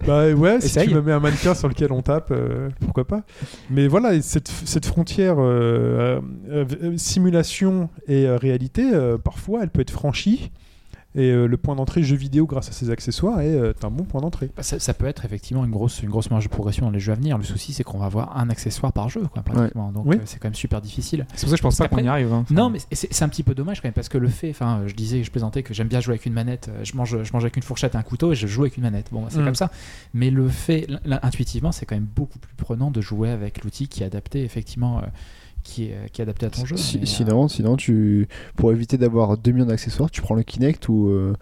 Speaker 1: bah ouais, si tu me mets un mannequin sur lequel on tape, euh, pourquoi pas. Mais voilà, et cette, cette frontière euh, euh, simulation et euh, réalité, euh, parfois, elle peut être franchie. Et euh, le point d'entrée jeu vidéo grâce à ces accessoires est euh, un bon point d'entrée.
Speaker 4: Bah, ça, ça peut être effectivement une grosse, une grosse marge de progression dans les jeux à venir. Le souci, c'est qu'on va avoir un accessoire par jeu, quoi, pratiquement. Donc
Speaker 1: Oui.
Speaker 4: euh, c'est quand même super difficile.
Speaker 2: C'est pour ça que je pense pas qu'on y arrive. hein.
Speaker 4: Non, mais c'est un petit peu dommage quand même parce que le fait, enfin, je disais, je plaisantais que j'aime bien jouer avec une manette. Je mange, je mange avec une fourchette et un couteau et je joue avec une manette. Bon, bah, c'est
Speaker 1: Mm.
Speaker 4: comme ça. Mais le fait, intuitivement, c'est quand même beaucoup plus prenant de jouer avec l'outil qui est adapté, effectivement, euh, qui est, qui est adapté à ton jeu.
Speaker 3: Si-
Speaker 4: Mais, euh,
Speaker 3: sinon, sinon tu, pour éviter d'avoir 2 millions d'accessoires, tu prends le Kinect ou euh,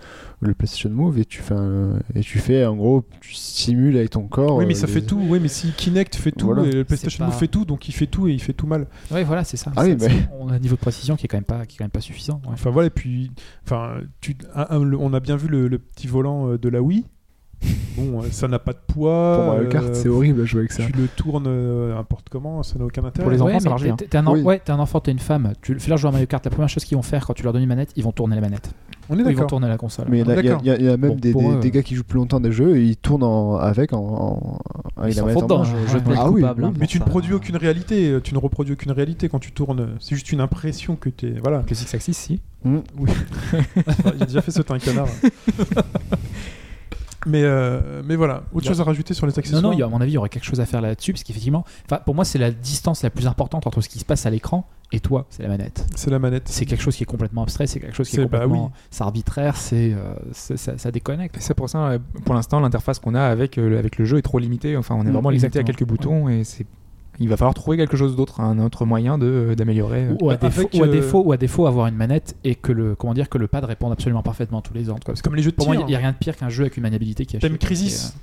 Speaker 3: le PlayStation Move et tu fais, un- et tu fais en gros, tu simules avec ton corps.
Speaker 1: oui, mais
Speaker 3: euh,
Speaker 1: ça
Speaker 3: les-
Speaker 1: fait tout. Oui, mais si Kinect fait tout
Speaker 3: Voilà.
Speaker 1: et le PlayStation Move fait tout, donc il fait tout et il fait tout mal.
Speaker 4: Ouais, voilà, c'est ça.
Speaker 3: Ah oui, bah.
Speaker 4: On a un niveau de précision qui est quand même pas, qui est quand même pas suffisant. ouais.
Speaker 1: Enfin voilà, et puis, enfin, tu, un- un- le- on a bien vu le, le petit volant euh, de la Wii. Bon, euh, ça n'a pas de poids.
Speaker 3: Pour Mario Kart,
Speaker 1: euh,
Speaker 3: c'est horrible à jouer avec ça.
Speaker 1: Tu le tournes euh, n'importe comment, ça n'a aucun intérêt.
Speaker 2: Pour les
Speaker 4: Ouais,
Speaker 2: enfants, ça
Speaker 4: mais
Speaker 2: marche
Speaker 4: t'es-
Speaker 2: bien.
Speaker 4: T'es t'es un, en-
Speaker 3: Oui.
Speaker 4: ouais, un enfant, t'es une femme. Tu fais leur jouer à Mario Kart. La première chose qu'ils vont faire quand tu leur donnes une manette, ils vont tourner la manette.
Speaker 1: On est
Speaker 4: ils vont tourner la console.
Speaker 3: Mais il y, a- y y même
Speaker 4: Bon,
Speaker 3: des, des-
Speaker 4: eux,
Speaker 3: des gars qui jouent plus longtemps des jeux et ils tournent en- avec en,
Speaker 4: Ils foutent
Speaker 3: en
Speaker 4: dedans.
Speaker 5: Je
Speaker 4: Ouais,
Speaker 3: Ah oui,
Speaker 5: coupable.
Speaker 3: oui.
Speaker 5: hein,
Speaker 1: Mais tu ne
Speaker 5: ça.
Speaker 1: produis aucune réalité, euh, tu ne reproduis aucune réalité quand tu tournes. C'est juste une impression que tu es. Voilà.
Speaker 2: Le Six Axis, si.
Speaker 1: Oui. J'ai déjà fait sauter un canard. mais, euh, mais voilà, autre
Speaker 4: Bah,
Speaker 1: chose à rajouter sur les
Speaker 4: Non,
Speaker 1: accessoires
Speaker 4: non, il y a- à mon avis, il y aurait quelque chose à faire là-dessus, parce qu'effectivement, enfin, pour moi, c'est la distance la plus importante entre ce qui se passe à l'écran et toi, c'est la manette.
Speaker 1: C'est la manette.
Speaker 4: C'est quelque chose qui est complètement abstrait, c'est quelque chose qui est,
Speaker 1: bah
Speaker 4: complètement
Speaker 1: oui.
Speaker 4: c'est arbitraire, c'est euh, ça, ça déconnecte.
Speaker 2: C'est pour ça, euh, pour l'instant, l'interface qu'on a avec, euh, avec le jeu est trop limitée. Enfin, on est
Speaker 4: Mm,
Speaker 2: vraiment limité à quelques boutons et c'est. Il va falloir trouver quelque chose d'autre, un autre moyen de d'améliorer. euh,
Speaker 4: Ou à,
Speaker 1: Avec,
Speaker 4: défaut, ou à
Speaker 1: euh,
Speaker 4: défaut, ou à défaut, avoir une manette et que le, comment dire, que le pad réponde absolument parfaitement à tous les ordres. quoi. Parce
Speaker 1: Comme les jeux de
Speaker 4: pour moi, il n'y a rien de pire qu'un jeu avec une maniabilité qui est
Speaker 1: Thème Crisis.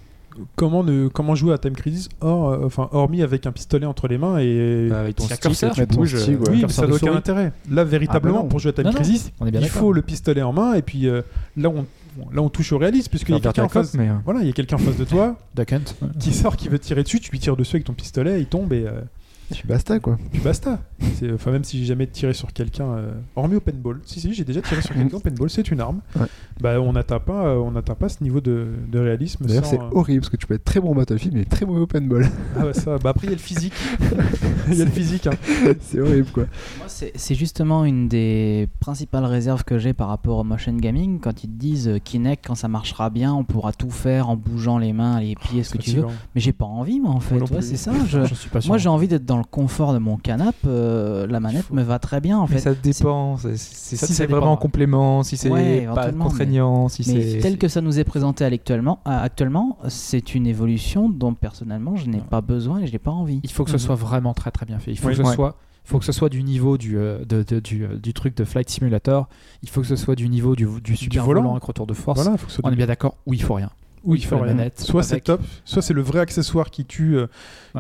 Speaker 1: comment, ne, comment jouer à Time Crisis hors, euh, enfin, hormis avec un pistolet entre les mains et.
Speaker 2: Bah, avec ton stick,
Speaker 1: curseur,
Speaker 2: tu bouges,
Speaker 1: stick,
Speaker 2: euh,
Speaker 1: Oui, mais ça n'a aucun intérêt. Là, véritablement,
Speaker 2: Ah bah
Speaker 1: pour jouer à Time
Speaker 2: Non, non,
Speaker 1: Crisis,
Speaker 2: on est bien
Speaker 1: il faut le pistolet en main et puis euh, là, on, là, on touche au réalisme puisqu'il y a quelqu'un en face.
Speaker 2: Mais, euh,
Speaker 1: Voilà, il y a quelqu'un en face de toi qui sort, qui veut tirer dessus, tu lui tires dessus avec ton pistolet, il tombe et. euh,
Speaker 3: Puis basta quoi.
Speaker 1: puis basta. Enfin, même si j'ai jamais tiré sur quelqu'un, euh, hormis au paintball. Si, si, j'ai déjà tiré sur quelqu'un au paintball, c'est une arme.
Speaker 3: Ouais.
Speaker 1: Bah, on n'atteint pas, euh, on n'atteint pas ce niveau de, de réalisme.
Speaker 3: D'ailleurs, c'est
Speaker 1: euh,
Speaker 3: horrible parce que tu peux être très bon au Battlefield mais très mauvais au paintball.
Speaker 1: Ah ouais, ça. Bah, après, il y a le physique. Il y a le physique. hein.
Speaker 3: c'est horrible quoi.
Speaker 5: Moi, c'est c'est justement une des principales réserves que j'ai par rapport au motion gaming. Quand ils te disent euh, Kinect, quand ça marchera bien, on pourra tout faire en bougeant les mains, les pieds, ce que tu veux. Mais j'ai pas envie, moi, en fait. Ouais, c'est ça. Je,
Speaker 4: Je suis pas sûr.
Speaker 5: moi, j'ai envie d'être dans le confort de mon canapé. Euh, la manette me va très bien, en
Speaker 2: Mais
Speaker 5: fait.
Speaker 2: ça dépend.
Speaker 5: Ça-
Speaker 2: si c'est vraiment en complément, si c'est
Speaker 5: Ouais,
Speaker 2: pas contraignant, si
Speaker 5: mais
Speaker 2: c'est.
Speaker 5: tel que ça nous est présenté actuellement, euh, actuellement c'est une évolution dont personnellement je n'ai pas besoin et je n'ai pas envie.
Speaker 4: Il faut que ce soit vraiment très très bien fait. Il faut
Speaker 1: Oui.
Speaker 4: que ce
Speaker 1: Ouais.
Speaker 4: soit faut que ce soit du niveau du, euh, de- de- du, du truc de Flight Simulator. Il faut que ce soit du niveau du, du super
Speaker 1: volant.
Speaker 4: volant. avec retour de force.
Speaker 1: Voilà, faut que ce soit
Speaker 4: On
Speaker 1: du-
Speaker 4: est bien d'accord où il faut rien.
Speaker 1: Oui,
Speaker 4: il faut la manette.
Speaker 1: Soit c'est top, soit c'est le vrai accessoire qui tue, euh,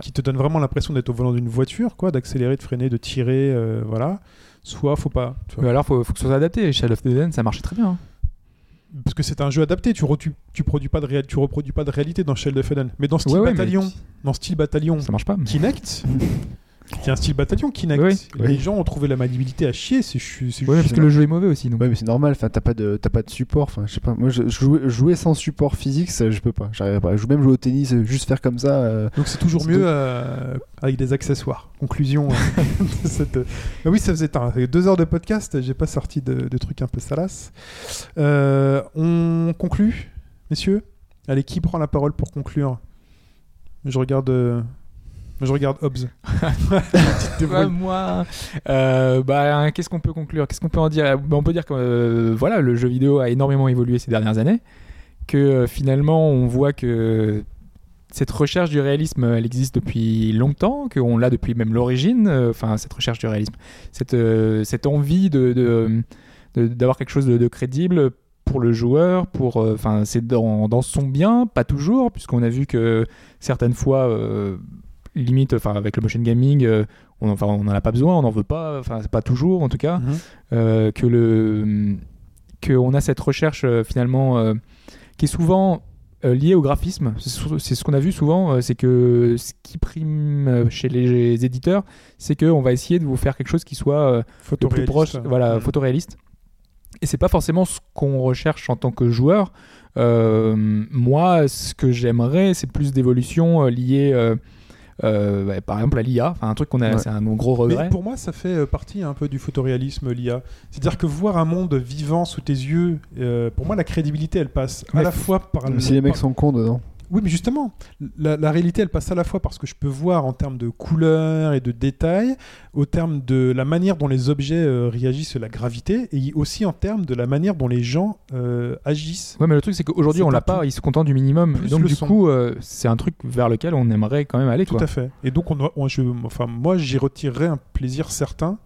Speaker 1: qui te donne vraiment l'impression d'être au volant d'une voiture, quoi, d'accélérer, de freiner, de tirer, euh, voilà. Soit faut pas. tu vois.
Speaker 2: Mais alors, faut, faut que ce soit adapté. Shadow of the Dead, ça marchait très bien. hein.
Speaker 1: Parce que c'est un jeu adapté, tu, re- tu, tu produis pas de réal- tu reproduis pas de réalité dans Shell of Eden. Mais dans style
Speaker 2: Ouais, ouais,
Speaker 1: dans style bataillon,
Speaker 2: Ça marche pas. mais-
Speaker 1: Kinect, c'est un style bataillon Kinect.
Speaker 2: Oui,
Speaker 1: Les
Speaker 3: oui.
Speaker 1: gens ont trouvé la maniabilité à chier, c'est
Speaker 2: Ouais, parce que le jeu est mauvais aussi. Donc.
Speaker 3: Ouais mais c'est normal, enfin t'as pas de t'as pas de support, enfin je sais pas, moi je, jouer, jouer sans support physique ça, je peux pas, j'arriverai pas. Je joue même jouer au tennis, euh, juste faire comme ça. euh,
Speaker 1: Donc c'est toujours mieux euh, avec des accessoires. Conclusion euh, de cette. Ah oui, ça faisait tard. Deux heures de podcast. J'ai pas sorti de, de trucs un peu salaces. Euh, on conclut, messieurs? Allez, qui prend la parole pour conclure? Je regarde. Je regarde Hobbs. Petite
Speaker 2: Ouais, moi, euh, bah, qu'est-ce qu'on peut conclure? Qu'est-ce qu'on peut en dire? Bah, On peut dire que euh, voilà, le jeu vidéo a énormément évolué ces dernières années, que euh, finalement on voit que cette recherche du réalisme, elle existe depuis longtemps, qu'on l'a depuis même l'origine. euh, Enfin, cette recherche du réalisme, cette, euh, cette envie de, de- de- d'avoir quelque chose de, de crédible pour le joueur, pour, euh, enfin, c'est dans, dans son bien, pas toujours, puisqu'on a vu que certaines fois, euh, limite, enfin, avec le motion gaming, euh, on, enfin, on n'en a pas besoin, on n'en veut pas, enfin, c'est pas toujours en tout cas,
Speaker 1: Mhm.
Speaker 2: euh, que le, que on a cette recherche euh, finalement qui est souvent liée au graphisme. C'est ce qu'on a vu souvent, c'est que ce qui prime chez les éditeurs, c'est qu'on va essayer de vous faire quelque chose qui soit le plus proche, voilà, photoréaliste. Et c'est pas forcément ce qu'on recherche en tant que joueur. Euh, moi, ce que j'aimerais, c'est plus d'évolution euh, liée, euh, euh, bah, par exemple, à l'IA. Enfin, un truc qu'on a,
Speaker 3: Ouais.
Speaker 2: c'est un gros regret.
Speaker 1: Mais pour moi, ça fait euh, partie un peu du photoréalisme, l'IA. C'est-à-dire que voir un monde vivant sous tes yeux, euh, pour moi, la crédibilité, elle passe à
Speaker 2: Ouais,
Speaker 1: la fois par le.
Speaker 3: si les mecs sont cons dedans.
Speaker 1: Oui, mais justement, la, la réalité, elle passe à la fois parce que je peux voir en termes de couleurs et de détails, au terme de la manière dont les objets euh, réagissent à la gravité, et aussi en termes de la manière dont les gens euh, agissent.
Speaker 2: Ouais, mais le truc, c'est qu'aujourd'hui, on l'a
Speaker 1: pas
Speaker 2: ils se contentent du minimum.
Speaker 1: Plus
Speaker 2: donc, du
Speaker 1: son.
Speaker 2: coup, euh, c'est un truc vers lequel on aimerait quand même aller.
Speaker 1: Tout
Speaker 2: quoi.
Speaker 1: à fait. Et donc, on, doit- on- je, enfin, moi, j'y retirerais un plaisir certain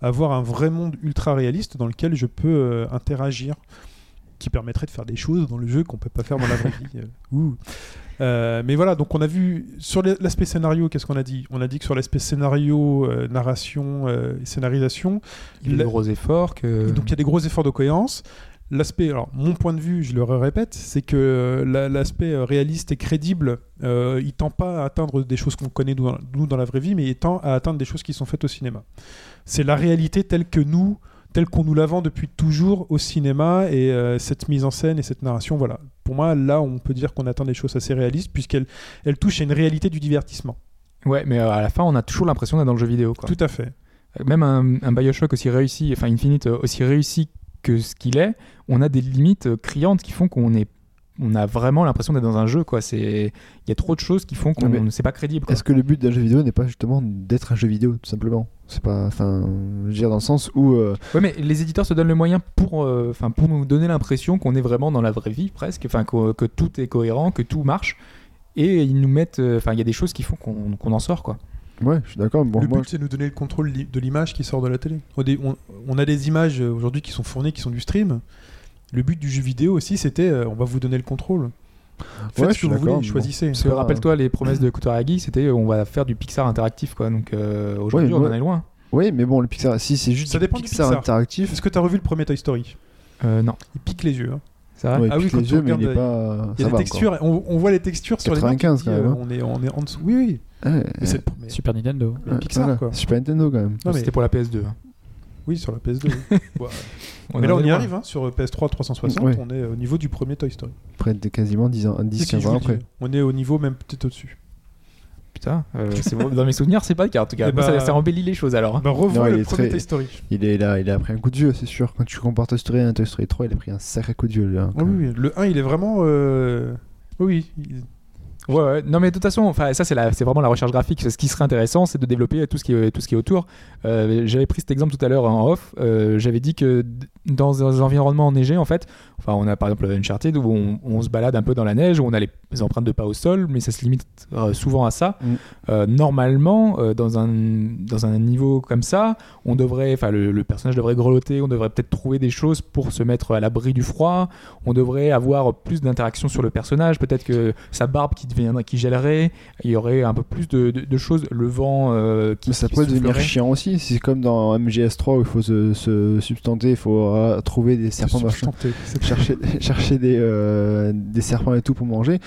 Speaker 1: à voir un vrai monde ultra réaliste dans lequel je peux interagir, qui permettrait de faire des choses dans le jeu qu'on peut pas faire dans la vraie vie. Euh, ouh. Euh, mais voilà, donc on a vu sur l'aspect scénario, qu'est-ce qu'on a dit? On a dit que sur l'aspect scénario, euh, narration euh, et scénarisation,
Speaker 2: Il y a des gros efforts. Que...
Speaker 1: donc il y a des gros efforts de cohérence. L'aspect, alors mon point de vue, je le répète, c'est que la- l'aspect réaliste et crédible, il tend pas à atteindre des choses qu'on connaît nous dans, nous dans la vraie vie, mais il tend à atteindre des choses qui sont faites au cinéma. C'est la réalité telle que nous, telle qu'on nous la vend depuis toujours au cinéma et euh, cette mise en scène et cette narration, voilà. Pour moi, là, on peut dire qu'on atteint des choses assez réalistes puisqu'elle elle touche à une réalité du divertissement.
Speaker 2: Ouais, mais euh, à la fin, on a toujours l'impression d'être dans le jeu vidéo. Quoi.
Speaker 1: Tout à fait.
Speaker 2: Même un, un Bioshock aussi réussi, enfin Infinite euh, aussi réussi que ce qu'il est, on a des limites euh, criantes qui font qu'on est on a vraiment l'impression d'être dans un jeu quoi c'est il y a trop de choses qui font qu'on
Speaker 3: Ouais, mais
Speaker 2: c'est pas crédible quoi.
Speaker 3: Est-ce que le but d'un jeu vidéo n'est pas justement d'être un jeu vidéo, tout simplement? C'est pas. Enfin, je veux dire, dans le sens où. euh,
Speaker 2: Ouais, mais les éditeurs se donnent le moyen pour, euh, enfin, pour nous donner l'impression qu'on est vraiment dans la vraie vie presque, enfin, que, que tout est cohérent, que tout marche, et ils nous mettent, euh, enfin, il y a des choses qui font qu'on qu'on en sort, quoi.
Speaker 3: Ouais, je suis d'accord. Bon,
Speaker 1: le
Speaker 3: moi,
Speaker 1: but, c'est de nous donner le contrôle de l'image qui sort de la télé. On, on a des images euh, aujourd'hui qui sont fournies, qui sont du stream. Le but du jeu vidéo aussi, c'était euh, on va vous donner le contrôle. Faites
Speaker 3: Ouais,
Speaker 1: ce que vous voulez, choisissez.
Speaker 2: Parce que rappelle-toi, les promesses de Kutaragi, c'était on va faire du Pixar interactif, quoi. Donc euh, aujourd'hui,
Speaker 3: Ouais,
Speaker 2: on
Speaker 3: ouais.
Speaker 2: en est loin.
Speaker 3: Oui, mais bon, le Pixar, si c'est juste
Speaker 1: Ça
Speaker 3: du
Speaker 1: dépend du
Speaker 3: Pixar,
Speaker 1: Pixar.
Speaker 3: interactif.
Speaker 1: Est-ce que t'as revu le premier Toy Story?
Speaker 2: Euh, non.
Speaker 1: Il pique les yeux. hein.
Speaker 2: C'est vrai
Speaker 3: Ouais,
Speaker 1: ah
Speaker 3: il
Speaker 1: oui,
Speaker 3: les
Speaker 1: tu
Speaker 3: yeux, mais il est pas.
Speaker 1: Il y
Speaker 3: ça
Speaker 1: a des
Speaker 3: va
Speaker 1: textures, on, on voit les textures sur les mains.
Speaker 3: 95
Speaker 1: tu
Speaker 3: quand
Speaker 1: dis,
Speaker 3: même,
Speaker 1: euh,
Speaker 3: hein.
Speaker 1: on, est, on est en dessous. Oui, oui.
Speaker 3: encore. Ouais,
Speaker 1: Mais c'est- mais-
Speaker 4: Super Nintendo.
Speaker 1: mais Pixar,
Speaker 3: voilà.
Speaker 1: quoi.
Speaker 3: Super Nintendo quand même.
Speaker 1: Non, mais-
Speaker 2: C'était pour la PS2. hein.
Speaker 1: Oui, sur la PS2. oui. Bon,
Speaker 2: On
Speaker 1: mais là, on
Speaker 2: est
Speaker 1: y
Speaker 2: loin.
Speaker 1: arrive, hein, sur PS3 360,
Speaker 3: Ouais.
Speaker 1: on est au niveau du premier Toy Story.
Speaker 3: Près de quasiment 10 ans,
Speaker 1: Si,
Speaker 3: 10
Speaker 1: si,
Speaker 3: 15
Speaker 1: je
Speaker 3: ans après.
Speaker 1: On est au niveau même peut-être au-dessus.
Speaker 2: Putain, euh, dans mes souvenirs, c'est pas le cas en tout cas.
Speaker 1: Eh
Speaker 2: Moi,
Speaker 1: bah-
Speaker 2: ça, ça embellit les choses alors. hein.
Speaker 1: Bah, revois le
Speaker 3: est
Speaker 1: premier
Speaker 3: très-
Speaker 1: Toy Story.
Speaker 3: Il est là, il a pris un coup de vieux, c'est sûr. Quand tu compares Toy Story à un Toy Story 3, il a pris un sacré coup de vieux. Là,
Speaker 1: Ah oui, oui, le 1, il est vraiment. euh, Oui, il-
Speaker 2: Ouais, ouais. Non, mais de toute façon, enfin, ça, c'est la- c'est vraiment la recherche graphique. Ce qui serait intéressant, c'est de développer tout ce qui est, tout ce qui est autour. Euh, J'avais pris cet exemple tout à l'heure en off. Euh, J'avais dit que dans des environnements enneigés, en fait, enfin, on a par exemple Uncharted où on, on se balade un peu dans la neige, où on a les, les empreintes de pas au sol, mais ça se limite euh, souvent à ça.
Speaker 3: Mm.
Speaker 2: Normalement, dans, un, dans un niveau comme ça, on devrait, enfin, le, le personnage devrait grelotter, on devrait peut-être trouver des choses pour se mettre à l'abri du froid, on devrait avoir plus d'interaction sur le personnage, peut-être que sa barbe qui, deviendrait, qui gèlerait, il y aurait un peu plus de, de- de choses, le vent euh, qui,
Speaker 3: Mais ça
Speaker 2: qui
Speaker 3: pourrait devenir chiant aussi. C'est comme dans MGS3 où il faut se, se substanter, il faut euh, trouver des serpents chercher, chercher des, euh, des serpents et tout pour manger.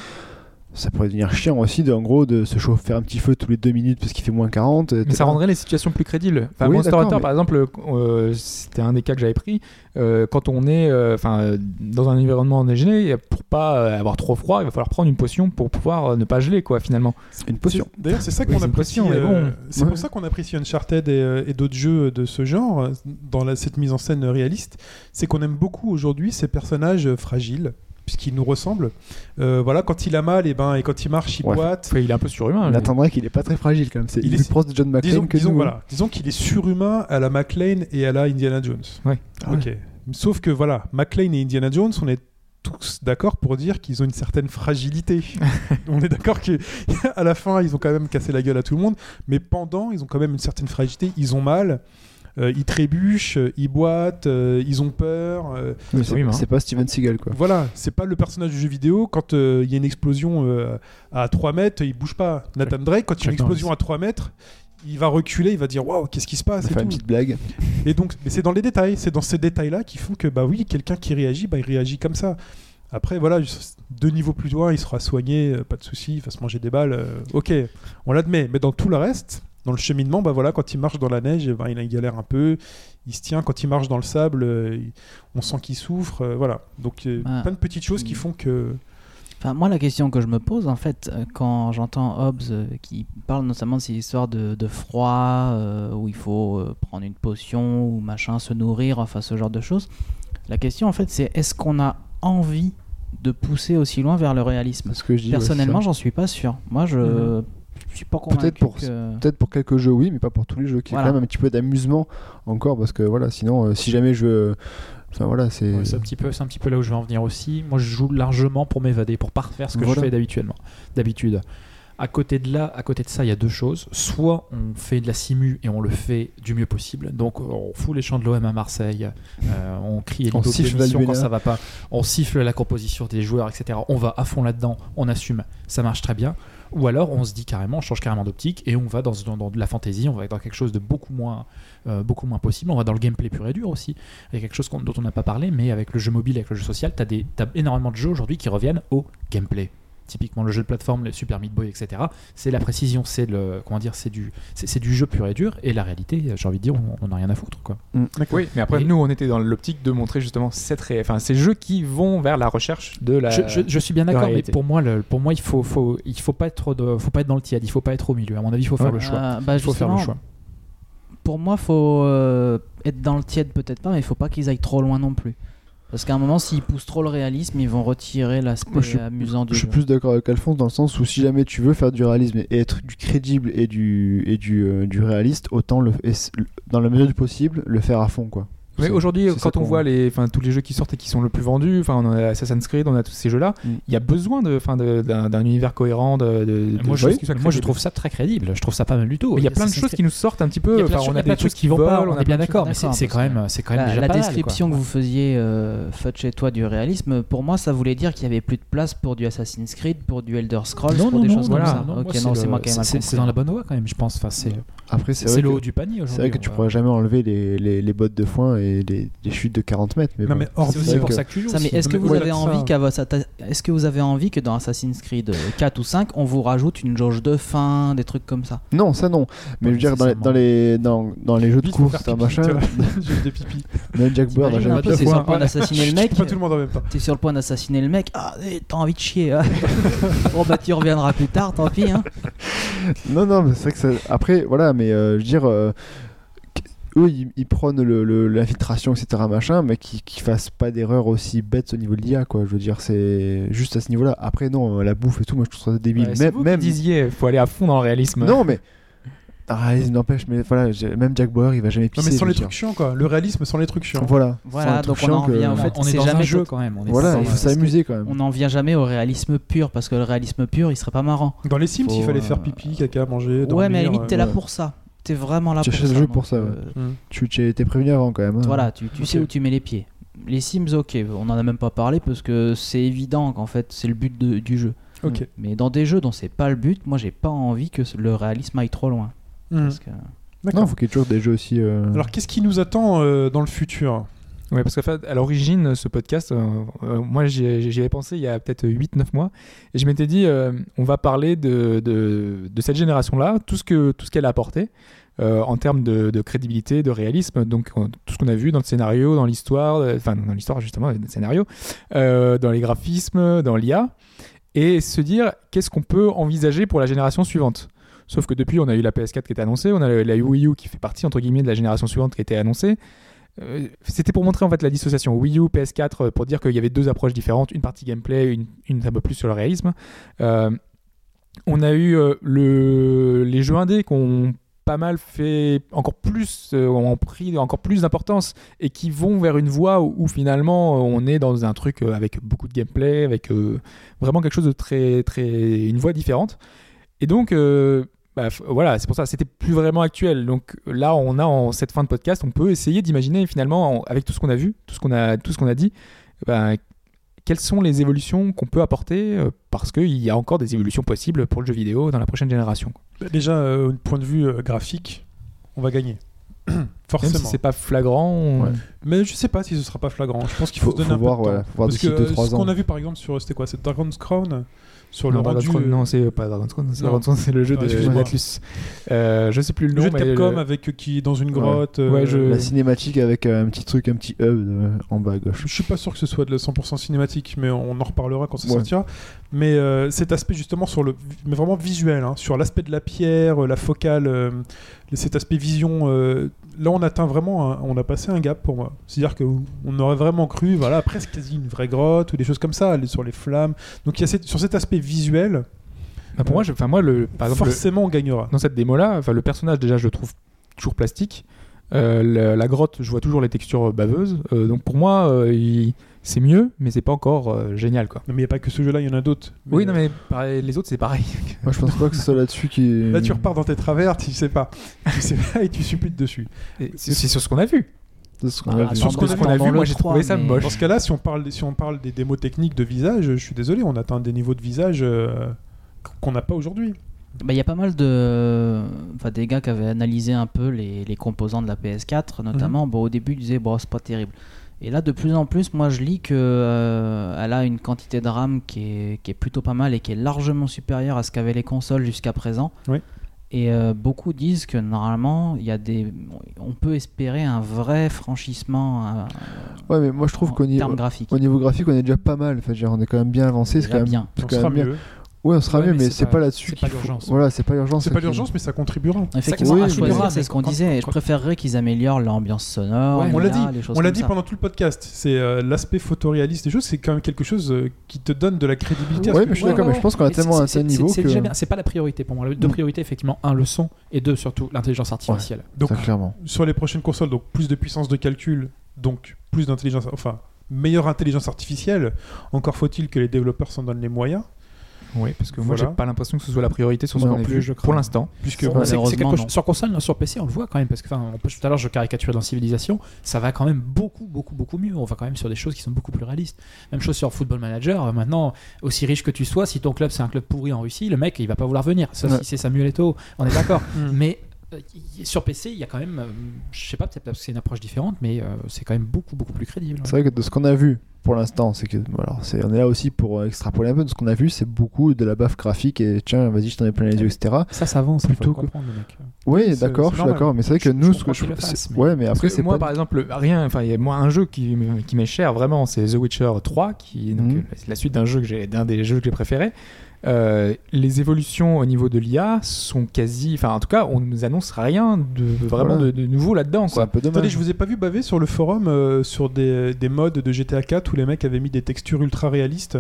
Speaker 3: Ça pourrait devenir chiant aussi, de, en gros, de se chauffer un petit feu tous les deux minutes parce qu'il fait moins 40.
Speaker 2: Mais ça rendrait les situations plus crédibles. Enfin,
Speaker 3: Oui,
Speaker 2: Monster Hunter,
Speaker 3: mais-
Speaker 2: par exemple, euh, c'était un des cas que j'avais pris. Euh, quand on est euh, enfin, euh, dans un environnement enneigé, pour pas avoir trop froid, il va falloir prendre une potion pour pouvoir ne pas geler, quoi, finalement.
Speaker 3: Une potion.
Speaker 1: C'est- D'ailleurs, c'est ça
Speaker 2: Oui,
Speaker 1: qu'on
Speaker 2: une
Speaker 1: apprécie. euh,
Speaker 2: bon.
Speaker 1: C'est
Speaker 3: Ouais.
Speaker 1: pour ça qu'on apprécie Uncharted et, et d'autres jeux de ce genre dans la- cette mise en scène réaliste. C'est qu'on aime beaucoup aujourd'hui ces personnages fragiles puisqu'ils nous ressemblent. Euh, voilà, quand il a mal, et ben, et quand il marche, il
Speaker 3: Ouais.
Speaker 1: boite.
Speaker 2: Il est un peu surhumain.
Speaker 3: On
Speaker 2: mais-
Speaker 3: attendrait qu'il est pas très fragile quand même. C'est
Speaker 1: Il
Speaker 3: est plus proche de John McClane
Speaker 1: Disons,
Speaker 3: que
Speaker 1: disons,
Speaker 3: nous.
Speaker 1: voilà, disons qu'il est surhumain à la McLean et à la Indiana Jones.
Speaker 2: Ouais.
Speaker 1: Ok. Sauf que voilà, McLean et Indiana Jones, on est tous d'accord pour dire qu'ils ont une certaine fragilité. on est d'accord qu'à la fin, ils ont quand même cassé la gueule à tout le monde, mais pendant, ils ont quand même une certaine fragilité. Ils ont mal, euh, ils trébuchent, euh, ils boitent, euh, ils ont peur. euh,
Speaker 3: Mais
Speaker 2: Oui,
Speaker 3: c'est
Speaker 2: hein.
Speaker 3: c'est pas Steven Seagal quoi.
Speaker 1: voilà, c'est pas le personnage du jeu vidéo. Quand euh, il y a une explosion euh, à 3 mètres, il bouge pas. Nathan Drake, quand il y a une explosion à 3 mètres, il va reculer, il va dire waouh, qu'est-ce qui se passe
Speaker 3: fait une petite blague.
Speaker 1: Et donc, mais c'est dans les détails, c'est dans ces détails-là qui font que, bah oui, quelqu'un qui réagit, bah il réagit comme ça. Après, voilà, deux niveaux plus loin, il sera soigné, pas de souci, il va se manger des balles, euh, ok, on l'admet. Mais dans tout le reste, dans le cheminement, bah voilà, quand il marche dans la neige, bah, il, il galère un peu, il se tient. Quand il marche dans le sable, euh, on sent qu'il souffre, euh, voilà. Donc, euh, plein de petites choses qui font que.
Speaker 5: Enfin, moi, la question que je me pose, en fait, quand j'entends Hobbes euh, qui parle notamment de ces histoires de, de froid, euh, où il faut euh, prendre une potion ou machin, se nourrir, enfin ce genre de choses, la question, en fait, c'est est-ce qu'on a envie de pousser aussi loin vers le réalisme?
Speaker 3: Ce que je dis, ouais,
Speaker 5: Personnellement, j'en suis pas sûr. Moi, je
Speaker 1: Mhm.
Speaker 5: je suis pas convaincu
Speaker 3: Peut-être pour,
Speaker 5: que...
Speaker 3: peut-être pour quelques jeux, oui, mais pas pour tous les jeux. Qui
Speaker 5: Voilà.
Speaker 3: quand même un petit peu d'amusement encore, parce que voilà, sinon, euh, si jamais je veux. Enfin voilà, c'est.
Speaker 4: Ouais, c'est un petit peu, c'est un petit peu là où je vais en venir aussi. Moi, je joue largement pour m'évader, pour pas faire ce que
Speaker 3: Voilà.
Speaker 4: je fais d'habituellement, d'habitude. À côté de là, à côté de ça, il y a deux choses. Soit on fait de la simu et on le fait du mieux possible. Donc on fout les chants de l'OM à Marseille, euh, on crie
Speaker 3: On
Speaker 4: l'hydro de
Speaker 3: siffle
Speaker 4: quand ça va pas, on siffle la composition des joueurs, etc. On va à fond là-dedans, on assume, ça marche très bien. Ou alors on se dit carrément, on change carrément d'optique et on va dans, de la fantaisie, on va dans quelque chose de beaucoup moins, euh, beaucoup moins possible. On va dans le gameplay pur et dur aussi. Il y a quelque chose dont on n'a pas parlé, mais avec le jeu mobile, avec le jeu social, tu as, énormément de jeux aujourd'hui qui reviennent au gameplay. Typiquement le jeu de plateforme, le Super Meat Boy, etc. C'est la précision, c'est le comment dire, c'est du, c'est du jeu pur et dur. Et la réalité, j'ai envie de dire, on n'en a rien à foutre, quoi.
Speaker 2: Oui, mais après,
Speaker 4: Et-
Speaker 2: nous, on était dans l'optique de montrer justement cette ré- enfin, ces jeux qui vont vers la recherche de la.
Speaker 4: je, je- je suis bien d'accord, mais pour moi, le, pour moi, il faut, faut, il faut pas être, de, faut pas être dans le tiède, il faut pas être au milieu. À mon avis, il faut faire
Speaker 5: Ouais.
Speaker 4: le choix.
Speaker 5: Euh, bah,
Speaker 4: il faut faire le choix.
Speaker 5: Pour moi, faut euh, être dans le tiède peut-être pas, mais il faut pas qu'ils aillent trop loin non plus. Parce qu'à un moment, s'ils poussent trop le réalisme, ils vont retirer l'aspect amusant du
Speaker 3: Je suis
Speaker 5: jeu.
Speaker 3: plus d'accord avec Alphonse dans le sens où si jamais tu veux faire du réalisme et être du crédible et du, et du, euh, du réaliste, autant le, dans la mesure du possible le faire à fond quoi.
Speaker 2: Mais aujourd'hui, quand on voit les, enfin, tous les jeux qui sortent et qui sont le plus vendus, enfin, on a Assassin's Creed, on a tous ces jeux-là,
Speaker 3: Mm.
Speaker 2: il y a besoin de, enfin, d'un univers cohérent, de, de- de
Speaker 4: Moi, je, moi, trouve ça très crédible. Je trouve ça pas mal du tout.
Speaker 2: Il y a plein de choses qui nous sortent un petit peu.
Speaker 4: Il y a plein de
Speaker 2: Enfin,
Speaker 4: choses-
Speaker 2: on a des
Speaker 4: de choses
Speaker 2: trucs
Speaker 4: qui vont pas,
Speaker 2: on
Speaker 4: est bien d'accord, mais c'est quand même, c'est quand même
Speaker 5: La,
Speaker 4: déjà
Speaker 5: la
Speaker 4: pas mal, quoi.
Speaker 5: description que vous faisiez, euh, Fudge et toi, du réalisme, pour moi, ça voulait dire qu'il y avait plus de place pour du Assassin's Creed, pour du Elder Scrolls, pour des choses comme ça.
Speaker 4: c'est
Speaker 5: c'est
Speaker 4: le-
Speaker 5: moi qui ai mal
Speaker 4: c'est-
Speaker 5: compris.
Speaker 4: C'est dans la bonne voie quand même, je pense. Enfin, c'est
Speaker 3: Après, c'est
Speaker 4: le
Speaker 3: que-
Speaker 4: haut du panier.
Speaker 3: C'est vrai que tu pourrais jamais enlever les bottes de foin et les, les chutes de 40 mètres. Mais
Speaker 1: Non,
Speaker 3: bon.
Speaker 1: mais hors
Speaker 4: C'est aussi
Speaker 1: C'est
Speaker 4: pour
Speaker 1: vrai
Speaker 4: ça que tu joues.
Speaker 5: Ça, mais
Speaker 4: aussi.
Speaker 5: est-ce que vous avez
Speaker 1: que
Speaker 5: envie est-ce que vous avez envie que dans Assassin's Creed 4 ou 5 on vous rajoute une jauge de fin, des trucs comme ça?
Speaker 3: Non, ça non. Mais je veux dire, dans les, dans les, dans, dans les jeux de course,
Speaker 1: faire
Speaker 3: un
Speaker 1: pipi,
Speaker 3: machin.
Speaker 1: des pipis.
Speaker 3: Même Jack Bird a
Speaker 5: T'imagines
Speaker 3: jamais
Speaker 5: c'est
Speaker 3: ça.
Speaker 5: sur le point d'assassiner le mec.
Speaker 1: Pas tout le monde en même temps.
Speaker 5: T'es sur le point d'assassiner le mec. Ah, eh, t'as envie de chier. hein. bon bah tu reviendras plus tard, tant pis. Hein.
Speaker 3: Non, non, mais c'est vrai que ça... Après, voilà, mais euh, je veux dire, euh, eux, ils, ils prônent le- le- l'infiltration, etc., machin, mais qu'ils qu'ils fassent pas d'erreur aussi bête au niveau de l'IA, quoi. Je veux dire, c'est juste à ce niveau-là. Après, non, la bouffe et tout, moi, je trouve ça débile.
Speaker 2: Ouais, c'est
Speaker 3: même,
Speaker 2: vous
Speaker 3: même...
Speaker 2: qui disiez, faut aller à fond dans le réalisme.
Speaker 3: Non, mais. Ah, il n'empêche, mais voilà, même Jack Bauer, il va jamais
Speaker 1: Non,
Speaker 3: pisser.
Speaker 1: mais sans les trucs chiants, quoi. Le réalisme sans les trucs chiants.
Speaker 3: Voilà.
Speaker 5: Voilà,
Speaker 3: Sans les
Speaker 5: donc
Speaker 3: trucs
Speaker 5: on en
Speaker 3: chiants que-
Speaker 5: en fait.
Speaker 4: On est
Speaker 5: c'est
Speaker 4: dans un
Speaker 5: jamais
Speaker 4: jeu
Speaker 5: tot-
Speaker 4: quand même. on est
Speaker 3: Voilà, il faut s'amuser quand même.
Speaker 5: On n'en vient jamais au réalisme pur parce que le réalisme pur, il serait pas marrant.
Speaker 1: Dans les Sims, il
Speaker 5: Faut,
Speaker 1: fallait
Speaker 5: euh,
Speaker 1: faire pipi, caca, manger.
Speaker 5: ouais,
Speaker 1: dormir,
Speaker 5: mais à la limite,
Speaker 1: euh,
Speaker 5: t'es là
Speaker 3: ouais.
Speaker 5: pour ça. T'es vraiment là
Speaker 3: Tu
Speaker 5: pour ça.
Speaker 3: le jeu pour ça, ouais.
Speaker 5: euh,
Speaker 1: Hmm.
Speaker 3: Tu étais prévenu avant quand même. hein.
Speaker 5: Voilà, tu, tu sais où tu mets les pieds. Les Sims, ok, on en a même pas parlé parce que c'est évident qu'en fait c'est le but de- du jeu.
Speaker 1: Ok.
Speaker 5: Mais dans des jeux dont c'est pas le but, moi j'ai pas envie que le réalisme aille trop loin.
Speaker 1: Mhm.
Speaker 5: Parce que-
Speaker 1: D'accord.
Speaker 3: Non, faut qu'il y ait toujours des jeux aussi. euh,
Speaker 1: Alors, qu'est-ce qui nous attend euh, dans le futur?
Speaker 2: Ouais, parce qu'en fait, à l'origine, ce podcast, euh, euh, moi j'y avais pensé il y a peut-être 8-9 mois, et je m'étais dit, euh, on va parler de, de, cette génération-là, tout ce qu'elle a apporté en termes de, crédibilité, de réalisme, donc tout ce qu'on a vu dans le scénario, dans l'histoire, enfin dans l'histoire justement, dans le scénario, dans les graphismes, dans l'IA, et se dire qu'est-ce qu'on peut envisager pour la génération suivante? Sauf que depuis, on a eu la PS4 qui était annoncée, on a la Wii U qui fait partie entre guillemets de la génération suivante qui était annoncée. Euh, C'était pour montrer en fait la dissociation Wii U, PS4, euh, pour dire qu'il y avait deux approches différentes, une partie gameplay, une, une un peu plus sur le réalisme. Euh, on a eu le, les jeux indés qui ont pas mal fait encore plus, ont pris encore plus d'importance et qui vont vers une voie où, finalement on est dans un truc avec beaucoup de gameplay, avec vraiment quelque chose de très, très, une voie différente. Et donc, bah, f- voilà, c'est pour ça, c'était plus vraiment actuel. Donc là, on a en cette fin de podcast, on peut essayer d'imaginer finalement, en- avec tout ce qu'on a vu, tout ce qu'on a, tout ce qu'on a dit, ben, quelles sont les évolutions qu'on peut apporter euh, parce qu'il y a encore des évolutions possibles pour le jeu vidéo dans la prochaine génération.
Speaker 1: Bah, Déjà, euh, au point de vue euh, graphique, on va gagner.
Speaker 2: Même
Speaker 1: Forcément.
Speaker 2: si c'est pas flagrant. on-
Speaker 3: Ouais.
Speaker 1: Mais je sais pas si ce sera pas flagrant. Je pense qu'il faut,
Speaker 3: Faut-
Speaker 1: se donner
Speaker 3: faut
Speaker 1: un
Speaker 3: voir,
Speaker 1: peu de
Speaker 3: ouais,
Speaker 1: temps.
Speaker 3: faut voir
Speaker 1: Parce que
Speaker 3: deux,
Speaker 1: euh,
Speaker 3: trois
Speaker 1: ce qu'on a vu par exemple sur c'était quoi, c'est Dragon's Crown sur
Speaker 2: non,
Speaker 1: le
Speaker 2: Dragon's
Speaker 1: rendu.
Speaker 2: Crown,
Speaker 1: euh,
Speaker 2: non, c'est pas Dragon's Crown, c'est
Speaker 1: Non.
Speaker 2: Dragon's Crown, c'est le jeu
Speaker 1: Ah,
Speaker 2: de d'Atlus. Euh, je sais plus le
Speaker 1: le
Speaker 2: nom.
Speaker 1: jeu de Capcom
Speaker 2: le-
Speaker 1: avec euh, qui est dans une grotte. euh,
Speaker 2: Ouais, je-
Speaker 3: La cinématique avec euh, un petit truc, un petit hub euh, en bas à gauche.
Speaker 1: Je suis pas sûr que ce soit de la 100% cinématique, mais on en reparlera quand ça
Speaker 3: Ouais.
Speaker 1: sortira. Mais euh, cet aspect justement sur le, mais vraiment visuel, hein, sur l'aspect de la pierre, euh, la focale, euh, cet aspect vision. Euh, là, on atteint vraiment, un- on a passé un gap pour moi. C'est-à-dire que on aurait vraiment cru, voilà, presque quasi une vraie grotte ou des choses comme ça, sur les flammes. Donc il y a cette- sur cet aspect visuel,
Speaker 2: Bah, pour moi, je, enfin moi, le, par exemple, le-
Speaker 1: forcément, on gagnera.
Speaker 2: dans cette démo-là, enfin, le personnage déjà, je le trouve toujours plastique. Euh, la, la grotte, je vois toujours les textures baveuses. Euh, donc pour moi, euh, il- c'est mieux, mais c'est pas encore euh, génial, quoi.
Speaker 1: Non, mais il n'y a pas que ce jeu-là, il y en a d'autres.
Speaker 2: Oui,
Speaker 1: Mais,
Speaker 2: non, mais pareil, les autres, c'est pareil.
Speaker 3: Moi, je pense pas que ce soit là-dessus qui.
Speaker 1: Là, tu repars dans tes travers, tu sais pas. tu sais pas et tu supputes dessus.
Speaker 2: C'est sur ce qu'on a vu.
Speaker 3: de ce qu'on
Speaker 5: Ah,
Speaker 3: a vu.
Speaker 1: sur ce qu'on a vu, a moi,
Speaker 2: j'ai trouvé ça moche.
Speaker 1: Dans ce cas-là, si on parle, si on parle des démos techniques de visage, je suis désolé, on atteint des niveaux de visage euh, qu'on n'a pas aujourd'hui.
Speaker 5: Bah, Il y a pas mal de. Enfin, des gars qui avaient analysé un peu les, les composants de la PS4, notamment. Bon, au début, ils disaient, bon, c'est pas terrible. Et là, de plus en plus, moi, je lis que euh, elle a une quantité de RAM qui est, qui est plutôt pas mal et qui est largement supérieure à ce qu'avaient les consoles jusqu'à présent.
Speaker 1: Oui.
Speaker 5: Et euh, beaucoup disent que normalement, il y a des, on peut espérer un vrai franchissement euh,
Speaker 3: Ouais, mais moi je trouve
Speaker 5: en
Speaker 3: qu'au niveau,
Speaker 5: termes graphiques.
Speaker 3: au niveau graphique, on est déjà pas mal. Enfin, on est quand même bien avancé. C'est quand même
Speaker 5: bien.
Speaker 3: quand
Speaker 1: sera
Speaker 3: même bien. Ouais, on sera
Speaker 4: Ouais,
Speaker 3: mieux,
Speaker 4: mais
Speaker 3: mais
Speaker 4: c'est pas-
Speaker 3: pas là-dessus.
Speaker 4: c'est pas
Speaker 3: qu'il faut-
Speaker 4: l'urgence.
Speaker 3: Voilà, c'est pas l'urgence.
Speaker 1: C'est pas l'urgence, mais ça contribuera.
Speaker 5: Effectivement,
Speaker 3: Oui,
Speaker 5: à choisir, c'est ce qu'on disait.
Speaker 4: quand-
Speaker 5: je préférerais qu'ils améliorent l'ambiance sonore.
Speaker 4: Ouais,
Speaker 1: on l'a dit, on l'a pendant tout le podcast. C'est euh, l'aspect photoréaliste des choses, c'est quand même quelque chose euh, qui te donne de la crédibilité. à ce
Speaker 3: Ouais,
Speaker 1: que
Speaker 3: mais je suis d'accord, mais je pense qu'on a tellement un niveau
Speaker 4: c'est
Speaker 3: que.
Speaker 4: C'est pas la priorité pour moi. Deux
Speaker 3: Mm.
Speaker 4: priorités, effectivement, un le son et deux surtout l'intelligence artificielle.
Speaker 1: Donc, sur les prochaines consoles, donc plus de puissance de calcul donc plus d'intelligence, enfin meilleure intelligence artificielle. Encore faut-il que les développeurs s'en donnent les moyens.
Speaker 2: Oui, parce que moi,
Speaker 1: Voilà.
Speaker 2: j'ai pas l'impression que ce soit la priorité sur ce qu'on
Speaker 4: plus,
Speaker 2: vu
Speaker 4: je
Speaker 2: pour l'instant.
Speaker 1: Puisque
Speaker 4: Bon, c'est- quelque chose- sur console, non, sur PC, on le voit quand même, parce que enfin, on peut- tout à l'heure je caricature dans Civilisation, ça va quand même beaucoup, beaucoup, beaucoup mieux. On va quand même sur des choses qui sont beaucoup plus réalistes. Même chose sur Football Manager. euh, Maintenant, aussi riche que tu sois, si ton club c'est un club pourri en Russie, le mec il va pas vouloir venir. Sauf
Speaker 3: Ouais.
Speaker 4: si c'est Samuel Eto'o, on est d'accord.
Speaker 1: Mm.
Speaker 4: Mais sur PC, il y a quand même, euh, je sais pas, peut-être parce que c'est une approche différente, mais euh, c'est quand même beaucoup, beaucoup plus crédible.
Speaker 3: C'est vrai que de ce qu'on a vu pour l'instant, c'est que alors, c'est, on est là aussi pour euh, extrapoler un peu. De ce qu'on a vu, c'est beaucoup de la baffe graphique et tiens, vas-y, je t'en ai plein les yeux, etc.
Speaker 4: Ça, ça avance,
Speaker 3: Plutôt que-
Speaker 4: comprendre, le mec.
Speaker 3: Oui,
Speaker 2: c'est-
Speaker 3: d'accord,
Speaker 2: c'est
Speaker 3: je suis d'accord, mais c'est vrai que
Speaker 4: Je-
Speaker 3: nous,
Speaker 4: je
Speaker 3: ce que je ouais, mais
Speaker 2: Parce
Speaker 3: après,
Speaker 2: que
Speaker 3: c'est
Speaker 2: moi,
Speaker 3: pas
Speaker 2: par exemple, rien. Enfin, il y a moi un jeu qui, me- qui m'est cher vraiment, c'est The Witcher 3, qui euh, c'est la suite d'un jeu que j'ai, d'un des jeux que j'ai préférés. Euh, les évolutions au niveau de l'IA sont quasi, enfin en tout cas, on nous annonce rien de vraiment
Speaker 3: Voilà.
Speaker 2: de, de nouveau là-dedans.
Speaker 3: c'est un peu dommage.
Speaker 1: Attendez, je vous ai pas vu baver sur le forum euh, sur des, des modes de GTA 4 où les mecs avaient mis des textures ultra réalistes.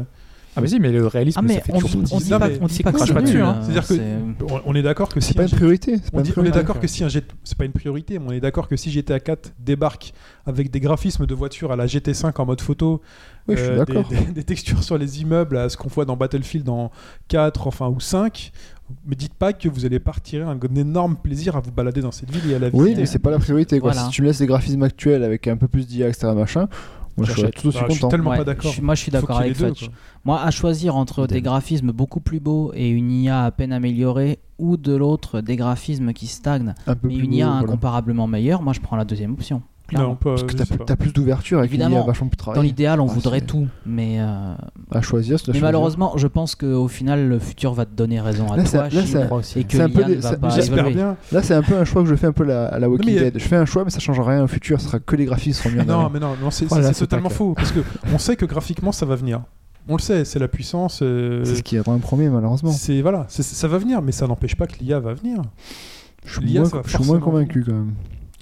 Speaker 2: Ah mais si, mais le réalisme,
Speaker 5: Ah, mais
Speaker 2: ça fait
Speaker 5: on
Speaker 2: toujours
Speaker 5: dit- on dit pas-
Speaker 2: mais
Speaker 5: on dit
Speaker 2: c'est
Speaker 5: pas que
Speaker 2: crache
Speaker 5: c'est
Speaker 2: pas
Speaker 5: nul,
Speaker 2: dessus.
Speaker 5: hein.
Speaker 1: C'est-à-dire que on- est d'accord que
Speaker 3: C'est
Speaker 1: si
Speaker 3: pas
Speaker 1: un
Speaker 3: une priorité. C'est
Speaker 1: on, est
Speaker 3: priorité.
Speaker 1: d'accord que si un c'est pas une priorité, mais on est d'accord que si GTA 4 débarque avec des graphismes de voitures à la GT5 en mode photo,
Speaker 3: Oui, je suis
Speaker 1: euh, des,
Speaker 3: d'accord.
Speaker 1: des- des textures sur les immeubles à ce qu'on voit dans Battlefield en 4 enfin ou 5, me dites pas que vous allez pas retirer un, énorme plaisir à vous balader dans cette ville et à la
Speaker 3: Oui,
Speaker 1: visiter.
Speaker 3: mais c'est pas la priorité. Quoi.
Speaker 5: Voilà.
Speaker 3: Si tu me laisses les graphismes actuels avec un peu plus d'IA, etc., machin, moi je
Speaker 4: J'achète.
Speaker 3: tout aussi
Speaker 1: Ah, je suis
Speaker 3: content.
Speaker 1: tellement
Speaker 5: Ouais,
Speaker 1: pas d'accord.
Speaker 5: je suis- moi, je suis
Speaker 1: Faut
Speaker 5: d'accord avec. Moi, à choisir entre des graphismes beaucoup plus beaux et une IA à peine améliorée, ou de l'autre des graphismes qui stagnent,
Speaker 3: Un peu
Speaker 5: mais
Speaker 3: plus
Speaker 5: une IA
Speaker 3: beau, voilà.
Speaker 5: incomparablement meilleure, moi je prends la deuxième option. clairement.
Speaker 1: Non, pas,
Speaker 3: Parce que
Speaker 1: je
Speaker 3: t'as
Speaker 1: sais
Speaker 3: plus,
Speaker 1: pas.
Speaker 3: t'as plus d'ouverture avec une
Speaker 5: Évidemment,
Speaker 3: IA vachement plus
Speaker 5: Dans
Speaker 3: travaillée.
Speaker 5: l'idéal, on
Speaker 3: Ah,
Speaker 5: voudrait
Speaker 3: c'est-
Speaker 5: tout, mais, euh,
Speaker 3: À choisir, c'est à
Speaker 5: mais
Speaker 3: choisir.
Speaker 5: malheureusement, je pense qu'au final, le futur va te donner raison à
Speaker 3: Là,
Speaker 5: toi,
Speaker 3: ça- là,
Speaker 5: Chine,
Speaker 3: ça-
Speaker 5: et que
Speaker 3: c'est un peu
Speaker 5: l'IA
Speaker 3: des-
Speaker 5: ne va
Speaker 3: ça-
Speaker 5: pas
Speaker 1: J'espère
Speaker 5: évoluer.
Speaker 1: bien.
Speaker 3: Là, c'est un peu un choix que je fais un peu la- à la Walking
Speaker 1: mais il y a-
Speaker 3: Dead. Je fais un choix, mais ça change rien au futur. Ce sera que les graphismes seront mieux. en
Speaker 1: Non,
Speaker 3: avant.
Speaker 1: mais non, non c'est
Speaker 4: Oh là,
Speaker 1: c'est
Speaker 4: c'est
Speaker 1: totalement
Speaker 4: pas
Speaker 1: faux. Parce que on sait que graphiquement, ça va venir. On le sait, c'est la puissance. euh,
Speaker 3: C'est ce qui est vraiment premier, malheureusement.
Speaker 1: c'est voilà, ça va venir, mais ça n'empêche pas que l'IA va venir.
Speaker 3: Je suis moins, convaincu quand même.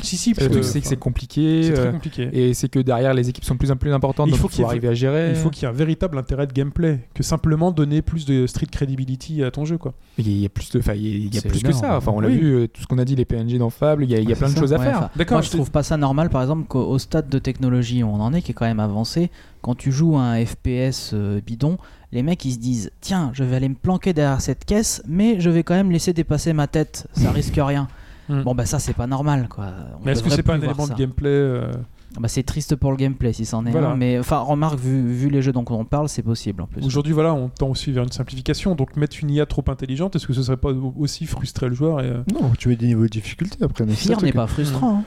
Speaker 1: Si, si,
Speaker 2: Le
Speaker 1: parce
Speaker 2: truc, c'est que c'est
Speaker 1: enfin,
Speaker 2: compliqué.
Speaker 1: c'est très
Speaker 2: euh,
Speaker 1: compliqué.
Speaker 2: Et c'est que derrière, les équipes sont de plus en plus importantes,
Speaker 1: Il
Speaker 2: donc
Speaker 1: faut
Speaker 2: il
Speaker 1: qu'il y
Speaker 2: faut
Speaker 1: ait-
Speaker 2: arriver à gérer.
Speaker 1: Il faut qu'il y ait un véritable intérêt de gameplay que simplement donner plus de street credibility à ton jeu, quoi.
Speaker 2: Il y a- plus de, enfin, il y a- plus que ça. Enfin, on l'a
Speaker 1: Oui.
Speaker 2: vu, euh, tout ce qu'on a dit, les PNG dans Fable, il y a, il y a
Speaker 3: Ouais,
Speaker 2: plein de choses à
Speaker 5: Ouais,
Speaker 2: faire.
Speaker 1: D'accord,
Speaker 5: Moi, je trouve pas ça normal, par exemple, qu'au au stade de technologie où on en est, qui est quand même avancé, quand tu joues à un FPS euh, bidon, les mecs ils se disent Tiens, je vais aller me planquer derrière cette caisse, mais je vais quand même laisser dépasser ma tête, ça risque rien.
Speaker 1: Hmm.
Speaker 5: Bon, bah ça, c'est pas normal, quoi. On
Speaker 1: Mais est-ce que c'est pas un élément de gameplay euh,
Speaker 5: Bah, c'est triste pour le gameplay si c'en est
Speaker 1: Voilà.
Speaker 5: un, mais enfin, remarque, vu, vu les jeux dont on parle, c'est possible en plus.
Speaker 1: Aujourd'hui, voilà, on tend aussi vers une simplification. Donc, mettre une IA trop intelligente, est-ce que ce serait pas aussi frustrer le joueur et, euh,
Speaker 3: Non, tu veux des niveaux de difficulté après. mais c'est
Speaker 5: Fear n'est pas frustrant.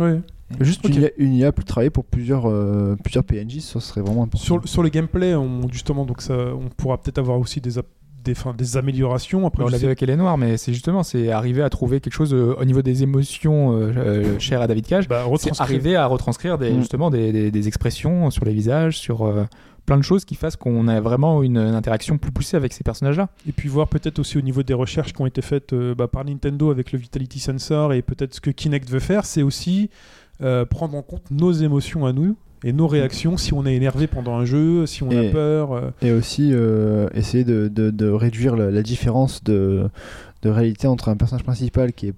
Speaker 5: hein.
Speaker 1: ouais.
Speaker 3: Juste
Speaker 1: Ok.
Speaker 3: une, IA, une IA plus travailler pour plusieurs, euh, plusieurs PNJ, ça serait vraiment important.
Speaker 1: Sur, sur le gameplay, on, justement, donc ça, on pourra peut-être avoir aussi des, des, améliorations. Après,
Speaker 2: on
Speaker 1: je
Speaker 2: l'a vu avec est Noire, mais c'est justement c'est arriver à trouver quelque chose euh, au niveau des émotions euh, euh, chères à David Cage.
Speaker 1: bah,
Speaker 2: c'est arriver à retranscrire des,
Speaker 3: Mm.
Speaker 2: justement des, des- des expressions sur les visages, sur euh, plein de choses qui fassent qu'on a vraiment une, une interaction plus poussée avec ces personnages-là.
Speaker 1: Et puis voir peut-être aussi au niveau des recherches qui ont été faites bah, par Nintendo avec le Vitality Sensor et peut-être ce que Kinect veut faire, c'est aussi prendre en compte nos émotions à nous et nos réactions si on est énervé pendant un jeu, si on a peur. euh,
Speaker 3: Et aussi euh, essayer de, de- de réduire la, la différence de, de réalité entre un personnage principal qui est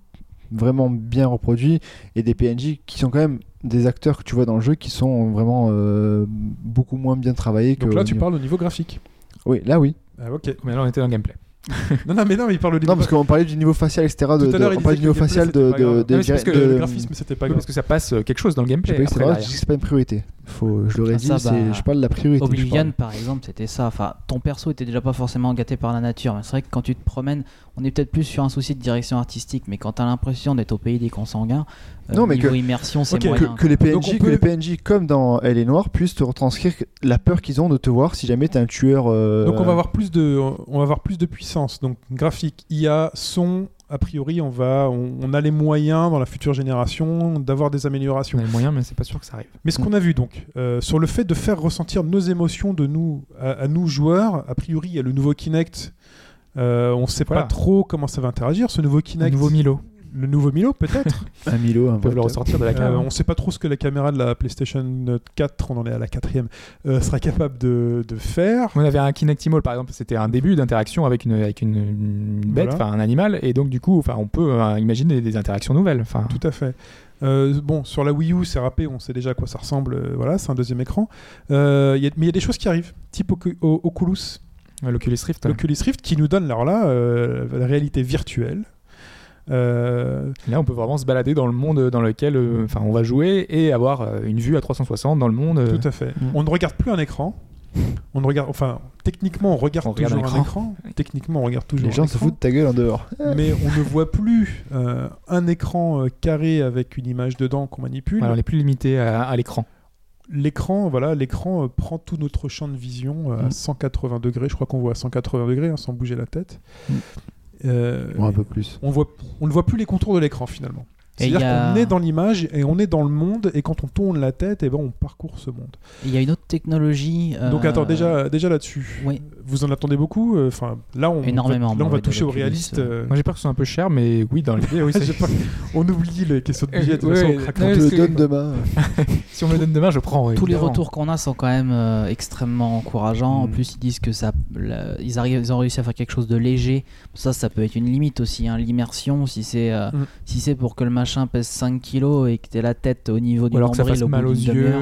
Speaker 3: vraiment bien reproduit et des PNJ qui sont quand même des acteurs que tu vois dans le jeu qui sont vraiment euh, beaucoup moins bien travaillés que.
Speaker 1: Donc là, tu
Speaker 3: niveau-
Speaker 1: parles au niveau graphique.
Speaker 3: Oui, là oui.
Speaker 1: Ah, ok.
Speaker 2: Mais là, on était dans le gameplay.
Speaker 1: non, non, mais non, mais il parle au niveau
Speaker 3: Non, parce qu'on parlait du niveau facial, etc. De,
Speaker 1: Tout à
Speaker 3: de-
Speaker 1: l'heure, il
Speaker 3: on parlait du niveau facial
Speaker 1: gameplay,
Speaker 3: de. de,
Speaker 1: Non, mais c'est parce que
Speaker 3: de-
Speaker 1: le graphisme, c'était pas grave.
Speaker 2: Parce que ça passe euh, quelque chose dans le
Speaker 3: Je sais
Speaker 2: gameplay.
Speaker 3: pas, c'est vrai,
Speaker 2: derrière.
Speaker 3: c'est pas une priorité. Faut, je l'aurais dit,
Speaker 5: ça, bah,
Speaker 3: je parle de la priorité.
Speaker 5: Oblivion, par exemple, c'était ça. Enfin, ton perso était déjà pas forcément gâté par la nature. Mais c'est vrai que quand tu te promènes, on est peut-être plus sur un souci de direction artistique. Mais quand t'as l'impression d'être au pays des consanguins, euh,
Speaker 3: Non, mais
Speaker 5: niveau
Speaker 3: que-
Speaker 5: immersion, c'est
Speaker 1: Ok,
Speaker 5: moyen.
Speaker 3: que, que les
Speaker 1: Donc,
Speaker 3: PNJ, que les PNJ comme dans Elle est noire puissent te retranscrire la peur qu'ils ont de te voir si jamais t'es un tueur. euh,
Speaker 1: Donc on va avoir plus de, on va avoir plus de puissance. Donc graphique, IA, son. A priori, on va, on, on a les moyens dans la future génération d'avoir des améliorations.
Speaker 2: On a les moyens, mais c'est pas sûr que ça arrive.
Speaker 1: Mais ce qu'on a vu donc euh, sur le fait de faire ressentir nos émotions de nous à, à nous joueurs, a priori il y a le nouveau Kinect. Euh, on ne sait
Speaker 2: Voilà.
Speaker 1: pas trop comment ça va interagir. Ce nouveau Kinect,
Speaker 2: nouveau Milo.
Speaker 1: Le nouveau Milo peut-être.
Speaker 3: Un Milo, un
Speaker 2: peuvent le ressortir de la.
Speaker 1: Euh,
Speaker 2: hein.
Speaker 1: on sait pas trop ce que la caméra de la PlayStation 4, on en est à la quatrième, euh, sera capable de, de faire.
Speaker 2: On avait un Kinectimal par exemple, c'était un début d'interaction avec une avec une, une bête,
Speaker 1: Voilà.
Speaker 2: un animal, et donc du coup, enfin on peut euh, imaginer des interactions nouvelles. Enfin,
Speaker 1: Tout à fait. Euh, bon, sur la Wii U, c'est râpé, on sait déjà à quoi ça ressemble. euh, voilà, c'est un deuxième écran. Euh, il y a- mais il y a des choses qui arrivent, type Ocu- Oculus,
Speaker 2: l'Oculus Rift.
Speaker 1: l'Oculus Rift, qui nous donne alors là euh, la réalité virtuelle. Euh,
Speaker 2: Là, on peut vraiment se balader dans le monde dans lequel, euh, enfin, on va jouer et avoir euh, une vue à 360 dans le monde. euh,
Speaker 1: Tout à fait. On ne regarde plus un écran. On ne regarde, enfin, techniquement, on regarde
Speaker 2: On regarde
Speaker 1: toujours
Speaker 2: un
Speaker 1: un
Speaker 2: écran.
Speaker 1: écran. Techniquement, on regarde toujours
Speaker 3: Les gens
Speaker 1: un
Speaker 3: se
Speaker 1: écran.
Speaker 3: foutent de ta gueule en dehors.
Speaker 1: Mais on ne voit plus euh, un écran carré avec une image dedans qu'on manipule.
Speaker 2: voilà, on n'est plus limité à, à l'écran.
Speaker 1: L'écran, voilà, l'écran euh, prend tout notre champ de vision euh, à
Speaker 3: Mm.
Speaker 1: 180 degrés. Je crois qu'on voit à 180 degrés hein, sans bouger la tête.
Speaker 3: Mm.
Speaker 1: Euh,
Speaker 3: un peu plus.
Speaker 1: on voit, on ne voit plus les contours de l'écran finalement. C'est-à-dire
Speaker 5: a-
Speaker 1: qu'on est dans l'image et on est dans le monde et quand on tourne la tête, et ben on parcourt ce monde.
Speaker 5: Il y a une autre technologie.
Speaker 1: Donc
Speaker 5: euh,
Speaker 1: attends, déjà, déjà là-dessus,
Speaker 5: Oui.
Speaker 1: Vous en attendez beaucoup. euh, Enfin, là on
Speaker 5: Énormément,
Speaker 1: va, là, on va toucher au réaliste.
Speaker 5: euh.
Speaker 1: euh,
Speaker 2: Moi, j'ai peur que ce soit un peu cher, mais oui, dans l'idée, oui.
Speaker 1: pas- on oublie les questions de
Speaker 2: Ouais,
Speaker 1: façon, on craque
Speaker 2: ouais,
Speaker 1: peu.
Speaker 3: le donne demain.
Speaker 2: si on me le donne demain, je prends.
Speaker 5: Tous les retours qu'on a sont quand même euh, extrêmement encourageants. En
Speaker 1: Mm.
Speaker 5: plus, ils disent que ça, ils, arrivent, ils ont réussi à faire quelque chose de léger. Ça, ça peut être une limite aussi. hein, L'immersion, si c'est euh,
Speaker 1: Mm.
Speaker 5: si c'est pour que le machin pèse 5 kilos et que t'aies la tête au niveau du
Speaker 2: Ou alors que ça fasse mal aux yeux.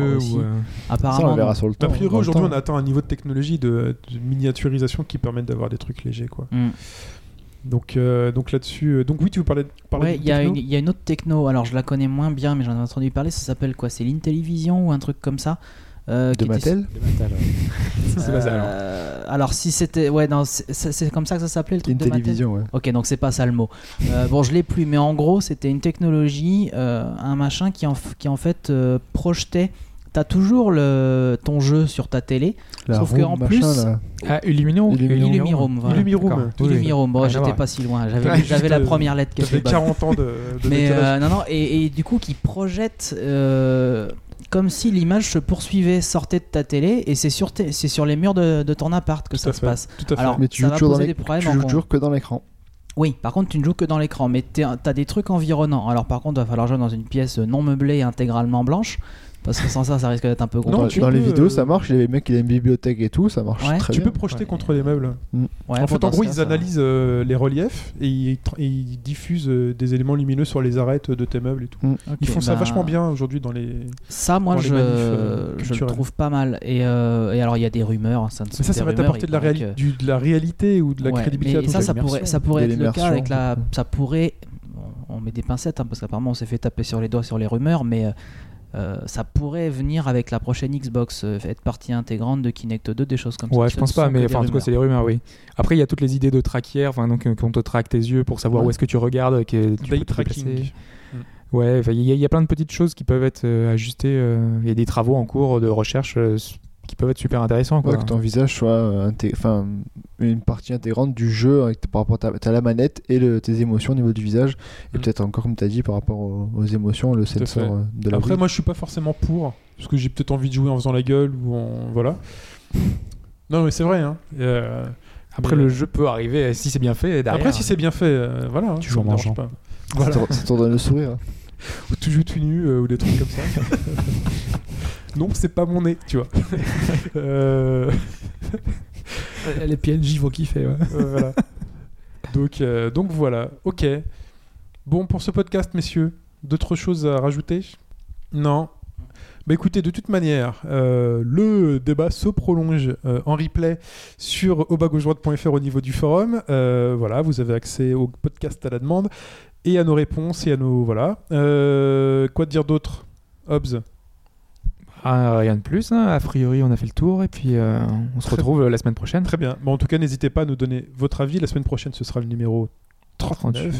Speaker 5: Apparemment,
Speaker 3: Ça, on verra sur le temps.
Speaker 1: A priori, aujourd'hui, on atteint un niveau de technologie de, de miniaturisation qui permet d'avoir des trucs légers, quoi.
Speaker 5: Mm.
Speaker 1: Donc, euh, donc là-dessus, euh, donc oui, tu veux parler, parler
Speaker 5: Ouais, il y, a
Speaker 1: techno
Speaker 5: une- il y a une autre techno, alors je la connais moins bien, mais j'en ai entendu parler, ça s'appelle quoi? C'est l'Intellivision ou un truc comme ça euh,
Speaker 3: De
Speaker 5: était-
Speaker 3: Mattel
Speaker 2: C'est pas ça, alors.
Speaker 5: Euh, alors si c'était... Ouais, non, c'est- comme ça que ça s'appelait le truc de Mattel?
Speaker 3: Intellivision, ouais.
Speaker 5: Ok, donc c'est pas ça le mot. Euh, bon, je l'ai plus, mais en gros, c'était une technologie, euh, un machin qui en, qui en fait euh, projetait... T'as toujours le, ton jeu sur ta télé,
Speaker 3: La
Speaker 5: sauf que
Speaker 3: room,
Speaker 5: en
Speaker 3: machin,
Speaker 5: plus...
Speaker 3: là.
Speaker 2: Ah, Illuminum.
Speaker 3: Illuminum.
Speaker 5: Illumirum, voilà.
Speaker 2: D'accord. Oui,
Speaker 5: bon,
Speaker 2: à
Speaker 5: j'étais pas si loin, j'avais
Speaker 1: juste,
Speaker 5: la
Speaker 1: euh,
Speaker 5: première lettre qui
Speaker 1: Ça fait
Speaker 5: était bonne.
Speaker 1: 40 ans de, de
Speaker 5: Mais euh, non, non, et, et du coup, qui projette euh, comme si l'image se poursuivait, sortait de ta télé, et c'est sur, tes- c'est sur les murs de, de ton appart que
Speaker 1: Tout
Speaker 5: ça
Speaker 1: à
Speaker 5: se
Speaker 1: fait,
Speaker 5: passe.
Speaker 1: tout à fait.
Speaker 5: Alors,
Speaker 3: Mais tu
Speaker 5: ça
Speaker 3: joues
Speaker 5: va
Speaker 3: toujours
Speaker 5: poser des problèmes
Speaker 3: tu joues toujours que dans l'écran.
Speaker 5: Oui, par contre, tu ne joues que dans l'écran, mais tu as des trucs environnants. Alors, par contre, il va falloir jouer dans une pièce non meublée et intégralement blanche, parce que sans ça, ça risque d'être un peu
Speaker 1: Non,
Speaker 5: compliqué.
Speaker 1: tu
Speaker 3: dans les vidéos,
Speaker 1: euh,
Speaker 3: ça marche. Il a des mecs qui ont une bibliothèque et tout, ça marche
Speaker 5: Ouais.
Speaker 3: très
Speaker 1: tu
Speaker 3: bien.
Speaker 1: peux projeter contre les meubles.
Speaker 3: Mm.
Speaker 5: Ouais,
Speaker 1: en fait, en gros,
Speaker 5: cas,
Speaker 1: ils analysent euh, les reliefs et ils, tra- et ils diffusent euh, des éléments lumineux sur les arêtes de tes meubles et tout.
Speaker 5: Ok,
Speaker 1: Ils font ça
Speaker 5: bah,
Speaker 1: vachement bien aujourd'hui dans les.
Speaker 5: Ça, moi,
Speaker 1: les
Speaker 5: je,
Speaker 1: manifs, euh,
Speaker 5: je le trouve pas mal. Et, euh, et alors, il y a des rumeurs. hein, Ça, ne
Speaker 1: Mais ça,
Speaker 5: que
Speaker 1: ça va t'apporter de la,
Speaker 5: il paraît
Speaker 1: réali-
Speaker 5: que-
Speaker 1: du- de la réalité ou de la
Speaker 5: Ouais,
Speaker 1: crédibilité à
Speaker 5: mais ça,
Speaker 1: ça.
Speaker 5: ça pourrait, ça pourrait
Speaker 3: De
Speaker 5: être le cas avec la. Ça pourrait. On on met des pincettes hein, parce qu'apparemment on s'est fait taper sur les doigts sur les rumeurs, mais euh, ça pourrait venir avec la prochaine Xbox, euh, être partie intégrante de Kinect 2, des choses comme ça.
Speaker 2: Ouais, je pense pas, mais enfin, en tout cas, c'est des rumeurs, oui. Après, il y a toutes les idées de traquière, enfin, donc, euh, qu'on te traque tes yeux pour savoir
Speaker 1: Ouais.
Speaker 2: où est-ce que tu regardes, que tu
Speaker 1: Day
Speaker 2: peux te
Speaker 1: tracking. Mm.
Speaker 2: Ouais, il y, a- il y a plein de petites choses qui peuvent être euh, ajustées. euh, Il y a des travaux en cours de recherche euh, qui peuvent être super intéressants. Quoi.
Speaker 3: Ouais, que ton visage soit euh, enfin, une partie intégrante du jeu avec, par rapport à ta, la manette et le- tes émotions au niveau du visage. Et
Speaker 1: Mm.
Speaker 3: peut-être encore, comme tu as dit, par rapport aux, aux émotions, le sensor euh, de la
Speaker 1: Après, moi, je suis pas forcément pour, parce que j'ai peut-être envie de jouer en faisant la gueule ou en voilà. Non, mais c'est vrai. Hein. Euh,
Speaker 2: Après,
Speaker 1: mais-
Speaker 2: le jeu peut arriver, si c'est bien fait, derrière.
Speaker 1: Après, si c'est bien fait, euh, voilà. hein,
Speaker 2: Tu joues en mangeant.
Speaker 1: pas.
Speaker 3: Ça
Speaker 1: Voilà.
Speaker 3: ça te donne le sourire.
Speaker 1: Ou tu joues tout nu euh, ou des trucs comme ça. non, c'est pas mon nez, tu vois. Euh,
Speaker 2: Les PNJ vont kiffer. ouais.
Speaker 1: euh, voilà. Donc, donc voilà. Ok. Bon, pour ce podcast, messieurs, d'autres choses à rajouter? Non. Bah écoutez, de toute manière, euh, le débat se prolonge euh, en replay sur obagaujoie.fr au niveau du forum. Euh, voilà, vous avez accès au podcast à la demande et à nos réponses et à nos voilà. Euh, quoi dire d'autre, Hobbs?
Speaker 2: Ah, rien de plus. hein. A priori, on a fait le tour et puis euh, on se retrouve euh, la semaine prochaine.
Speaker 1: Très bien. Bon, en tout cas, n'hésitez pas à nous donner votre avis. La semaine prochaine, ce sera le numéro 39. 39,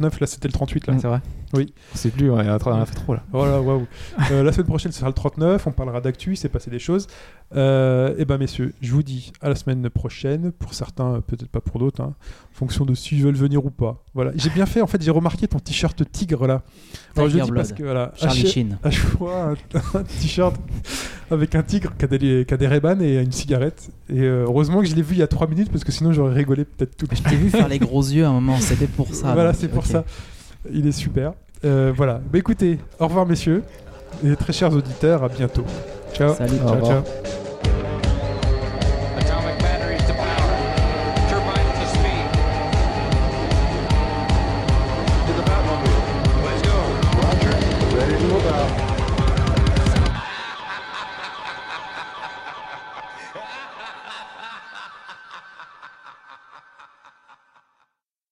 Speaker 1: là, c'était le 38. Là.
Speaker 2: C'est vrai
Speaker 1: Oui.
Speaker 2: On sait plus, on a, on a fait trop là.
Speaker 1: Voilà, waouh. Euh, la semaine prochaine, ce sera le 39. On parlera d'actu, il s'est passé des choses. Euh, et ben, messieurs, je vous dis à la semaine prochaine. Pour certains, euh, peut-être pas pour d'autres, hein, en fonction de s'ils veulent venir ou pas. Voilà. J'ai bien fait, en fait, j'ai remarqué ton t-shirt tigre là. Alors, je le dis parce que voilà,
Speaker 5: Charlie Sheen.
Speaker 1: un t-shirt avec un tigre qui a des, qui a des Ray-Ban et une cigarette. Et euh, heureusement que je l'ai vu il y a 3 minutes parce que sinon j'aurais rigolé peut-être tout.
Speaker 5: Je t'ai vu faire les gros yeux à un moment, c'était pour ça.
Speaker 1: voilà, c'est pour ça. Il est super. Euh, voilà. Bah écoutez, au revoir messieurs et très chers auditeurs, à bientôt. Ciao.
Speaker 5: Salut.
Speaker 1: ciao, ciao.